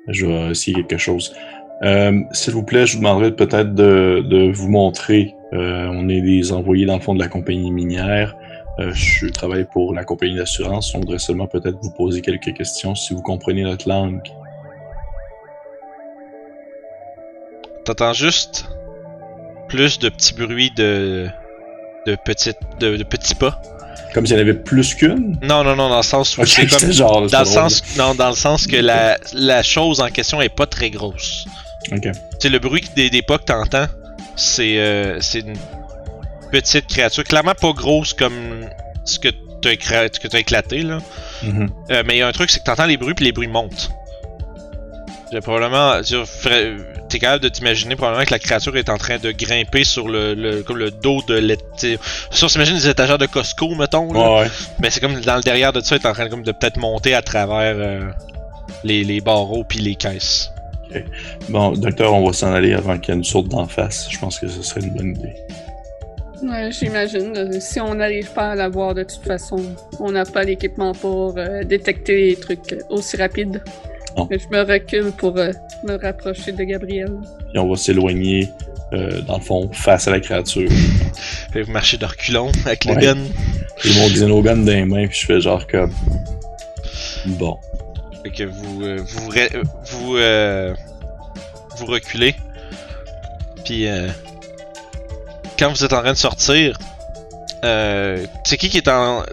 Je vais essayer quelque chose. Euh, S'il vous plaît, je vous demanderais peut-être de, de vous montrer. Euh, on est des envoyés dans le fond de la compagnie minière. Euh, je travaille pour la compagnie d'assurance. On voudrait seulement peut-être vous poser quelques questions si vous comprenez notre langue. T'entends juste plus de petits bruits de. de petites. de, de petits pas. Comme s'il y en avait plus qu'une? Non, non, non, dans le sens où c'est comme. genre, c'est Dans le, sens, non, dans le sens que la, la chose en question est pas très grosse. Ok. Sais, le bruit des, des pas que t'entends, c'est euh, c'est une petite créature, clairement pas grosse comme ce que t'as que t'as éclaté, là. Mhm. Euh, mais il y a un truc, c'est que t'entends les bruits, puis les bruits montent. J'ai probablement. ferais- T'es capable de t'imaginer probablement que la créature est en train de grimper sur le, le, comme le dos de l'étage. Ça, on s'imagine des étagères de Costco, mettons. Là. Ouais, ouais. Mais c'est comme dans le derrière de ça, elle est en train comme de peut-être monter à travers euh, les, les barreaux puis les caisses. Bon, docteur, on va s'en aller avant qu'elle nous saute d'en face. Je pense que ce serait une bonne idée. Ouais, J'imagine. Si on n'arrive pas à la voir de toute façon, on n'a pas l'équipement pour euh, détecter les trucs euh, aussi rapides. Non. Mais Je me recule pour euh, me rapprocher de Gabriel. Puis on va s'éloigner, euh, dans le fond, face à la créature. Fait que vous marchez de reculons avec le Ouais. gun. J'ai mon xénogun dans les mains, puis je fais genre comme. Bon. Fait que vous euh, vous re- euh, vous, euh, vous reculez. Puis euh, quand vous êtes en train de sortir, euh, c'est qui qui est en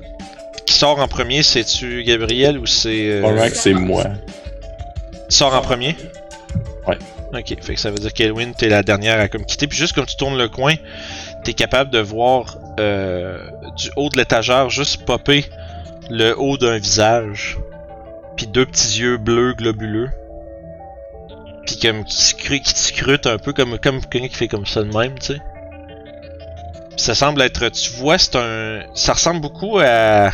qui sort en premier? C'est-tu Gabriel ou c'est euh, Alright, c'est moi. Sort en premier? Ouais. Ok, fait que ça veut dire qu'Elwyn, t'es la dernière à comme quitter. Puis juste comme tu tournes le coin, t'es capable de voir euh, du haut de l'étagère juste popper le haut d'un visage. Puis deux petits yeux bleus globuleux. Puis comme qui, scru- qui te scrutent un peu comme, comme quelqu'un qui fait comme ça de même, tu sais. Ça semble être. Tu vois, c'est un. Ça ressemble beaucoup à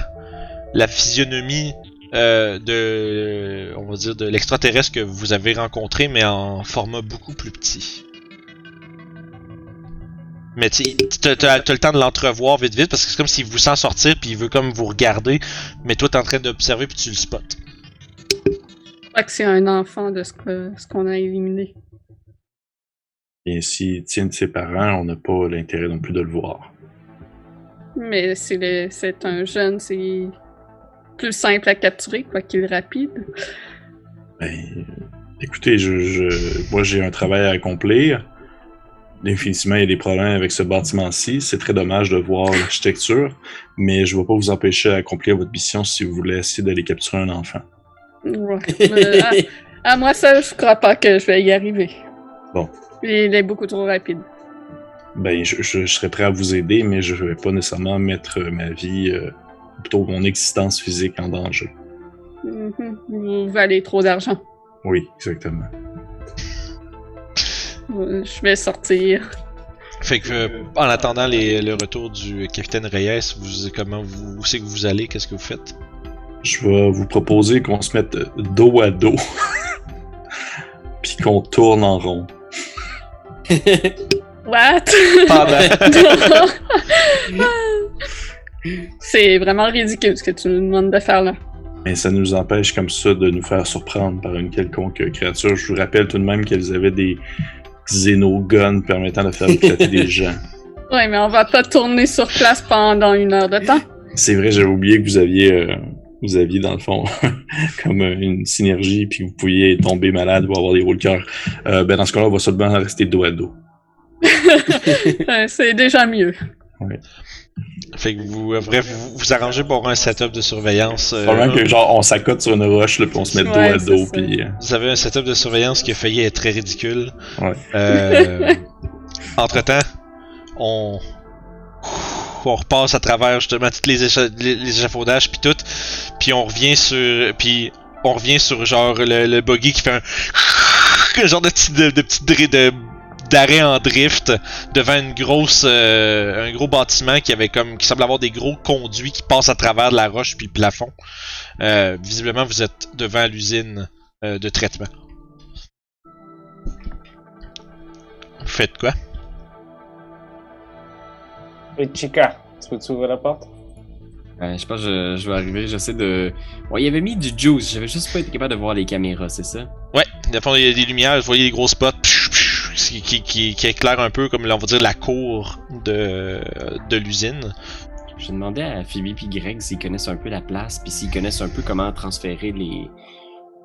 la physionomie euh, de, on va dire, de l'extraterrestre que vous avez rencontré, mais en format beaucoup plus petit. Mais tu t'as le temps de l'entrevoir vite vite parce que c'est comme s'il vous sent sortir puis il veut comme vous regarder, mais toi t'es en train d'observer puis tu le spots. Je crois que c'est un enfant de ce, qu'on a éliminé. Et s'il tient de ses parents, on n'a pas l'intérêt non plus de le voir. Mais c'est un jeune, c'est plus simple à capturer, quoi qu'il rapide. Ben, écoutez, je, je- moi j'ai un travail à accomplir. Définitivement, il y a des problèmes avec ce bâtiment-ci. C'est très dommage de voir l'architecture, mais je ne vais pas vous empêcher d'accomplir votre mission si vous voulez essayer d'aller capturer un enfant. Ouais. Euh, à, à moi seul, je crois pas que je vais y arriver. Bon. Il est beaucoup trop rapide. Ben, je, je- je serais prêt à vous aider, mais je ne vais pas nécessairement mettre ma vie, euh, plutôt mon existence physique en danger. Mhm. Vous valez trop d'argent. Oui, exactement. Je vais sortir. Fait que euh, en attendant les- le retour du capitaine Reyes, vous comment vous où c'est que vous allez, qu'est-ce que vous faites? Je vais vous proposer qu'on se mette dos à dos, puis qu'on tourne en rond. What? Pendant C'est vraiment ridicule ce que tu nous demandes de faire là. Mais ça nous empêche comme ça de nous faire surprendre par une quelconque créature. Je vous rappelle tout de même qu'elles avaient des xénoguns permettant de faire éclater des gens. Ouais, mais on va pas tourner sur place pendant une heure de temps. C'est vrai, j'avais oublié que vous aviez, euh, vous aviez dans le fond comme euh, une synergie, puis vous pouviez tomber malade ou avoir des le cœur. Euh, ben dans ce cas-là, on va seulement rester dos à dos. C'est déjà mieux. Fait que vous, euh, bref, vous, vous arrangez pour un setup de surveillance. euh, Probablement que genre on s'accote sur une roche là, puis on se met dos Ouais, à dos, puis euh, Vous avez un setup de surveillance qui a failli être très ridicule. Ouais. Euh, entre-temps, on... on repasse à travers justement tous les, écha- les, les échafaudages puis tout, puis on revient sur puis on revient sur genre le, le buggy qui fait un un genre de petit de, de petit dri- de d'arrêt en drift devant une grosse euh, un gros bâtiment qui avait comme qui semble avoir des gros conduits qui passent à travers de la roche puis le plafond. Euh, visiblement vous êtes devant l'usine euh, de traitement. Vous faites quoi? Et Chica, tu peux-tu ouvrir la porte? Je pense que je, je vais arriver, j'essaie de... Ouais, il avait mis du juice, j'avais juste pas été capable de voir les caméras, c'est ça? Ouais, le fond, il y a des lumières, vous voyez des gros spots psh, qui, qui, qui, qui éclairent un peu comme on va dire la cour de, de l'usine. Je demandais à Phoebe puis Greg s'ils connaissent un peu la place, puis s'ils connaissent un peu comment transférer les...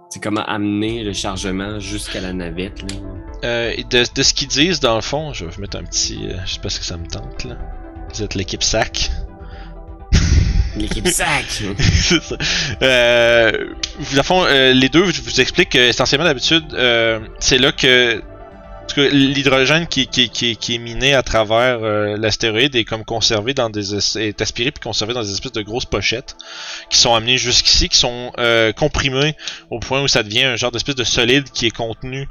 C'est comment amener le chargement jusqu'à la navette, là. Euh, et de, de ce qu'ils disent, dans le fond, je vais vous mettre un petit. euh, je sais pas ce que ça me tente là. Vous êtes l'équipe SAC. L'équipe sac! C'est ça. Euh, dans le fond, euh, les deux, je vous explique que essentiellement d'habitude, c'est là que tout cas, l'hydrogène qui, qui, qui, qui est miné à travers euh, l'astéroïde est comme conservé dans des es- est aspiré puis conservé dans des espèces de grosses pochettes qui sont amenées jusqu'ici, qui sont euh, comprimées au point où ça devient un genre d'espèce de solide qui est contenu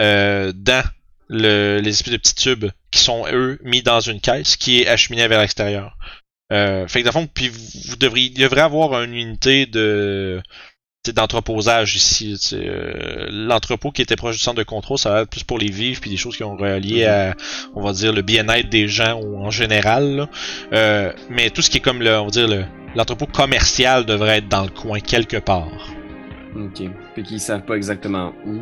euh, dans le, les espèces de petits tubes qui sont eux mis dans une caisse qui est acheminée vers l'extérieur. Euh, fait que dans le fond, puis vous, vous devriez, il devrait avoir une unité de d'entreposage ici. euh, L'entrepôt qui était proche du centre de contrôle, ça va être plus pour les vivres puis des choses qui ont relié à, on va dire, le bien-être des gens ou en général. là. Euh, mais tout ce qui est comme le, on va dire le l'entrepôt commercial devrait être dans le coin quelque part. Ok. Puis qu'ils savent pas exactement où.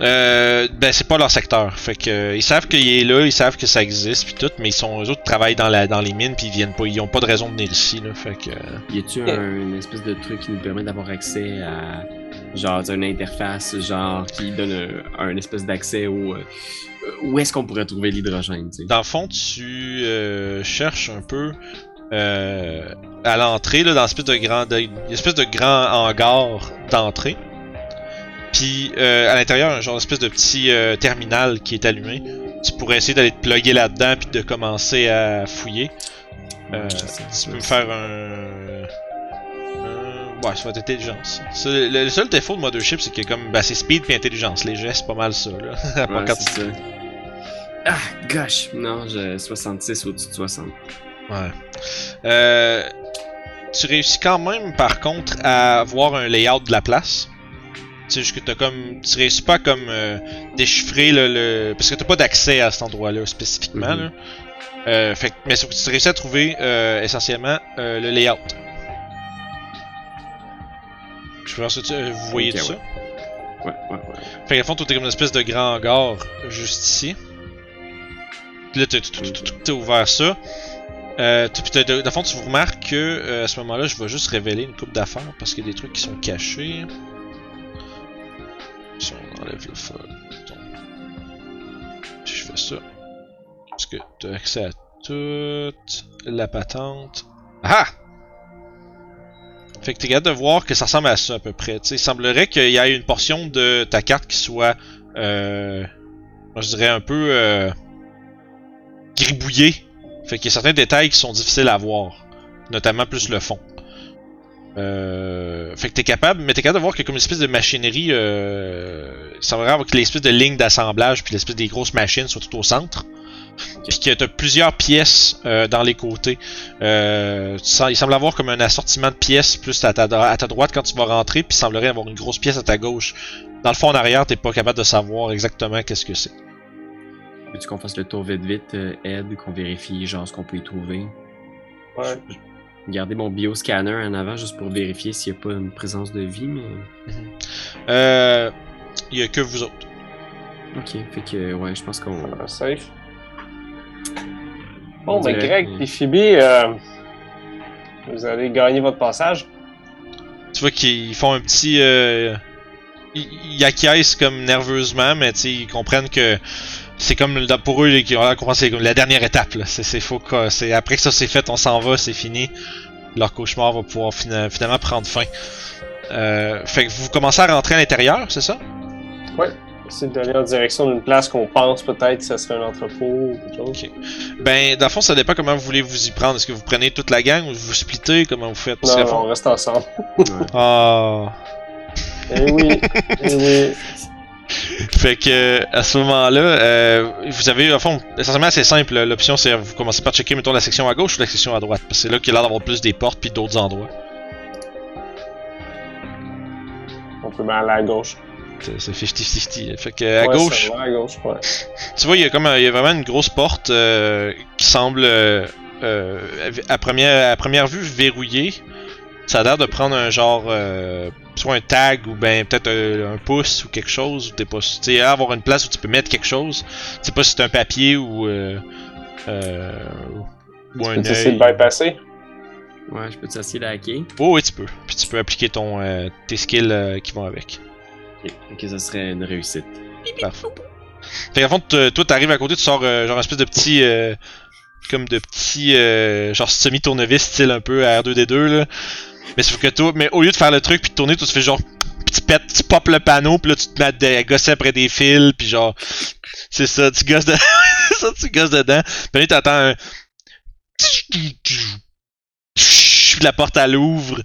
Euh, ben c'est pas leur secteur. Fait que euh, ils savent qu'il est là, ils savent que ça existe puis tout, mais ils sont eux autres travaillent dans la dans les mines puis ils viennent pas, ils ont pas de raison de venir ici là. Fait que euh, Y a-tu un, une espèce de truc qui nous permet d'avoir accès à genre une interface genre qui donne un, un espèce d'accès au euh, où est-ce qu'on pourrait trouver l'hydrogène, tu sais? dans le fond tu euh, cherches un peu euh, à l'entrée là dans une espèce de grand de- une espèce de grand hangar d'entrée. Puis euh, à l'intérieur un genre d'espèce de petit euh, terminal qui est allumé. Tu pourrais essayer d'aller te plugger là-dedans puis de commencer à fouiller. Euh, tu peux me faire un. un- Ouais, ça va être intelligence. Le, le seul défaut de Mothership, c'est que comme bah, c'est speed puis intelligence. Les gestes, c'est pas mal ça. Là. À part Ouais, quand c'est ça. Ah, gosh! Non, j'ai 66 au-dessus de 60. Ouais. Euh, tu réussis quand même, par contre, à voir un layout de la place. Tu sais, juste que t'as comme. Tu réussis pas à comme euh, déchiffrer le, le- Parce que t'as pas d'accès à cet endroit-là spécifiquement. Mhm. là. Euh, fait, mais tu réussis à trouver essentiellement le layout. Je pense que tu- vous voyez tout ça? Ouais, ouais, ouais. Fait qu'à fond, tout est comme une espèce de grand hangar juste ici. Puis là, t'as ouvert ça. Euh, tu- fond, tu remarques que euh, à ce moment-là, je vais juste révéler une coupe d'affaires parce qu'il y a des trucs qui sont cachés. Si on enlève le fun. Puis je fais ça. Parce que t'as accès à toute la patente. Ah! Fait que t'es capable de voir que ça ressemble à ça à peu près. T'sais, il semblerait qu'il y ait une portion de ta carte qui soit, euh, moi je dirais un peu euh, gribouillée. Fait qu'il y a certains détails qui sont difficiles à voir, notamment plus le fond. Euh, fait que t'es capable, mais t'es capable de voir qu'il y a comme une espèce de machinerie. Euh, il semblerait avoir que l'espèce de ligne d'assemblage puis l'espèce des grosses machines soient tout au centre. Puis que t'as plusieurs pièces euh, dans les côtés. Euh, tu sens- il semble avoir comme un assortiment de pièces plus à ta, à ta droite quand tu vas rentrer, puis il semblerait avoir une grosse pièce à ta gauche. Dans le fond en arrière, t'es pas capable de savoir exactement qu'est-ce que c'est. Veux-tu qu'on fasse le tour vite vite, euh, Ed, qu'on vérifie genre ce qu'on peut y trouver? Ouais. Garder mon bioscanner en avant juste pour vérifier s'il n'y a pas une présence de vie, mais. Euh, il y a que vous autres. Ok, fait que ouais, je pense qu'on. Ah, safe. On Bon, ben Greg et Phoebe, euh, vous allez gagner votre passage. Tu vois qu'ils font un petit. Euh, ils, ils acquiescent comme nerveusement, mais tu sais, ils comprennent que c'est comme le- pour eux, que c'est comme la dernière étape. Là. C'est, c'est faux que c'est après que ça c'est fait, on s'en va, c'est fini. Leur cauchemar va pouvoir fina- finalement prendre fin. Euh, fait que vous commencez à rentrer à l'intérieur, c'est ça? C'est d'aller en direction d'une place qu'on pense peut-être que ça serait un entrepôt ou quelque chose. Ok. Ben, dans le fond, ça dépend comment vous voulez vous y prendre. Est-ce que vous prenez toute la gang ou vous splittez? Comment vous faites? Parce Non, fond- on reste ensemble. Ouais. Ah. Eh oui, eh oui. Fait que à ce moment-là, euh, vous avez, au fond, essentiellement c'est simple. L'option c'est vous commencez par checker mettons la section à gauche ou la section à droite? Parce que c'est là qu'il y a l'air d'avoir plus des portes puis d'autres endroits. On peut aller à gauche. C'est c'est 50-50. Fait que à Ouais, gauche, ça va, à gauche, ouais. tu vois, il y a comme il y a vraiment une grosse porte euh, qui semble euh, euh, à première à première vue verrouillée. Ça a l'air de prendre un genre euh, soit un tag ou ben peut-être un, un pouce ou quelque chose. Ou t'es pas, tu sais, avoir une place où tu peux mettre quelque chose. Tu sais pas si c'est un papier ou euh, euh, ou un peux essayer de bypasser. Ouais, je peux t'essayer de hacker? Oh oui, tu peux. Puis tu peux appliquer ton euh, tes skills euh, qui vont avec. Ok, ok, ça serait une réussite. Parfait. Fait qu'en fond, toi, t'arrives à côté, tu sors euh, genre un espèce de petit. euh, comme de petit. euh, genre semi-tournevis, style un peu à R2D2, là. Mais sauf que toi, mais au lieu de faire le truc puis de tourner, tu fais genre. Puis tu pètes, tu le panneau, puis là, tu te mets à gosser après des fils, puis genre. C'est ça, tu gosses dedans. ça, tu gosses dedans. Puis là, t'entends un. La porte, elle ouvre.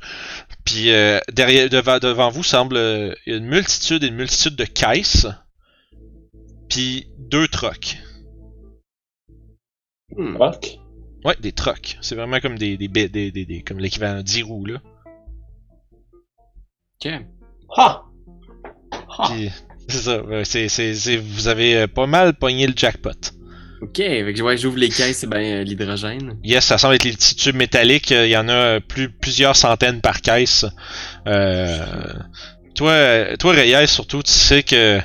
Puis euh, derrière, devant, devant vous semble euh, une multitude et une multitude de caisses. Puis deux trucks. Hmm. Ouais, des trucks. C'est vraiment comme des, des, des, des, des- comme l'équivalent de 10 roues là. Ok. Ha! Ha! Puis c'est ça. ouais, c'est, c'est, c'est- vous avez euh, pas mal pogné le jackpot. Ok, que ouais, j'ouvre les caisses, c'est ben euh, l'hydrogène. Yes, ça semble être les petits tubes métalliques. Il y en a euh, plus, plusieurs centaines par caisse. Euh, toi, euh, toi, Reyes, surtout, tu sais que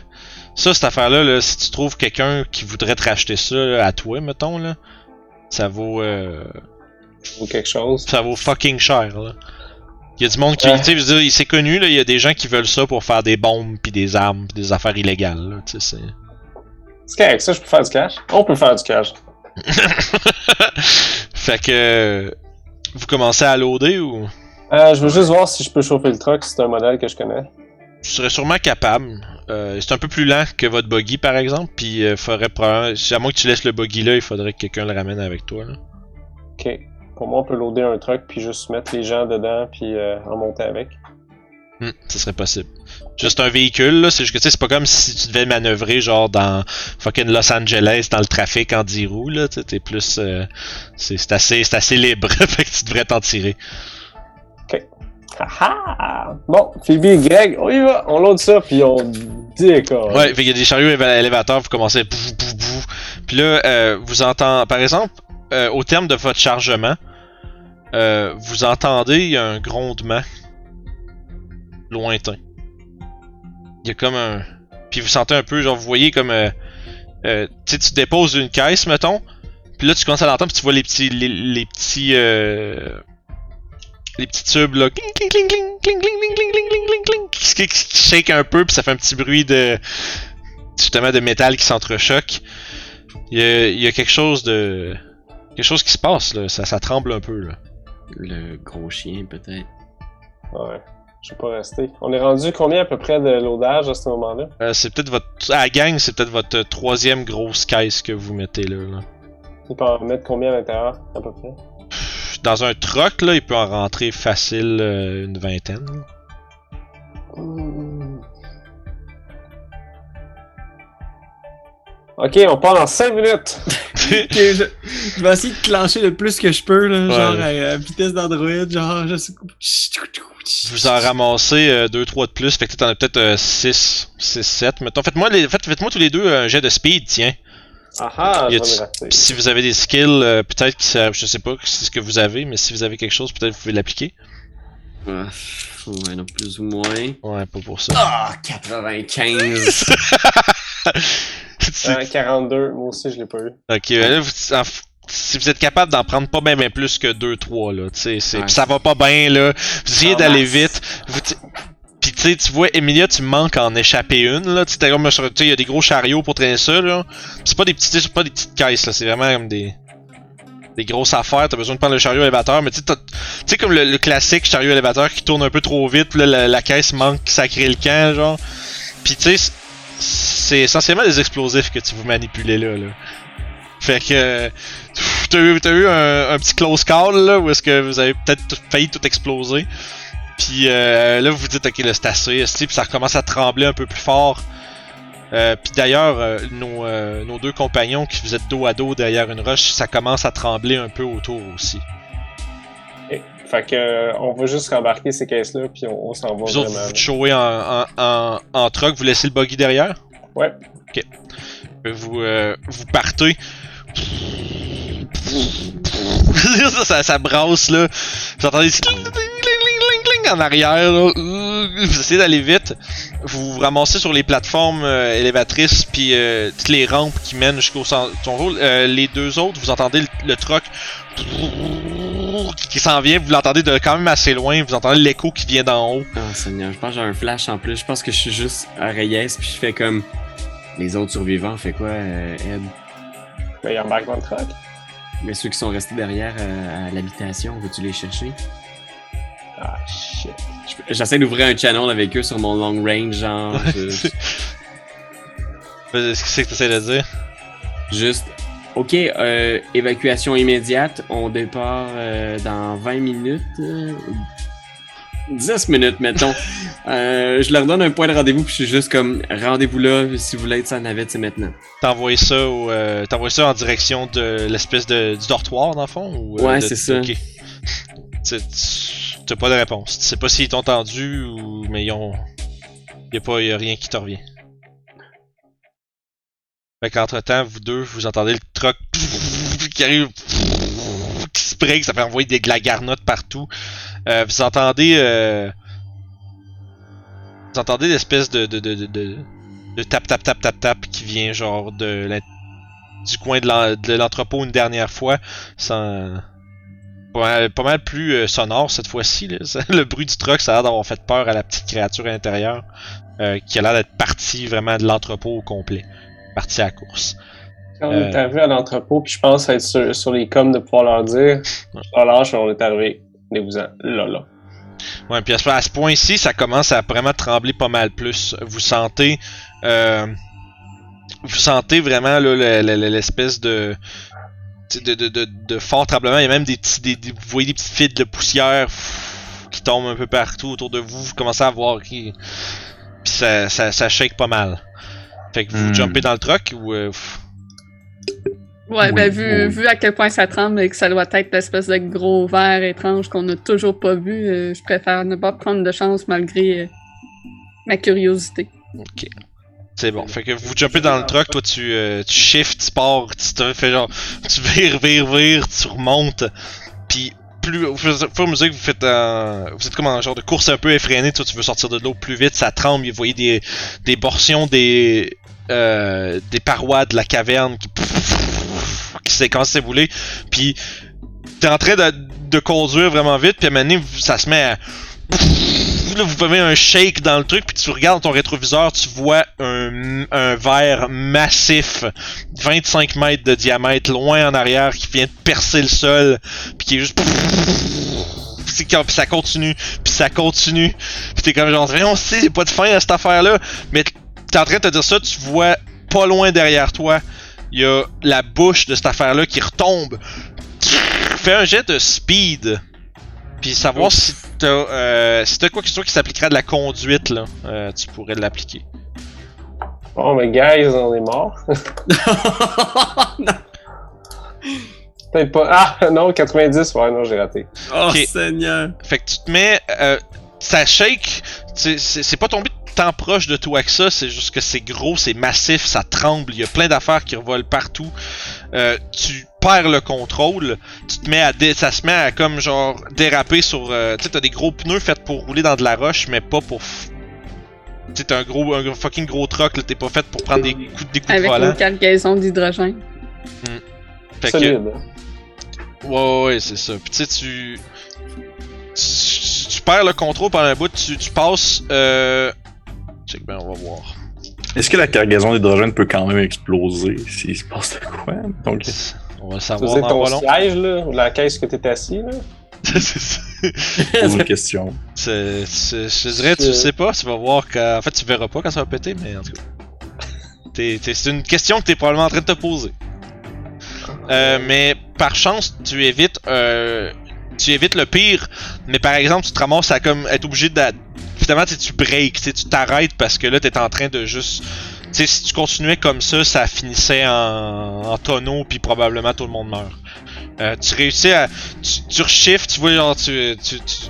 ça, cette affaire-là, là, si tu trouves quelqu'un qui voudrait te racheter ça là, à toi, mettons, là, ça vaut, euh, Ou quelque chose. ça vaut fucking cher. Là. Il y a du monde qui, Ouais. tu sais, c'est connu, là, il y a des gens qui veulent ça pour faire des bombes puis des armes pis des affaires illégales. Là, tu sais, c'est... C'est correct, ça, je peux faire du cash. On peut faire du cash. fait que vous commencez à loader ou? Euh, je veux juste voir si je peux chauffer le truck, c'est un modèle que je connais. Tu serais sûrement capable. Euh, c'est un peu plus lent que votre buggy par exemple, puis euh, faudrait probablement, si à moins que tu laisses le buggy là, il faudrait que quelqu'un le ramène avec toi. Là. Ok. Pour moi, on peut loader un truck puis juste mettre les gens dedans puis euh, en monter avec. Hmm, ça serait possible. Juste un véhicule, là, c'est juste que tu sais, c'est pas comme si tu devais manœuvrer genre dans fucking Los Angeles dans le trafic en 10 roues, là, tu sais, t'es plus. euh, c'est assez, assez libre, fait que tu devrais t'en tirer. Haha! Bon, Phoebe et Greg, on y va! On load ça puis on décolle. Ouais, fait qu'il y a des chariots éva- élévateurs, vous commencez à pouf, pouf, pouf. Puis là, euh, vous entendez, par exemple, euh, au terme de votre chargement, euh, vous entendez un grondement lointain. Il y a comme un. Puis vous sentez un peu, genre, vous voyez comme. euh, euh, tu sais, tu déposes une caisse, mettons. Puis là, tu commences à l'entendre, puis tu vois les petits. Les, les petits. Euh, les petits tubes, là. Cling, cling, cling, cling, cling, cling, cling, cling, cling, cling, cling, cling, qui, qui, shake un peu, puis ça fait un petit bruit de. Justement, de métal qui s'entrechoque. Il y a, il y a quelque chose de. Quelque chose qui se passe, là. Ça, ça tremble un peu, là. Le gros chien, peut-être. Ouais. Je vais pas rester. On est rendu combien à peu près de loadage à ce moment-là? Euh, c'est peut-être votre. À la gang, c'est peut-être votre euh, troisième grosse caisse que vous mettez là. là. Il peut en mettre combien à l'intérieur, à peu près? Dans un truck, là, il peut en rentrer facile euh, une vingtaine. Ok, on part dans 5 minutes! Je, je vais essayer de clencher le plus que je peux, là, Ouais. genre à, à vitesse d'Android, genre je sais Vous en ramassez 2-3 de plus, fait que t'en as peut-être 6, 6, 7. Mettons, faites-moi les, faites, faites-moi tous les deux un jet de speed, tiens. Ah ah, si vous avez des skills, euh, peut-être que ça, je sais pas si c'est ce que vous avez, mais si vous avez quelque chose, peut-être vous pouvez l'appliquer. Ouais, non, plus ou moins. Ouais, pas pour ça. Ah, 95! Tu- Euh, 42, moi aussi je l'ai pas eu. Ok, ben là, vous- en si vous êtes capable d'en prendre pas bien ben plus que 2-3, là, tu sais, c'est- Ouais. pis ça va pas bien, là, vous essayez d'aller vite, vous sais, tu vois, Emilia, tu manques en échapper une, là, tu comme, tu sais, il y a des gros chariots pour traîner ça, là, c'est pas des petites, pas des petites caisses, là, c'est vraiment comme des... Des grosses affaires, t'as besoin de prendre le chariot élévateur, mais tu sais, comme le, classique chariot élévateur qui tourne un peu trop vite, là, la, caisse manque sacré le camp, genre. Pis tu sais, c'est- essentiellement des explosifs que tu vous manipulez là, là. Fait que t'as eu, t'as eu un, un petit close call là où est-ce que vous avez peut-être failli tout exploser. Puis euh, là vous vous dites ok là c'est assez, puis ça recommence à trembler un peu plus fort. Euh, puis d'ailleurs euh, nos, nos deux compagnons qui vous êtes dos à dos derrière une roche, ça commence à trembler un peu autour aussi. Ok. Fait que, on va juste rembarquer ces caisses-là, puis on, on s'en va Vous autres vous showez en, en, en, en truck, vous laissez le buggy derrière? Ouais. Vous, euh, vous partez. ça, ça, ça brasse là. Vous entendez des cling, en arrière. Là. Vous essayez d'aller vite. Vous vous ramassez sur les plateformes euh, élévatrices puis euh, toutes les rampes qui mènent jusqu'au centre. Euh, les deux autres, vous entendez le, le truck qui s'en vient. Vous l'entendez de quand même assez loin. Vous entendez l'écho qui vient d'en haut. Oh Seigneur, je pense que j'ai un flash en plus. Je pense que je suis juste à Reyes puis je fais comme les autres survivants. Fait quoi, euh, Ed? Ben, il embarque dans le truck. Mais ceux qui sont restés derrière euh, à l'habitation, veux-tu les chercher? Ah, shit. Je- J'essaie d'ouvrir un channel avec eux sur mon long range, genre. Qu'est-ce que c'est que t'essaies de dire? juste. Ok, euh, évacuation immédiate. On départ euh, dans 20 minutes. euh, 10 minutes, mettons. Euh, je leur donne un point de rendez-vous, puis je suis juste comme rendez-vous là. Si vous voulez être sans navette, c'est maintenant. T'envoies ça au, euh, ça en direction de l'espèce de du dortoir dans le fond ou Ouais, c'est ça. ok. Tu- tu- T'as pas de réponse. Tu sais pas s'ils t'ont entendu ou mais ils ont y a pas y a rien qui te revient. Fait qu'entre temps, vous deux, vous entendez le truck qui arrive qui se break, ça fait envoyer des, de partout. Euh, vous entendez euh, vous entendez l'espèce de de, de, de, de tap tap tap tap tap qui vient genre de du coin de l'entrepôt une dernière fois sans pas mal, plus euh, sonore cette fois-ci le bruit du truck ça a l'air d'avoir fait peur à la petite créature à l'intérieur euh, qui a l'air d'être partie vraiment de l'entrepôt au complet. Partie à la course. Quand on est arrivé à l'entrepôt, puis je pense être sur, sur les coms de pouvoir leur dire, oh lâche, on est arrivé, venez-vous-en, là, là. Ouais, puis à ce, ce point-ci, ça commence à vraiment trembler pas mal plus. Vous sentez, euh, vous sentez vraiment l'espèce de, de, de, de, de fort tremblement. Il y a même des petits, des, des- vous voyez des petites fils de poussière pff, qui tombent un peu partout autour de vous. Vous commencez à voir qui, puis ça, ça, ça shake pas mal. Fait que vous Hmm. jumpez dans le truck ou euh, Ouais, Oui, ben vu, oui. vu à quel point ça tremble et que ça doit être l'espèce de gros verre étrange qu'on n'a toujours pas vu, euh, je préfère ne pas prendre de chance malgré euh, ma curiosité. ok. C'est bon. Fait que vous jumpez dans le truck, toi tu, euh, tu shifts, tu pars, tu te fais genre, tu vires, vires, vires, tu remontes. Puis plus au fur et à mesure que vous faites un, vous êtes comme un genre de course un peu effrénée, toi tu veux sortir de l'eau plus vite, ça tremble, vous voyez des, des portions des, euh, des parois de la caverne qui, qui s'est commencé à s'ébouler. Puis t'es en train de, de conduire vraiment vite, puis à un moment donné, ça se met à là, vous avez un shake dans le truc, puis tu regardes ton rétroviseur, tu vois un, un verre massif, 25 mètres de diamètre, loin en arrière, qui vient de percer le sol, puis qui est juste... Puis ça continue, puis ça continue, puis t'es comme genre, on sait, a pas de fin à cette affaire-là, mais t'es en train de te dire ça, tu vois pas loin derrière toi, il y a la bouche de cette affaire-là qui retombe. Fais un jet de speed. Puis savoir si t'as euh, si t'as quoi que ce soit qui s'appliquerait à de la conduite là, euh, tu pourrais l'appliquer. Bon, mais guys, on est mort. Peut-être pas. Ah, non, 90. Ouais, non, j'ai raté. oh Ok. Seigneur! Fait que tu te mets, euh, ça shake, c'est pas tombé tant proche de toi que ça, c'est juste que c'est gros, c'est massif, ça tremble, il y a plein d'affaires qui revolent partout. Euh, tu perds le contrôle, tu te mets à dé- ça se met à comme genre déraper sur, euh, tu sais t'as des gros pneus faits pour rouler dans de la roche, mais pas pour, tu sais t'as un gros, un fucking gros truck, là, t'es pas fait pour prendre des coups, des coups de Avec volant. une cargaison d'hydrogène. Fait que- Solide. Ouais, ouais, ouais, c'est ça. Puis tu sais, tu... tu. tu perds le contrôle pendant un bout, tu, tu passes. Euh... Check ben, on va voir. Est-ce que la cargaison d'hydrogène peut quand même exploser s'il se passe de quoi? Donc, On va savoir dans ton siège, là, ou la caisse que t'étais assis, là? C'est ça. pose une question. C'est- c'est- Je te dirais, tu C'est- sais pas, tu vas voir quand. En fait, tu verras pas quand ça va péter, mais en tout cas. T'es- t'es- C'est une question que t'es probablement en train de te poser. Euh, mais par chance, tu évites, euh, tu évites le pire. Mais par exemple, tu te ramasses à comme être obligé de, finalement, tu sais, tu t'arrêtes parce que là, t'es en train de juste, tu sais, si tu continuais comme ça, ça finissait en, tonneau, puis probablement tout le monde meurt. Euh, tu réussis à, tu, tu tu vois, genre, tu,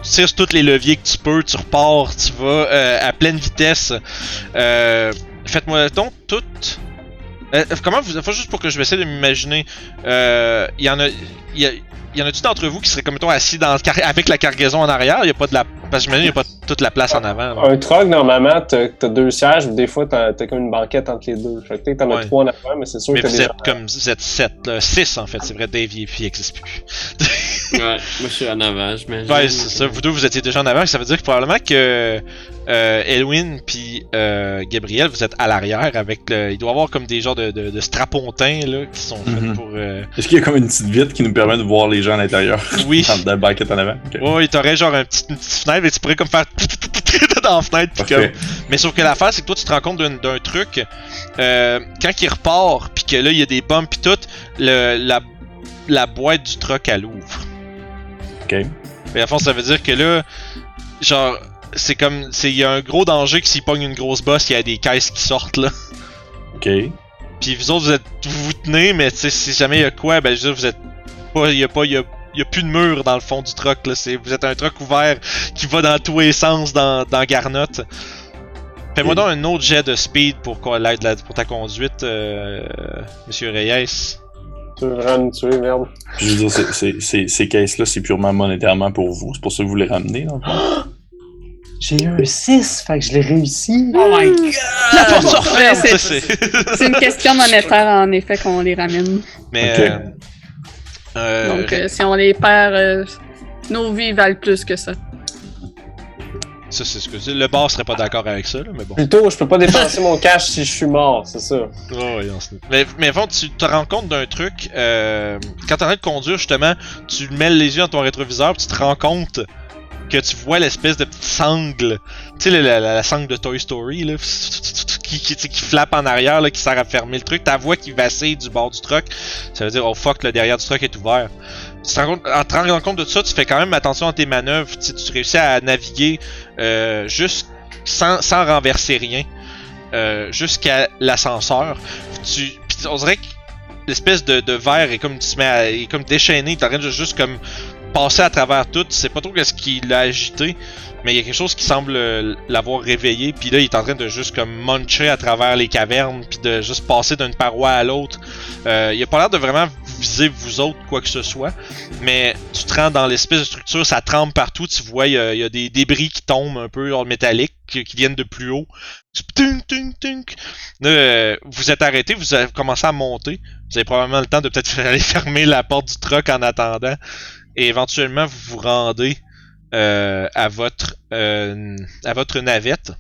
tires tous les leviers que tu peux, tu repars, tu vas euh, à pleine vitesse. Euh, Faites-moi donc toutes. Comment vous. Faut juste pour que je vais essayer de m'imaginer. Il y en a. Il y, a- il y en a-tu d'entre vous qui seraient comme mettons assis dans le car- avec la cargaison en arrière? Il y a pas de la. Parce que j'imagine qu'il n'y a pas toute la place en avant. là. Un truck, normalement, t'as t'as deux sièges, mais des fois, t'as t'as comme une banquette entre les deux. Fait que t'en as Ouais. trois en avant, mais c'est sûr Mais que t'as vous des êtes comme. Vous êtes 7, 6 en fait. C'est vrai, Dave il il existe plus. Ouais, moi je suis en avant, j'imagine. Ouais, c'est ça. Vous deux, vous étiez déjà en avant. Ça veut dire que probablement que euh, Elwin puis euh, Gabriel, vous êtes à l'arrière avec le. Il doit y avoir comme des genres de, de, de strapontins là qui sont faits Mhm. pour. euh, Est-ce qu'il y a comme une petite vitre qui nous permet de voir les gens à l'intérieur? Oui. Dans banquette en avant? Ouais, t'aurais genre un petit, une petite fenêtre et tu pourrais comme faire dans la fenêtre. Puis comme... Mais sauf que l'affaire, c'est que toi, tu te rends compte d'un, truc. euh, quand il repart, puis que là, il y a des bombes, puis tout, le, la, la boîte du truck, elle ouvre. Ok. Mais à fond, ça veut dire que là, genre, c'est comme. c'est Il y a un gros danger que s'il pogne une grosse bosse, il y a des caisses qui sortent là. Ok. Puis vous autres, vous êtes. Vous vous tenez, mais si jamais il y a quoi, ben je veux dire, vous êtes pas. Il y a pas. Il y a, il y a plus de mur dans le fond du truck là. C'est, vous êtes un truck ouvert qui va dans tous les sens dans, dans Garnotte. Fais-moi donc un autre jet de speed pour pour ta conduite, euh, Monsieur Reyes. Tu veux vraiment nous tuer, merde. Je veux dire, c'est- c'est- c'est- ces caisses-là, c'est purement monétairement pour vous. C'est pour ça que vous les ramenez, dans le fond? J'ai eu un 6, fait que je l'ai réussi. Oh my god! La porte se Ouais, referme, c'est- ça, c'est. C'est une question monétaire, en effet, qu'on les ramène. Mais. Euh, euh, Donc, euh, si on les perd, euh, nos vies valent plus que ça. Ça, c'est ce que c'est. Le bar serait pas d'accord avec ça, là, mais bon. Plutôt, je peux pas dépenser mon cash si je suis mort, c'est ça. Mais, mais avant, tu te rends compte d'un truc. Euh, quand t'es en train de conduire, justement, tu mets les yeux dans ton rétroviseur, puis tu te rends compte que tu vois l'espèce de petite sangle. Tu sais, la, la, sangle de Toy Story, là, qui, qui, tu flappe en arrière, là, qui sert à fermer le truc. Ta voix qui vacille du bord du truck. Ça veut dire, oh fuck, le derrière du truck est ouvert. Tu en te rendant compte de ça, tu fais quand même attention à tes manœuvres. Tu, tu réussis à naviguer euh, juste sans, sans renverser rien. euh, jusqu'à l'ascenseur. Tu, on dirait que l'espèce de, verre est comme tu te mets à- comme déchaîné. De juste comme passer à travers tout. Sais pas trop qu'est-ce qui l'a agité, mais il y a quelque chose qui semble euh, l'avoir réveillé. Puis là, il est en train de juste comme muncher à travers les cavernes, puis de juste passer d'une paroi à l'autre. Euh, il a pas l'air de vraiment viser vous autres quoi que ce soit, mais tu te rends dans l'espèce de structure, ça tremble partout. Tu vois, il y a, des débris qui tombent un peu hors métallique, qui, viennent de plus haut. Tu- tunk, tunk, tunk. Euh, vous êtes arrêté, vous avez commencé à monter. Vous avez probablement le temps de peut-être aller fermer la porte du truck en attendant. Et éventuellement, vous vous rendez euh, à votre euh, à votre navette.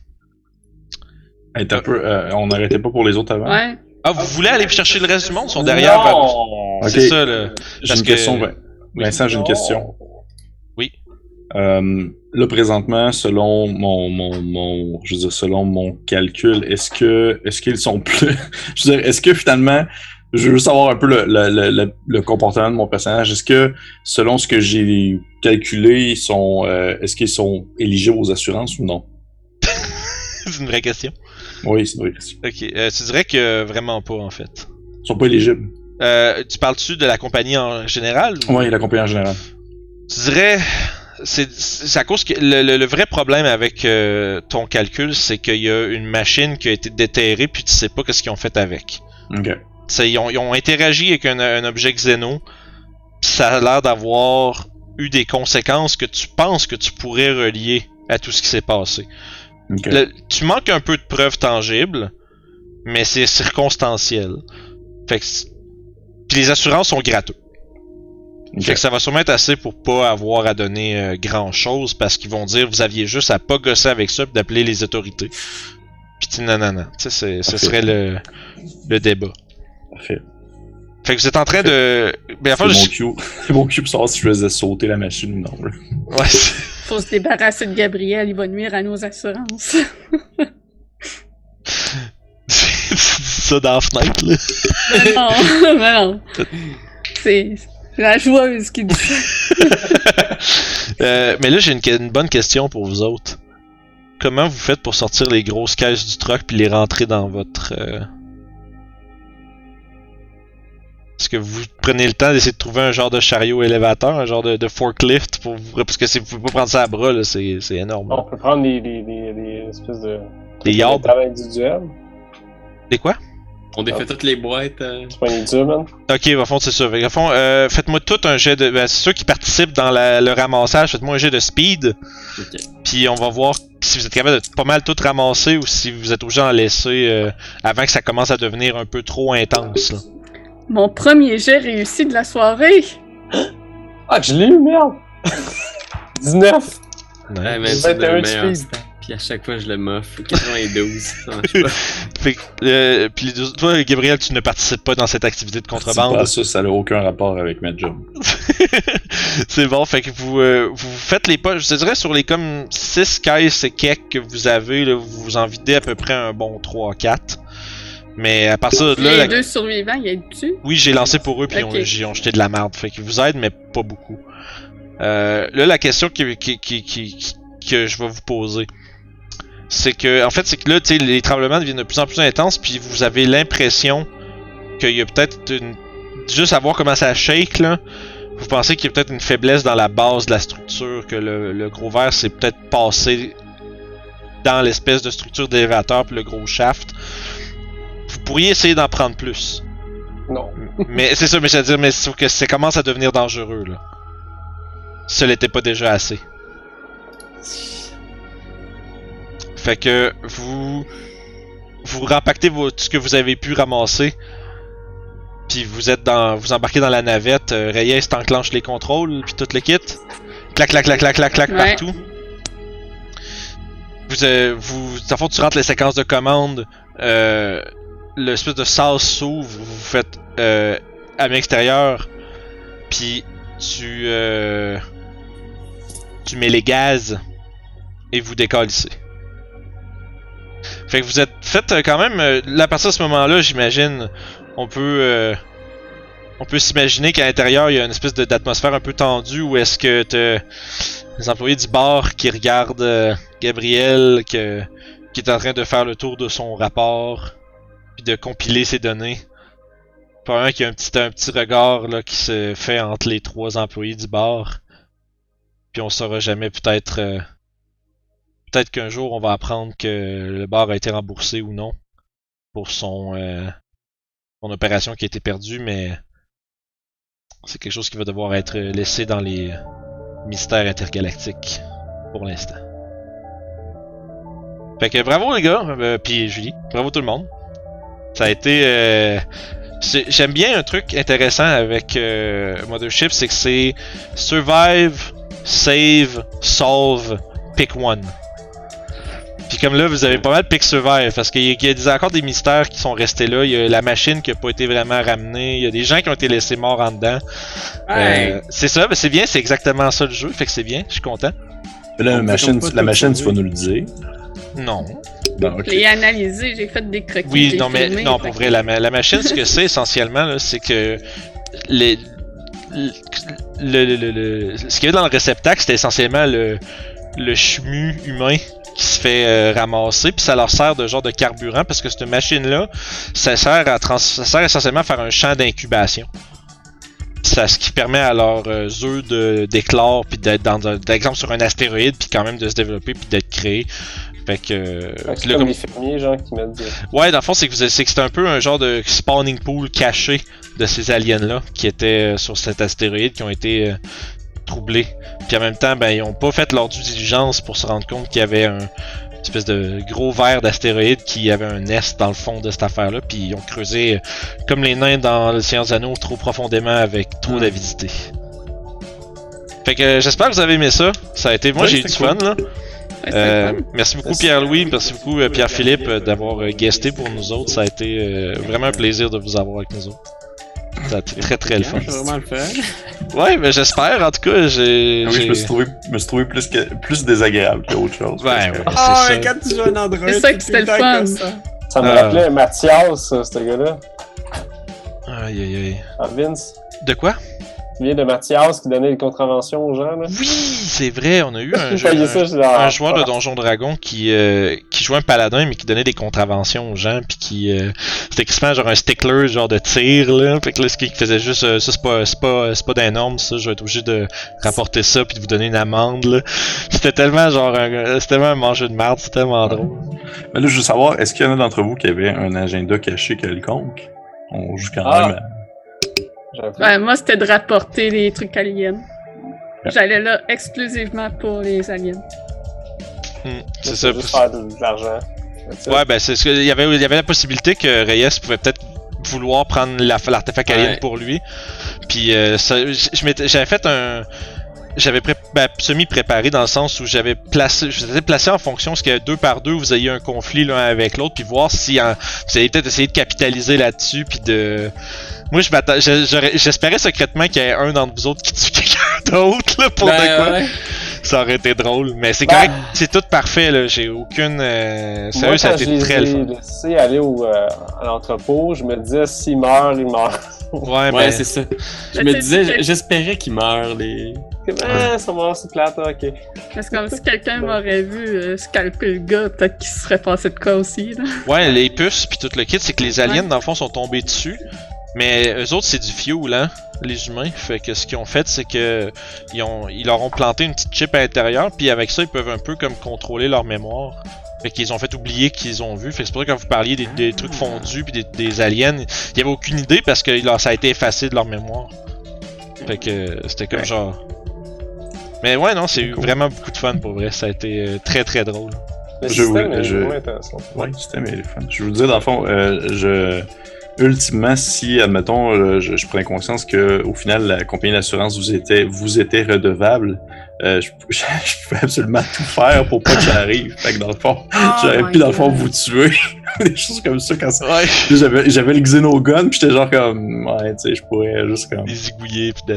Hey, t'as peu, euh, on n'arrêtait pas pour les autres avant? Ouais. Ah, vous voulez aller chercher le reste du monde? Ils sont derrière. ben, Non! C'est ça, là. J'ai une que- question, Vin- Vincent, j'ai une question. Oui. Euh, là, présentement, selon mon, mon, mon, je veux dire, selon mon calcul, est-ce que, est-ce qu'ils sont plus, je veux dire, est-ce que finalement, je veux savoir un peu le, le, le, le- le comportement de mon personnage. Est-ce que, selon ce que j'ai calculé, ils sont, euh, est-ce qu'ils sont éligibles aux assurances ou non? C'est une vraie question. Oui, c'est une vraie question. Ok, euh, tu dirais que vraiment pas en fait. Ils sont pas éligibles. Euh, tu parles-tu de la compagnie en général ou... Oui, la compagnie en général. Tu dirais, c'est à cause que le, le- le vrai problème avec euh, ton calcul, c'est qu'il y a une machine qui a été déterrée puis tu sais pas qu'est-ce qu'ils ont fait avec. Ok. Ils, ont, ils ont interagi avec un, un objet Xeno, pis ça a l'air d'avoir eu des conséquences que tu penses que tu pourrais relier à tout ce qui s'est passé. Le- tu manques un peu de preuves tangibles, mais c'est circonstanciel. Fait que Puis les assurances sont gratuites. Fait que ça va sûrement être assez pour pas avoir à donner grand chose parce qu'ils vont dire vous aviez juste à pas gosser avec ça pis d'appeler les autorités. Tu non non non, ce serait le, le débat. Parfait. Fait que vous êtes en train de ben C'est enfin mon je... cue. C'est mon cue pour savoir si je faisais sauter la machine ou non. là. ouais, c'est- Faut se débarrasser de Gabriel, il va nuire à nos assurances. tu dis ça dans la fenêtre là. Mais non, mais non. C'est c'est la joueuse qui dit ça. Euh, mais là j'ai une bonne question pour vous autres. Comment vous faites pour sortir les grosses caisses du truck puis les rentrer dans votre euh, Est-ce que vous prenez le temps d'essayer de trouver un genre de chariot élévateur, un genre de, de forklift pour vous... Parce que c'est- vous pouvez pas prendre ça à bras, là, c'est, c'est énorme. On peut prendre des, des, des, des espèces de. Des yarbs. travail individuel. C'est quoi? On défait toutes les boîtes. euh, C'est pas une man. Ok, au fond, c'est ça. Au fond, euh, faites-moi tout un jet de. Ben, c'est ceux qui participent dans la- le ramassage, faites-moi un jet de speed. Ok. Puis on va voir si vous êtes capable de pas mal tout ramasser ou si vous êtes obligé d'en laisser euh, avant que ça commence à devenir un peu trop intense. Là. Mon premier jet réussi de la soirée. Ah, je l'ai eu, merde! 19! Ouais, mais c'est le 21 de meilleur. speed. Puis à chaque fois, je le moffe. 92, ça marche pas. Fait que, euh, puis toi, Gabriel, tu ne participes pas dans cette activité de C'est contrebande? pas ça, ça n'a aucun rapport avec ma job. c'est bon, fait que vous, euh, vous faites les poches. Je te dirais sur les comme 6 caisses et quelques que vous avez, là, vous vous en videz à peu près un bon 3-4. Mais à partir de là, les la- deux survivants, il y a dessus. oui, j'ai lancé pour eux puis ils ont- jeté de la merde. Fait qu'ils vous aident, mais pas beaucoup. Euh, là, la question qui, qui, qui, qui- qui- que je vais vous poser, c'est que, en fait, c'est que là, tu sais, les tremblements deviennent de plus en plus intenses, puis vous avez l'impression qu'il y a peut-être une. Juste à voir comment ça shake, là. Vous pensez qu'il y a peut-être une faiblesse dans la base de la structure, que le, le gros verre s'est peut-être passé dans l'espèce de structure d'élévateur puis le gros shaft. Vous pourriez essayer d'en prendre plus. Non. Mais c'est ça, mais je veux dire, mais sauf que ça commence à devenir dangereux, là. Si ça l'était pas déjà assez. Fait que vous. Vous rampactez vos, tout ce que vous avez pu ramasser. Puis vous êtes dans. Vous embarquez dans la navette. Euh, Reyes t'enclenche les contrôles, puis tout le kit. Clac, clac, clac, clac, clac, clac, Ouais. partout. Vous, euh, vous, le fond, tu rentres les séquences de commandes. Euh, l'espèce de sas s'ouvre, vous vous faites euh, à l'extérieur, puis tu euh, tu mets les gaz et vous décalissez. Fait que vous êtes fait euh, quand même euh, là à partir de ce moment-là, j'imagine, on peut euh, on peut s'imaginer qu'à l'intérieur il y a une espèce d'atmosphère un peu tendue où est-ce que t'as les employés du bar qui regardent euh, Gabriel que, qui est en train de faire le tour de son rapport de compiler ses données. Pas un qui a un petit, un petit regard là, qui se fait entre les trois employés du bar. puis on saura jamais peut-être euh, peut-être qu'un jour on va apprendre que le bar a été remboursé ou non pour son euh, son opération qui a été perdue, mais c'est quelque chose qui va devoir être laissé dans les mystères intergalactiques pour l'instant. Fait que bravo les gars, euh, puis Julie, bravo tout le monde. Ça a été euh, J'aime bien un truc intéressant avec euh, Mothership, c'est que c'est survive, save, solve, pick one. Puis comme là, vous avez pas mal pick survive parce qu'il y y a des- encore des mystères qui sont restés là. Il y a la machine qui a pas été vraiment ramenée. Il y a des gens qui ont été laissés morts en dedans. Hey. Euh, c'est ça, mais c'est bien, c'est exactement ça le jeu, fait que c'est bien, je suis content. Là, la machine, la machine tu vas nous le dire. Non. Non, ok. Je l'ai analysé, j'ai fait des croquis. Oui, non, mais filmé, non, pour vrai, la, la machine, ce que c'est essentiellement, c'est que les, le, le, le, le- ce qu'il y a dans le réceptacle, c'était essentiellement le, le chemu humain qui se fait euh, ramasser, puis ça leur sert de genre de carburant parce que cette machine-là, ça sert à trans ça sert essentiellement à faire un champ d'incubation. Ça, ce qui permet à leurs euh, œufs de d'éclore puis d'être dans un, d'exemple sur un astéroïde puis quand même de se développer puis d'être créé. Fait que, euh, C'est là, comme comme- les fermiers, genre, qui mettent. Ouais, dans le fond, c'est que, vous- c'est que un peu un genre de spawning pool caché de ces aliens-là qui étaient euh, sur cet astéroïde, qui ont été euh, troublés. Puis en même temps, ben, ils ont pas fait leur due diligence pour se rendre compte qu'il y avait un une espèce de gros verre d'astéroïde qui avait un nest dans le fond de cette affaire-là. Puis ils ont creusé, euh, comme les nains dans le Seigneur des Anneaux, trop profondément avec trop d'avidité. Fait que euh, j'espère que vous avez aimé ça. Ça a été, moi Ouais, j'ai eu du fun là. Euh, fun. merci beaucoup. Pierre-Louis, merci beaucoup euh, Pierre-Philippe euh, d'avoir euh, guesté pour nous autres. Ça a été euh, vraiment un plaisir de vous avoir avec nous autres. Ça a été très très le fun. Vraiment le faire. Ouais, mais j'espère en tout cas. J'ai. Ah oui, je me suis trouvé, me suis trouvé plus, que, plus désagréable qu'autre chose. Ouais, ouais. Ah, mais quand tu joues un Android, C'est ça que c'était le fun. comme ça. Ça me Ah. rappelait Mathias, ce gars-là. Aïe aïe aïe. Ah, Vince. De quoi? De Mathias qui donnait les contraventions aux gens, là. Oui, c'est vrai, on a eu un, jeu- ça, un joueur de Donjon Dragon qui, euh, qui jouait un paladin mais qui donnait des contraventions aux gens puis qui euh, c'était quasiment genre un stickler genre de tir là fait que là ce qui faisait juste euh, ça c'est pas c'est pas c'est pas d'un norme ça je vais être obligé de rapporter ça puis de vous donner une amende là c'était tellement genre un, c'était tellement un manger de merde c'était tellement drôle Mais là, je veux savoir, est-ce qu'il y en a d'entre vous qui avaient un agenda caché quelconque? On joue quand Ah. même à... Ouais, moi, c'était de rapporter les trucs aliens. J'allais là exclusivement pour les aliens. Hmm, c'est ça juste faire de, de l'argent. Ouais ben c'est ce que- il y avait il y avait la possibilité que Reyes pouvait peut-être vouloir prendre la- l'artefact alien Ouais. pour lui puis euh, ça- j'avais fait un j'avais pré- ben, semi-préparé dans le sens où j'avais placé, je placé en fonction ce qu'il y a deux par deux, vous ayez un conflit l'un avec l'autre, puis voir si en- vous allez peut-être essayer de capitaliser là-dessus, puis de. Moi, je m'attends- j'espérais secrètement qu'il y ait un d'entre vous autres qui tue quelqu'un d'autre là pour de Ben, quoi. ouais. Ça aurait été drôle, mais c'est Ben- correct, c'est tout parfait là. J'ai aucune. euh, Moi, Sérieux, ça a été très le fun. aller au, euh, à l'entrepôt, je me disais, s'il meurt, il meurt. Ouais, Ouais, mais c'est ça. Je me disais, c'est- j'espérais qu'ils meurent, les. Ah, ça meurt, c'est plate, ah, ok. Parce que comme si quelqu'un m'aurait vu euh, scalper le gars, peut-être qu'il se serait passé de quoi aussi. Là. Ouais, les puces puis tout le kit, c'est que les aliens dans le fond sont tombés dessus, mais eux autres c'est du fuel hein, les humains. Fait que ce qu'ils ont fait, c'est que ils ont ils leur ont planté une petite chip à l'intérieur, puis avec ça ils peuvent un peu comme contrôler leur mémoire. Fait qu'ils ont fait oublier qu'ils ont vu. Fait que c'est pour ça que quand vous parliez des, des trucs fondus puis des, des aliens, il y avait aucune idée parce que ça a été effacé de leur mémoire. Fait que euh, c'était comme Ouais. genre. Mais ouais non, c'est Cool. vraiment beaucoup de fun pour vrai. Ça a été euh, très très drôle. Le Je- système est je- vraiment intéressant. Ouais, le système est fun. Je veux dire, dans le fond, euh, je... Ultimement, si, admettons, je, je prenais conscience que au final, la compagnie d'assurance vous était, vous était redevable, euh, je, je, je pouvais absolument tout faire pour pas que ça arrive. Fait que dans le fond, j'aurais pu, dans le fond, vous tuer. Des choses comme ça quand ça... Ouais. J'avais, j'avais le Xenogun, puis j'étais genre comme... Ouais, tu sais, je pourrais juste comme... Des zigouillés puis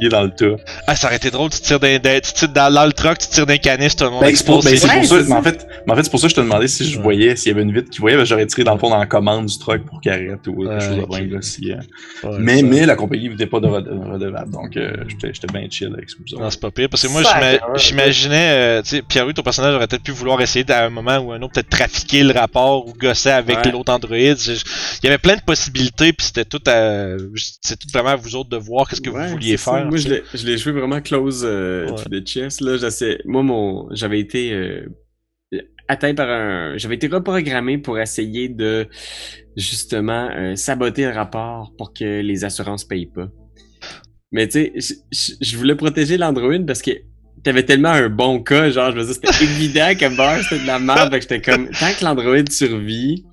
est dans le tas. Ah, ça aurait été drôle, tu tires, d'un- tu tires dans, dans le truck, tu tires d'un canis, tout le monde Ben, c'est pour, ben, explose. c'est Ouais, pour ça, mais en fait, mais en fait, c'est pour ça que je te demandais si je voyais, s'il y avait une vitre qui voyait, ben, j'aurais tiré dans le fond dans la commande du truck pour qu'il arrête ou quelque chose de là, si, euh, Ouais, mais, mais la compagnie n'était pas de rede- redevable, donc euh, j'étais bien chill avec ça. Non, c'est pas pire, parce que moi, J'imaginais, euh, tu sais, Pierre-Louis, ton personnage aurait peut-être pu vouloir essayer à un moment ou un autre, peut-être trafiquer le rapport ou gossait avec Ouais. l'autre androïde. Il y avait plein de possibilités, puis c'était tout à, c'est tout vraiment à vous autres de voir qu'est-ce que Ouais, vous vouliez ça. faire. Moi, je l'ai, je l'ai joué vraiment close euh, Ouais. to the chest. Là, j'essaie- moi, mon, j'avais été euh, atteint par un, j'avais été reprogrammé pour essayer de justement euh, saboter le rapport pour que les assurances payent pas. Mais tu sais, je- voulais protéger l'Android parce que t'avais tellement un bon cas, genre, je veux dire, c'était évident que Barr c'était de la merde, fait que j'étais comme, tant que l'Android survit,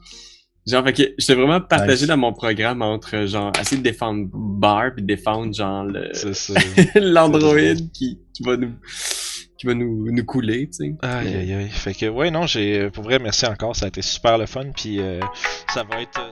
genre, fait que j'étais vraiment partagé Nice. dans mon programme entre, genre, essayer de défendre Barr puis défendre, genre, l'Android qui, qui va nous, qui va nous, nous couler, tu sais. Aïe aïe aïe. Fait que ouais non, j'ai pour vrai merci encore, ça a été super le fun puis euh, ça va être euh,